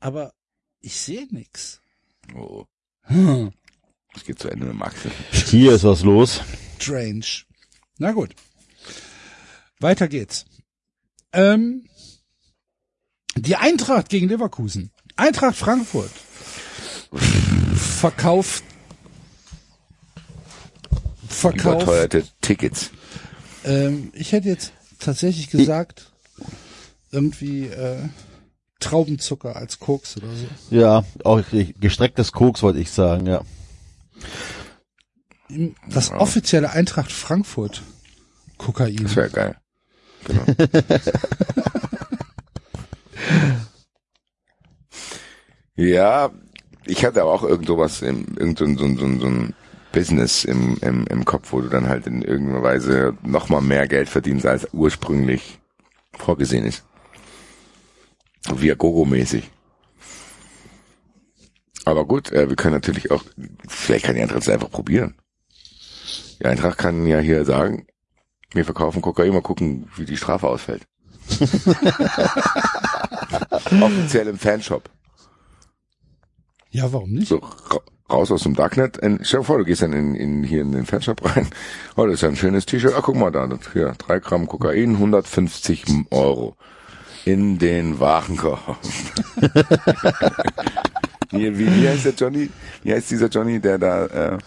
aber ich sehe nix. Oh, Hm, es geht zu Ende mit Axel. Hier ist was los. strange. Na gut. Weiter geht's. Ähm, die Eintracht gegen Leverkusen. Eintracht Frankfurt verkauft verkauft. Überteuerte Tickets. Ähm, ich hätte jetzt tatsächlich gesagt irgendwie äh, Traubenzucker als Koks oder so. Ja, auch gestrecktes Koks wollte ich sagen, ja. Das offizielle Eintracht Frankfurt Kokain. Das wäre geil. Genau. ja, ich hatte aber auch irgend sowas im, irgend so, ein- so, ein- so, ein- so ein Business im, im, im Kopf, wo du dann halt in irgendeiner Weise nochmal mehr Geld verdienst, als ursprünglich vorgesehen ist. So Viagogo-mäßig. Aber gut, äh, wir können natürlich auch, vielleicht kann die Eintracht es einfach probieren. Die Eintracht kann ja hier sagen, wir verkaufen Kokain, mal gucken, wie die Strafe ausfällt. Offiziell im Fanshop. Ja, warum nicht? So ra raus aus dem Darknet. In, stell dir vor, du gehst dann in, in, hier in den Fanshop rein. Oh, das ist ja ein schönes T-Shirt. Ah, guck mal da. Das, hier, drei Gramm Kokain, 150 Euro. In den Warenkorb. wie, wie, wie heißt der Johnny? Wie heißt dieser Johnny, der da, äh,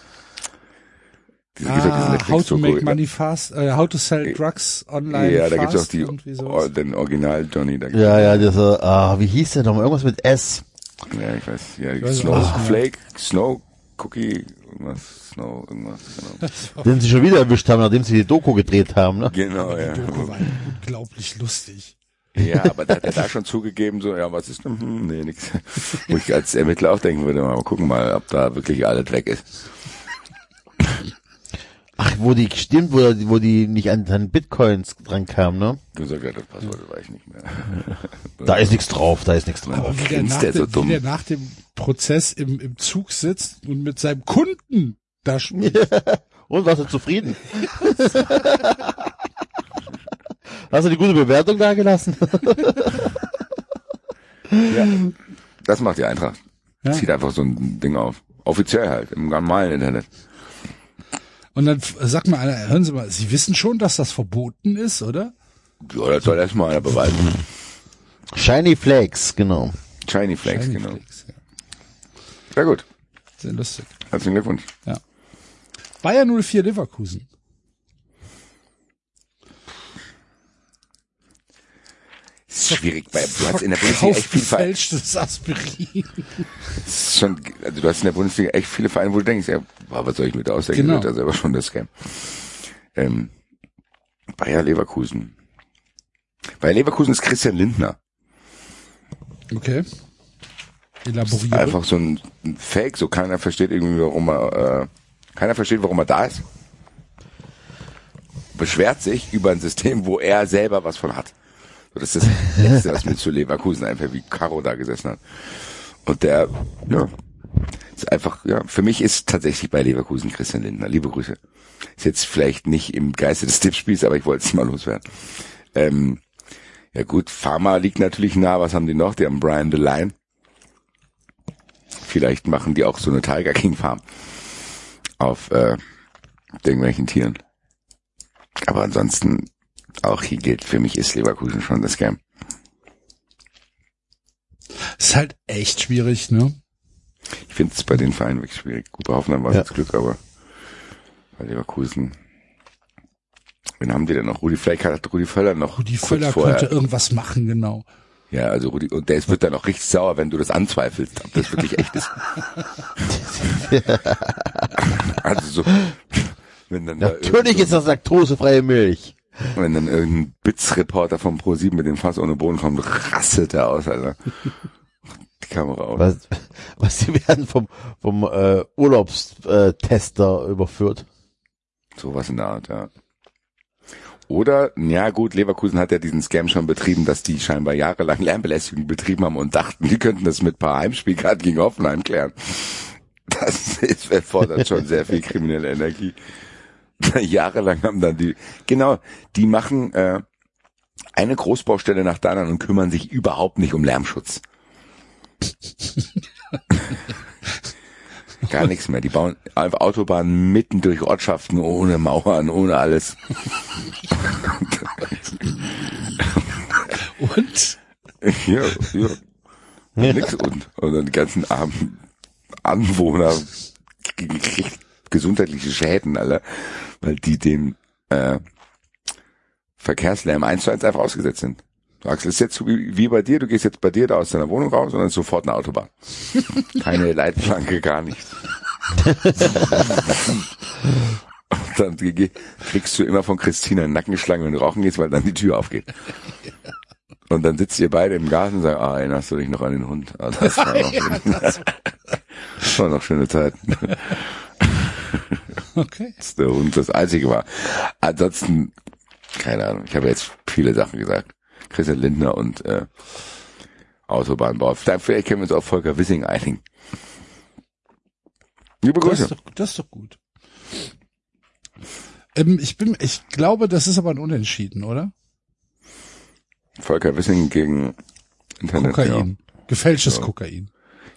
diese, gibt's ja Ah, how to make money fast, äh, how to sell drugs online Ja, da gibt's auch die, den Original Johnny. Da Ja, ja, das, äh, ah, wie hieß der nochmal? Irgendwas mit S. Ja, ich weiß, ja, weiß auch Snow mehr. Flake, Snow Cookie, irgendwas, Snow, irgendwas, genau. Den sie schon wieder erwischt haben, nachdem sie die Doku gedreht haben, ne? Genau, ja. Die Doku war unglaublich lustig. Ja, aber da hat er da schon zugegeben, so, ja, was ist denn, hm, nee, nix. Wo ich als Ermittler auch denken würde, mal gucken mal, ob da wirklich alles weg ist. Ach, wo die, stimmt, wo, die- wo die nicht an, an Bitcoins dran kam, ne? Du sagst, ja, das Passwort weiß ich nicht mehr. Da ist nichts drauf, da ist nichts drauf. Aber wie der, nach der so dem, dumm. wie der nach dem Prozess im, im Zug sitzt und mit seinem Kunden da spricht. Und warst du zufrieden? Hast du die gute Bewertung da gelassen? Ja, das macht die Eintracht. Ja. Zieht einfach so ein Ding auf. Offiziell halt, im normalen Internet. Und dann sagt mal einer, hören Sie mal, Sie wissen schon, dass das verboten ist, oder? Ja, das soll erstmal einer beweisen. Shiny Flakes, genau. Shiny Flakes, Shiny genau. Flakes, ja. Sehr gut. Sehr lustig. Herzlichen Glückwunsch. Bayern 04 Leverkusen. Schwierig. Bei, du hast in der Bundesliga echt viel Vereine. Aspirin. Das ist schon, also du hast in der Bundesliga echt viele Vereine, wo du denkst, ja, was soll ich mit ausdenken? Genau. Wird ja selber schon das Scam. Ähm, Bayer Leverkusen. Bayer Leverkusen ist Christian Lindner. Okay. Elaboriere. Einfach so ein, ein Fake, so keiner versteht irgendwie, warum er, äh, keiner versteht, warum er da ist. Beschwert sich über ein System, wo er selber was von hat. Das ist das Letzte, was mir zu Leverkusen einfach wie Caro da gesessen hat. Und der, ja, ist einfach, ja, für mich ist tatsächlich bei Leverkusen Christian Lindner. Liebe Grüße. Ist jetzt vielleicht nicht im Geiste des Tippspiels, aber ich wollte es mal loswerden. Ähm, ja gut, Pharma liegt natürlich nah. Was haben die noch? Die haben Brian DeLine. Vielleicht machen die auch so eine Tiger King Farm auf äh, irgendwelchen Tieren. Aber ansonsten auch hier gilt, für mich ist Leverkusen schon das Scam. Ist halt echt schwierig, ne? Ich finde es bei den Vereinen wirklich schwierig. Gut, bei Hoffenheim war es Ja. jetzt Glück, aber bei Leverkusen. Wen haben die denn noch? Rudi, vielleicht hat Rudi Völler noch Rudi Völler vorher. könnte irgendwas machen, genau. Ja, also Rudi, und der ist- wird dann auch richtig sauer, wenn du das anzweifelst, ob das wirklich echt ist. also so, wenn dann da Natürlich irgend ist das laktosefreie Milch. Wenn dann irgendein Bits-Reporter vom Pro7 mit dem Fass ohne Boden kommt, rasselt er aus, Alter. Die Kamera aus. Was, was sie werden vom, vom äh, Urlaubstester überführt. Sowas in der Art, ja. Oder, ja gut, Leverkusen hat ja diesen Scam schon betrieben, dass die scheinbar jahrelang Lärmbelästigung betrieben haben und dachten, die könnten das mit ein paar Heimspielkarten gegen Hoffenheim klären. Das ist, erfordert schon sehr viel kriminelle Energie. Jahrelang haben dann die, genau, die machen äh, eine Großbaustelle nach der anderen und kümmern sich überhaupt nicht um Lärmschutz. Gar nichts mehr. Die bauen einfach Autobahnen mitten durch Ortschaften ohne Mauern, ohne alles. Und Ja, ja. Nix und, und dann die ganzen armen Anwohner gesundheitliche Schäden, alle, weil die dem äh, Verkehrslärm eins zu eins einfach ausgesetzt sind. Du sagst, es ist jetzt so wie, bei dir, du gehst jetzt bei dir da aus deiner Wohnung raus und dann sofort eine Autobahn. Keine Leitplanke, gar nichts. Und dann kriegst du immer von Christina einen Nackenschlange, wenn du rauchen gehst, weil dann die Tür aufgeht. Und dann sitzt ihr beide im Garten und sagt, ah, erinnerst du dich noch an den Hund? Ah, das war noch, das war noch schöne Zeit. Okay. Der Hund das einzige war. Ansonsten, keine Ahnung, ich habe jetzt viele Sachen gesagt. Christian Lindner und äh, Autobahnbau. Vielleicht können wir uns auf Volker Wissing einigen. Liebe Das Grüße. ist, doch, das ist doch gut. Ähm, ich bin, ich glaube, das ist aber ein Unentschieden, oder? Volker Wissing gegen Internet. Kokain. Gefälschtes Kokain.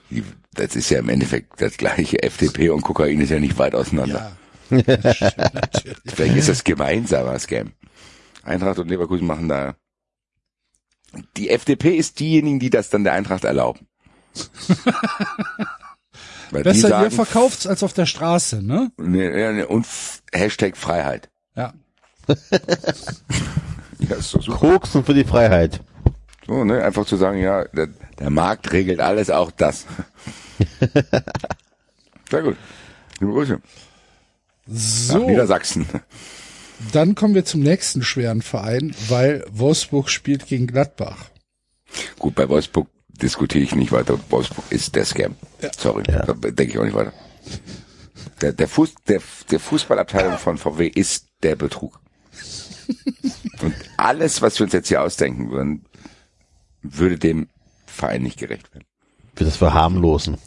Ja. Die- Das ist ja im Endeffekt das gleiche. FDP und Kokain ist ja nicht weit auseinander. Ja. Vielleicht ist das gemeinsamer Scam. Eintracht und Leverkusen machen da. Die FDP ist diejenigen, die das dann der Eintracht erlauben. Weil die Besser ihr sagen, verkauft's als auf der Straße, ne? und Hashtag Freiheit. Ja. Ja, ist doch super. Koksen für die Freiheit. So, ne, einfach zu sagen, ja, der, der Markt regelt alles, auch das. Sehr gut. Liebe Grüße. Nach So, Niedersachsen. dann kommen wir zum nächsten schweren Verein, weil Wolfsburg spielt gegen Gladbach. Gut, bei Wolfsburg diskutiere ich nicht weiter. Wolfsburg ist der Scam. Sorry, Ja. da denke ich auch nicht weiter. Der, der, Fuß, der, der Fußballabteilung von VW ist der Betrug. Und alles, was wir uns jetzt hier ausdenken würden, würde dem Verein nicht gerecht werden. Für das Verharmlosen.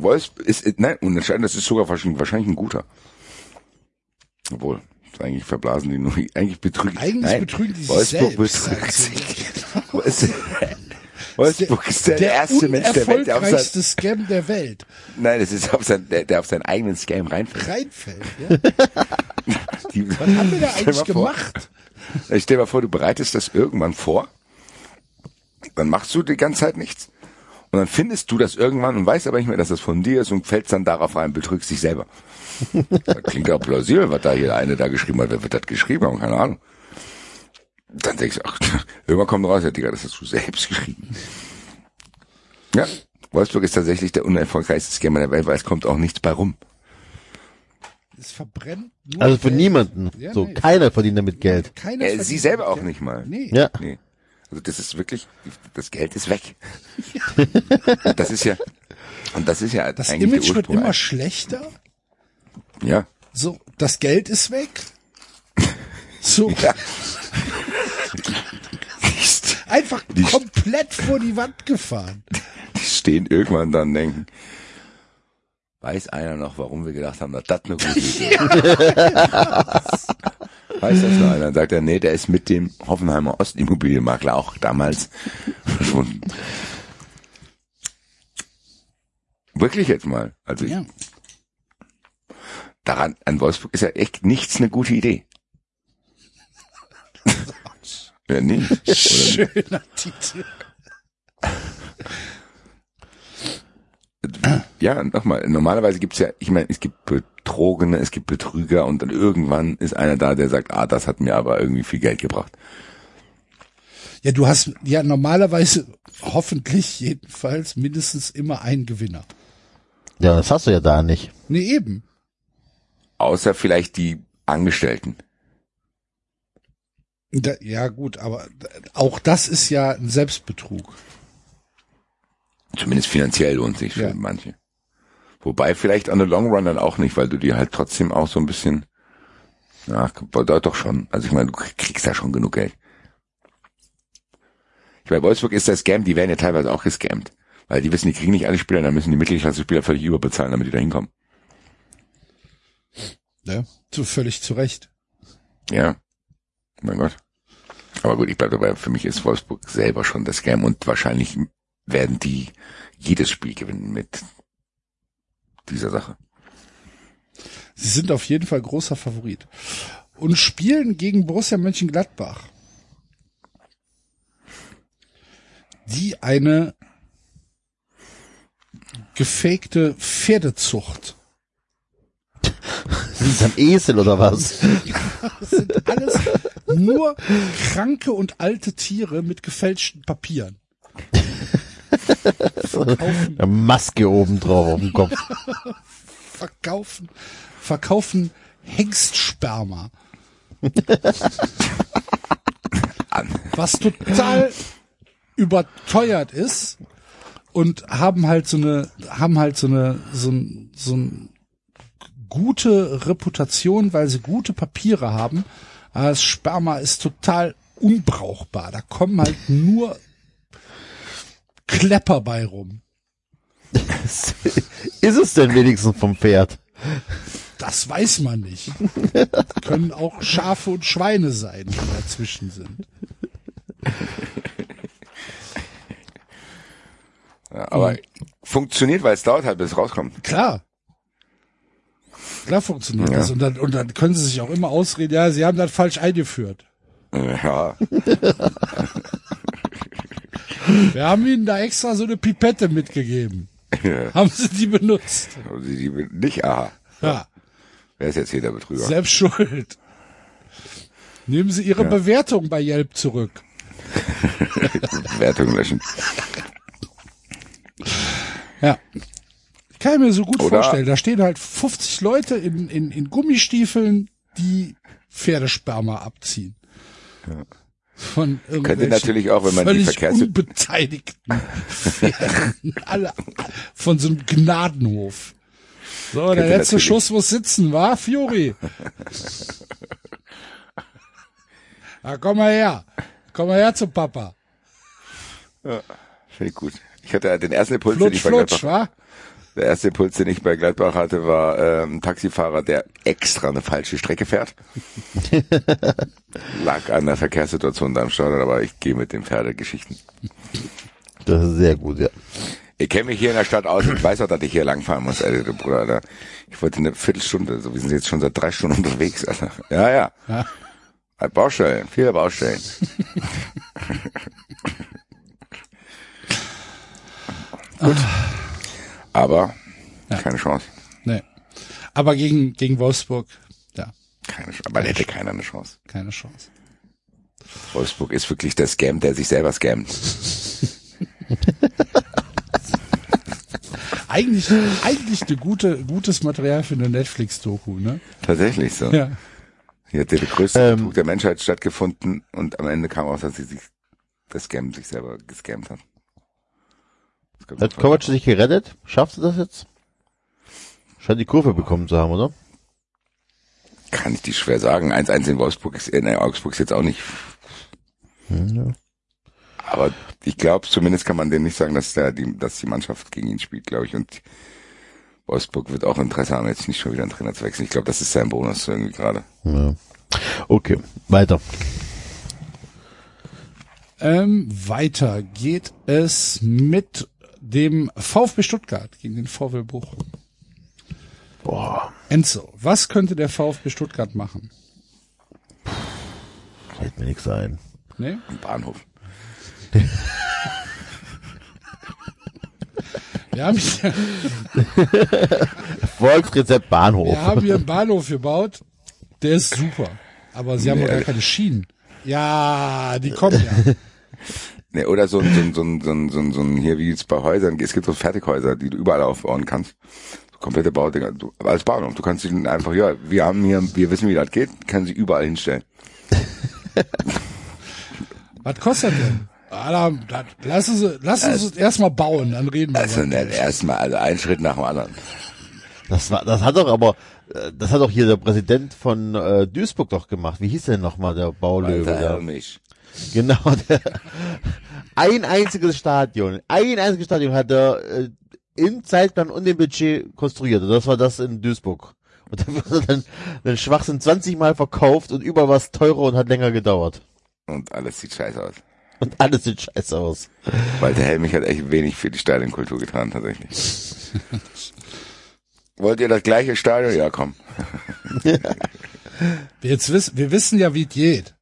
Wolfsburg ist, nein, unentscheidend, das ist sogar wahrscheinlich, wahrscheinlich ein guter. Obwohl, eigentlich verblasen die nur, eigentlich betrügen, Eigentlich nein, betrügen die sich Wolfsburg selbst, betrügt sich. Wolfsburg- Wolfsburg ist der, erste Mensch der Welt, der auf sein, Scam der Welt. nein, das ist auf sein, der, der auf seinen eigenen Scam reinfällt. Reinfällt, ja? Die, Was haben wir da eigentlich mal vor. gemacht? Ich stell dir mal vor, du bereitest das irgendwann vor, dann machst du die ganze Zeit nichts. Und dann findest du das irgendwann und weißt aber nicht mehr, dass das von dir ist und fällst dann darauf rein, betrügst dich selber. Das klingt auch plausibel, was da hier eine da geschrieben hat. Wer wird das geschrieben haben? Keine Ahnung. Dann denkst du, ach, irgendwann kommt raus, ja, Digga, das hast du selbst geschrieben. Ja, Wolfsburg ist tatsächlich der unerfolgreichste Scammer der Welt, weil es kommt auch nichts bei rum. Es verbrennt nur Also für Geld. niemanden. Ja, so, nee. keiner verdient damit Geld. Keiner Äh, sie selber auch Geld. nicht mal. Nee. Ja. Nee. Also das ist wirklich, das Geld ist weg. Das ist ja, und das ist ja Das eigentlich Image wird immer schlechter. ja. So, das Geld ist weg. So, ja. einfach Die- komplett vor die Wand gefahren. Die stehen irgendwann dann und denken, weiß einer noch, warum wir gedacht haben, dass das eine gute Idee ist? Weiß das noch einer? Dann sagt er, nee, der ist mit dem Hoffenheimer Ostimmobilienmakler auch damals verschwunden. Wirklich jetzt mal. Also Ja. daran, an Wolfsburg ist ja echt nichts eine gute Idee. ja, nee. Oder Schöner Titel. Ja, nochmal, normalerweise gibt's ja, ich meine, es gibt Betrogene, es gibt Betrüger und dann irgendwann ist einer da, der sagt, ah, das hat mir aber irgendwie viel Geld gebracht. Ja, du hast ja normalerweise hoffentlich jedenfalls mindestens immer einen Gewinner. Ja, das hast du ja da nicht. Nee, eben. Außer vielleicht die Angestellten. Da, ja, gut, aber auch das ist ja ein Selbstbetrug. Zumindest finanziell lohnt sich für Ja. manche. Wobei vielleicht an the long run dann auch nicht, weil du dir halt trotzdem auch so ein bisschen, ja, doch doch schon. Also ich meine, du kriegst ja schon genug Geld. Ich bei Wolfsburg ist der Scam, die werden ja teilweise auch gescammt. Weil die wissen, die kriegen nicht alle Spieler, dann müssen die Mittelklasse-Spieler völlig überbezahlen, damit die da hinkommen. Ne? So völlig zu Recht. Ja. Mein Gott. Aber gut, ich bleibe dabei, für mich ist Wolfsburg selber schon der Scam und wahrscheinlich werden die jedes Spiel gewinnen mit dieser Sache. Sie sind auf jeden Fall großer Favorit. Und spielen gegen Borussia Mönchengladbach. Die eine gefakte Pferdezucht. Sind ein Esel oder was? Das sind alles nur kranke und alte Tiere mit gefälschten Papieren. Verkaufen, Eine Maske oben drauf auf dem Kopf. verkaufen, verkaufen Hengstsperma. Was total überteuert ist und haben halt so eine haben halt so eine so ein, so ein gute Reputation, weil sie gute Papiere haben. Aber das Sperma ist total unbrauchbar. Da kommen halt nur Klepper bei rum. Ist es denn wenigstens vom Pferd? Das weiß man nicht. Können auch Schafe und Schweine sein, die dazwischen sind. Ja, aber Mhm. funktioniert, weil es dauert halt, bis es rauskommt. Klar. Klar funktioniert Ja. das. Und dann, und dann können sie sich auch immer ausreden, ja, sie haben das falsch eingeführt. Ja, Wir haben ihnen da extra so eine Pipette mitgegeben. Haben sie die benutzt? aber sie, will nicht, aha. Ja, Wer ist jetzt hier der Betrüger? selbst schuld. Nehmen Sie Ihre Ja. Bewertung bei Yelp zurück. Wertung löschen. Ja. Ich kann mir so gut Oder- vorstellen, da stehen halt 50 Leute in, in, in Gummistiefeln, die Pferdesperma abziehen. Von Könnte natürlich auch, wenn man die Verkehrs... unbeteiligten Pferden. Alle von so einem Gnadenhof. So, der letzte Schuss muss sitzen, war Fiori. Na, komm mal her. Komm mal her zum Papa. Finde ich gut. Ich hatte den ersten Impuls, den Flutsch, ich bei flutsch, Gladbach, wa? Der erste Impuls, den ich bei Gladbach hatte, war ähm, ein Taxifahrer, der extra eine falsche Strecke fährt. Lag an der Verkehrssituation da im Stadion, aber ich gehe mit den Pferdegeschichten. Das ist sehr gut, ja. Ich kenne mich hier in der Stadt aus. Ich weiß auch, dass ich hier langfahren muss, Alter, Bruder. Alter. Ich wollte eine Viertelstunde, so wir sind jetzt schon seit drei Stunden unterwegs, Alter. Ja, ja. Ja. Baustellen, viele Baustellen. Gut. Aber keine Chance. Nee. Aber gegen, gegen Wolfsburg, ja, Keine Chance. Aber da hätte keiner eine Chance. keine Chance. Wolfsburg ist wirklich der Scam, der sich selber scammt. Eigentlich, eigentlich eine gute, gutes Material für eine Netflix-Doku, ne? Tatsächlich so. Ja. Hier hat der größte Ähm. Betrug der Menschheit stattgefunden und am Ende kam raus, dass sie sich, der Scam sich selber gescammt hat. Man Hat Kovac sich gerettet? Schaffst du das jetzt? Scheint die Kurve bekommen zu haben, oder? Kann ich dir schwer sagen. 1-1 in Wolfsburg ist, in Augsburg ist jetzt auch nicht. Aber ich glaube, zumindest kann man denen nicht sagen, dass der, die, dass die Mannschaft gegen ihn spielt, glaube ich. Und Wolfsburg wird auch Interesse haben, jetzt nicht schon wieder einen Trainer zu wechseln. Ich glaube, das ist sein Bonus irgendwie gerade. Ja. Okay, weiter. Ähm, weiter geht es mit dem VfB Stuttgart gegen den VfB Bochum. Boah, Enzo, was könnte der VfB Stuttgart machen? fällt mir nichts ein. Ne? Am Bahnhof. Wir haben hier, Volksrezept Bahnhof. wir haben hier einen Bahnhof gebaut, der ist super. Aber sie haben Nee, noch gar keine Schienen. Ja, die kommen ja. Ne, oder so ein, so ein, so ein, so ein, so ein, so ein hier wie jetzt bei Häusern, es gibt so Fertighäuser, die du überall aufbauen kannst. So komplette Baudinger, du, als Bahnhof. Du kannst sie einfach, ja, wir haben hier, wir wissen, wie das geht, können sie überall hinstellen. Was kostet denn? Ah, da, da, lass uns, lass uns es erstmal bauen, dann reden wir. Also ne, erstmal, also ein Schritt nach dem anderen. Das war, das hat doch aber, äh, das hat doch hier der Präsident von äh, Duisburg doch gemacht. Wie hieß der nochmal, der Baulöwe? Walter Der, Helmich. Genau, der, ein einziges Stadion, ein einziges Stadion hat er äh, im Zeitplan und im Budget konstruiert. Und das war das in Duisburg. Und da wurde dann, dann Schwachsinn 20 Mal verkauft und überall war es teurer und hat länger gedauert. Und alles sieht scheiße aus. Und alles sieht scheiße aus. Walter Helmich hat echt wenig für die Stadionkultur getan, tatsächlich. Wollt ihr das gleiche Stadion? Ja, komm. Wir Jetzt wissen, wir wissen ja, wie es geht.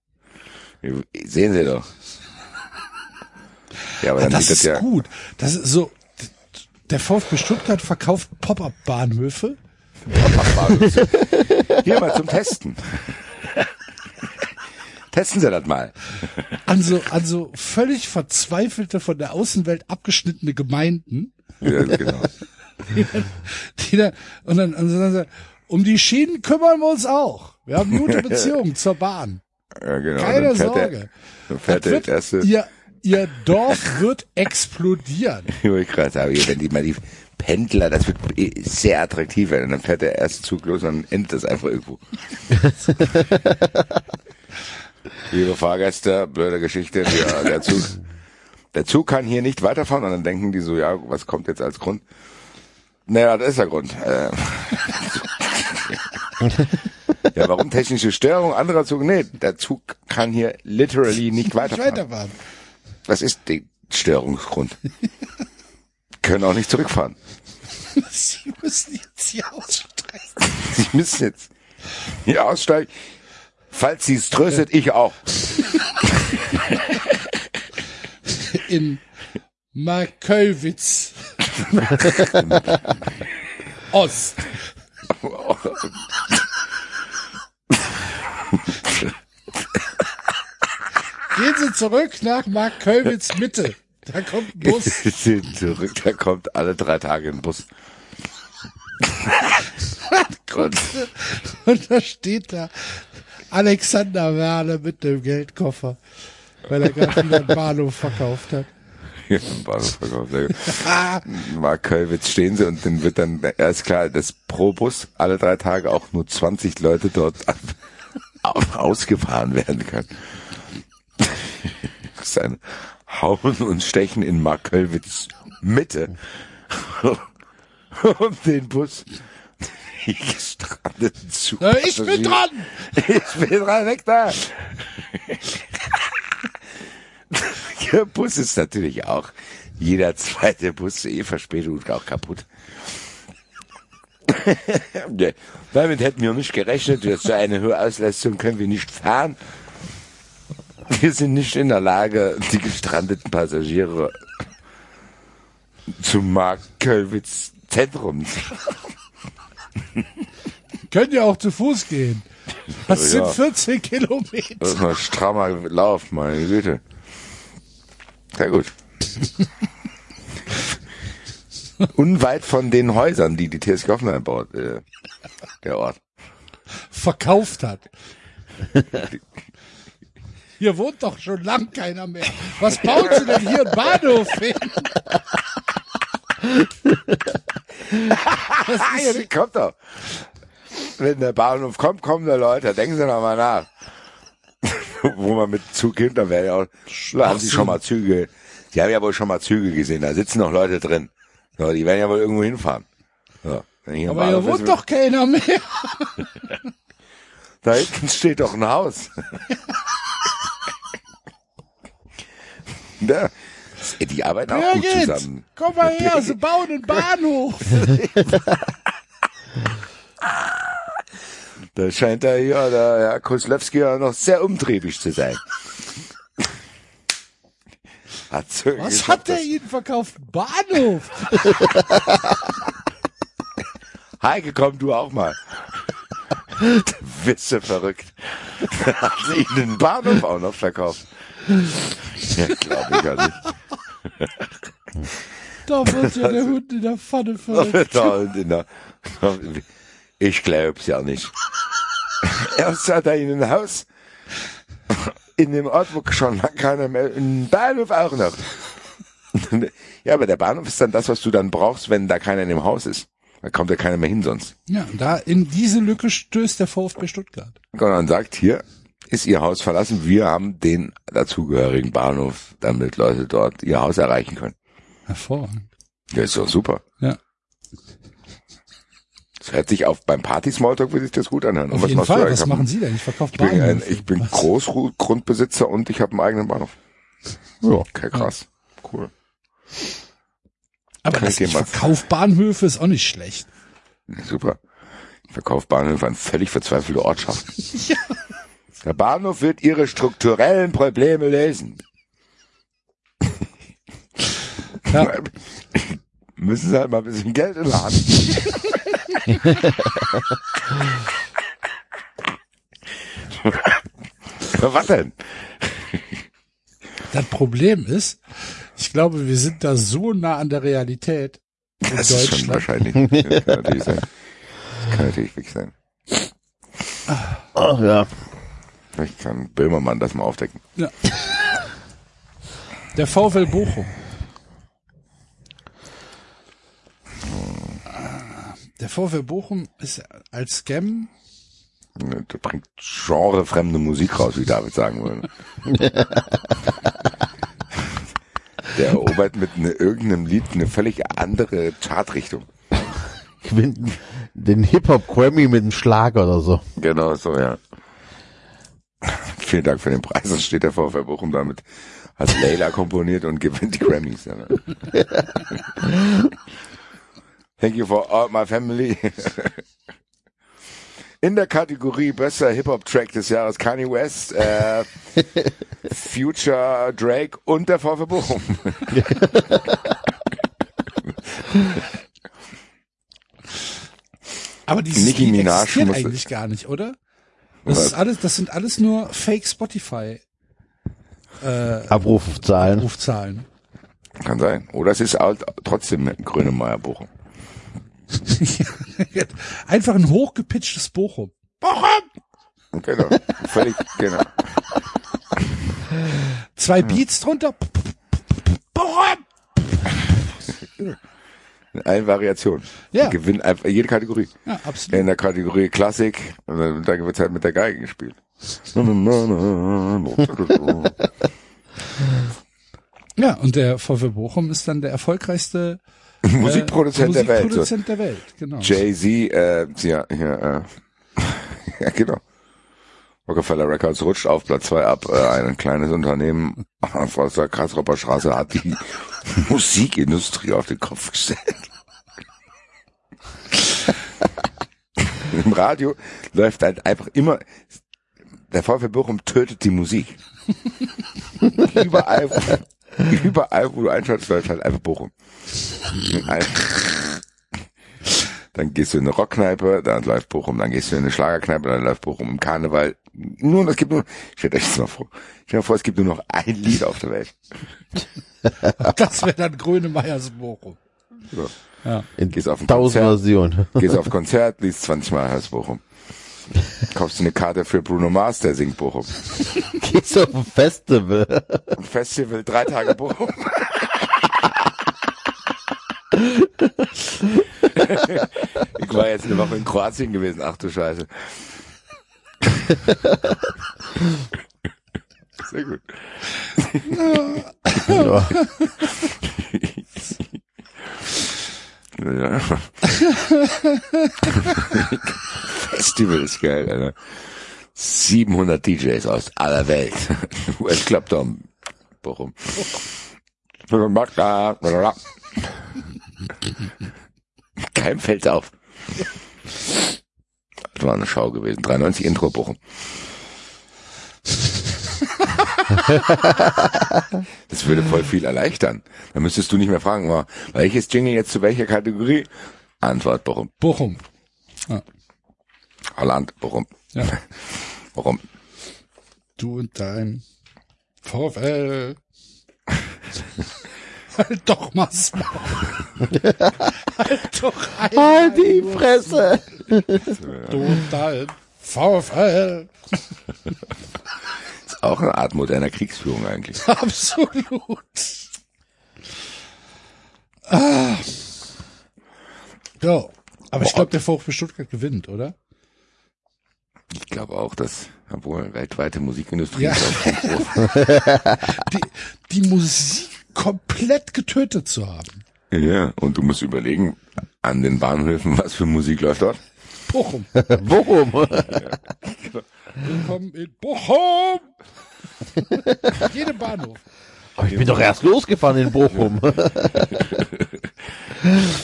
Sehen Sie doch. Ja, aber Ja, dann das sieht das ist ja. gut. Das ist so, der VfB Stuttgart verkauft Pop-up-Bahnhöfe. Hier mal zum Testen. Testen Sie das mal. an so, an so völlig verzweifelte, von der Außenwelt abgeschnittene Gemeinden, Ja, genau. die da, und dann, und dann um die Schienen kümmern wir uns auch. Wir haben gute Beziehungen zur Bahn. Ja, genau. Keine dann fährt Sorge. Der, fährt der wird, erste, ihr, ihr Dorf wird explodieren. ich wollte gerade sagen, wenn die mal die Pendler, das wird sehr attraktiv werden. Dann fährt der erste Zug los und dann endet das einfach irgendwo. Liebe Fahrgäste, blöde Geschichte, wir, der Zug, der Zug kann hier nicht weiterfahren und dann denken die so, ja, was kommt jetzt als Grund? Naja, das ist der Grund. Äh, ja, warum technische Störung? Anderer Zug? Nee, der Zug kann hier literally nicht Nicht weiterfahren. weiterfahren. Was ist der Störungsgrund? Können auch nicht zurückfahren. Sie müssen jetzt hier aussteigen. Sie müssen jetzt hier aussteigen. Falls Sie es tröstet, ich auch. In Markölwitz. Ost. Gehen Sie zurück nach Markölwitz Mitte. Da kommt ein Bus. Sie sind zurück, da kommt alle drei Tage ein Bus. Und Und da steht da Alexander Werner mit dem Geldkoffer, weil er gerade wieder einen Bahnhof verkauft hat. Bahnhof verkauft. Gut. Mark Kölwitz stehen sie und dann wird dann, ja ist klar, dass pro Bus alle drei Tage auch nur 20 Leute dort ausgefahren werden können. Das ist ein Hauen und Stechen in Mark Kölwitz Mitte. Um den Bus. Gestrandeten Zug. Ich bin dran! Ich bin dran, weg da! Der Bus ist natürlich auch jeder zweite Bus eh verspätet und auch kaputt. Damit hätten wir nicht gerechnet. Durch so eine hohe Auslastung können wir nicht fahren. Wir sind nicht in der Lage, die gestrandeten Passagiere zum Markt Kölwitz Zentrum. Könnt ihr auch zu Fuß gehen. Das Ja. sind 14 Kilometer. Das ist mal strammer Lauf, meine Güte. Sehr gut. Unweit von den Häusern, die die TSG Hoffenheim baut, äh, der Ort. verkauft hat. Hier wohnt doch schon lang keiner mehr. Was bauen Sie denn hier einen Bahnhof hin? Ah, ja, die kommt doch. Wenn der Bahnhof kommt, kommen da Leute. Denken Sie doch mal nach. Wo man mit Zug hinter wäre ja auch. Da haben Sie schon mal Züge. Sie haben ja wohl schon mal Züge gesehen. Da sitzen noch Leute drin. So, die werden ja wohl irgendwo hinfahren. Am Aber hier wohnt doch keiner mehr. Da hinten steht doch ein Haus. ja, die arbeiten auch gut zusammen. Komm mal her, sie bauen einen Bahnhof. Da scheint da hier der Herr Koslewski ja noch sehr umtriebig zu sein. Hat so Was gesagt, hat der Ihnen verkauft? Bahnhof. Heike, komm du auch mal. So verrückt. Hat sie ihnen den Bahnhof auch noch verkauft. Ja, glaube ich ja nicht. Da wird ja der Hund in der Pfanne verrückt. Da und in der, ich glaub's ja nicht. Erst hat er ihnen ein Haus in dem Ort, wo schon keiner mehr, ein Bahnhof auch noch. Ja, aber der Bahnhof ist dann das, was du dann brauchst, wenn da keiner in dem Haus ist. Da kommt ja keiner mehr hin sonst. Ja, da in diese Lücke stößt der VfB Stuttgart. Und dann sagt, hier ist ihr Haus verlassen, wir haben den dazugehörigen Bahnhof, damit Leute dort ihr Haus erreichen können. Hervorragend. Ja, ist doch super. Ja, Das hört sich auf beim Party-Smalltalk, würde sich das gut anhören. Und auf was jeden du Fall. Was machen Sie denn? Ich verkaufe Ich bin, ein, Bahnhöfe. ich bin Was? Großgrundbesitzer und ich habe einen eigenen Bahnhof. Ja. Okay, krass. Cool. Aber das ich dir ich mal- verkauf Bahnhöfe ist auch nicht schlecht. Super. Ich verkaufe Bahnhöfe an völlig verzweifelte Ortschaften. Der Bahnhof wird ihre strukturellen Probleme lösen. Ja. Müssen sie halt mal ein bisschen Geld in der Hand. Was denn? Das Problem ist, ich glaube, wir sind da so nah an der Realität in Das ist schon Deutschland. wahrscheinlich. Das kann natürlich sein. Das kann natürlich wirklich sein. Ach ja. Vielleicht kann Böhmermann das mal aufdecken. Ja. Der VfL Bochum. Der VfL Bochum ist als Scam Der bringt genrefremde Musik raus, wie David sagen würde. Der erobert mit ne, irgendeinem Lied eine völlig andere Chartrichtung. Gewinnt den Hip-Hop-Grammy mit einem Schlager oder so. Genau so, ja. Vielen Dank für den Preis. Das steht der VfL Bochum damit. Hat Layla komponiert und gewinnt die Grammys. Ja. ne? Thank you for all my family. In der Kategorie bester Hip-Hop-Track des Jahres Kanye West, äh, Future Drake und der VfL Bochum. Aber dieses Nicki existiert muss- eigentlich gar nicht, oder? Das Was? ist alles, das sind alles nur Fake Spotify äh, Abrufzahlen. Rufzahlen. Kann sein. Oder es ist halt trotzdem Grönemeyer Bochum. Einfach ein hochgepitchtes Bochum. Bochum! Genau. Völlig, genau. Zwei Beats drunter. Bochum! Eine Variation. Ja. Gewinnt einfach jede Kategorie. Ja, absolut. In der Kategorie Klassik, und dann- da wird halt mit der Geige gespielt. Ja, und der VfL Bochum ist dann der erfolgreichste äh, Musikproduzent der Welt. Musikproduzent der Welt, genau. Jay-Z, äh, ja, ja, äh, ja, genau. Rockefeller Records rutscht auf Platz zwei ab. Äh, ein kleines Unternehmen aus der Kreisropper Straße hat die Musikindustrie auf den Kopf gestellt. Im Radio läuft halt einfach immer, der VfB Bochum tötet die Musik. überall, überall, wo du einschaltest, läuft halt einfach Bochum. Dann gehst du in eine Rockkneipe, dann läuft Bochum, dann gehst du in eine Schlagerkneipe, dann läuft Bochum im Karneval. Nur, es gibt nur, stellt euch das mal vor, stellt euch mal vor, es gibt nur noch ein Lied auf der Welt. Das wäre dann Grönemeyers Bochum. So. Ja. In Gehst auf ein tausend Konzert. Versionen. Gehst auf Konzert, liest 20 Mal Heiß Bochum. Kaufst du eine Karte für Bruno Mars, der singt Bochum. Gehst auf ein Festival. Ein Festival, drei Tage Bochum. ich war jetzt eine Woche in Kroatien gewesen, ach du Scheiße. Sehr gut. Ja. Ja. Festival ist geil, Alter. 700 DJs aus aller Welt. US Club Dom. Bochum. Kein fällt auf. Das war eine Schau gewesen. 93 Intro Bochum. Das würde voll viel erleichtern. Dann müsstest du nicht mehr fragen, war, welches Jingle jetzt zu welcher Kategorie? Antwort Bochum. Bochum. Holland, Bochum. Ja. Bochum. Du und dein VfL. halt doch mal halt doch ein. Halt die Fresse! Du und dein VfL. Auch eine Art moderner Kriegsführung eigentlich. Absolut. Ah. Ja. Aber ich glaube, der VfB Stuttgart gewinnt, oder? Ich glaube auch, dass, obwohl weltweite Musikindustrie Ja. Die, die Musik komplett getötet zu haben. Ja, und du musst überlegen, an den Bahnhöfen, was für Musik läuft dort? Bochum. Bochum! Willkommen in Bochum. Jedem Bahnhof. Aber ich bin doch erst losgefahren in Bochum.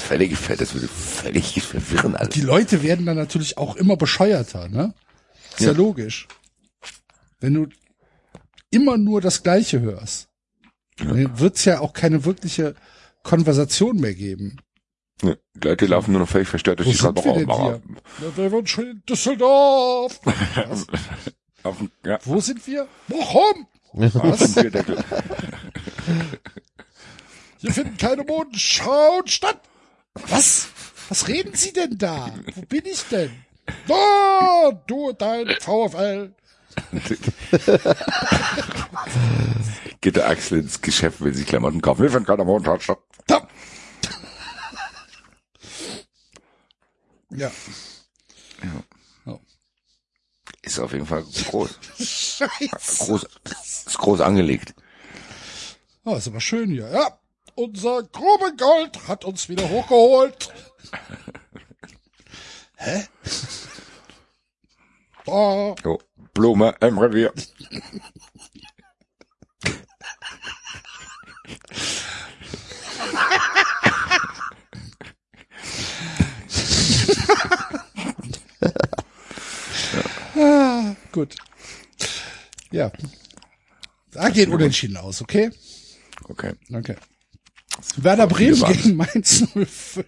Völlig, das würde völlig verwirren alles. Die Leute werden dann natürlich auch immer bescheuerter, ne? Ist ja, Ja. logisch. Wenn du immer nur das Gleiche hörst, dann wird's ja auch keine wirkliche Konversation mehr geben. Ja, die Leute laufen nur noch völlig verstört durch Wo die Stadt. hier? Ja, wir waren schon in Düsseldorf. Was? Auf, ja, Wo sind wir? Dem Bierdeckel. Hier finden keine Modenschauen statt. Was? Was reden Sie denn da? Wo bin ich denn? Da, du und dein VfL. Geht der Axel ins Geschäft, will sich Klamotten kaufen. Wir finden keine Montag statt. Da. Ja. Ist auf jeden Fall groß. Scheiße. Groß, ist groß angelegt. Oh, ist aber schön hier. Ja. Unser Grubengold hat uns wieder hochgeholt. Hä? Da. Jo, Blume im Revier. Ah, gut. Ja. Da geht unentschieden aus, okay? Okay. Okay. Werder Bremen gegen Mainz 05.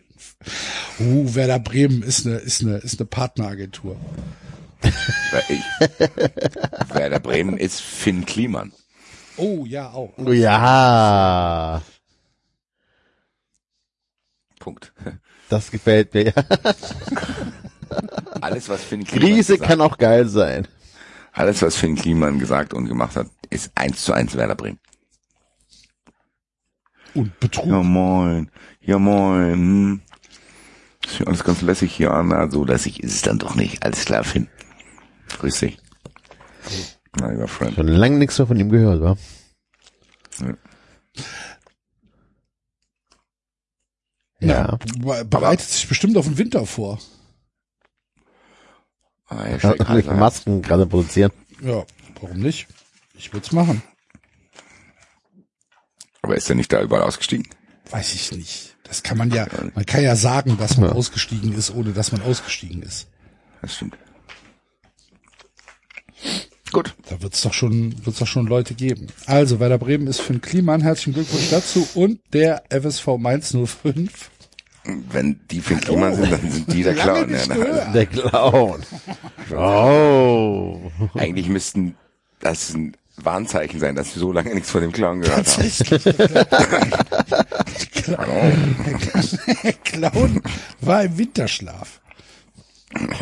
Uh, Werder Bremen ist eine, ist eine, ist eine Partneragentur. Werder Bremen ist Finn Kliman. Oh, ja, auch. ja, Punkt. Das gefällt mir. Alles, was Finn Kliman Krise gesagt, kann auch geil sein. alles, was Finn Kliman gesagt und gemacht hat, ist eins zu eins Werder Bremen. Und Betrug. Ja moin, ja moin. Hm. Ist ja alles ganz lässig hier an. Also lässig ist es dann doch nicht. Alles klar, Finn. Grüß dich. Lieber Freund. Schon lange nichts mehr von ihm gehört, wa? Ja. Be- Bereitet sich bestimmt auf den Winter vor. Ah, Ja, Masken gerade produzieren. Ja, warum nicht? Ich würd's machen. Aber ist er nicht da überall ausgestiegen? Weiß ich nicht. Das kann man ja, man kann ja sagen, dass man ausgestiegen ist, ohne dass man ausgestiegen ist. Das stimmt. Gut. Da wird's doch schon, wird's doch schon Leute geben. Also, Werder Bremen ist für den Kliman. Herzlichen Glückwunsch dazu. Und der FSV Mainz 05 Wenn die Finn Kliman sind, dann sind die der Clown. Ja. Der Clown. Oh. eigentlich müssten das ein Warnzeichen sein, dass wir so lange nichts von dem Clown gehört haben. Tatsächlich. Der Clown war im Winterschlaf.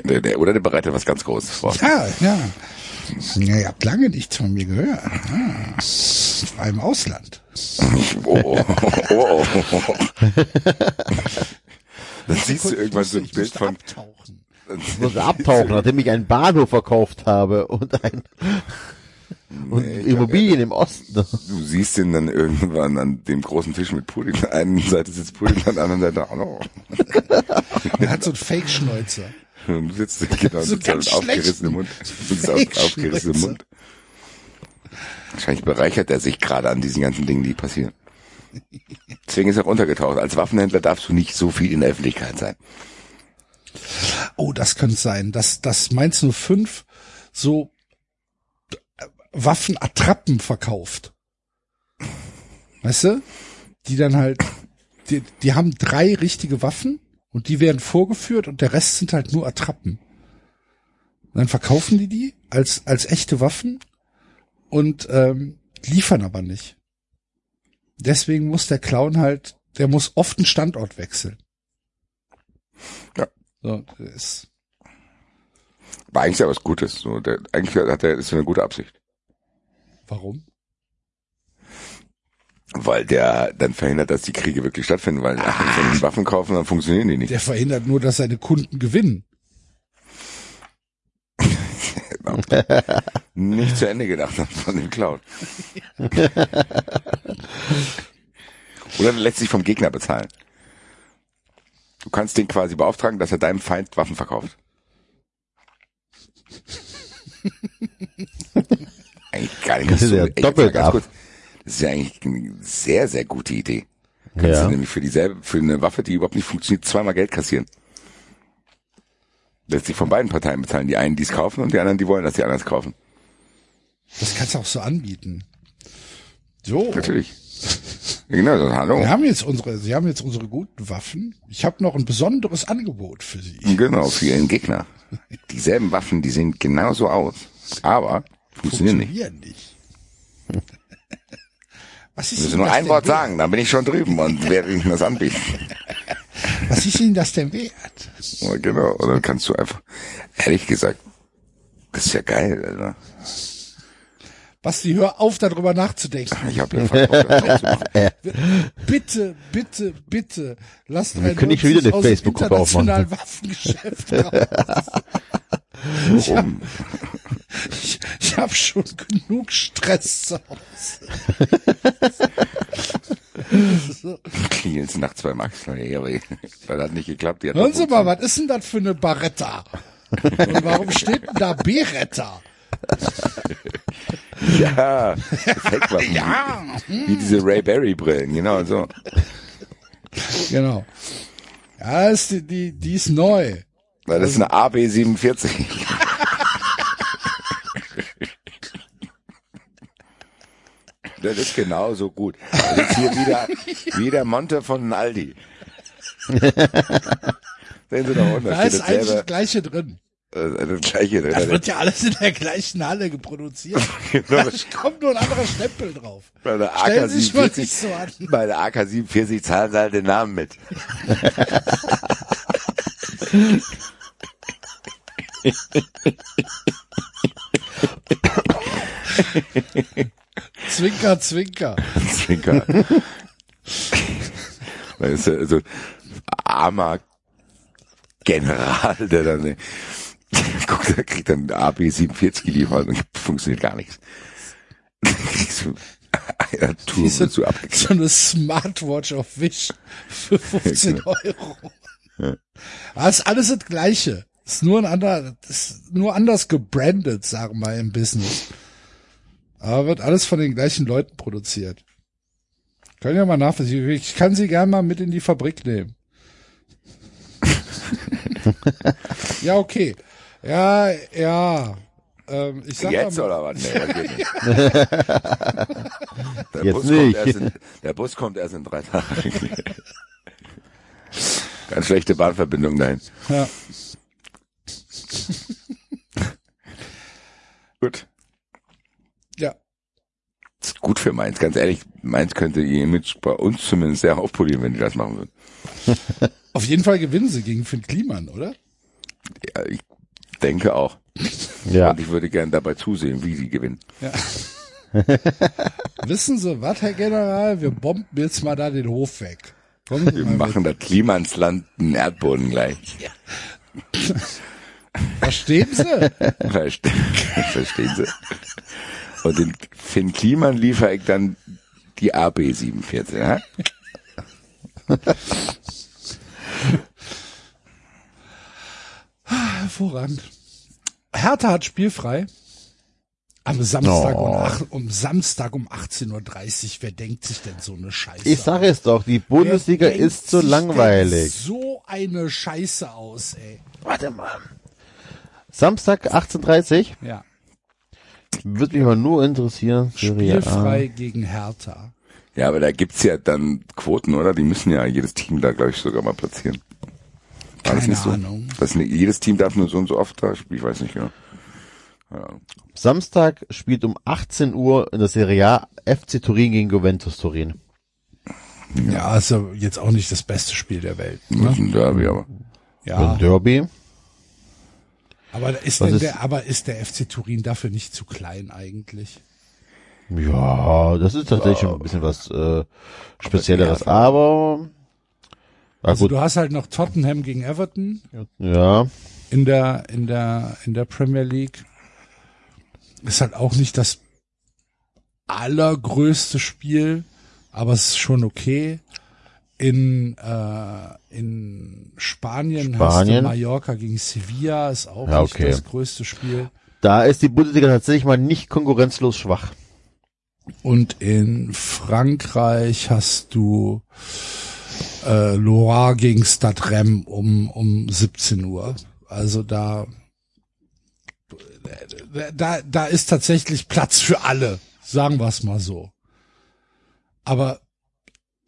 Der, der, oder der bereitet was ganz Großes vor. Ja, ja. Ja, ihr habt lange nichts von mir gehört. Ah, war im Ausland. Oh, oh, oh, oh. Dann siehst du irgendwann so ein Ich Bild von, abtauchen. Ich muss abtauchen, nachdem ich einen Bahnhof verkauft habe und ein und Immobilien im Osten. du siehst ihn dann irgendwann an dem großen Tisch mit Pudding. An der einen Seite sitzt Pudding, an der anderen Seite, hallo. Er hat so einen Fake-Schnäuzer. Du sitzt, genau, So sitzt da ganz aufgerissenem Mund. Sitzt auf, Fake-Schnäuzer. aufgerissenem Mund. Wahrscheinlich bereichert er sich gerade an diesen ganzen Dingen, die passieren. Deswegen ist er auch untergetaucht. Als Waffenhändler darfst du nicht so viel in der Öffentlichkeit sein. Oh, das könnte sein, dass das Mainz 05 so äh, Waffenattrappen verkauft. Weißt du? Die dann halt, die, die haben drei richtige Waffen und die werden vorgeführt und der Rest sind halt nur Attrappen. Und dann verkaufen die die als, als echte Waffen und ähm, liefern aber nicht. Deswegen muss der Clown halt, der muss oft einen Standort wechseln. Ja. So, das ist, War eigentlich ja was Gutes. So, der, eigentlich hat er, ist eine gute Absicht. warum? Weil der dann verhindert, dass die Kriege wirklich stattfinden, weil ach, wenn die Waffen kaufen, dann funktionieren die nicht. Der verhindert nur, dass seine Kunden gewinnen. Nicht zu Ende gedacht haben von dem Clown. Oder lässt sich vom Gegner bezahlen. Du kannst den quasi beauftragen, dass er deinem Feind Waffen verkauft. eigentlich gar nicht Das ist so. ja doppelt ab. kurz. Das ist ja eigentlich eine sehr, sehr gute Idee. Kannst Ja. du nämlich für dieselbe, für eine Waffe, die überhaupt nicht funktioniert, zweimal Geld kassieren. Lässt sich von beiden Parteien bezahlen. Die einen, die es kaufen und die anderen, die wollen, dass die anderen es kaufen. Das kannst du auch so anbieten. So, Natürlich. Genau, so, hallo. wir haben jetzt unsere, Sie haben jetzt unsere guten Waffen. Ich habe noch ein besonderes Angebot für Sie. Genau, für ihren Gegner. Dieselben Waffen, die sehen genauso aus, aber funktionieren nicht. Funktionieren nicht. Was ist, Ich muss Ihnen nur ein denn Wort wert? sagen, dann bin ich schon drüben und werde Ihnen das anbieten. Was ist Ihnen das denn wert? Ja, genau, und dann kannst du einfach, ehrlich gesagt, das ist ja geil, Alter. Basti, hör auf, darüber nachzudenken. Ich habe ja. Bitte, bitte, bitte, lasst Wir können nicht schon wieder eine Facebook-Gruppe internationalen Waffengeschäft raus. Ich habe ich, ich hab schon genug Stress zu Hause. so. Klingeln nachts bei Max. Ja, aber das hat nicht geklappt. Hat Hören Sie mal, was ist denn das für eine Baretta? Und warum steht denn da Beretta? Ja, Effektwaffen. Ja, Wie diese Ray Berry Brillen, genau so. genau. Ja, ist die, die, die ist neu. Weil das ist eine AB47. Das ist genauso gut. Das ist hier wieder, wie der Monte von Aldi. Sehen Sie da unten, da ist eigentlich das Gleiche drin. Äh, das gleiche drin. Das wird ja alles in der gleichen Halle geproduziert. Da kommt nur ein anderer Stempel drauf. Bei der Stellen Sie sich mal nicht AK-47, so an. bei der AK-47 zahlen Sie halt den Namen mit. Zwinker, zwinker. Zwinker. Das ist ja so ein armer General, der dann, guckt, der kriegt dann AB47 geliefert und funktioniert gar nichts. Einer Tour so, zu so eine Smartwatch auf Wish für 15 Euro. Das ist alles das Gleiche. Das ist nur ein anderer, ist nur anders gebrandet, sagen wir im Business. Aber wird alles von den gleichen Leuten produziert. Können ja mal nachvollziehen. Ich kann sie gerne mal mit in die Fabrik nehmen. ja, okay. Ja, ja. Ähm, ich sag Jetzt mal, oder was? Nee, das geht nicht. Der Jetzt Bus nicht. Kommt erst in, der Bus kommt erst in drei Tagen. Ganz schlechte Bahnverbindung dahin. Ja. Gut. Ja. Ist gut für Mainz. Ganz ehrlich, Mainz könnte ihr Image bei uns zumindest sehr aufpolieren, wenn die das machen würden. Auf jeden Fall gewinnen sie gegen Finn Kliman, oder? Ja, ich denke auch. Ja. Und ich würde gern dabei zusehen, wie sie gewinnen. Ja. Wissen Sie was, Herr General? Wir bomben jetzt mal da den Hof weg. Kommen Sie Wir mal machen das Klimansland einen Erdboden gleich. mit. Verstehen Sie? Verste Verstehen Sie? Und den Finn Kliman liefere ich dann die AB 47. Ja? Hervorragend. Hertha hat spielfrei. Am Samstag, Oh. um, ach, um Samstag um 18.30 Uhr. Wer denkt sich denn so eine Scheiße Ich sage es doch, die Bundesliga ist so langweilig. denn So eine Scheiße aus, ey. Warte mal. Samstag 18.30 Ja. Würde mich mal nur interessieren. Serie A. Spielfrei gegen Hertha. ja, aber da gibt's ja dann Quoten, oder? Die müssen ja jedes Team da, glaube ich, sogar mal platzieren. War Keine nicht so? Ahnung. Das nicht, jedes Team darf nur so und so oft da spielen. Ich weiß nicht genau. Ja. Samstag spielt um 18 Uhr in der Serie A FC Turin gegen Juventus Turin. Ja, also jetzt auch nicht das beste Spiel der Welt. Das Ne? ist ein Derby, aber. Ja, Ein Derby. aber ist denn ist- der, aber ist der FC Turin dafür nicht zu klein eigentlich? Ja, das ist tatsächlich schon ein bisschen was äh, Spezielleres, aber ja, Also gut, du hast halt noch Tottenham gegen Everton ja, in der in der in der Premier League. Ist halt auch nicht das allergrößte Spiel, aber es ist schon okay. In äh, in Spanien, hast du Spanien. Mallorca gegen Sevilla, ist auch Ja, nicht okay. das größte Spiel. da ist die Bundesliga tatsächlich mal nicht konkurrenzlos schwach. Und in Frankreich hast du äh, Loire gegen Stade Rem um, um 17 Uhr. Also da, da, da ist tatsächlich Platz für alle, sagen wir es mal so. Aber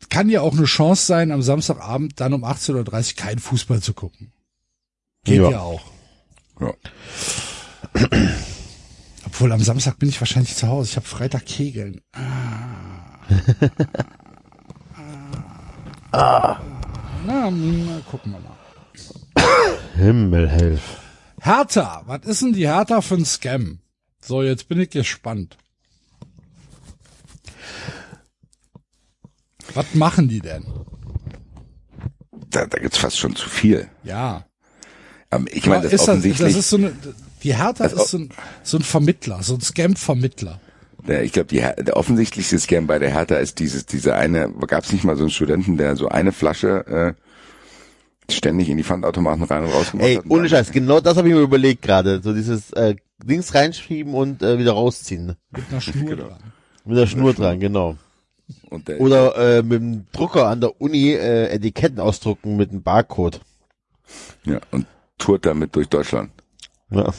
kann ja auch eine Chance sein, am Samstagabend dann um 18.30 Uhr keinen Fußball zu gucken. Geht ja, Ja. auch. Ja. Obwohl am Samstag bin ich wahrscheinlich zu Hause. Ich habe Freitag Kegeln. Ah. Na, mal gucken wir mal. Himmel helf. Hertha, was ist denn die Hertha für ein Scam? So, jetzt bin ich gespannt. Was machen die denn? Da, da gibt's fast schon zu viel. Ja. Ähm, ich meine, das ist das, offensichtlich. das ist so eine, die Hertha ist so ein, so ein Vermittler, so ein Scam-Vermittler. Ja, ich glaube, der offensichtlichste Scam bei der Hertha ist dieses, diese eine, gab es nicht mal so einen Studenten, der so eine Flasche äh, ständig in die Pfandautomaten rein und raus gemacht Ey, hat? ohne Scheiß, genau das habe ich mir überlegt gerade. So dieses äh, Dings reinschieben und äh, wieder rausziehen. Mit einer Schnur Genau. dran. Mit der Schnur dran, genau. Und der, Oder äh, mit dem Drucker an der Uni äh, Etiketten ausdrucken mit einem Barcode. ja, und tourt damit durch Deutschland. Ja.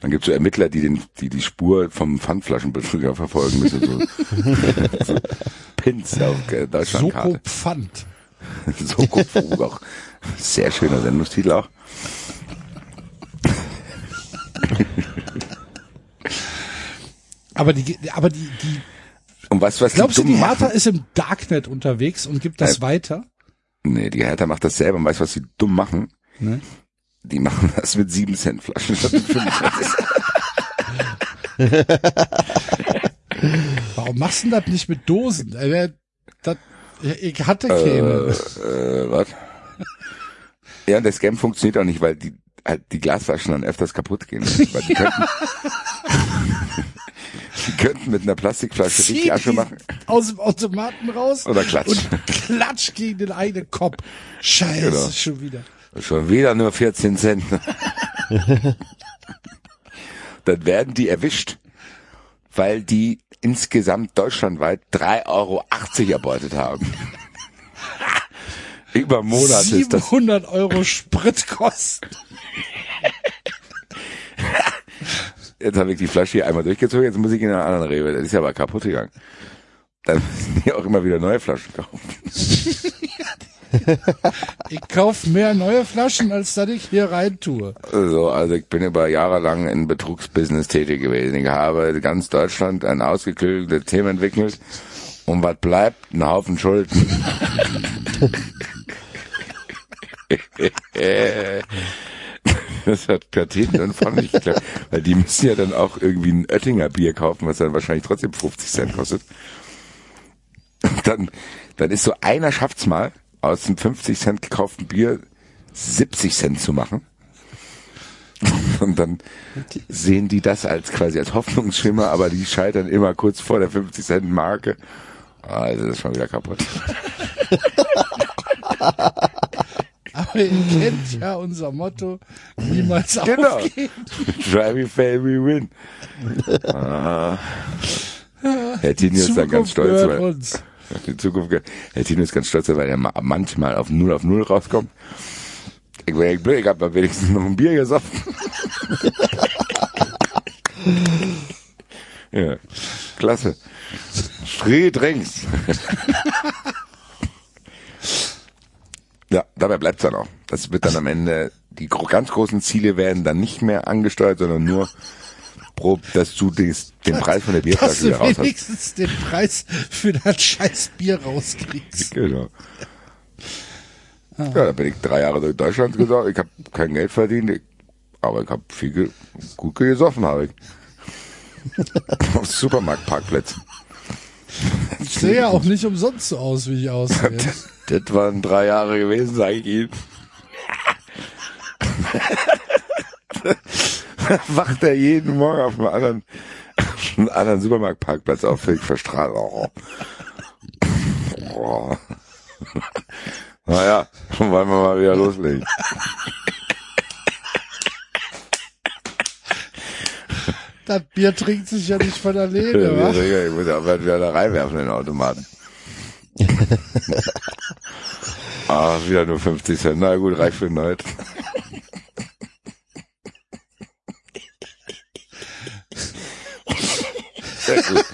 Dann gibt's so Ermittler, die den, die die Spur vom Pfandflaschenbetrüger verfolgen müssen. So, so Pins auf äh, Soko Deutschlandkarte. Pfand. Soko Pfund auch. Sehr schöner Sendungstitel auch. Aber die, aber die, die, Und was, was glaubst du, dumm die Hertha machen? ist im Darknet unterwegs und gibt das Äh, weiter? Nee, die Hertha macht das selber und weißt du, was sie dumm machen? Ne? Die machen das mit 7 Cent Flaschen statt mit 25. Warum machst du denn das nicht mit Dosen? Äh, das, ich hatte keine. äh, was? Ja, und der Scam funktioniert auch nicht, weil die halt die Glasflaschen dann öfters kaputt gehen. Weil die könnten, die könnten mit einer Plastikflasche Zieh richtig Asche machen. Aus dem Automaten raus. Oder klatsch. Und klatsch gegen den eigenen Kopf. Scheiße, Genau. schon wieder. Schon wieder nur 14 Cent. Dann werden die erwischt, weil die insgesamt deutschlandweit 3,80 Euro erbeutet haben. Über Monate ist das. 700 Euro Spritkosten. Jetzt habe ich die Flasche hier einmal durchgezogen, jetzt muss ich in einen anderen Rewe. Das ist ja aber kaputt gegangen. dann müssen die auch immer wieder neue Flaschen kaufen. Ich kauf mehr neue Flaschen, als dass ich hier rein tue. So, also ich bin über Jahre lang in Betrugsbusiness tätig gewesen. Ich habe ganz Deutschland ein ausgeklügeltes Thema entwickelt. Und was bleibt? Ein Haufen Schulden. das hat Platinen und fand ich klar. Weil die müssen ja dann auch irgendwie ein Oettinger Bier kaufen, was dann wahrscheinlich trotzdem 50 Cent kostet. Und dann, dann ist so einer schafft's mal, aus dem 50 Cent gekauften Bier 70 Cent zu machen. Und dann sehen die das als quasi als Hoffnungsschimmer, aber die scheitern immer kurz vor der 50 Cent Marke. Also das ist schon wieder kaputt. Aber ihr kennt ja unser Motto, niemals Genau. aufgeben. Try me, fail, we win. Ah. Herr Tino ist da ganz stolz, uns. die Zukunft, Herr Tino ist ganz stolz, weil er ma- manchmal auf Null auf Null rauskommt. Ich bin echt blöd, ich hab da wenigstens noch ein Bier gesoffen. ja, klasse. Fried rings. ja, dabei bleibt's dann auch. Das wird dann am Ende, die ganz großen Ziele werden dann nicht mehr angesteuert, sondern nur pro, dass du des, den Preis von der Dass Bierflasche du raus hast. wenigstens den Preis für das scheiß Bier rauskriegst. Genau. Ja, da bin ich drei Jahre durch Deutschland gesagt. Ich habe kein Geld verdient, ich, aber ich habe viel ge gut gesoffen, habe ich. Auf Supermarktparkplätzen. Ich sehe ja auch nicht umsonst so aus, wie ich aussehe. Das waren drei Jahre gewesen, sage ich Ihnen. Wacht er jeden Morgen auf einem anderen, einem anderen Supermarktparkplatz auf, völlig verstrahlt. Oh. Oh. Naja, wollen wir mal wieder loslegen. Das Bier trinkt sich ja nicht von alleine, Ja, wa? Ich muss ja bald wieder da reinwerfen in den Automaten. ah, wieder nur 50 Cent. Na gut, reicht für heute. Sehr gut.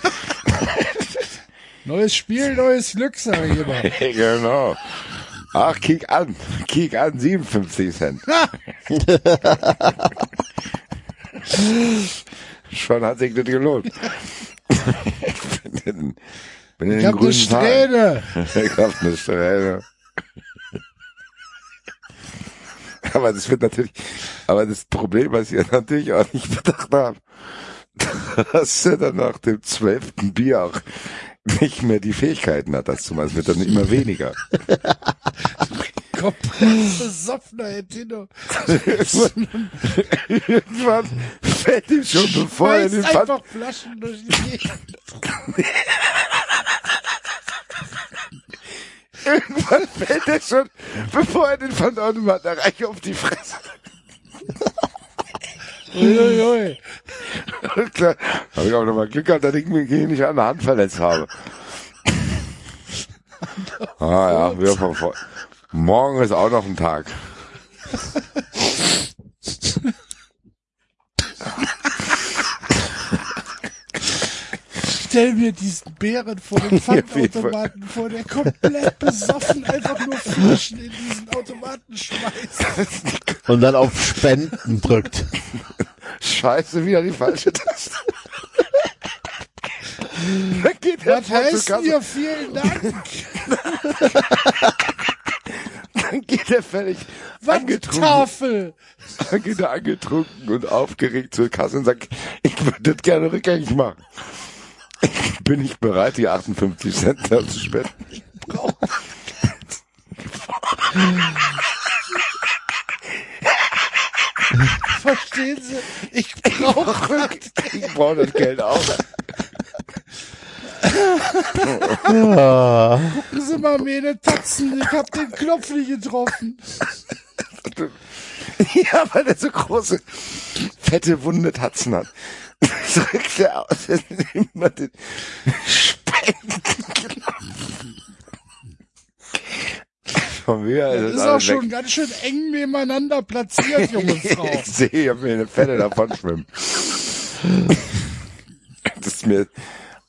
Neues Spiel, neues Glück, sage ich immer. genau. Ach, kick an. Kick an, 57 Cent. Schon hat sich das gelohnt. ich bin in, bin in Ich den hab eine grünen Zahlen. Strähne. Ich hab eine Strähne. Aber das wird natürlich, aber das Problem, was ich natürlich auch nicht bedacht habe, dass er dann nach dem zwölften Bier auch nicht mehr die Fähigkeiten hat, das zu machen. Es wird dann immer weniger. Komplett besoffener, Herr Tino. Irgendwann fällt ihm schon, bevor er den Pfand, einfach Flaschen durch die Gegend. irgendwann fällt er schon, bevor er den Pfandautomaten erreicht, auf die Fresse. Uiuiui. Klar. Habe ich aber noch mal Glück gehabt, dass ich mich hier nicht an der Hand verletzt habe. ah ja, wir von vor. Morgen ist auch noch ein Tag. Stell mir diesen Bären vor dem Pfandautomaten vor, der komplett besoffen einfach nur Flaschen in diesen Automaten schmeißt. Und dann auf Spenden drückt. Scheiße, wieder die falsche Taste. Dann geht Was heißt ihr? Vielen Dank. Dann geht er völlig angetrunken, Wandtafel. dann geht er angetrunken und aufgeregt zur Kasse und sagt, ich würde das gerne rückgängig machen. Ich bin nicht bereit, die 58 Cent da zu spenden. Verstehen Sie? Ich brauche Ich brauche das Geld auch. Gucken Sie mal, meine Tatzen. Ich hab den Knopf nicht getroffen. Ja, weil der so große, fette, wunde Tatzen hat. Drückt er aus, er nimmt den Spendenknopf. Von mir ist Das das ist auch alles schon weg. ganz schön eng nebeneinander platziert, junge Frau. Ich sehe, ich habe mir eine Fette davon schwimmen. Das ist mir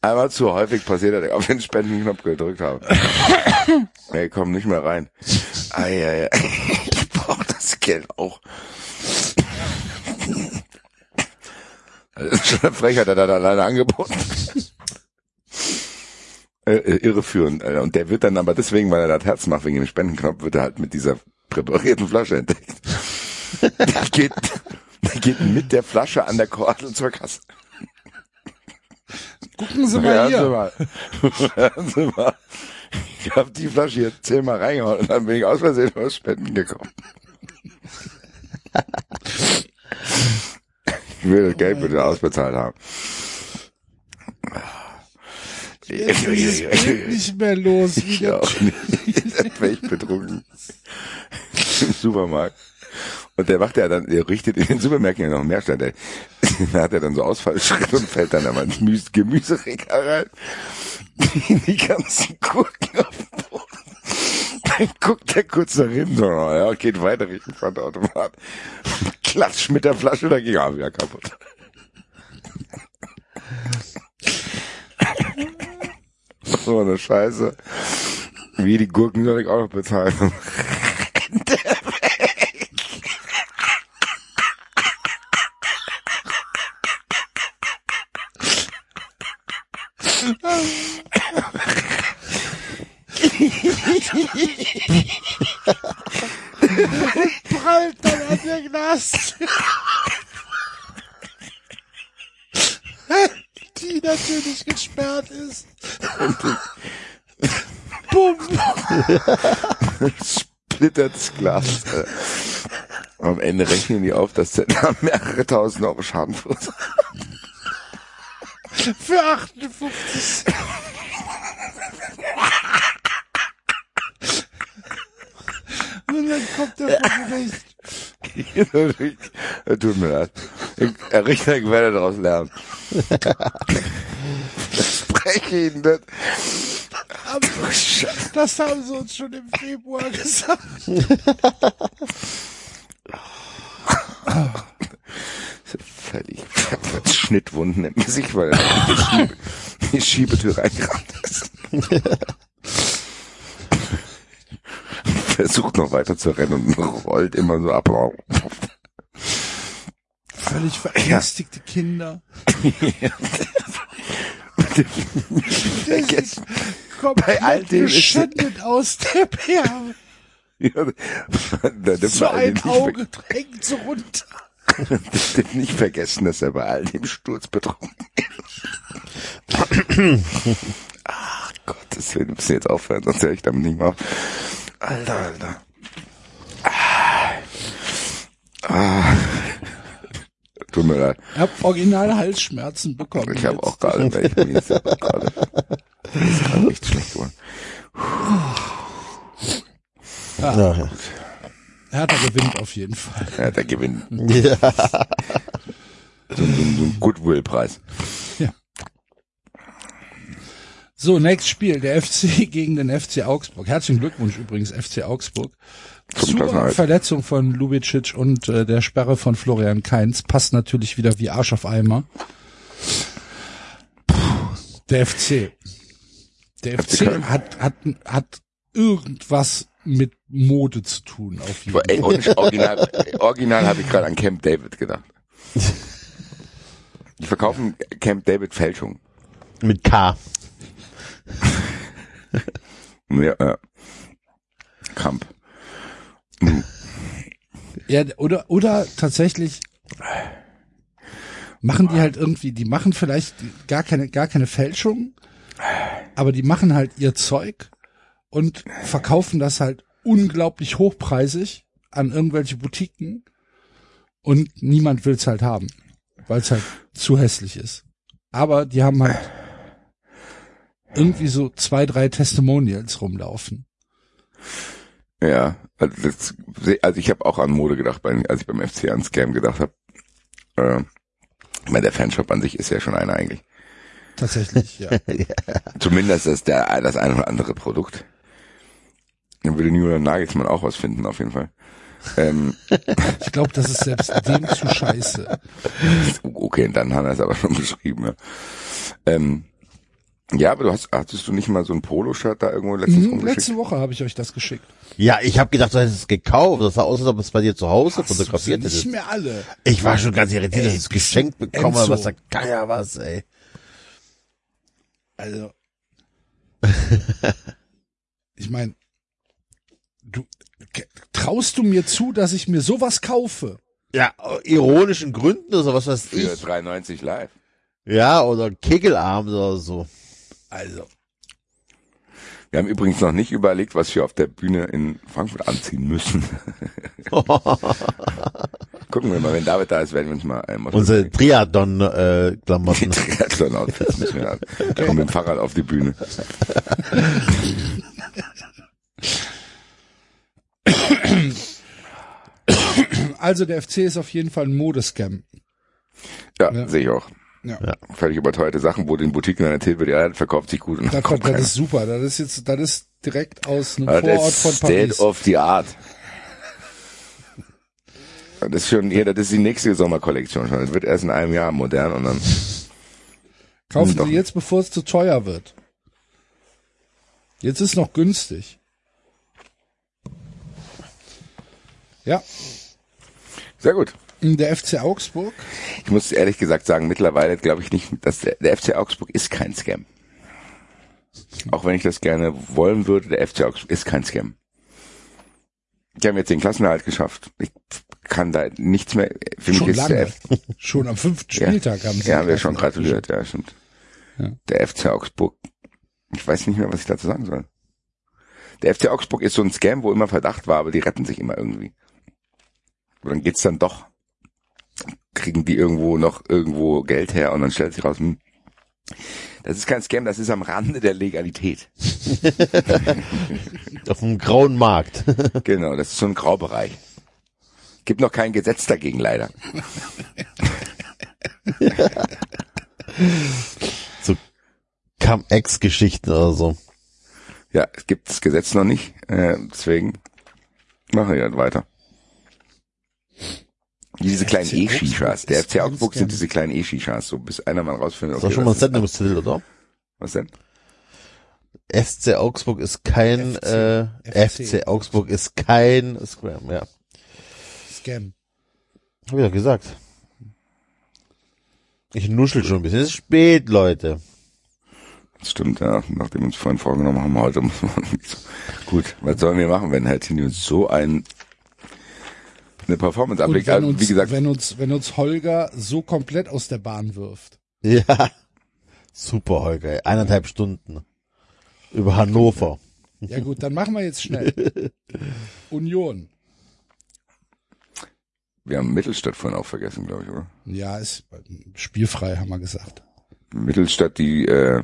einmal zu häufig passiert, dass ich auf den Spendenknopf gedrückt habe. Ey, komm nicht mehr rein. Eieiei. Ich brauche das Geld auch. Das ist schon eine Frechheit, hat er da alleine angeboten. Äh, äh, irreführend. Äh, Und der wird dann aber deswegen, weil er das Herz macht, wegen dem Spendenknopf, wird er halt mit dieser präparierten Flasche entdeckt. Der geht, der geht mit der Flasche an der Kordel zur Kasse. Gucken Sie mal Hören Sie hier. mal. Hören Sie mal. Ich habe die Flasche jetzt zehnmal reingehauen und dann bin ich aus Versehen aus Spenden gekommen. Ich will das Geld bitte ausbezahlt haben. Jetzt ist Bild nicht mehr los. Ich auch nicht. Dann wäre ich betrunken. Im Supermarkt. Und der macht ja dann, der richtet in den Supermärkten ja noch mehr statt. Der, da hat er dann so Ausfallschritte und fällt dann aber ins Gemüse- Gemüseregal rein. Die ganzen Gurken auf den Boden. Dann guckt er kurz nach hinten, so, ja, geht weiter Richtung Pfandautomat. Klatsch mit der Flasche dagegen, ah, wieder kaputt. So eine Scheiße. Wie die Gurken soll ich auch noch bezahlen. prallt dann an der Glas. Die natürlich gesperrt ist. Bumm. Splittert's Glas. Äh. Am Ende rechnen die auf, dass der da mehrere tausend Euro Schaden verursacht. Für 58. Und dann kommt der vor Gericht. Tut mir leid. Ich, Herr Richter, ich werde daraus lernen. Verspreche Ihnen das. Aber Das haben sie uns schon im Februar gesagt. Völlig Schnittwunden im Gesicht, weil die, Schiebe, die Schiebetür reingerannt ist. Versucht noch weiter zu rennen und rollt immer so ab. Völlig verängstigte Kinder. Vergessen. Kommt Bei all dem ist- geschändet aus der Perle. Ja, nicht, Auge drängt so runter. darf nicht vergessen, dass er bei all dem Sturz betrunken ist. Ach Gott, das wir müssen jetzt aufhören, sonst höre ich damit nicht mehr auf. Alter, Alter. Ah. Ah. Tut mir leid. Ich habe original Halsschmerzen bekommen. Ich habe auch gerade, weil ich bin jetzt selber gerade. Das ist gerade echt schlecht geworden. Ja, ja. Hertha gewinnt auf jeden Fall. Ja, der gewinnt. ja. So, so, so ein Goodwill-Preis. So, nächstes Spiel, der FC gegen den FC Augsburg. Herzlichen Glückwunsch übrigens, FC Augsburg. Zum Zur Klassenerhalt. Verletzung von Lubicic und äh, der Sperre von Florian Kainz passt natürlich wieder wie Arsch auf Eimer. Puh, Der FC. Der FC hat, hat, hat irgendwas mit Mode zu tun, auf jeden Fall. original, original habe ich gerade an Camp David gedacht. Die verkaufen Camp David Fälschung. Mit K. Ja, äh, Kamp. Ja, oder, oder tatsächlich machen die halt irgendwie, die machen vielleicht gar keine, gar keine Fälschung, aber die machen halt ihr Zeug und verkaufen das halt unglaublich hochpreisig an irgendwelche Boutiquen und niemand will's halt haben, weil es halt zu hässlich ist. Aber die haben halt irgendwie so zwei, drei Testimonials rumlaufen. Ja, also, das, also ich habe auch an Mode gedacht, als ich beim FC an Scam gedacht habe. Äh, ich meine, der Fanshop an sich ist ja schon einer eigentlich. Tatsächlich, ja. Zumindest das der das ein oder andere Produkt. Dann würde Julian Nagelsmann auch was finden, auf jeden Fall. Ähm, Ich glaube, das ist selbst dem zu scheiße. okay, dann hat er es aber schon beschrieben. Ja. Ähm, Ja, aber du hast, hattest du nicht mal so ein Poloshirt da irgendwo letztens Hm, rumgeschickt? letzte Woche habe ich euch das geschickt. Ja, ich habe gedacht, du hättest es gekauft. Das sah aus, als ob es bei dir zu Hause Hast fotografiert sie nicht hättest. mehr alle. Ich war schon ganz irritiert, dass Ey, ich es geschenkt bekommen habe. Was der Geier was, ey. Also. ich meine, du traust du mir zu, dass ich mir sowas kaufe? Ja, ironischen Gründen oder so, was weiß Für ich. 3,90 live. Ja, oder Kegelarm oder so. Also, Wir haben übrigens noch nicht überlegt, was wir auf der Bühne in Frankfurt anziehen müssen. Gucken wir mal, wenn David da ist, werden wir uns mal einmal Unsere Die Triathlon-Klamotten. Triathlon-Outfits müssen wir an. Kommen mit dem Fahrrad auf die Bühne. also der FC ist auf jeden Fall ein Modescam. Ja, Ja. sehe ich auch. Ja. Ja. Völlig überteuerte Sachen, wo den Boutiquen dann erzählt wird, ja, das verkauft sich gut. Dann kommt das ist super. Das ist jetzt, das ist direkt aus einem Ja, Vorort von ist State Paris. of the Art. Das ist schon, ja, das ist die nächste Sommerkollektion schon. Das wird erst in einem Jahr modern und dann, Kaufen. Sie jetzt, bevor es zu teuer wird. Jetzt ist noch günstig. Ja, sehr gut. Der FC Augsburg. Ich muss ehrlich gesagt sagen, mittlerweile glaube ich nicht, dass der, der FC Augsburg ist kein Scam. Auch wenn ich das gerne wollen würde, der FC Augsburg ist kein Scam. Die haben jetzt den Klassenerhalt geschafft. Ich kann da nichts mehr, für Schon mich ist lange. Schon am fünften Ja. Spieltag haben sie. Ja, haben wir schon gratuliert, ja, stimmt. Ja. Der FC Augsburg, ich weiß nicht mehr, was ich dazu sagen soll. Der FC Augsburg ist so ein Scam, wo immer Verdacht war, aber die retten sich immer irgendwie. Und dann geht's dann doch. Kriegen die irgendwo noch irgendwo Geld her und dann stellt sich raus, hm, das ist kein Scam, das ist am Rande der Legalität. Auf dem grauen Markt. Genau, das ist so ein Graubereich. Gibt noch kein Gesetz dagegen, leider. so Cum-Ex-Geschichten oder so. Ja, es gibt das Gesetz noch nicht, äh, deswegen machen wir halt weiter. Diese kleinen FC E-Shishas. Der Augsburg FC Augsburg sind Scam. diese kleinen E-Shishas, so bis einer mal rausfindet. Das war okay, schon mal ein Sendungstitel, oder? Was denn? SC Augsburg ist kein FC. äh, FC. FC Augsburg ist kein Scram, ja. Scam. Hab ich doch gesagt. Ich nuschel schon ein bisschen. Es ist spät, Leute. Das stimmt, ja. Nachdem wir uns vorhin vorgenommen haben, heute muss man nicht so. Gut, was sollen wir machen, wenn Herr Tini uns so ein eine Performance ablegt? wenn Also, uns, wie gesagt, wenn uns, wenn uns Holger so komplett aus der Bahn wirft. Ja. Super, Holger. ey. Eineinhalb Stunden. Über Hannover. Ja gut, dann machen wir jetzt schnell. Union. wir haben Mittelstadt vorhin auch vergessen, glaube ich, oder? Ja, ist spielfrei, haben wir gesagt. Mittelstadt, die äh,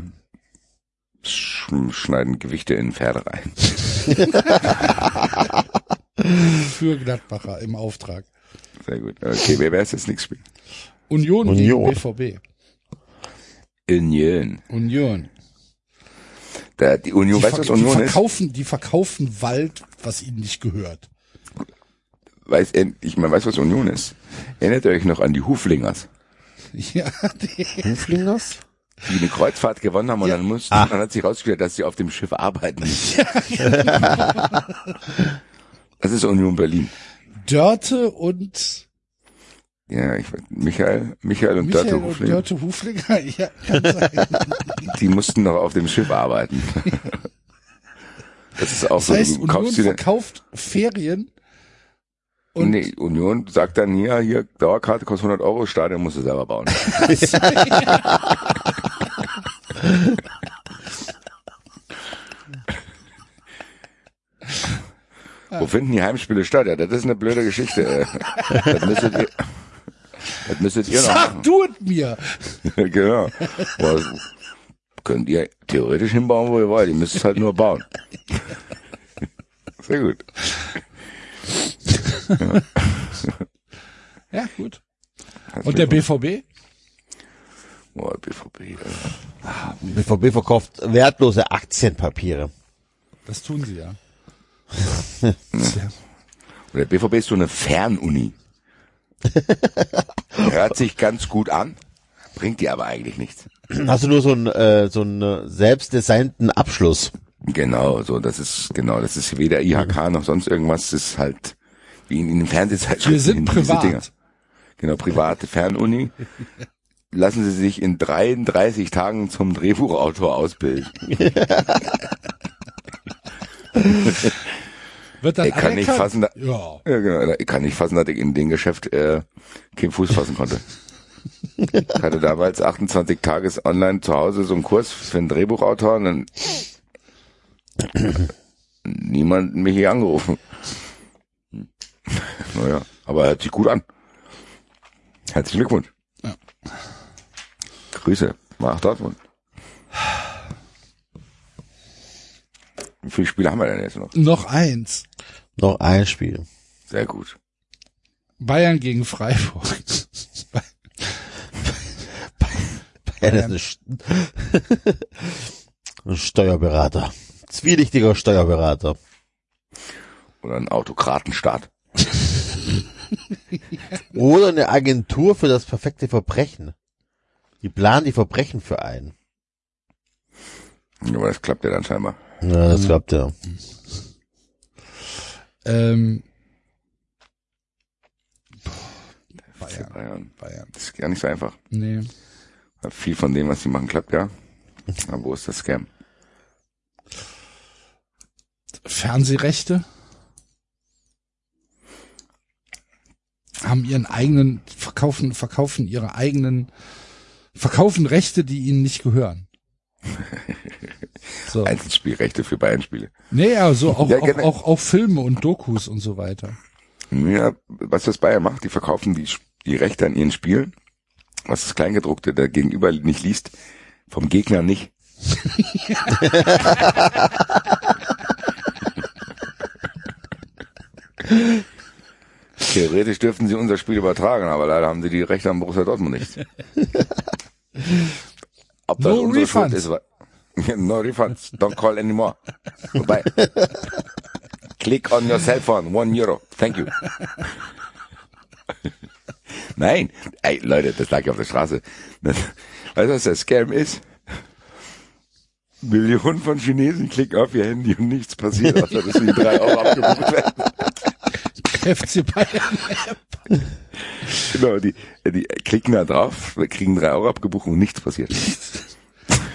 sch schneiden Gewichte in Pferde rein. Für Gladbacher im Auftrag. Sehr gut. Okay, wer wäre es jetzt nichts spielen? Union, Union. gegen BVB. Union. Union. Da, die Union, Die, weißt du, ver was die Union ist? verkaufen, die verkaufen Wald, was ihnen nicht gehört. Weiß, ich meine, weißt du, was Union ist? Erinnert ihr euch noch an die Huflingers, Ja, die, Huflingers? die eine Kreuzfahrt gewonnen haben und Ja. dann mussten, Ah. dann hat sich herausgestellt, dass sie auf dem Schiff arbeiten müssen. Das ist Union Berlin. Dörte und Ja, ich weiß, Michael, Michael und Michael Dörte und Huflinger, Dörte Huflinger. Ja, kann sein. die mussten noch auf dem Schiff arbeiten. Das ist auch Das so, heißt, du Union kaufst dir, verkauft Ferien und nee, Union sagt dann hier, hier, Dauerkarte kostet 100 Euro, Stadion musst du selber bauen. Wo finden die Heimspiele statt? Ja, das ist eine blöde Geschichte. Das müsstet ihr, das müsstet ihr noch sag machen. du es mir. genau. Boah, könnt ihr theoretisch hinbauen, wo ihr wollt. Ihr müsst es halt nur bauen. Sehr gut. Ja, gut. Hast Und der BVB? Boah, BVB. äh. BVB verkauft wertlose Aktienpapiere. Das tun sie ja. Und der BVB ist so eine Fernuni. Hört sich ganz gut an, bringt dir aber eigentlich nichts. Hast du nur so einen, äh, so einen selbstdesignten Abschluss? Genau, so, das ist, genau, das ist weder IHK noch sonst irgendwas, das ist halt, wie in, in den Fernsehzeitschriften. Wir sind privat. Genau, private Fernuni. Lassen Sie sich in 33 Tagen zum Drehbuchautor ausbilden. Wird dann Ich kann nicht fassen, da- Ja. Ja, genau. Ich kann nicht fassen, dass ich in dem Geschäft äh, keinen Fuß fassen konnte. Ich hatte damals 28 Tages online zu Hause so einen Kurs für einen Drehbuchautor und dann niemand mich hier angerufen. Naja, aber hört sich gut an. Herzlichen Glückwunsch. Ja. Grüße nach Dortmund. Wie viele Spiele haben wir denn jetzt noch? Noch eins. Noch ein Spiel. Sehr gut. Bayern gegen Freiburg. Das ist ein, St- ein Steuerberater. Zwielichtiger Steuerberater. Oder ein Autokratenstaat. Oder eine Agentur für das perfekte Verbrechen. Die planen die Verbrechen für einen. Aber das klappt ja dann scheinbar. Ja, das klappt ja. Ähm, Bayern. Bayern. Bayern. Das ist gar nicht so einfach. Nee. Viel von dem, was sie machen, klappt ja. Aber wo ist das Scam? Fernsehrechte haben ihren eigenen verkaufen verkaufen ihre eigenen verkaufen Rechte, die ihnen nicht gehören. So. Einzelspielrechte für Bayern-Spiele. Nee, ja, so auch, Ja, auch, auch, auch Filme und Dokus und so weiter. Ja, was das Bayern macht, die verkaufen die, die Rechte an ihren Spielen, was das Kleingedruckte der Gegenüber nicht liest, vom Gegner nicht. Theoretisch dürften sie unser Spiel übertragen, aber leider haben sie die Rechte an Borussia Dortmund nicht. Ob das No refunds. ist, no refunds, don't call anymore. Vorbei. Click on your cell phone, one euro, thank you. Nein, ey Leute, das lag ja auf der Straße. Das, weißt du, was der Scam ist? Millionen von Chinesen klicken auf ihr Handy und nichts passiert, außer dass ihnen drei Euro abgebucht werden. FC Bayern. Genau, die, die klicken da drauf, kriegen drei Euro abgebucht und nichts passiert.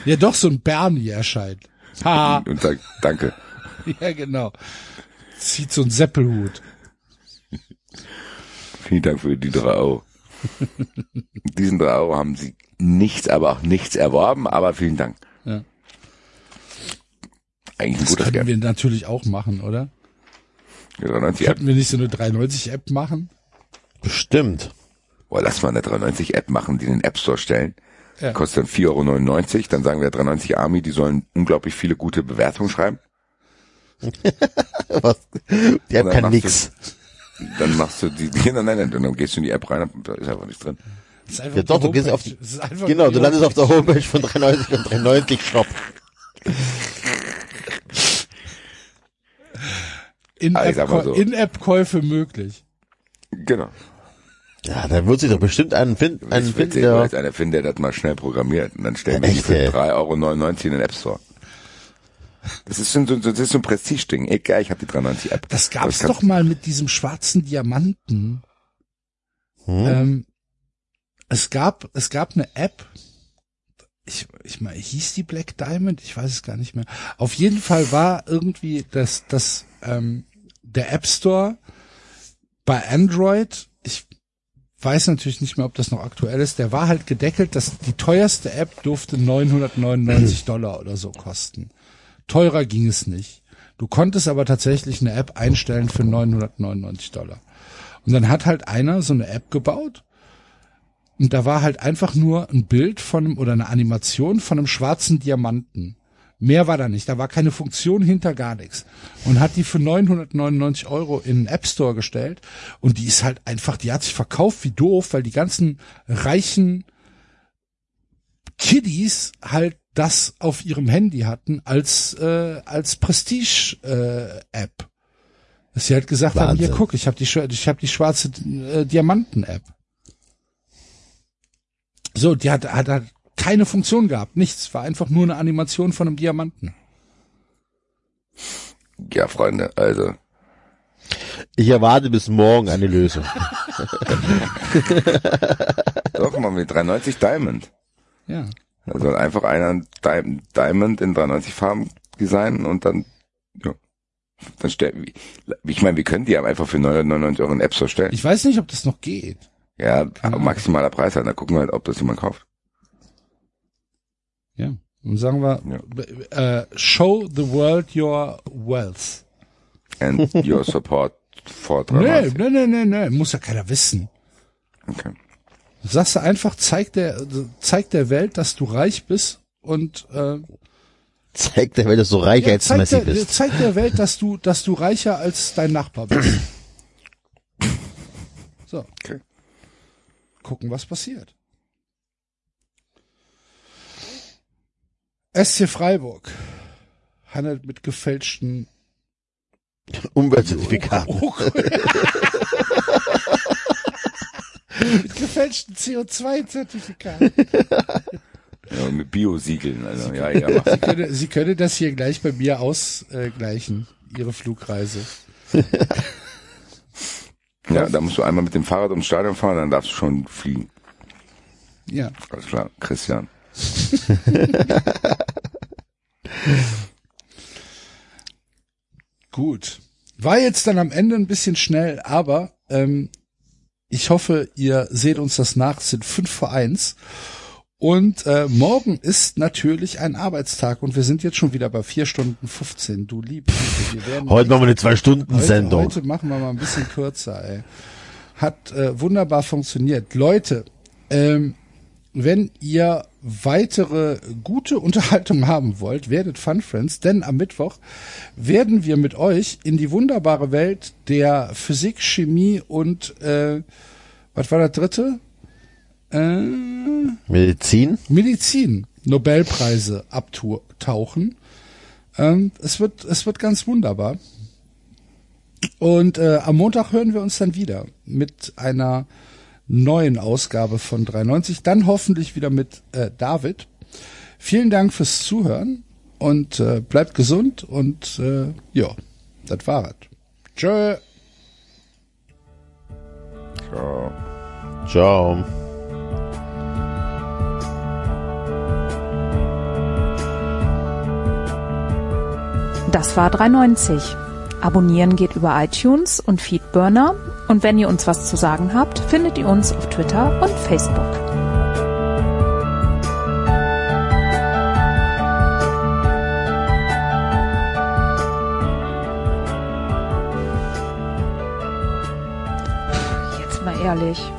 Ja, doch so ein Bernie erscheint. Ha, Und sagt, danke. ja genau. Zieht so ein Seppelhut. Vielen Dank für die drei Euro. Diesen drei Euro haben sie nichts, aber auch nichts erworben, aber vielen Dank. Ja. Eigentlich ein Das könnten Scam. wir natürlich auch machen, oder? Ja, 93 App. Könnten wir nicht so eine 390-App machen? Bestimmt. Boah, lass mal eine 390 App machen, die in den App Store stellen. Ja. Kostet dann 4,99 Euro. Dann sagen wir 390 Army, die sollen unglaublich viele gute Bewertungen schreiben. Was? Die dann kann nix. Du, dann machst du die, die nein, nein, nein, dann gehst du in die App rein und da ist einfach nichts drin. Einfach Ja, doch, du gehst auf genau, du landest auf der Homepage von 390 und 390 Shop. Sag mal so. In-App- In-App-Käufe möglich. Genau. Ja, da wird sich doch bestimmt einen finden, einen Ich finden, sehen, der, einer finden, der das mal schnell programmiert. Und dann stellen wir für ey. 3,99 Euro in den App Store. Das ist so, so, das ist so ein Prestige-Ding. Egal, ich habe die 390 App. Das gab's kann- doch mal mit diesem schwarzen Diamanten. hm? Ähm, es gab, es gab eine App. Ich, ich meine, hieß die Black Diamond? Ich weiß es gar nicht mehr. Auf jeden Fall war irgendwie das, das, ähm, der App Store bei Android. Ich weiß natürlich nicht mehr, ob das noch aktuell ist. Der war halt gedeckelt, dass die teuerste App durfte 999 Dollar oder so kosten. Teurer ging es nicht. Du konntest aber tatsächlich eine App einstellen für 999 Dollar. Und dann hat halt einer so eine App gebaut. Und da war halt einfach nur ein Bild von oder eine Animation von einem schwarzen Diamanten. Mehr war da nicht. Da war keine Funktion hinter gar nichts. Und hat die für 999 Euro in den App Store gestellt. Und die ist halt einfach, die hat sich verkauft wie doof, weil die ganzen reichen Kiddies halt das auf ihrem Handy hatten als äh, als Prestige äh, App. Dass sie halt gesagt haben, hier Wahnsinn. guck, ich habe die ich habe die schwarze äh, Diamanten App. So, die hat, hat, hat keine Funktion gehabt, nichts. War einfach nur eine Animation von einem Diamanten. Ja, Freunde, also. Ich erwarte bis morgen eine Lösung. Doch, mal mit 390 Diamond. Ja. Da soll einfach einer Di Diamond in 390 Farben designen und dann, ja. Dann stell, ich meine, wir können die einfach für 999 Euro in App Store stellen. Ich weiß nicht, ob das noch geht. Ja, maximaler Preis halt, dann gucken wir halt, ob das jemand kauft. Ja. Und sagen wir, äh, show the world your wealth. And your support for Nee, 390. nee, nee, nee, nee, muss ja keiner wissen. Okay. Sagst du einfach, zeig der, zeig der Welt, dass du reich bist und äh, Zeig der Welt, dass du ja, zeig, reichheitsmäßig der, bist. zeig der Welt, dass du, dass du reicher als dein Nachbar bist. So. Okay. Gucken, was passiert. SC Freiburg handelt mit gefälschten Umweltzertifikaten. Oh, mit gefälschten CO2-Zertifikaten. Ja, mit Bio-Siegeln, also, ja, ja, mach. Sie können, Sie können das hier gleich bei mir ausgleichen, Ihre Flugreise. Ja, da musst du einmal mit dem Fahrrad ums Stadion fahren, dann darfst du schon fliegen. Ja. Alles klar, Christian. Gut. War jetzt dann am Ende ein bisschen schnell, aber ähm, ich hoffe, ihr seht uns das nach. Es sind fünf vor eins. Und äh, morgen ist natürlich ein Arbeitstag und wir sind jetzt schon wieder bei vier Stunden 15. Du werden Heute machen wir eine heute, Zwei-Stunden-Sendung. heute machen wir mal ein bisschen kürzer, ey. Hat äh, wunderbar funktioniert. Leute, ähm, wenn ihr weitere gute Unterhaltung haben wollt, werdet Fun Friends, denn am Mittwoch werden wir mit euch in die wunderbare Welt der Physik, Chemie und äh, was war das dritte? Äh, Medizin? Medizin Nobelpreise abtauchen. Ähm, es wird es wird ganz wunderbar. Und äh, am Montag hören wir uns dann wieder mit einer neuen Ausgabe von 390. Dann hoffentlich wieder mit äh, David. Vielen Dank fürs Zuhören und äh, bleibt gesund und äh, ja, das war's. Tschö. Ciao. Ciao. Das war 390. Abonnieren geht über iTunes und Feedburner. Und wenn ihr uns was zu sagen habt, findet ihr uns auf Twitter und Facebook. Jetzt mal ehrlich,